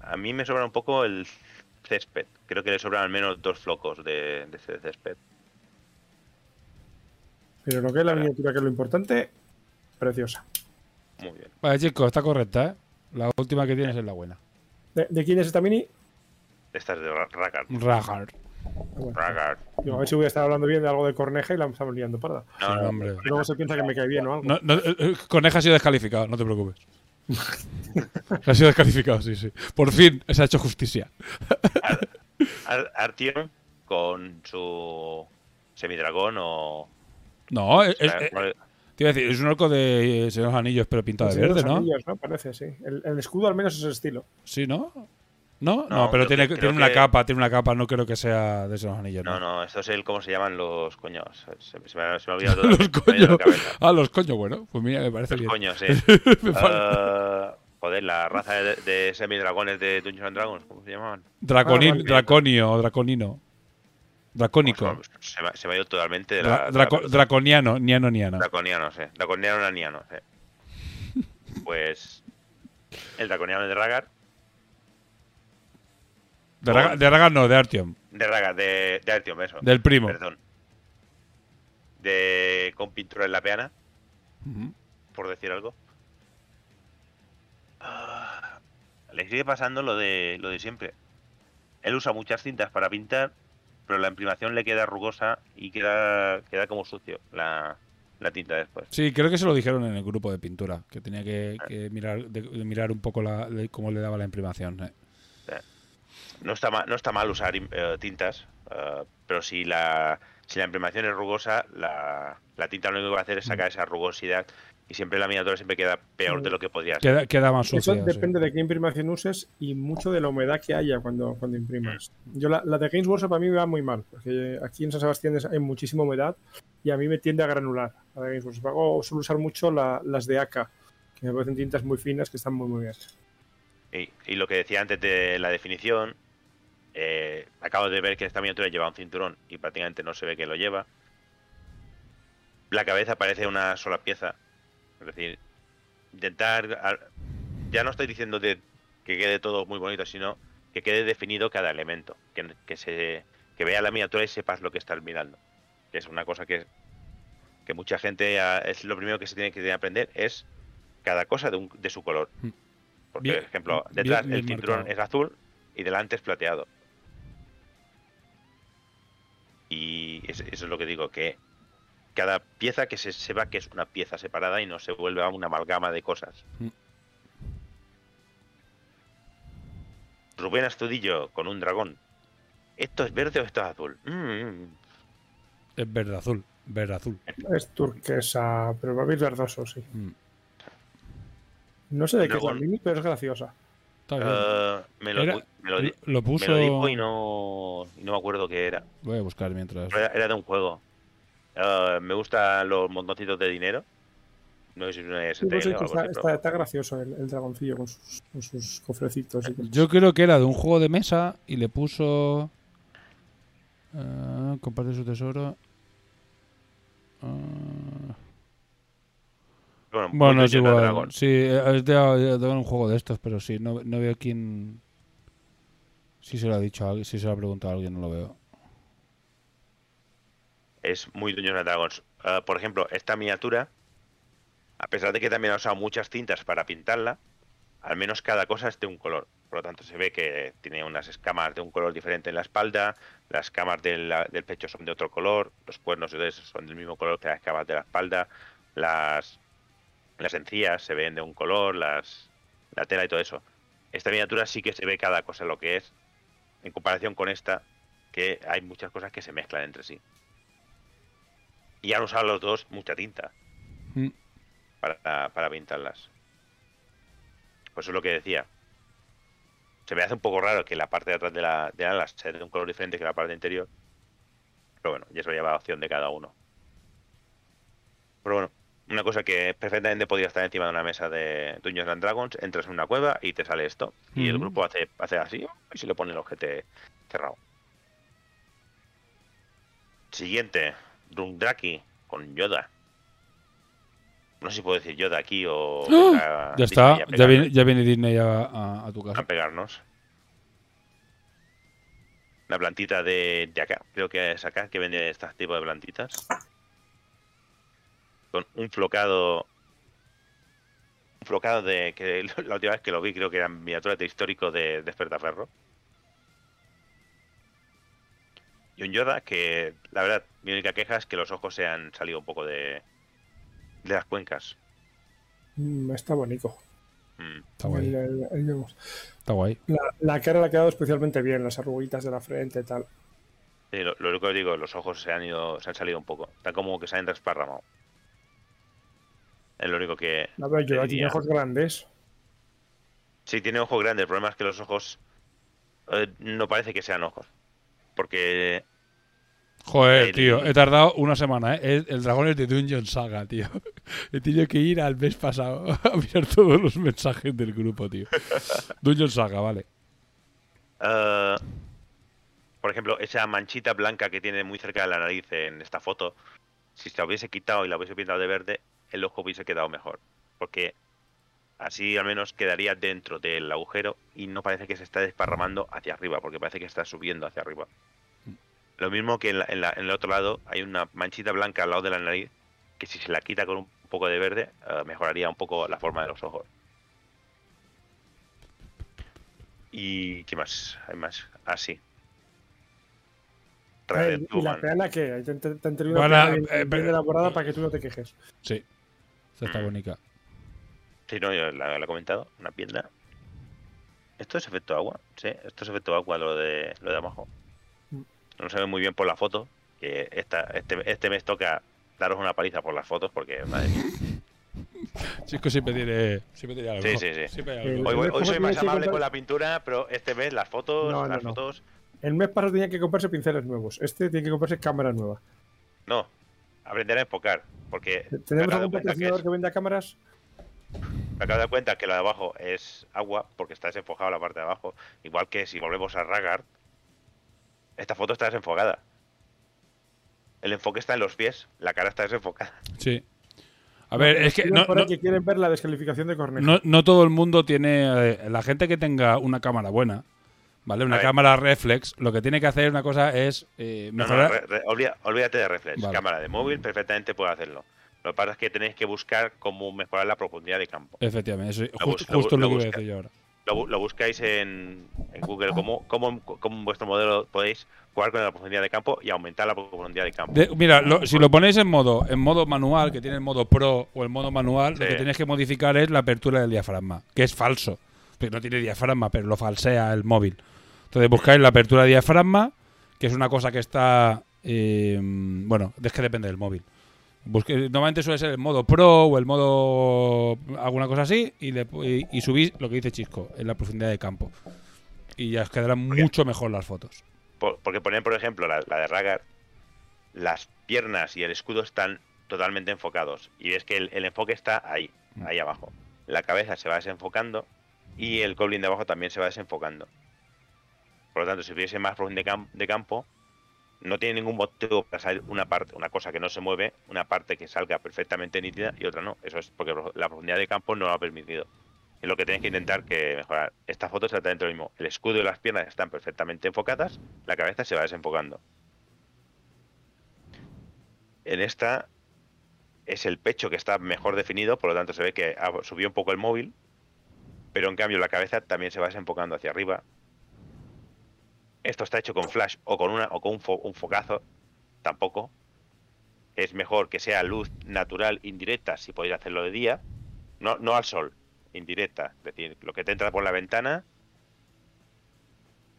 A mí me sobra un poco el césped. Creo que le sobran al menos dos flocos de, de ese césped. Pero lo que es la miniatura, que es lo importante, preciosa. Muy bien. Vale, chicos, está correcta, ¿eh? La última que tienes es la buena. ¿De, de quién es esta mini? Esta es de Ra- Ragar. Bueno, a ver si voy a estar hablando bien de algo de Corneja y la estamos liando parda. No, hombre. Luego se piensa que me cae bien o algo. No, no, eh, eh, Coneja ha sido descalificado, no te preocupes. ha sido descalificado, sí, sí. Por fin se ha hecho justicia. Ar- con su semidragón o No, es, O sea, es- vale, te iba a decir, es un orco de eh, Señor de los Anillos, pero pintado de verde, ¿no? anillos, ¿no? Parece, sí. El, el escudo al menos es ese estilo. Sí, ¿no? No, no, No, pero tiene, que- tiene una que- capa, tiene una capa, no creo que sea de los Anillos. No, No, no, esto es el. ¿Cómo se llaman los coños? Se, se me, se me ha olvidado los coños. Ah, los coños, bueno, pues mira, me parece Los bien. coños, sí. Ah, joder, la raza de, de semidragones de Dungeons and Dragons, ¿cómo se llamaban? Draconin- Ah, vale. Draconio, draconino. Dracónico. ¿Cómo se, llama? se, me, ha- se me ha ido totalmente de la. de la draco- draconiano, niano, niana. Draconiano, sí. Draconiano naniano, sí. Pues. El draconiano de Ragar. De, Raga- de no, de Artyom. De Ragar, de, de Artyom, eso. Del primo. Perdón. De. Con pintura en la peana, por decir algo. Ah, le sigue pasando lo de, lo de siempre. Él usa muchas cintas para pintar, pero la imprimación le queda rugosa y queda, queda como sucio la, la tinta después. Sí, creo que se lo dijeron en el grupo de pintura, que tenía que, que mirar, de- de mirar un poco la, de cómo le daba la imprimación. eh. No está mal, no está mal usar eh, tintas, eh, pero si la, si la imprimación es rugosa, la, la tinta lo único que va a hacer es sacar esa rugosidad y siempre la miniatura siempre queda peor de lo que podría ser. Queda, queda más Eso sucia. sí. depende de qué imprimación uses y mucho de la humedad que haya cuando, cuando imprimas. Yo la, la de Games Workshop a mí me va muy mal, porque aquí en San Sebastián es- hay muchísima humedad y a mí me tiende a granular la de Games Workshop. Hago, suelo usar mucho la- las de AK, que me parecen tintas muy finas que están muy muy bien. Y, y lo que decía antes de la definición, eh, acabo de ver que esta miniatura lleva un cinturón y prácticamente no se ve que lo lleva. La cabeza parece una sola pieza. Es decir, intentar... Ya no estoy diciendo de que quede todo muy bonito, sino que quede definido cada elemento. Que, que se que vea la miniatura y sepas lo que estás mirando. Que es una cosa que, que mucha gente es lo primero que se tiene que aprender es cada cosa de, un- de su color. Mm. Por Bien- ejemplo, bien- detrás bien el cinturón marcado. es azul y delante es plateado. Y es- eso es lo que digo, que cada pieza que se sepa que es una pieza separada y no se vuelva una amalgama de cosas. Mm. Rubén Astudillo con un dragón. ¿Esto es verde o esto es azul? Mm, Es verde azul. Verde azul. Es turquesa, pero va a ir verdoso, sí. Mm. No sé de qué es la mini, pero es graciosa. Está bien. me, lo, Era- me lo me puso. lo dijo y no, y no me acuerdo qué era. Voy a buscar mientras. Era, era de un juego. Eh, me gustan los montoncitos de dinero. No sé si es un Sí, STL pues sí, o algo está, gracioso el, el dragoncillo con sus, con sus cofrecitos. Yo creo que era de un juego de mesa y le puso. eh, comparte su tesoro. Ah, Bueno, bueno, es igual. Sí, es de, de un juego de estos, pero sí, no, no veo quién. Si se lo ha dicho a alguien, si se lo ha preguntado a alguien, no lo veo. es muy Dungeons Dragons. Eh, por ejemplo, esta miniatura, a pesar de que también ha usado muchas tintas para pintarla, al menos cada cosa es de un color. Por lo tanto, se ve que tiene unas escamas de un color diferente en la espalda, las escamas de la- del pecho son de otro color, los cuernos son del mismo color que las escamas de la espalda, las, las encías se ven de un color, las, la tela y todo eso. Esta miniatura sí que se ve cada cosa lo que es, en comparación con esta, que hay muchas cosas que se mezclan entre sí. Y han usado los dos mucha tinta Mm. para, para pintarlas. Pues eso es lo que decía. Se me hace un poco raro que la parte de atrás de la de alas sea de un color diferente que la parte interior. Pero bueno, ya eso ya va a opción de cada uno. Pero bueno, una cosa que perfectamente podría estar encima de una mesa de Dungeons and Dragons, entras en una cueva y te sale esto. Y el grupo hace, hace así y se le pone el ojete cerrado. Siguiente, Draki con Yoda. No sé si puedo decir Yoda aquí o... Venga Ya está, Disney ya viene, ya viene Disney a, a- a tu casa. A pegarnos. La plantita de, de acá, creo que es acá que vende este tipo de plantitas. Con un flocado. Un flocado de. que la última vez que lo vi creo que eran miniaturas de histórico de Despertaferro. Y un Yoda que, la verdad, mi única queja es que los ojos se han salido un poco de. de las cuencas. Mm, está bonito. Mm. Está guay. El- el- el- Está guay. la, la cara le ha quedado especialmente bien, las arruguitas de la frente y tal. Sí, lo, lo único que digo, los ojos se han ido, se han salido un poco. Están como que se han desparramado. Es lo único que. A ver, yo diría. ojos grandes. Sí, tiene ojos grandes. El problema es que los ojos eh, no parece que sean ojos. Porque Joder, El- tío, he tardado una semana, ¿eh? El, el dragón es de Dungeon Saga, tío. He tenido que ir al mes pasado a mirar todos los mensajes del grupo, tío. Dungeon Saga, vale. Eh, por ejemplo, esa manchita blanca que tiene muy cerca de la nariz en esta foto, si se la hubiese quitado y la hubiese pintado de verde, el ojo hubiese quedado mejor. Porque así al menos quedaría dentro del agujero y no parece que se está desparramando hacia arriba, porque parece que está subiendo hacia arriba. Lo mismo que en, la- en la- en el otro lado hay una manchita blanca al lado de la nariz, que si se la quita con un poco de verde, eh, mejoraría un poco la forma de los ojos. ¿Y qué más? Hay más. Ah, sí. Eh, ¿Y la peana qué? Te, te, una Bueno, peana eh, bien elaborada para que tú no te quejes. Sí. Esta está Mm. bonita. Sí, no, yo la, la he comentado. Una pierna. ¿Esto es efecto agua? Sí, esto es efecto agua, lo de, lo de abajo. No se ve muy bien por la foto. Que esta, este, este mes toca daros una paliza por las fotos porque, madre mía. Chico siempre tiene, siempre tiene algo. Sí, sí, sí. Siempre hay Eh, algo. Hoy, hoy soy más amable con la pintura, pero este mes las fotos, No, no, las no. fotos, El mes pasado tenía que comprarse pinceles nuevos. Este tiene que comprarse cámara nueva. no. Aprender a enfocar, porque ¿Tenemos algún que patrocinador es- que venda cámaras? me acabo de dar cuenta que lo de abajo es agua, porque está desenfocado la parte de abajo. Igual que si volvemos a Ragar, esta foto está desenfocada. El enfoque está en los pies, la cara está desenfocada. Sí. A ver, es que no, no- que quieren ver la descalificación de Cornejo. no, no todo el mundo tiene. eh, la gente que tenga una cámara buena, ¿vale? Una cámara reflex, lo que tiene que hacer una cosa es eh, No, no, mejorar. re- re- olvida- olvídate de reflex. Vale. Cámara de móvil perfectamente puede hacerlo. Lo que pasa es que tenéis que buscar cómo mejorar la profundidad de campo. Efectivamente, eso, Lo justo, lo lo lo que iba a decir yo ahora. Lo, bu- lo buscáis en, en Google, cómo, cómo, cómo en vuestro modelo podéis jugar con la profundidad de campo y aumentar la profundidad de campo. De- mira, lo- si lo ponéis en modo en modo manual, que tiene el modo pro o el modo manual, lo que tenéis que modificar es la apertura del diafragma, que es falso. No tiene diafragma, pero lo falsea el móvil. Entonces buscáis la apertura de diafragma, que es una cosa que está. eh, bueno, es que depende del móvil. Busque- normalmente suele ser el modo pro o el modo alguna cosa así y, le- y- y subís lo que dice Chisco, en la profundidad de campo. Y ya os quedarán Porque- mucho mejor las fotos. Por- porque poner, por ejemplo, la, la de Ragar, las piernas y el escudo están totalmente enfocados. Y ves que el, el enfoque está ahí, Mm. ahí abajo. La cabeza se va desenfocando y el goblin de abajo también se va desenfocando. Por lo tanto, si hubiese más profundidad de, cam- de campo, no tiene ningún motivo para salir una parte, una cosa que no se mueve, una parte que salga perfectamente nítida y otra no. Eso es porque la profundidad de campo no lo ha permitido. Es lo que tenéis que intentar que mejorar. Esta foto es exactamente lo mismo. El escudo y las piernas están perfectamente enfocadas, la cabeza se va desenfocando. En esta es el pecho que está mejor definido, por lo tanto se ve que ha subido un poco el móvil, pero en cambio la cabeza también se va desenfocando hacia arriba. Esto está hecho con flash o con una o con un, fo- un focazo, tampoco. Es mejor que sea luz natural indirecta si podéis hacerlo de día, no, no al sol, indirecta, es decir, lo que te entra por la ventana.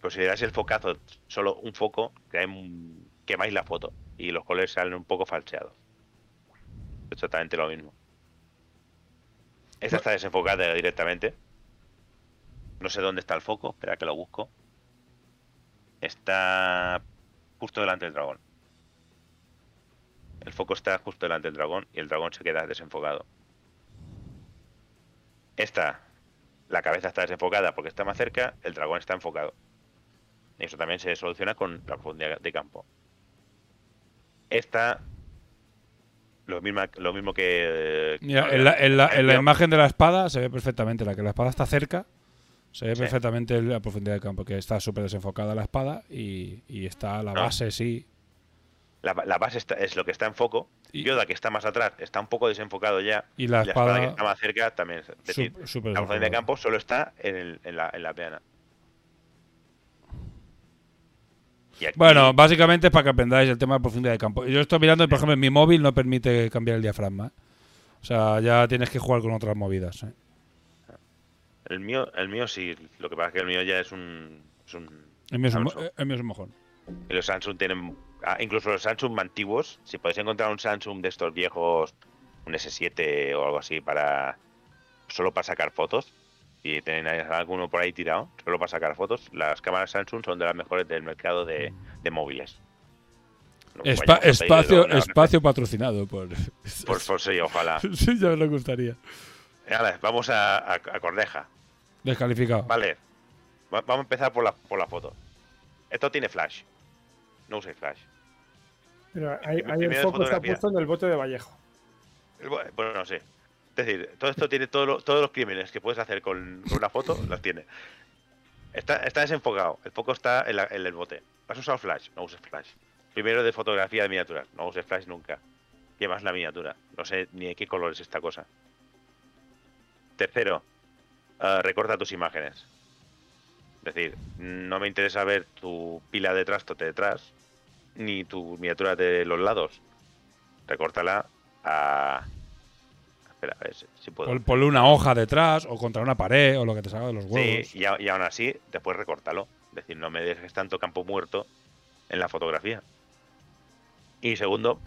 Das el focazo, solo un foco, quemáis la foto y los colores salen un poco falseados. Exactamente lo mismo. Esta está desenfocada directamente. No sé dónde está el foco, espera que lo busco. Está justo delante del dragón. El foco está justo delante del dragón y el dragón se queda desenfocado. Esta, la cabeza está desenfocada porque está más cerca, el dragón está enfocado. Y eso también se soluciona con la profundidad de campo. Esta, lo mismo, lo mismo que... Mira, que en la, en la- en la ejemplo, imagen de la espada se ve perfectamente, la que la espada está cerca, se ve Sí. perfectamente la profundidad de campo, que está súper desenfocada la espada y, y está la No. base, sí. La, la base está- es lo que está en foco. Y- Yoda, que está más atrás, está un poco desenfocado ya. Y la y la espada que está más cerca también. Es decir, la profundidad de campo solo está en, el- en la, en la peana. Aquí- Bueno, básicamente es para que aprendáis el tema de profundidad de campo. Yo estoy mirando, y, por ejemplo, en mi móvil no permite cambiar el diafragma. ¿eh? O sea, ya tienes que jugar con otras movidas. ¿eh? El mío, el mío sí. Lo que pasa es que el mío ya es un. Es un El mío es un, el mío es un mojón. Y los Samsung tienen. ah, incluso los Samsung antiguos, si podéis encontrar un Samsung de estos viejos, un S7 o algo así, para. solo para sacar fotos, y tenéis alguno por ahí tirado, solo para sacar fotos, las cámaras Samsung son de las mejores del mercado de, de móviles. Espa- espacio, espacio patrocinado por. Por, por sí, ojalá. sí, ya me gustaría. Vale, vamos a, a, a Corneja. Descalificado. Vale. Va- vamos a empezar por la, por la foto. Esto tiene flash. No uséis flash. Pero ahí, ahí el foco está puesto en el bote de Vallejo. El Bueno, no sé. Es decir, todo esto tiene todo lo- todos los crímenes que puedes hacer con, con una foto, los tiene. Está, está desenfocado. El foco está en, la- en el bote. ¿Has usado flash? No uses flash. Primero de fotografía de miniaturas. No uses flash nunca. Y además la miniatura. No sé ni de qué color es esta cosa. Tercero, eh, recorta tus imágenes. Es decir, no me interesa ver tu pila de trastote detrás, ni tu miniatura de los lados. Recórtala a. Espera, a ver si- puedo. Pon- Ponle una hoja detrás o contra una pared o lo que te salga de los huevos. Sí, y, a- y aún así, después recórtalo. Es decir, no me dejes tanto campo muerto en la fotografía. Y segundo,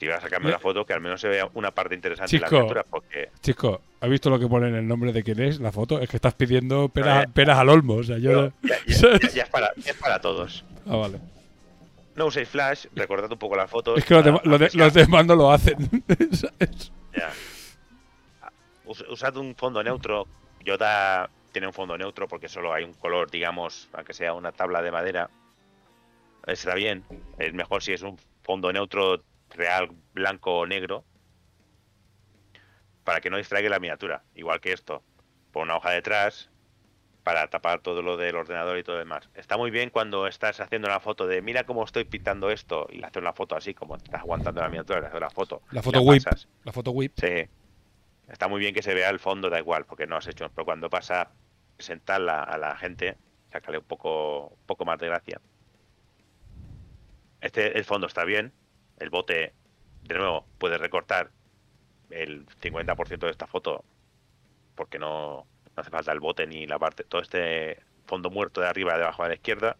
si vas a sacarme Me- la foto, que al menos se vea una parte interesante de la Chico. miniatura, porque Chico, ¿has visto lo que pone en el nombre de quién es la foto? Es que estás pidiendo peras, peras al olmo. O sea, yo. Ya, ya- ya- ya es, para, es para todos. ah, vale. No uséis flash, recordad un poco las fotos. Es que los, de- demás no lo hacen. ¿sabes? Ya. Us- Usad un fondo neutro. Yoda tiene un fondo neutro porque solo hay un color, digamos, aunque sea una tabla de madera. Está bien. Es mejor si es un fondo neutro real, blanco o negro. Para que no distraiga la miniatura. Igual que esto. Pon una hoja detrás para tapar todo lo del ordenador y todo lo demás. Está muy bien cuando estás haciendo una foto de mira cómo estoy pintando esto y le haces una foto así, como estás aguantando la miniatura, le haces la foto. La foto whip. pasas. La foto whip. Sí. Está muy bien que se vea el fondo, da igual, porque no has hecho. Pero cuando pasa a presentarla a la gente, sácale un poco, un poco más de gracia. Este, el fondo está bien. El bote, de nuevo, puede recortar el 50% de esta foto, porque no, no hace falta el bote ni la parte, todo este fondo muerto de arriba, de abajo a la izquierda.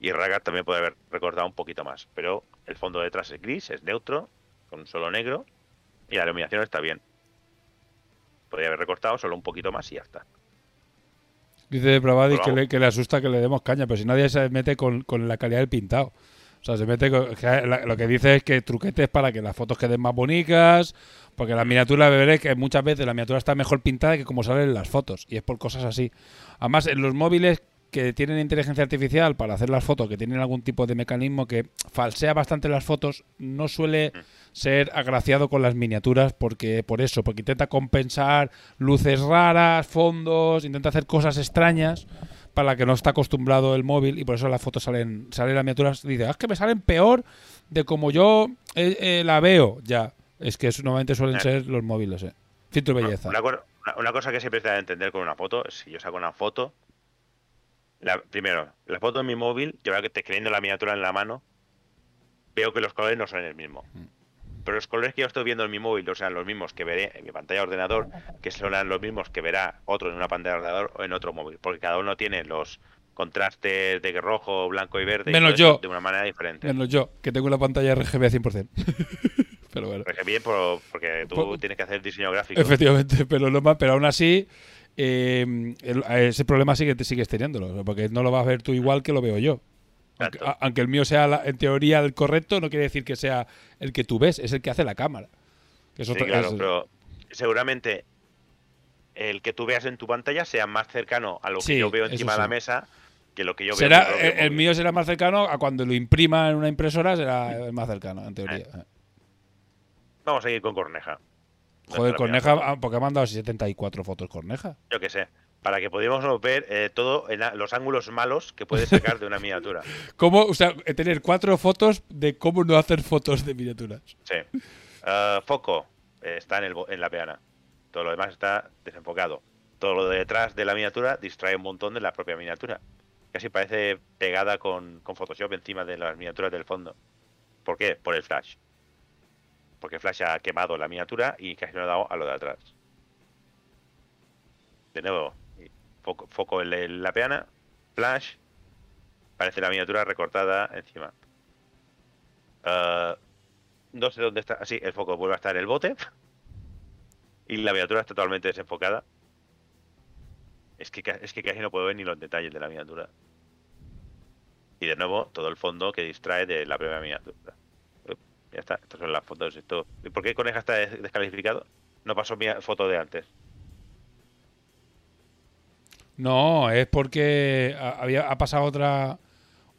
Y Ragar también puede haber recortado un poquito más, pero el fondo detrás es gris, es neutro, con solo negro, y la iluminación está bien. Podría haber recortado solo un poquito más y ya está. Dice Pravadis Pero que le, que le asusta que le demos caña, pero si nadie se mete con, con la calidad del pintado. Sea, se mete con, que la- lo que dice es que truquetes para que las fotos queden más bonitas, porque la miniatura, veréis que muchas veces la miniatura está mejor pintada que como salen en las fotos, y es por cosas así. Además, en los móviles que tienen inteligencia artificial para hacer las fotos, que tienen algún tipo de mecanismo que falsea bastante las fotos, no suele ser agraciado con las miniaturas porque por eso, porque intenta compensar luces raras, fondos, intenta hacer cosas extrañas para la que no está acostumbrado el móvil y por eso las fotos salen, salen las miniaturas, dice, "Ah, es que me salen peor de como yo eh, eh, la veo, ya. Es que eso normalmente suelen Eh. ser los móviles, eh. Filtro de belleza. Una, cor- una- una cosa que siempre te da a entender con una foto, si yo saco una foto, la, primero, la foto en mi móvil, yo veo que teniendo la miniatura en la mano, veo que los colores no son el mismo. Mm. Pero los colores que yo estoy viendo en mi móvil no sean los mismos que veré en mi pantalla de ordenador, que serán los mismos que verá otro en una pantalla de ordenador o en otro móvil, porque cada uno tiene los contrastes de rojo, blanco y verde Menos yo. de una manera diferente. Menos yo, que tengo la pantalla RGB 100%. pero bueno. Bien, por- porque tú Por- tienes que hacer diseño gráfico. Efectivamente, pero, no más, pero aún así, eh, ese problema sigue, sigues teniéndolo, o sea, porque no lo vas a ver tú igual que lo veo yo. Aunque, a- aunque el mío sea, la- en teoría, el correcto, no quiere decir que sea el que tú ves, es el que hace la cámara. Que es Sí, otra- claro, es- pero seguramente el que tú veas en tu pantalla sea más cercano a lo Sí, que yo veo encima de la mesa que lo que yo será, veo. propio el, el mío será más cercano a cuando lo imprima en una impresora, será el más cercano, en teoría. Vamos a ir con Corneja. Joder, Corneja, porque ha mandado 74 fotos Corneja. Yo qué sé. Para que podamos ver eh, todo en la- los ángulos malos que puedes sacar de una miniatura. ¿Cómo, o sea, eh, tener cuatro fotos de cómo no hacer fotos de miniaturas. Sí. Eh, foco eh, está en, el, en la peana. Todo lo demás está desenfocado. Todo lo de detrás de la miniatura distrae un montón de la propia miniatura. Casi parece pegada con, con Photoshop encima de las miniaturas del fondo. ¿Por qué? Por el flash. Porque el flash ha quemado la miniatura y casi no ha dado a lo de atrás. De nuevo, foco, en la peana, flash, Parece la miniatura recortada encima. Ah, no sé dónde está. Así, el foco vuelve a estar en el bote. Y la miniatura está totalmente desenfocada. Es que, es que casi no puedo ver ni los detalles de la miniatura. Y de nuevo, todo el fondo que distrae de la primera miniatura. Up, Ya está, estas son las fotos. Esto. ¿Y por qué Coneja está des- descalificado? No pasó mi foto de antes. No, es porque ha- había, ha pasado otra,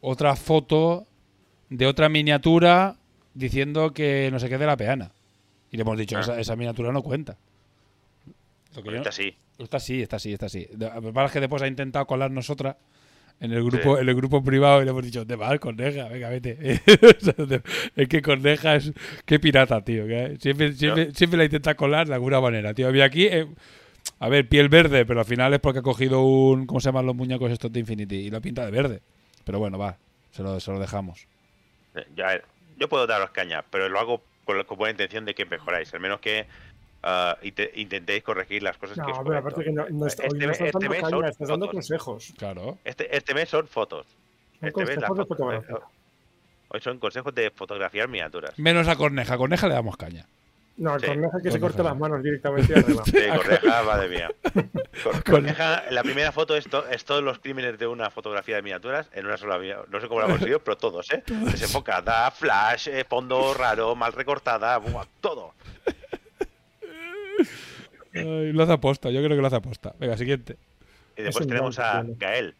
otra foto de otra miniatura diciendo que no sé qué de la peana. Y le hemos dicho, Ah. esa, esa miniatura no cuenta. Lo que yo- Esta sí. Esta sí, esta sí, esta sí. De- Lo que pasa es que después ha intentado colarnos otra en el grupo, en el grupo privado y le hemos dicho, te vas, Corneja, venga, vete. Es que Corneja es qué pirata, tío. que siempre, siempre, siempre la intenta colar de alguna manera, tío. Y aquí, eh, a ver, piel verde, pero al final es porque ha cogido un, ¿cómo se llaman los muñecos estos de Infinity? Y lo pinta de verde. Pero bueno, va, se lo, se lo dejamos. Eh, Ya, yo puedo daros caña, pero lo hago con, la- con buena intención de que mejoráis. Al menos que ah, inte- intentéis corregir las cosas que os No, pero aparte que no, no está, hoy Este no me- estás este dando mes caña, son estás dando consejos. Claro. Este, este mes son fotos. Son Este mes de fotos. fotografía. Eh, Hoy son consejos de fotografiar miniaturas. Menos a Corneja, a Corneja le damos caña. No, el Sí. corneja que se corte las manos directamente y arregla. Sí, Corneja, madre mía. Cor- Corneja, la primera foto es, to- es todos los crímenes de una fotografía de miniaturas en una sola vía. No sé cómo lo ha conseguido, pero todos, ¿eh? Desenfocada, flash, eh, fondo raro, mal recortada, buah, todo. Ay, lo hace aposta, yo creo que lo hace aposta. Venga, siguiente. Y después tenemos a. Gael.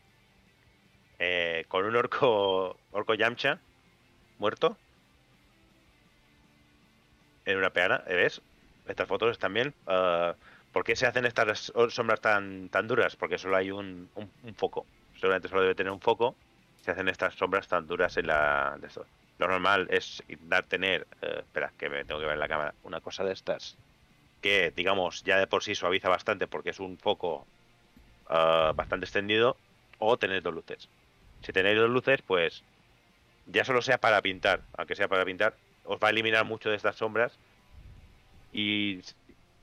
eh, con un orco, orco Yamcha muerto. En una peana, ¿eh? ¿ves? Estas fotos también. ah, ¿Por qué se hacen estas sombras tan, tan duras? Porque solo hay un, un- foco. Seguramente solo debe tener un foco. Se hacen estas sombras tan duras en la. Lo normal es intentar tener. eh, espera, que me tengo que ver en la cámara. Una cosa de estas. Que, digamos, ya de por sí suaviza bastante porque es un foco bastante extendido. O tener dos luces. Si tenéis dos luces, pues. Ya solo sea para pintar. Aunque sea para pintar. Os va a eliminar mucho de estas sombras. Y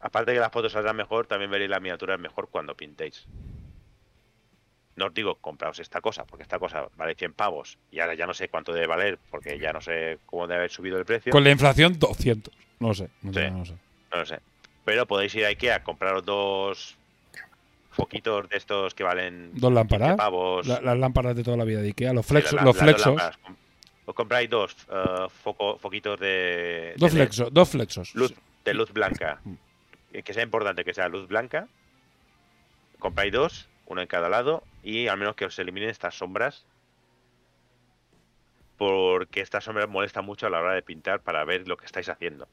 aparte de que las fotos saldrán mejor, también veréis las miniaturas mejor cuando pintéis. No os digo compraos esta cosa, porque esta cosa vale 100 pavos y ahora ya no sé cuánto debe valer, porque ya no sé cómo debe haber subido el precio. Con la inflación, 200. No sé, no, Sí. sé, no sé. No lo sé. Pero podéis ir a Ikea, compraros dos foquitos de estos que valen Dos 15 lámparas. pavos. La- las lámparas de toda la vida de Ikea, los Sí, flexos. la- los dos flexos. lámparas. Os compráis dos eh, foco- foquitos de, Dos de LED, dos flexos. luz, de luz blanca. Que sea importante que sea luz blanca. Compráis dos, uno en cada lado, y al menos que os eliminen estas sombras. Porque estas sombras molestan mucho a la hora de pintar para ver lo que estáis haciendo.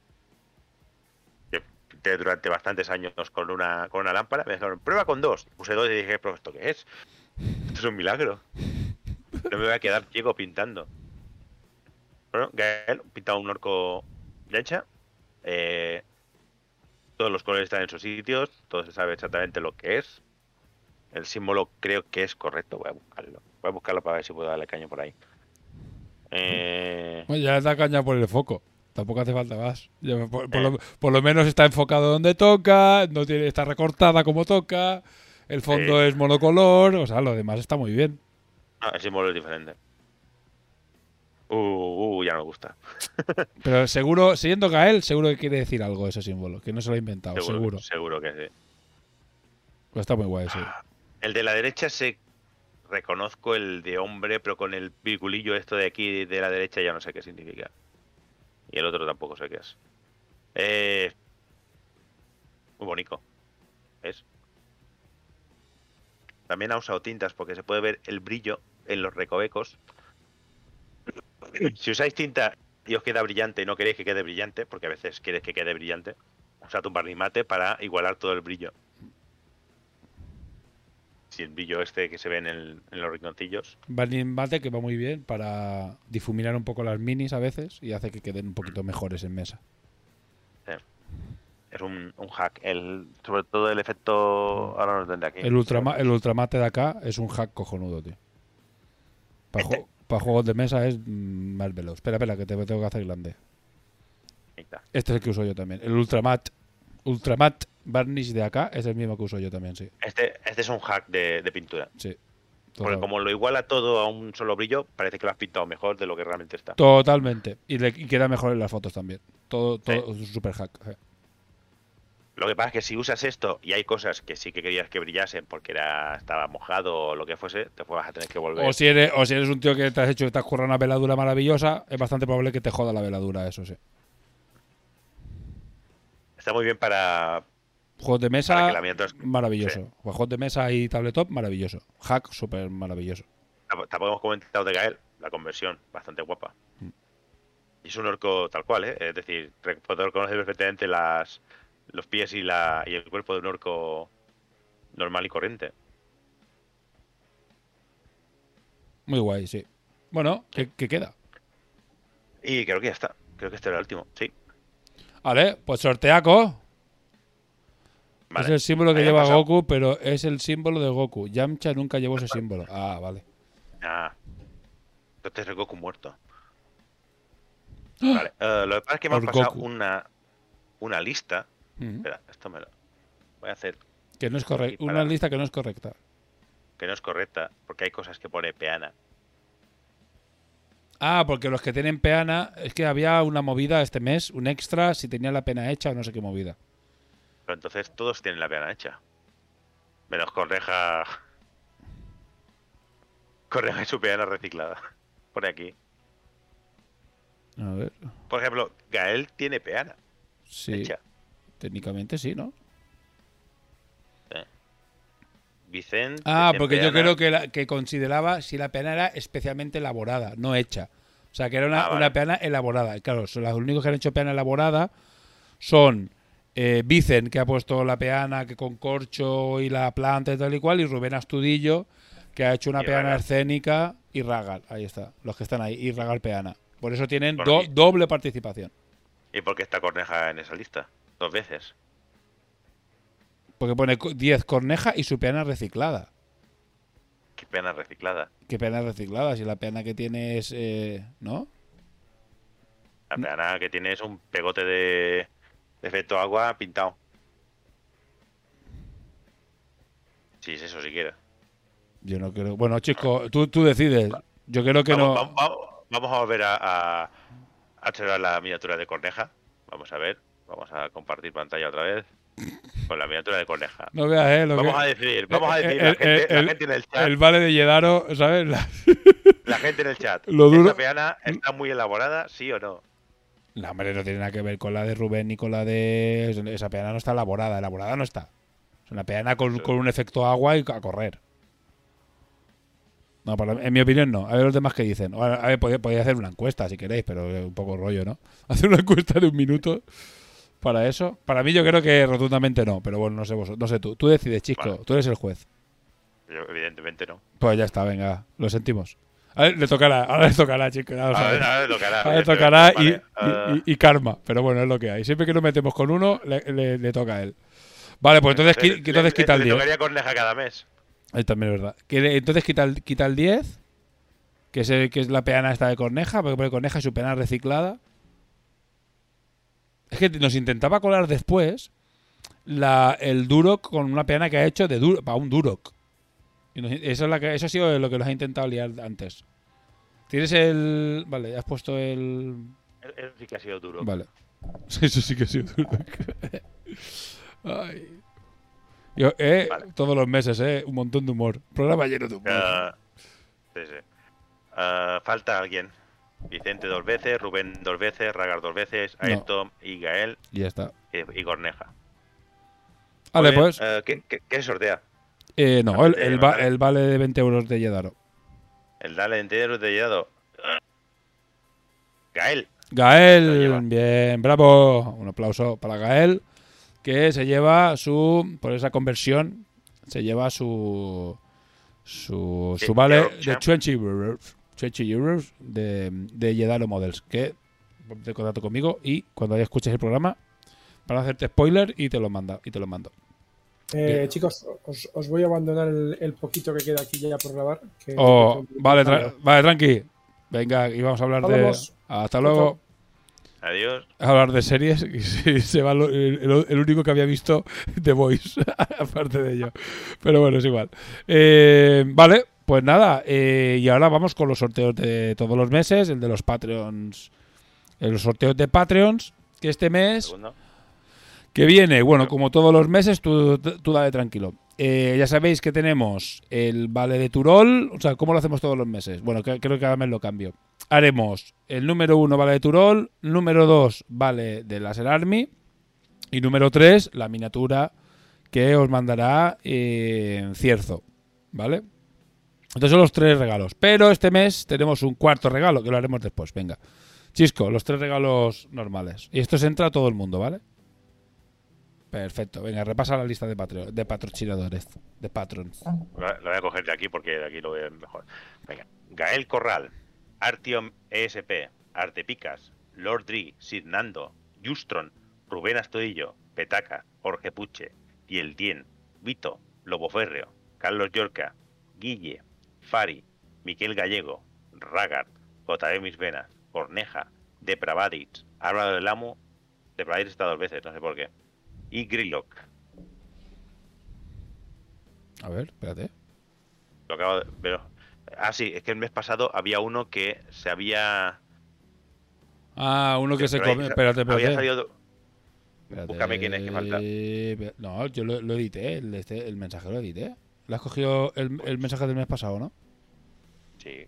Yo pinté durante bastantes años con una, con una lámpara. Me dijeron, prueba con dos. Puse dos y dije, pero ¿esto qué es? Esto es un milagro. No me voy a quedar ciego pintando. Bueno, Gael pinta un orco de hecha. Eh, todos los colores están en sus sitios. Todo se sabe exactamente lo que es. El símbolo creo que es correcto. Voy a buscarlo. Voy a buscarlo para ver si puedo darle caño por ahí. Eh, Bueno, ya da caña por el foco. Tampoco hace falta más. Ya, por, por Eh. lo, por lo menos está enfocado donde toca, no tiene, está recortada como toca, el fondo es monocolor, o sea, lo demás está muy bien. ah, el símbolo es diferente. Uh, uh, ya no me gusta. Pero seguro, siguiendo Gael, seguro que quiere decir algo ese símbolo, que no se lo ha inventado, seguro. Seguro que sí. Pues está muy guay, sí. El de la derecha se reconozco el de hombre, pero con el virgulillo esto de aquí de la derecha ya no sé qué significa. Y el otro tampoco sé qué es. Eh, muy bonito. ¿Ves? También ha usado tintas porque se puede ver el brillo en los recovecos. Si usáis tinta y os queda brillante y no queréis que quede brillante, porque a veces quieres que quede brillante, usad un barnimate para igualar todo el brillo. Si el brillo este que se ve en, el- en los rinconcillos. Burning Mate que va muy bien para difuminar un poco las minis a veces y hace que queden un poquito mejores en mesa. Es un, un hack. El, sobre todo el efecto. Ahora no lo tendré aquí. El, ultrama, el ultramate de acá es un hack cojonudo, tío. Para, Este- juegos de mesa es mm, más veloz. Espera, espera, que te tengo que hacer grande. Este es el que uso yo también. El ultramat. Ultramat varnish de acá es el mismo que uso yo también, sí. Este, este es un hack de, de pintura. Sí. Porque como lo iguala todo a un solo brillo, parece que lo has pintado mejor de lo que realmente está. Totalmente. Y, le, y queda mejor en las fotos también. Todo, todo super hack. Lo que pasa es que si usas esto y hay cosas que sí que querías que brillasen porque era estaba mojado o lo que fuese, te vas a tener que volver. O si, eres, o si eres un tío que te has hecho que te has currado una veladura maravillosa, es bastante probable que te joda la veladura, eso sí. Está muy bien para. Juegos de mesa, que la miniatura es- maravilloso. Juegos de mesa y tabletop, maravilloso. Hack, súper maravilloso. Tamp- Tampoco hemos comentado de Gael, la conversión, bastante guapa. Mm. Y es un orco tal cual, ¿eh? Es decir, re- poder conocer perfectamente las, los pies y, la, y el cuerpo de un orco normal y corriente. Muy guay, sí. Bueno, ¿qué, qué queda? Y creo que ya está. Creo que este era el último, sí. Vale, pues sorteaco. Vale. Es el símbolo que Ahí lleva. Goku, pero es el símbolo de Goku. Yamcha nunca llevó ese símbolo. Ah, vale. Ah. Entonces el Goku muerto. Vale. eh, lo que pasa es que me han pasado una, una lista. Espera, esto me lo voy a hacer Que no es correcta. Una lista que no es correcta. que no es correcta, porque hay cosas que pone peana. Ah, porque los que tienen peana, es que había una movida este mes, un extra, si tenía la pena hecha o no sé qué movida. Pero entonces todos tienen la peana hecha. Menos Correja. Correja y su peana reciclada. Por aquí. A ver, Por ejemplo, Gael tiene peana sí, hecha. Técnicamente sí, ¿no? Vicente. Ah, porque yo creo que, la- que consideraba si la peana era especialmente elaborada, no hecha. O sea, que era una, Ah, vale. una peana elaborada. Claro, son los únicos que han hecho peana elaborada son eh, Vicen, que ha puesto la peana que con corcho y la planta y tal y cual, y Rubén Astudillo, que ha hecho una Y peana Ragal. escénica, y Ragal, ahí está, los que están ahí, y Ragal peana. Por eso tienen do- doble participación. ¿Y por qué está Corneja en esa lista? Dos veces. Porque pone co- 10 corneja y su peana reciclada. Qué peana reciclada. ¿Qué peana reciclada? Si la peana que tiene es. eh, ¿No? La peana que tiene es un pegote de, de efecto agua pintado. Sí, es eso siquiera. Yo no creo. Bueno, chico, tú, tú decides. Yo creo que vamos, no. vamos- vamos- a volver a, a, a la miniatura de Corneja. Vamos a ver. Vamos a compartir pantalla otra vez. Con la miniatura de Corneja. No veas, ¿eh? Lo Vamos que- a decidir, vamos a Eh, decidir. eh, La eh, gente, la el- gente en el chat. El vale de Yedaro, ¿sabes? La, La gente en el chat. Lo duro- ¿Esta peana está muy elaborada, sí o no? La hombre no tiene nada que ver con la de Rubén ni con la de. Esa peana no está elaborada. Elaborada no está. Es una peana con, con un efecto agua y a correr. No, en mi opinión no. A ver los demás que dicen. A ver, podéis, podéis hacer una encuesta si queréis, pero un poco rollo, ¿no? Hacer una encuesta de un minuto para eso. Para mí yo creo que rotundamente no, pero bueno, no sé vos, no sé tú. Tú decides, chico. Vale. Tú eres el juez. Yo, evidentemente no. Pues ya está, venga, lo sentimos. A ver, le tocará, ahora le tocará, chicos. ya lo A ver, ahora le tocará, Ahora le tocará y, Vale, y- eh. y- y karma. Pero bueno, es lo que hay. Siempre que nos metemos con uno, le, le- le toca a él. Vale, pues entonces, Le- entonces le- quita el le 10. tocaría Corneja cada mes. También es verdad. Que le- Entonces quita el, quita el 10, que es, el- que es la peana esta de Corneja, porque pone Corneja su peana reciclada. Es que nos intentaba colar después la, el Durok con una peana que ha hecho de Dur- para un Durok. Y nos- eso, es la que, eso ha sido lo que nos ha intentado liar antes. Tienes el... Vale, has puesto el... Eso sí que ha sido duro. Vale. Eso sí que ha sido Durok. Ay. Yo, eh, Todos los meses, eh. Un montón de humor. Programa lleno de humor. Ah, sí, sí. Ah, falta alguien. Vicente dos veces, Rubén dos veces, Ragar dos veces, No. Ayrton y Gael Y ya está. y, y Corneja. Vale, pues. eh, ¿qué, qué, sortea? Eh, no, el, de el, va- Vale. el vale de 20 euros de Yedaro. El Dale entero de llegado. Gael. Gael, bien, bravo. Un aplauso para Gael, que se lleva su, por esa conversión, se lleva su, su, su vale de champ. 20 euros, 20 euros de, de Yedaro Models, que ponte en contacto conmigo y cuando ya escuches el programa, para hacerte spoiler y te lo manda y te lo mando. Eh, chicos, os, os voy a abandonar el, el poquito que queda aquí ya por grabar. que- Oh, vale, tra- vale, tranqui. Venga, y vamos a hablar de. Hasta luego. Adiós. A hablar de series y se, se va lo- el, el- el único que había visto The Voice, aparte de ello. Pero bueno, es igual. Eh, vale, pues. Nada, eh, y ahora vamos con los sorteos de todos los meses, el de los Patreons, eh, los sorteos de Patreons, que este mes, Segundo. que viene, bueno, como todos los meses, tú, tú dale tranquilo. Eh, ya sabéis que tenemos el vale de Turol, o sea, ¿cómo lo hacemos todos los meses? Bueno, que- creo que cada mes lo cambio. Haremos el número uno vale de Turol, número dos vale de Laser Army y número tres la miniatura que os mandará eh, Cierzo, ¿vale? Entonces son los tres regalos. Pero este mes tenemos un cuarto regalo, que lo haremos después. Venga. Chisco, los tres regalos normales. Y esto se entra a todo el mundo, ¿vale? Perfecto. Venga, repasa la lista de, patro- de patrocinadores. De patrons. Lo lo voy a coger de aquí porque de aquí lo veo mejor. Venga. Gael Corral, Artiom ESP, Artepicas, Lord Dri, Sid Nando, Justron, Rubén Astudillo, Petaca, Jorge Puche, Tieltien, Vito, Lobo Férreo, Carlos Yorca, Guille, Fari, Miquel Gallego, Ragard, JB Mis Venas, Corneja, Depravadix, Álvaro del Amo, Depravadix está dos veces, no sé por qué, y Grillock. A ver, espérate. Lo acabo de ver. Ah, sí, es que el mes pasado había uno que se había. Ah, uno que se pero come. sa- Espérate, Había espérate. salido. Espérate. Búscame quién es que falta. No, yo lo, lo edité. El, este, el mensaje lo edité. ¿Le has cogido el, el mensaje del mes pasado, no? Sí.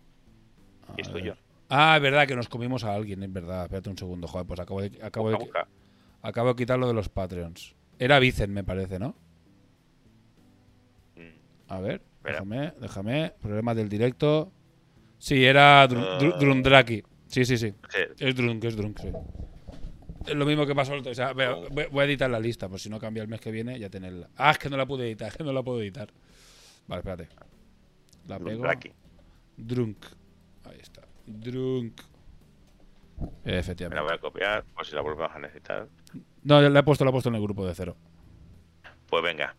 A Y es ver. tuyo. Ah, es verdad que nos comimos a alguien, es verdad. Espérate un segundo, joder, pues acabo de, acabo de, Busca, acabo de quitar lo de los Patreons. Era Vicen, me parece, ¿no? Mm, A ver, Espera. déjame, déjame. Problemas del directo. Sí, era Ah. Drundraki. Sí, sí, sí. Sí, Es Drunk, es Drunk, sí. Es lo mismo que pasó el otro. O sea, voy, a- voy- voy a editar la lista, por si no cambia el mes que viene, ya tenerla. Ah, es que no la pude editar, es que no la puedo editar. Vale, espérate. La pego. Draki. Drunk. Ahí está. Drunk. Me la Efectivamente. voy a copiar por si la volvemos a necesitar. No, la he puesto, la he puesto en el grupo de cero. Pues venga.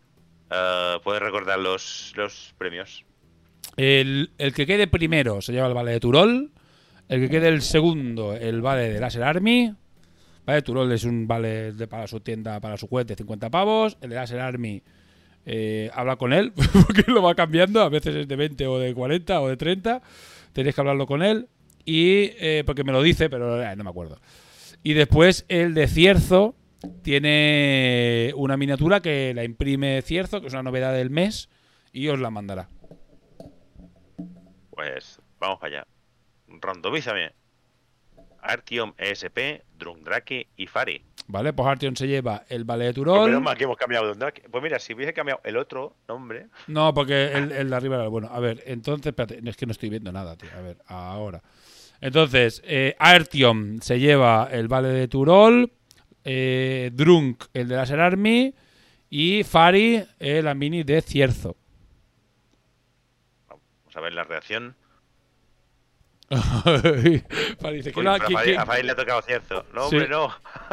Eh, ¿Puedes recordar los, los premios? El, el que quede primero se lleva el vale de Turol. El que quede el segundo, el vale de Laser Army. Vale, Turol es un vale de, para su tienda, para su de 50 pavos. El de Laser Army, eh, habla con él, porque lo va cambiando. A veces es de 20 o de 40 o de 30. Tenéis que hablarlo con él. Y eh, porque me lo dice, pero eh, no me acuerdo. Y después el de Cierzo tiene una miniatura que la imprime Cierzo, que es una novedad del mes, y os la mandará. Pues vamos para allá. Randomízame. Artiom ESP, Drundrake y Fari. ¿Vale? Pues Artion se lleva el vale de Pues Turol. menos mal que hemos cambiado. Pues mira, si hubiese cambiado el otro nombre. No, porque el, el de arriba era el bueno. A ver, entonces, espérate, es que no estoy viendo nada, tío. A ver, ahora. Entonces, eh, Artyom se lleva el vale de Turol, eh, Drunk el de Laser Army y Fari eh, la mini de Cierzo. Vamos a ver la reacción. Que no, a Fari le ha tocado cierto. No, Sí. hombre, no.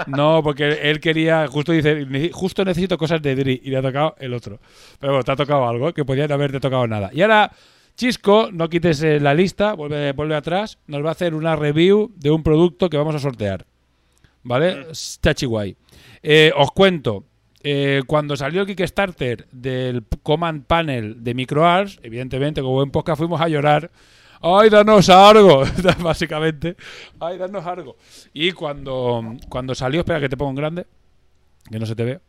No, porque él quería, justo dice, "Ne- justo necesito cosas de Dri y le ha tocado el otro. Pero bueno, te ha tocado algo, que podía no haberte tocado nada. Y ahora, Chisco, no quites eh, la lista, vuelve, vuelve atrás, nos va a hacer una review de un producto que vamos a sortear. ¿Vale? Está chiguay. Eh, os cuento, eh, cuando salió el Kickstarter del Command Panel de MicroArts, evidentemente, como buen podcast, fuimos a llorar. ¡Ay, danos algo! Básicamente. ¡Ay, danos algo! Y cuando, cuando salió, espera que te pongo en grande, que no se te ve.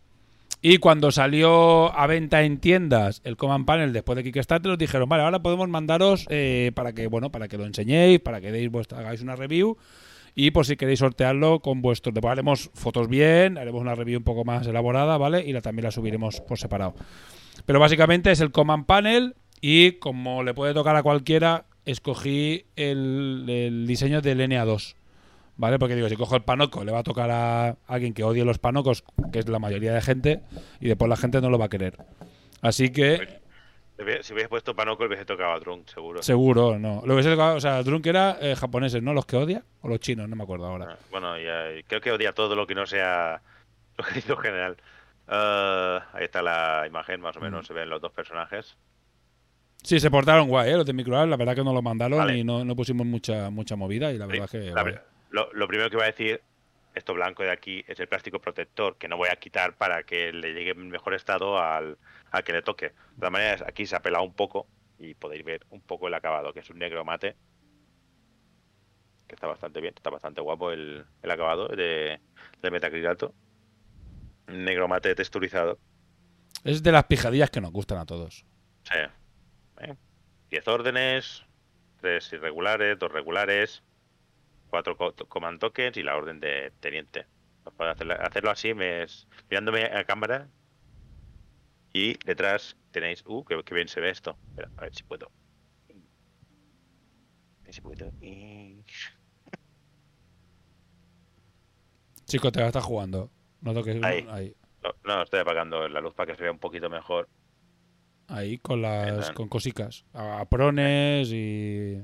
Y cuando salió a venta en tiendas el Command Panel después de Kickstarter, nos dijeron, vale, ahora podemos mandaros eh, para que, bueno, para que lo enseñéis, para que deis vuestra, hagáis una review y por si queréis sortearlo con vuestros. Después haremos fotos bien, haremos una review un poco más elaborada, ¿vale? Y también la subiremos por separado. Pero básicamente es el Command Panel y como le puede tocar a cualquiera, escogí el, el diseño del NA2. ¿Vale? Porque digo, si cojo el panoco, le va a tocar a alguien que odie los panocos, que es la mayoría de gente, y después la gente no lo va a querer. Así que, Si hubiese puesto Panoco, hubiese tocado a Drunk, seguro. seguro, no. Lo hubiese tocado, o sea, Drunk era eh, japoneses, ¿no? Los que odia, o los chinos, no me acuerdo ahora. Ah, Bueno, ya, creo que odia todo lo que no sea lo general. Eh, ahí está la imagen, más o Mm. menos, se ven los dos personajes. Sí, se portaron guay, ¿eh? Los de Microar, la verdad que nos lo mandaron Vale. y no, no pusimos mucha mucha movida y la verdad que... La- lo, lo primero que voy a decir, esto blanco de aquí, es el plástico protector, que no voy a quitar para que le llegue en mejor estado al, al que le toque. De todas maneras, aquí se ha pelado un poco, y podéis ver un poco el acabado, que es un negro mate. Que está bastante bien, está bastante guapo el, el acabado de, de metacrilato. Negro mate texturizado. Es de las pijadillas que nos gustan a todos. Sí. ¿Eh? 10 órdenes, 3 irregulares, 2 regulares, 4 command tokens y la orden de teniente. Pues para hacerlo, hacerlo así, me es- mirándome a cámara. Y detrás tenéis. Uh, que, que bien se ve esto. Espera, a ver si puedo. A ver si puedo. Y- Chico, te la estás jugando. No toques. Ahí. Ahí. No, no, estoy apagando la luz para que se vea un poquito mejor. Ahí, con las con cosicas. A prones y.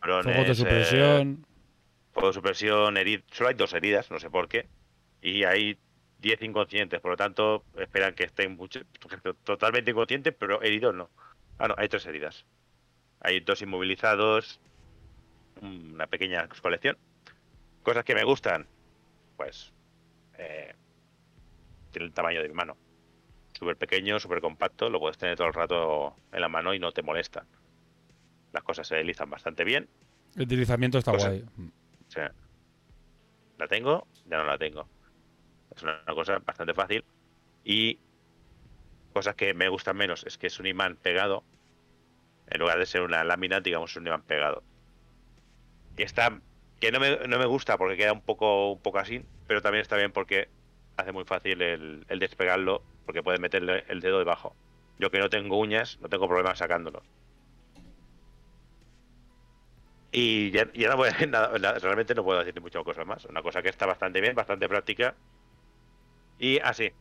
Fuegos de eh, supresión. Fuego de supresión, herid... solo hay dos heridas, no sé por qué. Y hay 10 inconscientes, por lo tanto, esperan que estén mucho- totalmente inconscientes, pero heridos no. Ah, no, hay tres heridas. Hay dos inmovilizados, una pequeña colección. Cosas que me gustan, pues. Eh, tiene el tamaño de mi mano. Súper pequeño, súper compacto, lo puedes tener todo el rato en la mano y no te molesta. Las cosas se deslizan bastante bien. El deslizamiento está Cosa- guay. O sea, la tengo, ya no la tengo. Es una, una cosa bastante fácil. Y cosas que me gustan menos es que es un imán pegado. En lugar de ser una lámina, digamos, un imán pegado. Y está. Que no me, no me gusta porque queda un poco, un poco así, pero también está bien porque hace muy fácil el, el despegarlo, porque puedes meterle el dedo debajo. Yo que no tengo uñas, no tengo problema sacándolos. Y ya, no voy a decir nada, realmente no puedo decir muchas cosas más. Una cosa que está bastante bien, bastante práctica. Y así,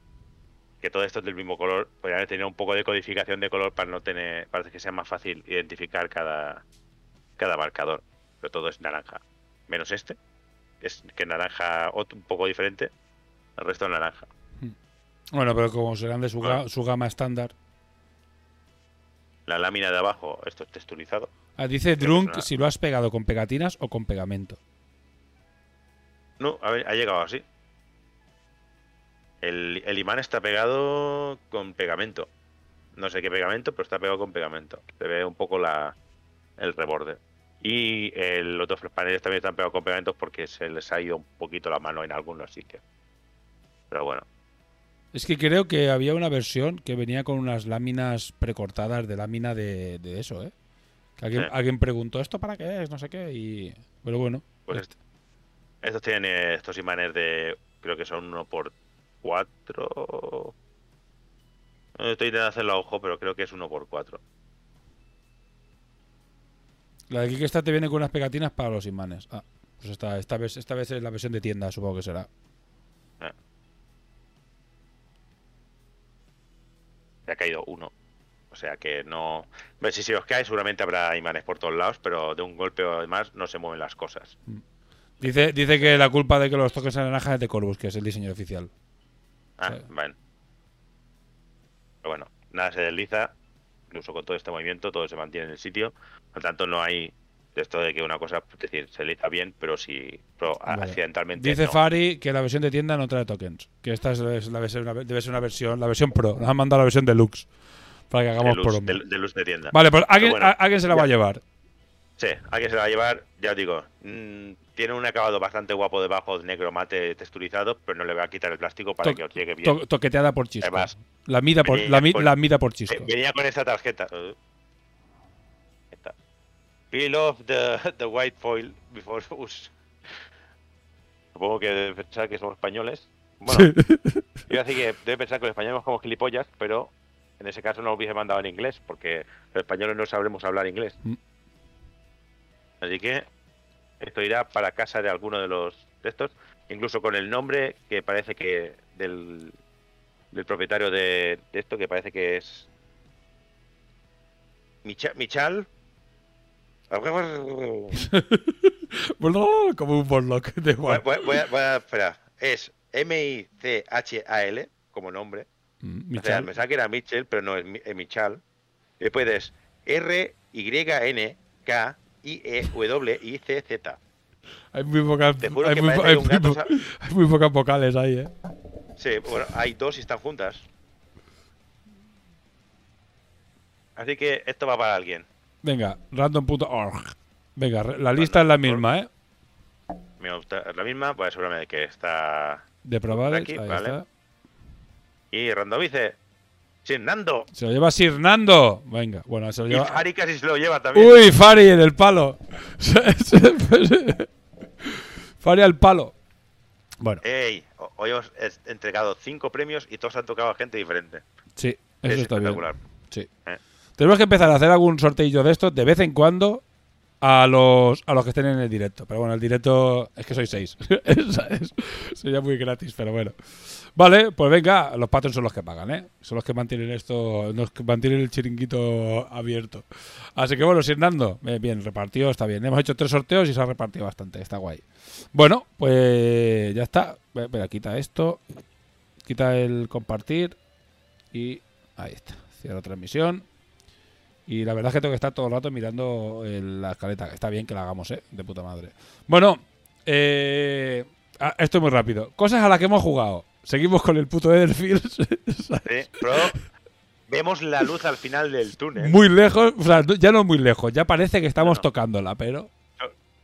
que todo esto es del mismo color, podría haber tenido un poco de codificación de color para no tener, para que sea más fácil identificar cada, cada marcador. Pero todo es naranja. Menos este, es que naranja un poco diferente. El resto es naranja. Bueno, pero como serán de su, ga- Bueno. su gama estándar. La lámina de abajo, esto es texturizado. Ah, dice Creo Drunk una- si lo has pegado con pegatinas o con pegamento. No, a ver, ha llegado así. El, el imán está pegado con pegamento. No sé qué pegamento, pero está pegado con pegamento. Se ve un poco la, el reborde. Y eh, los otros paneles también están pegados con pegamentos porque se les ha ido un poquito la mano en algunos sitios. Pero bueno, Es que creo que había una versión que venía con unas láminas precortadas de lámina de, de eso, ¿eh? Que alguien, preguntó, ¿esto para qué es? No sé qué. Y... Pero bueno. pues est- estos tienen eh, estos imanes de. Creo que son uno por cuatro. No estoy intentando hacerlo a ojo, pero creo que es uno por cuatro. La de aquí que te viene con unas pegatinas para los imanes. Ah, pues esta, esta, vez, esta vez es la versión de tienda, supongo que será. Se ha caído uno. O sea que no. Ve, Si se os cae, seguramente habrá imanes por todos lados, pero de un golpe o demás no se mueven las cosas. Dice, dice que la culpa de que los toques en naranja es de Corvus, que es el diseño oficial. Ah, bueno. Pero bueno, nada se desliza. Incluso con todo este movimiento, todo se mantiene en el sitio. Por lo tanto, no hay de esto de que una cosa, es decir, se bien, pero si pero Vale. accidentalmente. Dice no. Fari que la versión de tienda no trae tokens. Que esta es, la, debe, ser una, debe ser una versión, la versión pro. Nos han mandado la versión deluxe. Para que hagamos Deluxe, promo. del- deluxe de tienda. Vale, pues alguien, bueno, a- alguien se la va a llevar. Sí, alguien se la va a llevar, ya os digo. mm, tiene un acabado bastante guapo debajo, negro mate texturizado, pero no le voy a quitar el plástico para To- que os llegue bien. to- toqueteada por. Además, la mida por, la, mi- con- la mida por Venía con esta tarjeta. Peel off the, the white foil before use. Supongo que debe pensar que somos españoles. Bueno, yo así que debe pensar que los españoles somos gilipollas, pero en ese caso no lo hubiese mandado en inglés, porque los españoles no sabremos hablar inglés. Mm. Así que esto irá para casa de alguno de los de estos, incluso con el nombre que parece que del, del propietario de, de esto, que parece que es Micha- Michal. Bueno, Como un Borlock de Voy, igual. voy- voy a, voy a- espera, es M-I-C-H-A-L como nombre. Mm, O sea, me que era Mitchell, pero no es, Mi- es Michal. Después es R-Y-N-K-I-E-W-I-C-Z. Hay muy pocas, muy, muy gato hay muy pocas vocales ahí, eh. Sí, bueno, hay dos y están juntas. Así que esto va para alguien. Venga, random.org. Venga, la lista es la misma, ¿eh? Me gusta la misma, pues seguramente que está De probades, Aquí, ahí vale. está. Y randomice. Signando. Se lo lleva Sirnando. Venga, bueno, se lo Y lleva. Fari casi se lo lleva también. Uy, Fari en el palo. Fari al palo. Bueno, Ey, ho- hoy hemos es- entregado cinco premios y todos han tocado a gente diferente. sí, eso es está bien. espectacular. Sí. Eh. Tenemos que empezar a hacer algún sorteillo de estos de vez en cuando a los, a los que estén en el directo. Pero bueno, el directo es que soy seis. Sería muy gratis, pero bueno. Vale, pues venga, los patrons son los que pagan, ¿eh? Son los que mantienen esto, los que mantienen el chiringuito abierto. Así que bueno, Hernando, bien, bien, repartido, está bien. Hemos hecho tres sorteos y se ha repartido bastante, está guay. Bueno, pues ya está. Ve- Venga, quita esto, quita el compartir y ahí está. Cierro transmisión. Y la verdad es que tengo que estar todo el rato mirando el- la escaleta. Está bien que la hagamos, ¿eh? De puta madre. Bueno, eh, ah, esto es muy rápido. Cosas a las que hemos jugado. Seguimos con el puto Etherfield. Sí, pero vemos la luz al final del túnel. muy lejos. O sea, ya no muy lejos. Ya parece que estamos No, no. tocándola, pero...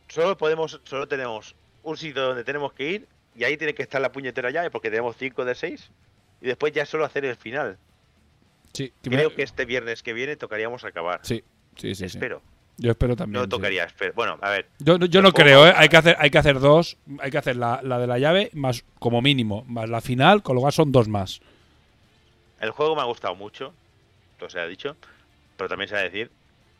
Solo podemos, solo tenemos un sitio donde tenemos que ir y ahí tiene que estar la puñetera llave porque tenemos 5 de 6 y después ya solo hacer el final. Sí, me- Creo que este viernes que viene tocaríamos acabar. Sí, sí, sí, sí. Espero. Yo espero también. No sí. tocaría, espero. Bueno, a ver. Yo, no- yo no Tampoco- creo, ¿eh? Hay que hacer, hay que hacer dos. Hay que hacer la, la de la llave más como mínimo, más la final, con lo cual son dos más. El juego me ha gustado mucho, todo se ha dicho, pero también se ha de decir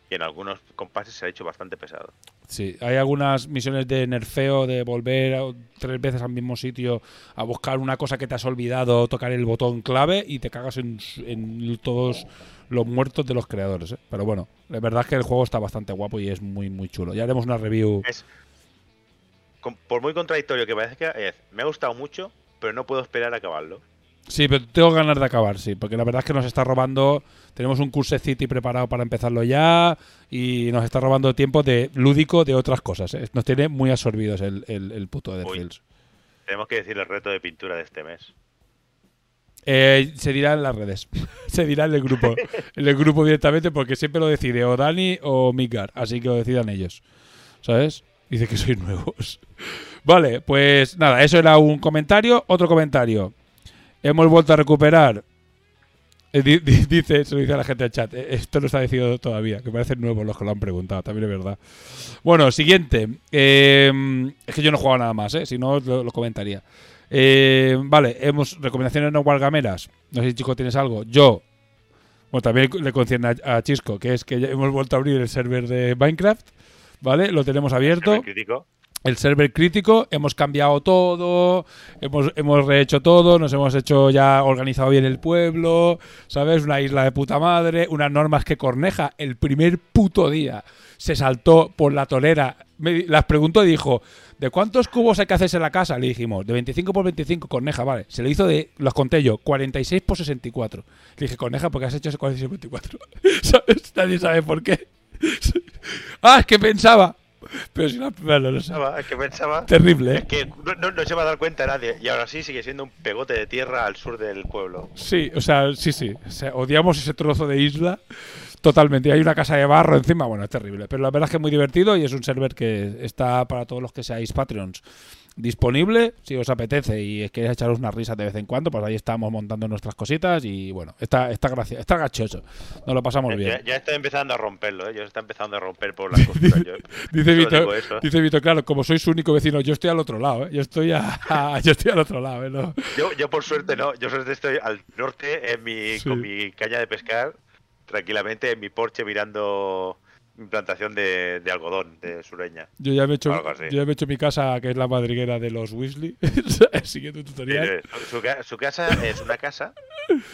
que en algunos compases se ha hecho bastante pesado. Sí, hay algunas misiones de nerfeo, de volver tres veces al mismo sitio a buscar una cosa que te has olvidado, tocar el botón clave y te cagas en, en todos los muertos de los creadores. ¿eh? Pero bueno, la verdad es que el juego está bastante guapo y es muy, muy chulo. Ya haremos una review. Por muy contradictorio que parezca, es, me ha gustado mucho, pero no puedo esperar a acabarlo. Sí, pero tengo ganas de acabar, sí, porque la verdad es que nos está robando. Tenemos un Curse City preparado para empezarlo ya y nos está robando tiempo de lúdico de otras cosas. ¿eh? Nos tiene muy absorbidos el, el, el puto Uy. Fields. Tenemos que decir el reto de pintura de este mes. Eh, se dirá en las redes. se dirá en el grupo. en el grupo directamente porque siempre lo decide o Dani o Mikar. Así que lo decidan ellos. ¿Sabes? Dice que sois nuevos. vale, pues nada, eso era un comentario. Otro comentario. Hemos vuelto a recuperar. eh, di- di- dice, se lo dice a la gente del chat. eh, esto no está decidido todavía, que parecen nuevos los que lo han preguntado, también es verdad. Bueno, siguiente. Eh, es que yo no he jugado nada más, ¿eh? si no lo, lo comentaría. Eh, vale, hemos recomendaciones no guargameras. No sé si chico tienes algo. Yo, bueno, también le concierne a, a Chisco, que es que ya hemos vuelto a abrir el server de Minecraft, ¿vale? Lo tenemos abierto. Server crítico. El server crítico, hemos cambiado todo, hemos, hemos rehecho todo, nos hemos hecho ya organizado bien el pueblo, ¿sabes? Una isla de puta madre, unas normas que Corneja el primer puto día se saltó por la tolera. Me las preguntó y dijo, ¿de cuántos cubos hay que hacerse en la casa? Le dijimos, de 25 por 25, Corneja, vale. Se le hizo de, los conté yo, 46 por 64. Le dije, Corneja, ¿por qué has hecho ese 46 por 24? ¿Sabes? Nadie sabe por qué. ah, es que pensaba. Pero si no, bueno, no sé. Es que pensaba Terrible, ¿eh? es que no, no- no se va a dar cuenta nadie. Y ahora sí sigue siendo un pegote de tierra al sur del pueblo. Sí, o sea, sí, sí. O sea, odiamos ese trozo de isla totalmente. Y hay una casa de barro encima, bueno, es terrible. Pero la verdad es que es muy divertido y es un server que está para todos los que seáis Patreons disponible. Si os apetece y queréis echaros una risa de vez en cuando, pues ahí estamos montando nuestras cositas y bueno, está, está gracioso, está gachoso. Nos lo pasamos Ya, bien. ya está empezando a romperlo, ¿eh? Ya está empezando a romper por las costuras. Dice Vito, dice Vito, claro, como soy su único vecino, yo estoy al otro lado, ¿eh? Yo estoy, a, yo estoy al otro lado, ¿eh? No. Yo, yo por suerte no, yo suerte estoy al norte en mi, Sí. con mi caña de pescar, tranquilamente en mi porche mirando mi plantación de, de algodón de sureña. Yo ya me he hecho, yo ya me he hecho mi casa, que es la madriguera de los Weasley, siguiendo tutorial. Su casa es una casa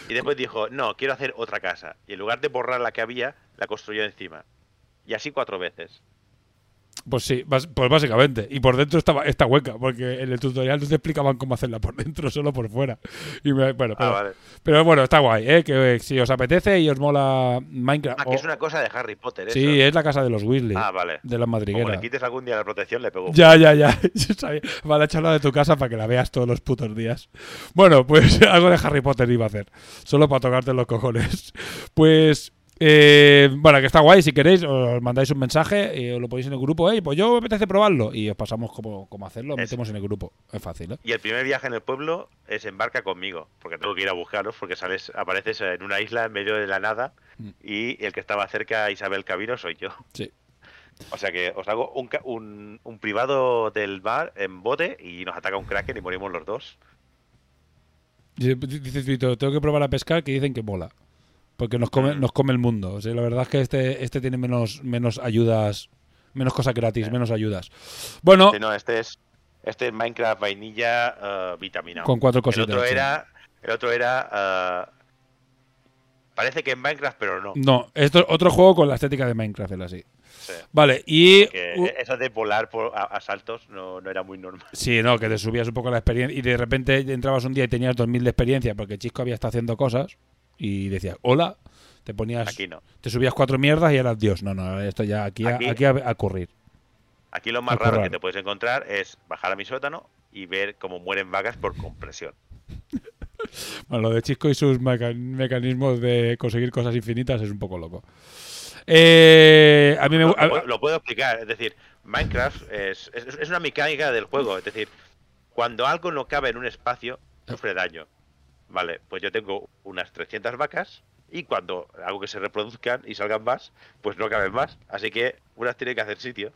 y después dijo, no, quiero hacer otra casa. Y en lugar de borrar la que había, la construyó encima. Y así cuatro veces. Pues sí, pues básicamente. Y por dentro estaba esta hueca, porque en el tutorial no te explicaban cómo hacerla por dentro, solo por fuera. Y me- bueno, pero, Ah, vale. pero bueno, está guay, ¿eh? Que eh, si os apetece y os mola Minecraft. Ah, que o- es una cosa de Harry Potter, eso. sí, es la casa de los Weasley. Ah, vale. De las Como madrigueras. le quites algún día la protección, le pego. Ya, ya, ya. Yo sabía. Vale, echarla de tu casa para que la veas todos los putos días. Bueno, pues algo de Harry Potter iba a hacer. Solo para tocarte los cojones. Pues Eh, bueno, que está guay. Si queréis, os mandáis un mensaje y os lo ponéis en el grupo. Hey, pues yo me apetece probarlo. Y os pasamos cómo, cómo hacerlo. Eso. Metemos en el grupo. Es fácil, ¿eh? Y el primer viaje en el pueblo es embarca conmigo, porque tengo que ir a buscaros, porque sales, apareces en una isla en medio de la nada Mm. y el que estaba cerca, Isabel Cabino, soy yo. Sí. O sea que os hago un, un, un privado del bar en bote y nos ataca un kraken y morimos los dos. Dice Twitter, tengo que probar a pescar que dicen que mola. Porque nos come, nos come el mundo. O sea, la verdad es que este, este tiene menos, menos ayudas, menos cosas gratis, menos ayudas. Bueno, Sí, no, este es este es Minecraft vainilla eh, vitaminado. Con cuatro El cositas, otro sí. era el otro era eh, parece que es Minecraft, pero no. no, esto es otro juego con la estética de Minecraft, es así. Sí. Vale, y... Que u- eso de volar por a, a saltos no, no era muy normal. Sí, no, que te subías un poco la experiencia y de repente entrabas un día y tenías 2000 de experiencia porque Chisco había estado haciendo cosas y decías, hola, te ponías, Aquí no. te subías cuatro mierdas y eras Dios. No, no, esto ya aquí, a- Aquí- aquí a, a ocurrir. Aquí lo más A raro currar. que te puedes encontrar es bajar a mi sótano y ver cómo mueren vacas por compresión. Bueno, lo de Chisco y sus meca- mecanismos de conseguir cosas infinitas es un poco loco. Eh, a mí me Lo, lo puedo- lo puedo explicar, es decir, Minecraft es, es, es una mecánica del juego, es decir, cuando algo no cabe en un espacio, sufre daño. Vale, pues yo tengo unas 300 vacas y cuando hago que se reproduzcan y salgan más, pues no caben más. Así que unas tienen que hacer sitio.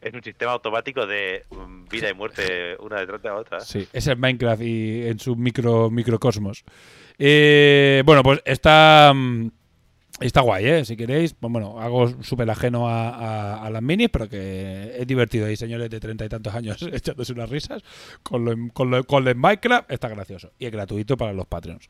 Es un sistema automático de mm, vida y muerte una detrás de la otra. Sí, es el Minecraft y en su micro microcosmos. Eh, bueno, pues está mm, está guay, ¿eh? Si queréis, pues bueno, hago súper ajeno a, a- a las minis, pero que es divertido. Hay señores de treinta y tantos años echándose unas risas con lo, en- con lo, con lo en Minecraft, está gracioso. Y es gratuito para los Patreons.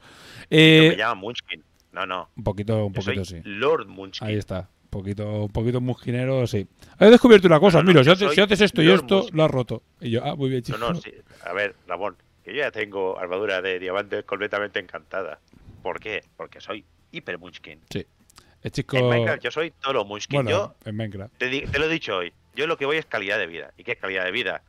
Eh, me llama Munchkin. No, no. un poquito, un soy poquito sí. Lord Munchkin. Ahí está. Un poquito, un poquito musquinero, sí. He descubierto una cosa, No, no, mira, si, haces, soy si haces esto y esto, lo has roto. Y yo, ah, muy bien, No, chico. no, sí. A ver, Ramón, que yo ya tengo armadura de diamantes completamente encantada. ¿Por qué? Porque soy hiper Munchkin. Sí. El chico. En Minecraft yo soy todo Munchkin. Bueno, yo en Minecraft. te, te lo he dicho hoy. Yo lo que voy es calidad de vida. ¿Y qué es calidad de vida?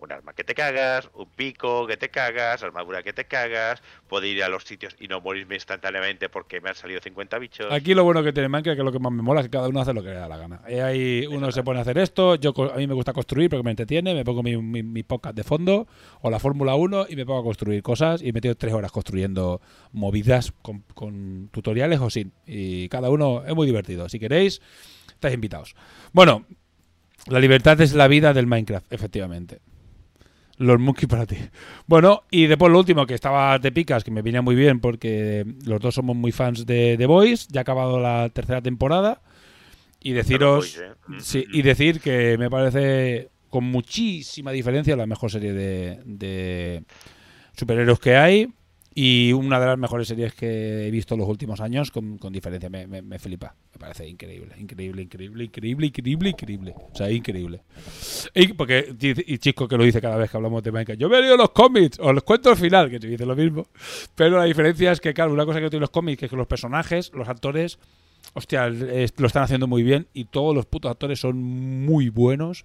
Un arma que te cagas, un pico que te cagas, armadura que te cagas, puedo ir a los sitios y no morirme instantáneamente porque me han salido 50 bichos. Aquí lo bueno que tiene Minecraft, que es lo que más me mola, es que cada uno hace lo que le da la gana. Y ahí uno se pone a hacer esto, yo a mí me gusta construir porque me entretiene, me pongo mi, mi, mi podcast de fondo o la Fórmula 1 y me pongo a construir cosas y me tiro tres horas construyendo movidas con, con tutoriales o sin. Y cada uno es muy divertido. Si queréis, estáis invitados. Bueno, la libertad es la vida del Minecraft, efectivamente. Los Monkey para ti. Bueno, y después lo último, que estaba de picas, que me viene muy bien porque los dos somos muy fans de The Voice, ya ha acabado la tercera temporada. Y deciros. The Voice, ¿eh? sí, y decir que me parece con muchísima diferencia la mejor serie de, de superhéroes que hay. Y una de las mejores series que he visto en los últimos años, con, con diferencia, me, me- me flipa. Me parece increíble, increíble, increíble, increíble, increíble, increíble. O sea, increíble. Y porque, y Chico que lo dice cada vez que hablamos de Minecraft, yo me leído los cómics, os les cuento al final, que te dice lo mismo. Pero la diferencia es que, claro, una cosa que tienen los cómics, que es que los personajes, los actores, hostia, lo están haciendo muy bien y todos los putos actores son muy buenos.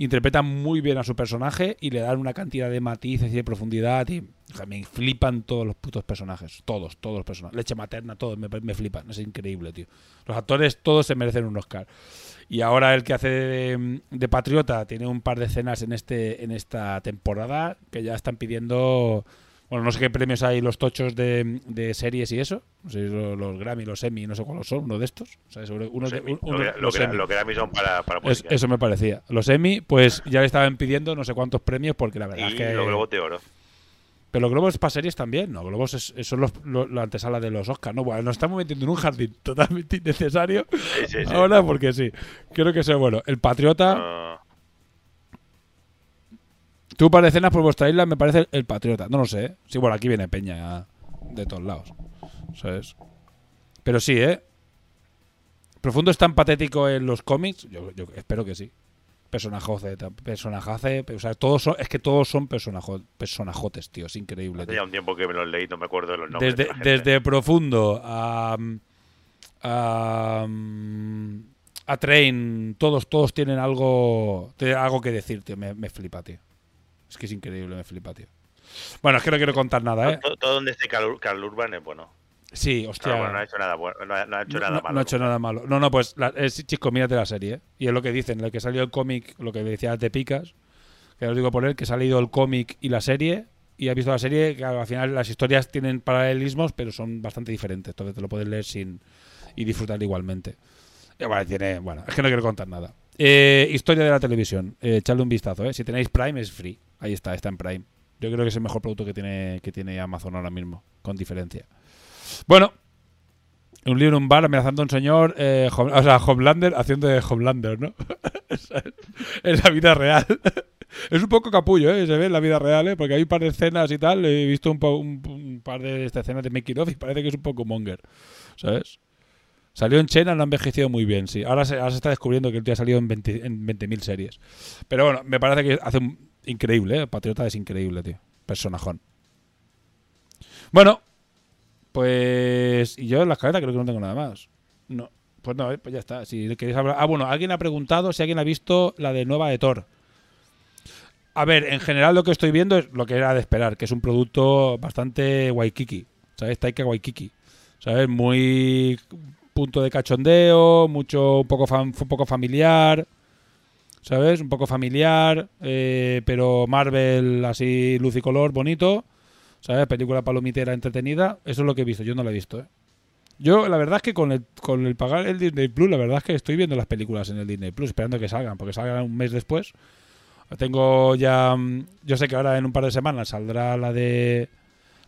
Interpretan muy bien a su personaje y le dan una cantidad de matices y de profundidad y me flipan todos los putos personajes. Todos, todos los personajes. Leche materna, todos me, me flipan. Es increíble, tío. Los actores todos se merecen un Oscar. Y ahora el que hace de, de Patriota tiene un par de escenas en este en esta temporada que ya están pidiendo. Bueno, no sé qué premios hay los tochos de, de series y eso. No sé, los, los Grammy, los Emmy, no sé cuáles son, uno de estos. O sea, Los de- lo, lo, los lo mi son para, para Es- eso me parecía. Los Emmy, pues ya le estaban pidiendo no sé cuántos premios porque la verdad y es que. los globos de oro. Pero los globos para series también, ¿no? Globos es, es- son los, lo- la antesala de los Oscars, ¿no? Bueno, nos estamos metiendo en un jardín totalmente innecesario. Sí, sí, sí. Ahora porque sí. Creo que es bueno. El Patriota. Ah, Tú para escenas por vuestra isla me parece el, Patriota. No lo sé. ¿eh? Sí, bueno, aquí viene Peña de todos lados. ¿Sabes? Pero sí, ¿eh? Profundo es tan patético en los cómics. Yo, yo espero que sí. Personajote, personajace. O sea, todos son, es que todos son personajo- personajotes, tío. Es increíble. hace ya un tiempo que me los leí, no me acuerdo de los nombres. Desde, de desde Profundo a, a, a Train, todos, todos tienen algo, tienen algo que decir, tío. Me, me flipa, tío. Es que es increíble, me flipa, tío. Bueno, es que no quiero contar nada, ¿eh? Todo, todo donde esté Carl, Carl Urban es bueno. Sí, hostia. No, bueno, no ha hecho nada bueno, no ha, no ha hecho No- nada no- malo. no ha hecho nada malo. No, no, pues, la- es, chico, mírate la serie. ¿eh? Y es lo que dicen, lo que salió el cómic, lo que decía de Picas, que os digo por él, que ha leído el cómic y la serie, y ha visto la serie, que al final las historias tienen paralelismos, pero son bastante diferentes. Entonces te lo puedes leer sin y disfrutar igualmente. Y bueno, tiene, bueno, es que no quiero contar nada. Eh, historia de la televisión. Eh, echadle un vistazo, ¿eh? Si tenéis Prime, es free. Ahí está, está en Prime. Yo creo que es el mejor producto que tiene, que tiene Amazon ahora mismo, con diferencia. Bueno, un libro en un bar amenazando a un señor, eh, o sea, Homelander haciendo de Homelander, ¿no? en la vida real. es un poco capullo, ¿eh? Se ve en la vida real, ¿eh? Porque hay un par de escenas y tal. He visto un, un- un par de estas escenas de making of y parece que es un poco monger, ¿sabes? Salió en China, no ha envejecido muy bien, sí. Ahora se, está descubriendo que el tío ha salido en 20 en 20.000 series. Pero bueno, me parece que hace un, increíble, ¿eh? Patriota es increíble, tío. Personajón. Bueno, pues. Y yo en la escaleta creo que no tengo nada más. No. Pues no, eh, pues ya está. Si queréis hablar. Ah, bueno, alguien ha preguntado si alguien ha visto la de nueva de Thor. A ver, en general lo que estoy viendo es lo que era de esperar, que es un producto bastante waikiki. ¿Sabes? Taika Waikiki. ¿Sabes? Muy punto de cachondeo, mucho, un poco, un poco familiar. ¿Sabes? Un poco familiar, eh, pero Marvel así luz y color, bonito. ¿Sabes? Película palomitera entretenida. Eso es lo que he visto. Yo no la he visto, ¿eh? Yo, la verdad es que con el, con el pagar el Disney Plus, la verdad es que estoy viendo las películas en el Disney Plus, esperando que salgan, porque salgan un mes después. Tengo ya. mm, Yo sé que ahora en un par de semanas saldrá la de.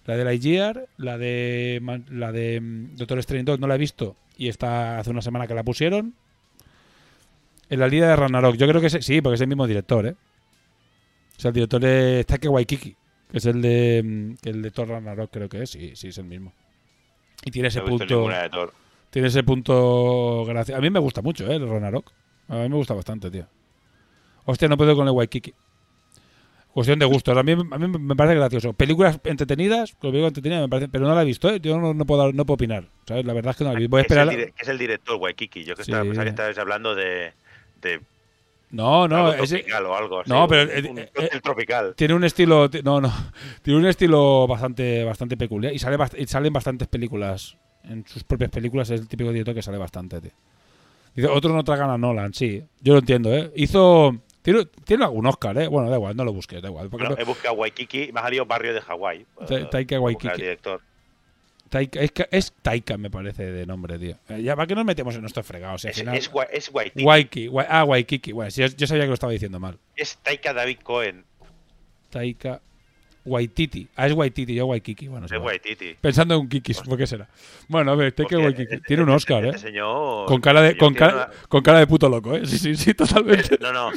La de Lightyear, la de. La de mm, Doctor Strange 2, no la he visto. Y está hace una semana que la pusieron. En la línea de Ragnarok, yo creo que es- sí, porque es el mismo director, ¿eh? O sea, el director es Taika Waikiki, que es el de. mm, El de Thor Ragnarok, creo que es. Sí, sí, es el mismo. Y tiene ese No punto. de Thor. Tiene ese punto gracia. A mí me gusta mucho, ¿eh? El Ragnarok. A mí me gusta bastante, tío. Hostia, no puedo con el Waikiki. Cuestión de gustos. A mí, a mí me parece gracioso. Películas entretenidas, como digo, entretenidas, me parece, pero no la he visto, ¿eh? Yo no, no puedo, no puedo opinar. ¿sabes? La verdad es que no la he visto. Voy a es, esperar. el, es el director Waikiki. Yo que Sí. estaba, pensaba que estabas hablando de. De No, no, algo ese- tropical o algo así. no, pero un- eh, un eh, tropical. tiene un estilo, ti- no, no, tiene un estilo bastante, bastante peculiar y sale, y salen bastantes películas en sus propias películas. Es el típico director que sale bastante. Tío. Dice, otros no tragan a Nolan, sí, yo lo entiendo, ¿eh? Hizo, tiene, tiene algún Oscar, ¿eh? Bueno, da igual, no lo busques, da igual. Bueno, no- he buscado Waikiki y me ha salido Barrio de Hawái. Ta- Taika Waikiki. director. Taika- es, que- es Taika, me parece, de nombre, tío. Eh, ya, ¿para qué nos metemos en nuestros fregados? Es, al final- es, es Waititi. Waiki, Wa- ah, Waikiki. Bueno, sí, yo, sabía que lo estaba diciendo mal. Es Taika David Cohen. Taika Waititi. Ah, es Waititi, yo Waikiki. Bueno, Es. Waititi. Pensando en un Kikis, ¿por qué será? Bueno, a ver, Taika Waititi. este- Tiene un este- Oscar, este ¿eh? señor- Con cara de, con cara, con cara de puto loco, ¿eh? Sí, sí, sí, totalmente. No, no.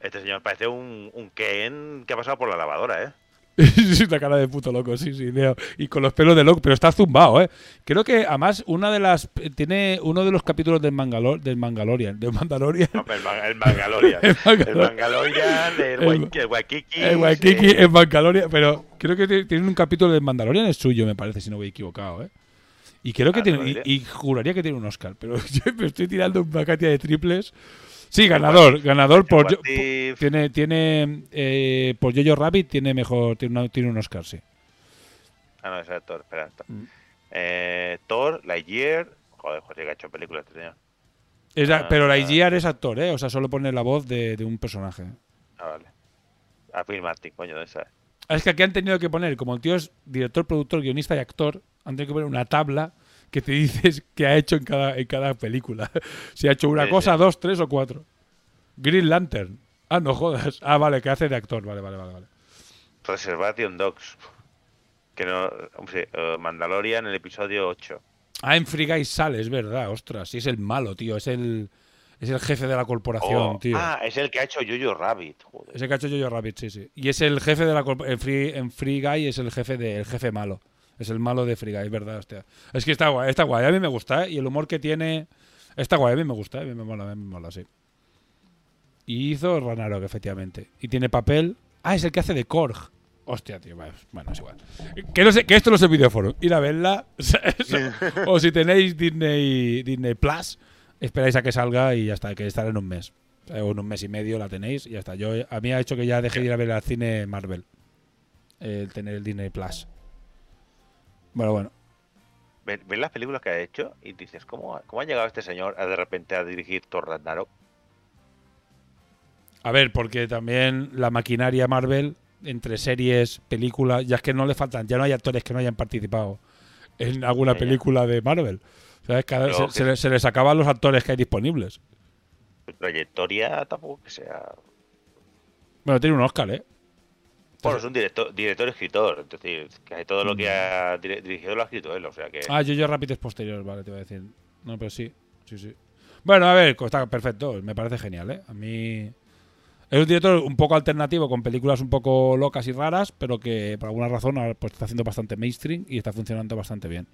Este señor parece un, un Ken que ha pasado por la lavadora, ¿eh? la cara de puto loco, sí, sí, Leo. Y con los pelos de loco, pero está zumbado, ¿eh? Creo que además una de las tiene uno de los capítulos del Mangalor, del Mangalorian, del Mandalorian. No, el, Man- el Mangalorian. El el Mangalorian. Mangalorian, el, El- Waik- el Waikiki. El Waikiki en Mandalorian, pero creo que tiene- un capítulo de Mandalorian es suyo, me parece, si no voy equivocado, ¿eh? Y creo que Ah, tiene, diré. y, y juraría que tiene un Oscar, pero yo me estoy tirando una cantidad de triples. Sí, ganador, ganador por, If. tiene tiene eh, por Jojo Rabbit tiene mejor tiene, una- tiene un Oscar, sí. Ah, no, es Thor, espera. Thor. Mm. Eh, Thor, Lightyear. Joder, José, que ha hecho películas este señor. Es Ah, pero ah. Lightyear es actor, ¿eh? O sea, solo pone la voz de, de un personaje. Ah, vale. A Phil Martin, coño, de esa. Ah, Es que aquí han tenido que poner, como el tío es director, productor, guionista y actor, han tenido que poner una tabla que te dices que ha hecho en cada, en cada película. si ha hecho una Sí, cosa, sí. dos, tres o cuatro. Green Lantern. Ah, no jodas. Ah, vale, que hace de actor. Vale, vale, vale. vale. Reservation Dogs. Que no. Hombre, eh, Mandalorian, el episodio 8. Ah, en Free Guy sale, es verdad. Ostras, sí es el malo, tío. Es el, es el jefe de la corporación, Oh, tío. Ah, es el que ha hecho Jojo Rabbit. Joder. Ese cacho Jojo Rabbit, sí, sí. Y es el jefe de la corp- en Free, en Free Guy es el jefe de el jefe malo. Es el malo de Free Guy, es verdad, hostia. Es que está guay, está guay, a mí me gusta, ¿eh? Y el humor que tiene está guay, a mí me gusta, ¿eh? a mí me mola, a mí me mola, sí. Y hizo Ragnarok, efectivamente. Y tiene papel. Ah, es el que hace de Korg. Hostia, tío, bueno, es igual. Que, no sé, que esto no es el videoforo. Ir a verla. o si tenéis Disney, Disney Plus, esperáis a que salga y ya está, que estará en un mes. O en un mes y medio la tenéis y ya está. Yo, a mí ha hecho que ya deje de ir a ver al cine Marvel. El tener el Disney Plus. Bueno, bueno. ves, las películas que ha hecho y dices, ¿cómo, ha- cómo ha llegado este señor a de repente a dirigir Thor Ragnarok? A ver, porque también la maquinaria Marvel, entre series, películas, ya es que no le faltan, ya no hay actores que no hayan participado en alguna película de Marvel. Se, que- se le- se les acaban los actores que hay disponibles. Su trayectoria tampoco que sea... Bueno, tiene un Oscar, ¿eh? Bueno, es un director, director escritor, es decir, que todo lo que ha dir- dirigido lo ha escrito él, o sea que... Mm. Ah, yo yo Rapid es posterior, vale, te voy a decir. No, pero sí, sí, sí. Bueno, a ver, está perfecto, me parece genial, ¿eh? A mí... Es un director un poco alternativo, con películas un poco locas y raras, pero que por alguna razón pues, está haciendo bastante mainstream y está funcionando bastante bien.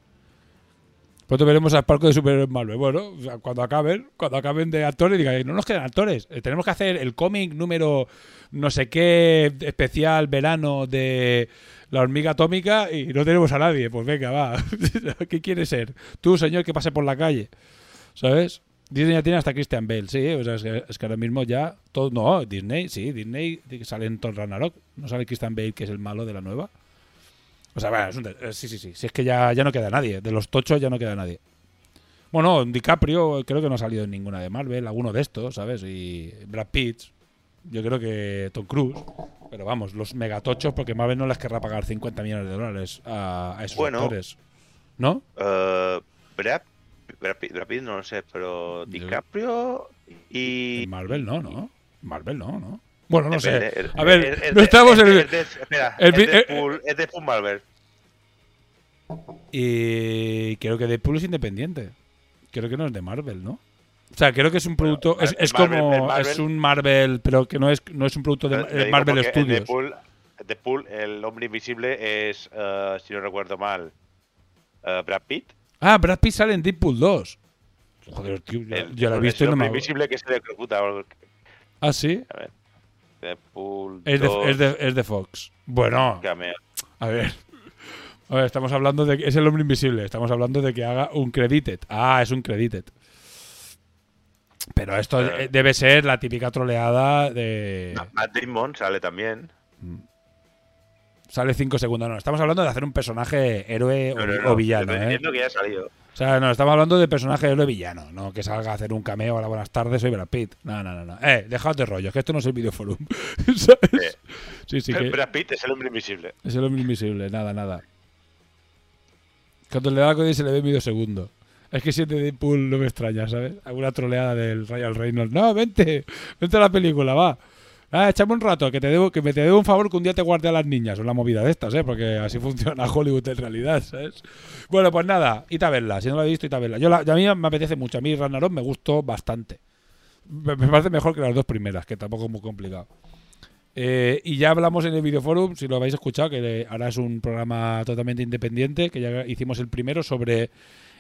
Pronto veremos al parque de superhéroes Marvel. Bueno, o sea, cuando acaben, cuando acaben de actores, digan, no nos quedan actores. eh, tenemos que hacer el cómic número no sé qué especial verano de la hormiga atómica y no tenemos a nadie. Pues venga, va. ¿Qué quiere ser? Tú, señor, que pase por la calle. ¿Sabes? Disney ya tiene hasta Christian Bale, sí. O sea, es que, es que ahora mismo ya. Todo, no, Disney, sí, Disney sale en Thor Ragnarok. No sale Christian Bale, que es el malo de la nueva. O sea, bueno, es un de- eh, sí, sí, sí. Si es que ya, ya no queda nadie. De los tochos ya no queda nadie. Bueno, DiCaprio creo que no ha salido en ninguna de Marvel, alguno de estos, ¿sabes? Y Brad Pitt, yo creo que Tom Cruise. Pero vamos, los megatochos, porque Marvel no les querrá pagar 50 millones de dólares a, a esos Bueno. actores. ¿No? Eh, Brad, Brad Pitt- Brad Pitt no lo sé, pero DiCaprio y... En Marvel no, ¿no? Marvel no, ¿no? Bueno, no sé. Depende, el- A ver, el- el- no estamos el- en el... el de- espera, el eh, Deadpool, Deadpool Marvel. Y creo que Deadpool es independiente. Creo que no es de Marvel, ¿no? O sea, creo que es un producto. es el es Marvel- como. el Marvel- es un Marvel, pero que no es, no es un producto de digo Marvel Studios. Deadpool, Deadpool, el hombre invisible es, eh, si no recuerdo mal, eh, Brad Pitt. Ah, Brad Pitt sale en Deadpool 2. Joder, tío, El- ya la he el visto y no me hombre hago- invisible que se electrocuta. o- Ah, sí. A ver. Deadpool Es de, 2, es, de, es de Fox. Bueno, cameo. a ver. A ver, estamos hablando de que es el hombre invisible. Estamos hablando de que haga un credited. Ah, es un credited. Pero esto Eh. eh, debe ser la típica troleada de. Matt Damon sale también. Sale 5 segundos. No, estamos hablando de hacer un personaje héroe o, No, no, vi- no, o villano, ¿eh? Entiendo que ya ha salido. O sea, no, estamos hablando de personaje héroe villano, no que salga a hacer un cameo a la buenas tardes, soy Brad Pitt. No, no, no, no. Eh, dejaos de rollo, que esto no es el videoforum. ¿Sabes? Sí, sí, que Brad Pitt es el hombre invisible. es el hombre invisible, nada, nada. Cuando le da algo se le ve medio segundo. Es que si es de Deadpool no me extraña, ¿sabes? Alguna troleada del Ryan Reynolds. No, vente, vente a la película, va. Ah, échame un rato, que te debo, que me te debo un favor que un día te guarde a las niñas. O una movida de estas, ¿eh? Porque así funciona Hollywood en realidad, ¿sabes? Bueno, pues nada, id a verla. Si no la he visto, id a verla. Yo la, a mí me apetece mucho. A mí Ragnarok me gustó bastante. Me, parece mejor que las dos primeras, que tampoco es muy complicado. Eh, y ya hablamos en el videoforum, si lo habéis escuchado, que ahora es un programa totalmente independiente, que ya hicimos el primero sobre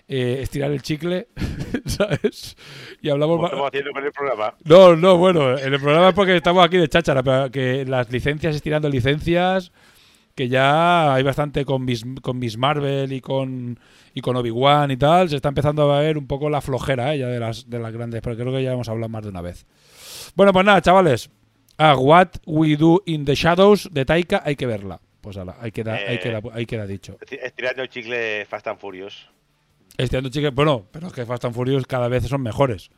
eh, estirar el chicle, ¿sabes? Y hablamos... Estamos haciendo con el programa. no, no, bueno, en el programa es porque estamos aquí de cháchara, pero que las licencias, estirando licencias, que ya hay bastante con Miss, con Miss Marvel y con, y con Obi-Wan y tal, se está empezando a ver un poco la flojera ¿eh? ya de las, de las grandes, pero creo que ya hemos hablado más de una vez. Bueno, pues nada, chavales. A What We Do in the Shadows de Taika hay que verla. Pues ala, ahí queda, ahí Eh. queda, ahí queda dicho. Esti- Estirando el chicle Fast and Furious. Estirando chicle, bueno, pero es que Fast and Furious cada vez son mejores.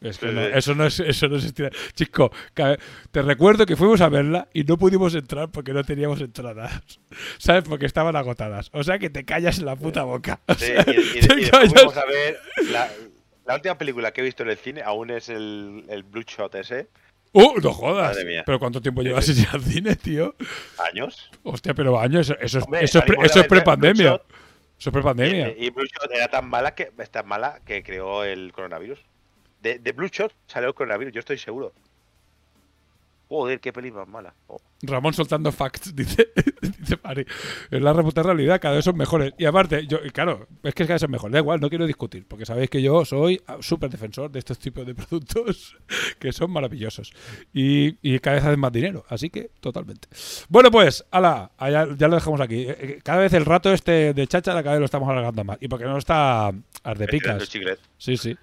Es que Sí, no, sí. eso no es eso no es estirar. Chico, te recuerdo que fuimos a verla y no pudimos entrar porque no teníamos entradas. ¿Sabes? Porque estaban agotadas. O sea que te callas en la puta boca. O Sí, sea, y, y- y te callas. fuimos a ver la, la última película que he visto en el cine aún es el, el Blue Shot ese. ¡Uh! No jodas. Pero ¿cuánto tiempo llevas sin ir al cine, tío? Años. Hostia, pero años, eso, eso, es- eso, es, pre- es prepandemia. Blue Shot. Eso es prepandemia. Y, Blue Shot era tan mala que tan mala que creó el coronavirus. De, de Blue Shot salió el coronavirus, yo estoy seguro. Joder, qué peli más mala. Oh. Ramón soltando facts, dice, dice Mari. Es la reputa realidad, cada vez son mejores. Y aparte, yo, claro, es que cada vez son mejores. Da igual, no quiero discutir, porque sabéis que yo soy súper defensor de estos tipos de productos que son maravillosos. Y, y cada vez hacen más dinero, así que totalmente. Bueno, pues, ala, ya, ya lo dejamos aquí. Eh, eh, Cada vez el rato este de cháchara, cada vez lo estamos alargando más. Y porque no está Ardepicas. Sí, sí.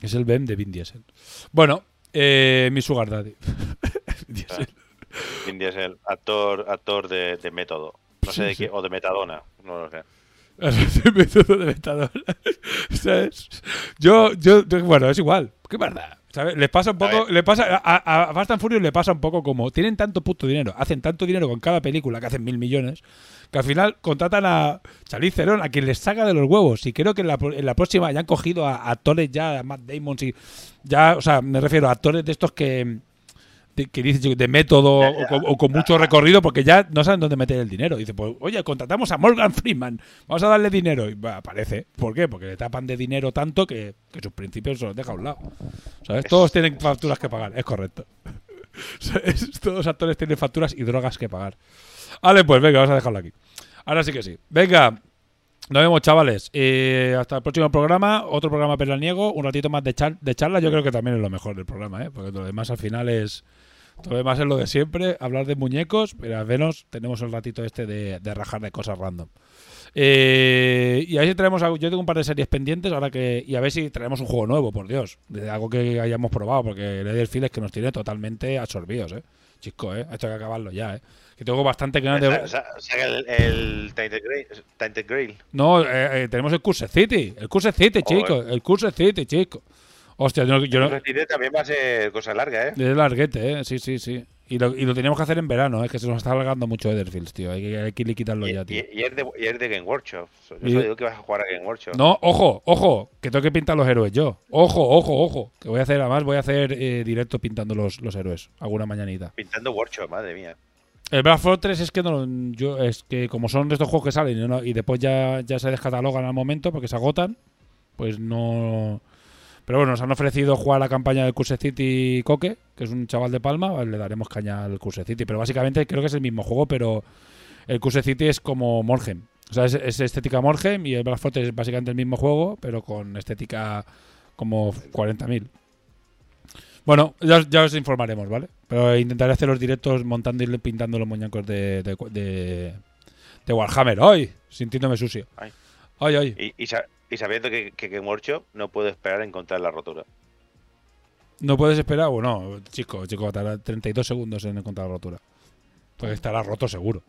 Es el BEM de Vin Diesel. Bueno, eh, mi Sugar Daddy. Diesel. Vin Diesel, actor, actor de, de método. No sé de Sí, qué, sí. o de metadona, no lo sé. De metadona. ¿Sabes? Yo, yo, yo- bueno, es igual. ¿Qué verdad? ¿Sabes? Les pasa un poco, le pasa, a, a Fast and Furious le pasa un poco como tienen tanto puto dinero, hacen tanto dinero con cada película que hacen mil millones, que al final contratan a Charlize Theron a quien les saca de los huevos. Y creo que en la, en la próxima ya han cogido a, a actores ya, a Matt Damon, y ya, o sea, me refiero a actores de estos que que dicen de método o con, o con mucho recorrido porque ya no saben dónde meter el dinero. Dice, pues, oye, contratamos a Morgan Freeman, vamos a darle dinero. Y aparece. ¿Por qué? Porque le tapan de dinero tanto que, que sus principios se los deja a un lado. ¿Sabes? Todos tienen facturas que pagar, es correcto. Todos los actores tienen facturas y drogas que pagar. Vale, pues venga, vamos a dejarlo aquí. Ahora sí que sí. Venga, nos vemos, chavales. Eh, hasta el próximo programa. Otro programa niego Un ratito más de, char- de charla. Yo creo que también es lo mejor del programa, ¿eh? Porque lo demás al final es. Todo lo demás es lo de siempre. Hablar de muñecos. Pero al menos tenemos el ratito este de, de rajar de cosas random. Eh, y ahí traemos algo. Yo tengo un par de series pendientes. ahora que Y a ver si traemos un juego nuevo, por Dios. De algo que hayamos probado. Porque el Field es que nos tiene totalmente absorbidos, ¿eh? Chico, ¿eh? Esto hay que acabarlo ya, ¿eh? Que tengo bastante ganas de. Saca el, el Tainted Grail. Tainted Grail. No, eh, eh, tenemos el Curse City. El Curse City, Joder. chico. El Curse City, chico. Hostia, yo no. Yo no también va a ser cosa larga, ¿eh? es larguete, ¿eh? Sí, sí, sí. Y lo, y lo teníamos que hacer en verano, ¿eh? Que se nos está alargando mucho Etherfields, tío. Hay que, hay que quitarlo Y, ya, tío. y- y es de, y es de Game Workshop. Yo solo digo que vas a jugar a Game Workshop. No, ojo, ojo, que tengo que pintar los héroes yo. Ojo, ojo, ojo. Que voy a hacer, además, voy a hacer eh, directo pintando los, los héroes. Alguna mañanita. Pintando Workshop, madre mía. El Black Fortress es que no, yo es que como son de estos juegos que salen y, no- y después ya, ya se descatalogan al momento porque se agotan, pues no. Pero bueno, nos han ofrecido jugar la campaña del Curse City Coque, que es un chaval de Palma, le daremos caña al Curse City. Pero básicamente creo que es el mismo juego, pero el Curse City es como Morgem. O sea, es, es estética Morgem y el Black Fortress es básicamente el mismo juego, pero con estética como 40.000. Bueno, ya, ya os informaremos, ¿vale? Pero intentaré hacer los directos montando y pintando los muñecos de, de, de, de Warhammer. ¡Ay! Sintiéndome sucio. Ay. ¡Ay, ay! Y, y sa- y sabiendo que, que Workshop no puedo esperar a encontrar la rotura. ¿No puedes esperar? Bueno, chico, chico, tardará 32 segundos en encontrar la rotura. Pues estará roto seguro.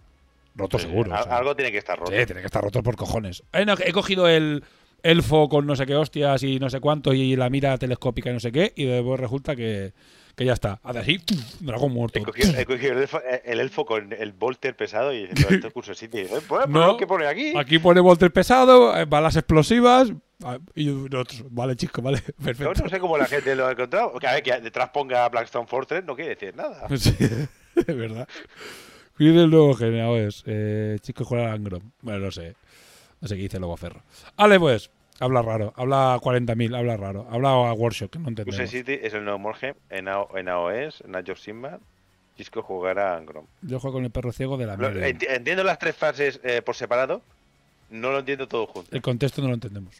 Roto Sí, seguro. al- o sea. Algo tiene que estar roto. Sí, tiene que estar roto por cojones. Eh, no, he cogido el elfo con no sé qué hostias y no sé cuánto y la mira telescópica y no sé qué y después resulta que, que ya está. Hace así, dragón muerto. He cogido, he cogido el, elfo, el elfo con el Volter pesado y diciendo, esto es Curso City. Eh, Pues, pues, No. que pone aquí. Aquí pone Volter pesado, eh, balas explosivas. ah, Y nosotros, vale, chico, vale, perfecto. no sé cómo la gente lo ha encontrado. Que a ver, que detrás ponga Blackstone Fortress no quiere decir nada. Sí, es verdad. Cuide el nuevo generador es eh, chico Angrom. Bueno, no sé. No sé qué dice luego Ferro. Vale, pues. Habla raro. Habla 40.000. Habla raro. Habla a Workshop, que no entendemos. City es el nuevo Morgem en, en AOS, en Age of Sigmar. Chisco jugará a Angrom. Yo juego con el perro ciego de la Lo- entiendo las tres fases eh, por separado. No lo entiendo todo junto. El contexto no lo entendemos.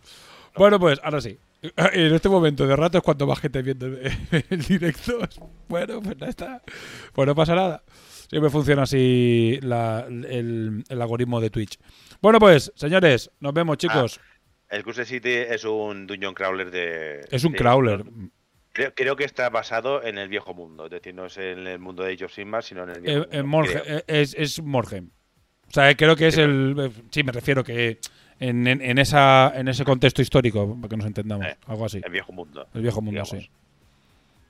Bueno, pues ahora sí. En este momento de rato es cuando más gente viendo el, directo. Bueno, pues ya está. Pues no pasa nada. Siempre funciona así la- el, el algoritmo de Twitch. Bueno, pues, señores, nos vemos, chicos. El Curse City es un dungeon crawler de. es un de- crawler. Creo, creo que está basado en el viejo mundo. Es decir, no es en el mundo de Age of Sigmar, sino en el viejo Eh, mundo. eh, Morge- eh, es, es Morgem. O sea, creo que es el. Sí, me refiero que en, en- en esa, en ese contexto histórico, para que nos entendamos. Eh, algo así. El viejo mundo. El viejo mundo, digamos. sí.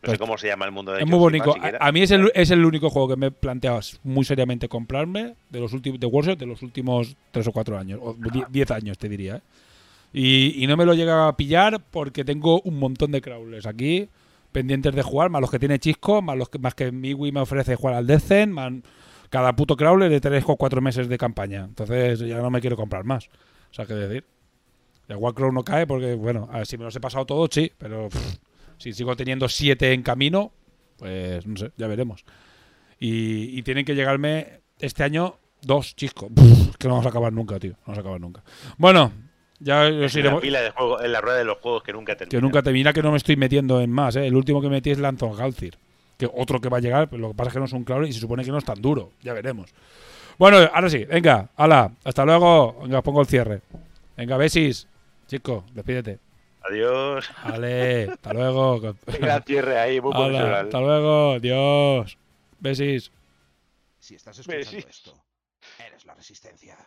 No sé cómo se llama el mundo de Es Age muy bonito. Sigmar, A, mí es el, es el único juego que me he planteado muy seriamente comprarme de los últimos de Workshop de los últimos tres o cuatro años, o die- diez años te diría. ¿eh? Y, y no me lo llega a pillar porque tengo un montón de crawlers aquí pendientes de jugar, más los que tiene Chisco, más los que más que Miwi me ofrece jugar al Descent, más cada puto crawler de tres o cuatro meses de campaña. Entonces ya no me quiero comprar más. O sea, qué decir. El Warcraft no cae porque, bueno, a ver, si me los he pasado todos, sí, pero pff, si sigo teniendo siete en camino, pues no sé, ya veremos. Y, y tienen que llegarme este año dos, chisco. Pff, que no vamos a acabar nunca, tío. No vamos a acabar nunca. Bueno, ya os pila de juego, en la rueda de los juegos que nunca termina. Que nunca te mira que no me estoy metiendo en más, ¿eh? El último que metí es Lanzon Galcir. Que otro que va a llegar, pero lo que pasa es que no es un claro y se supone que no es tan duro. Ya veremos. Bueno, ahora sí, venga, ala, hasta luego. Venga, pongo el cierre. Venga, besis. Chico, despídete. Adiós. Vale, hasta luego. Gran cierre ahí, muy Hala, hasta luego, Dios. Besis. Si estás escuchando esto, eres la resistencia.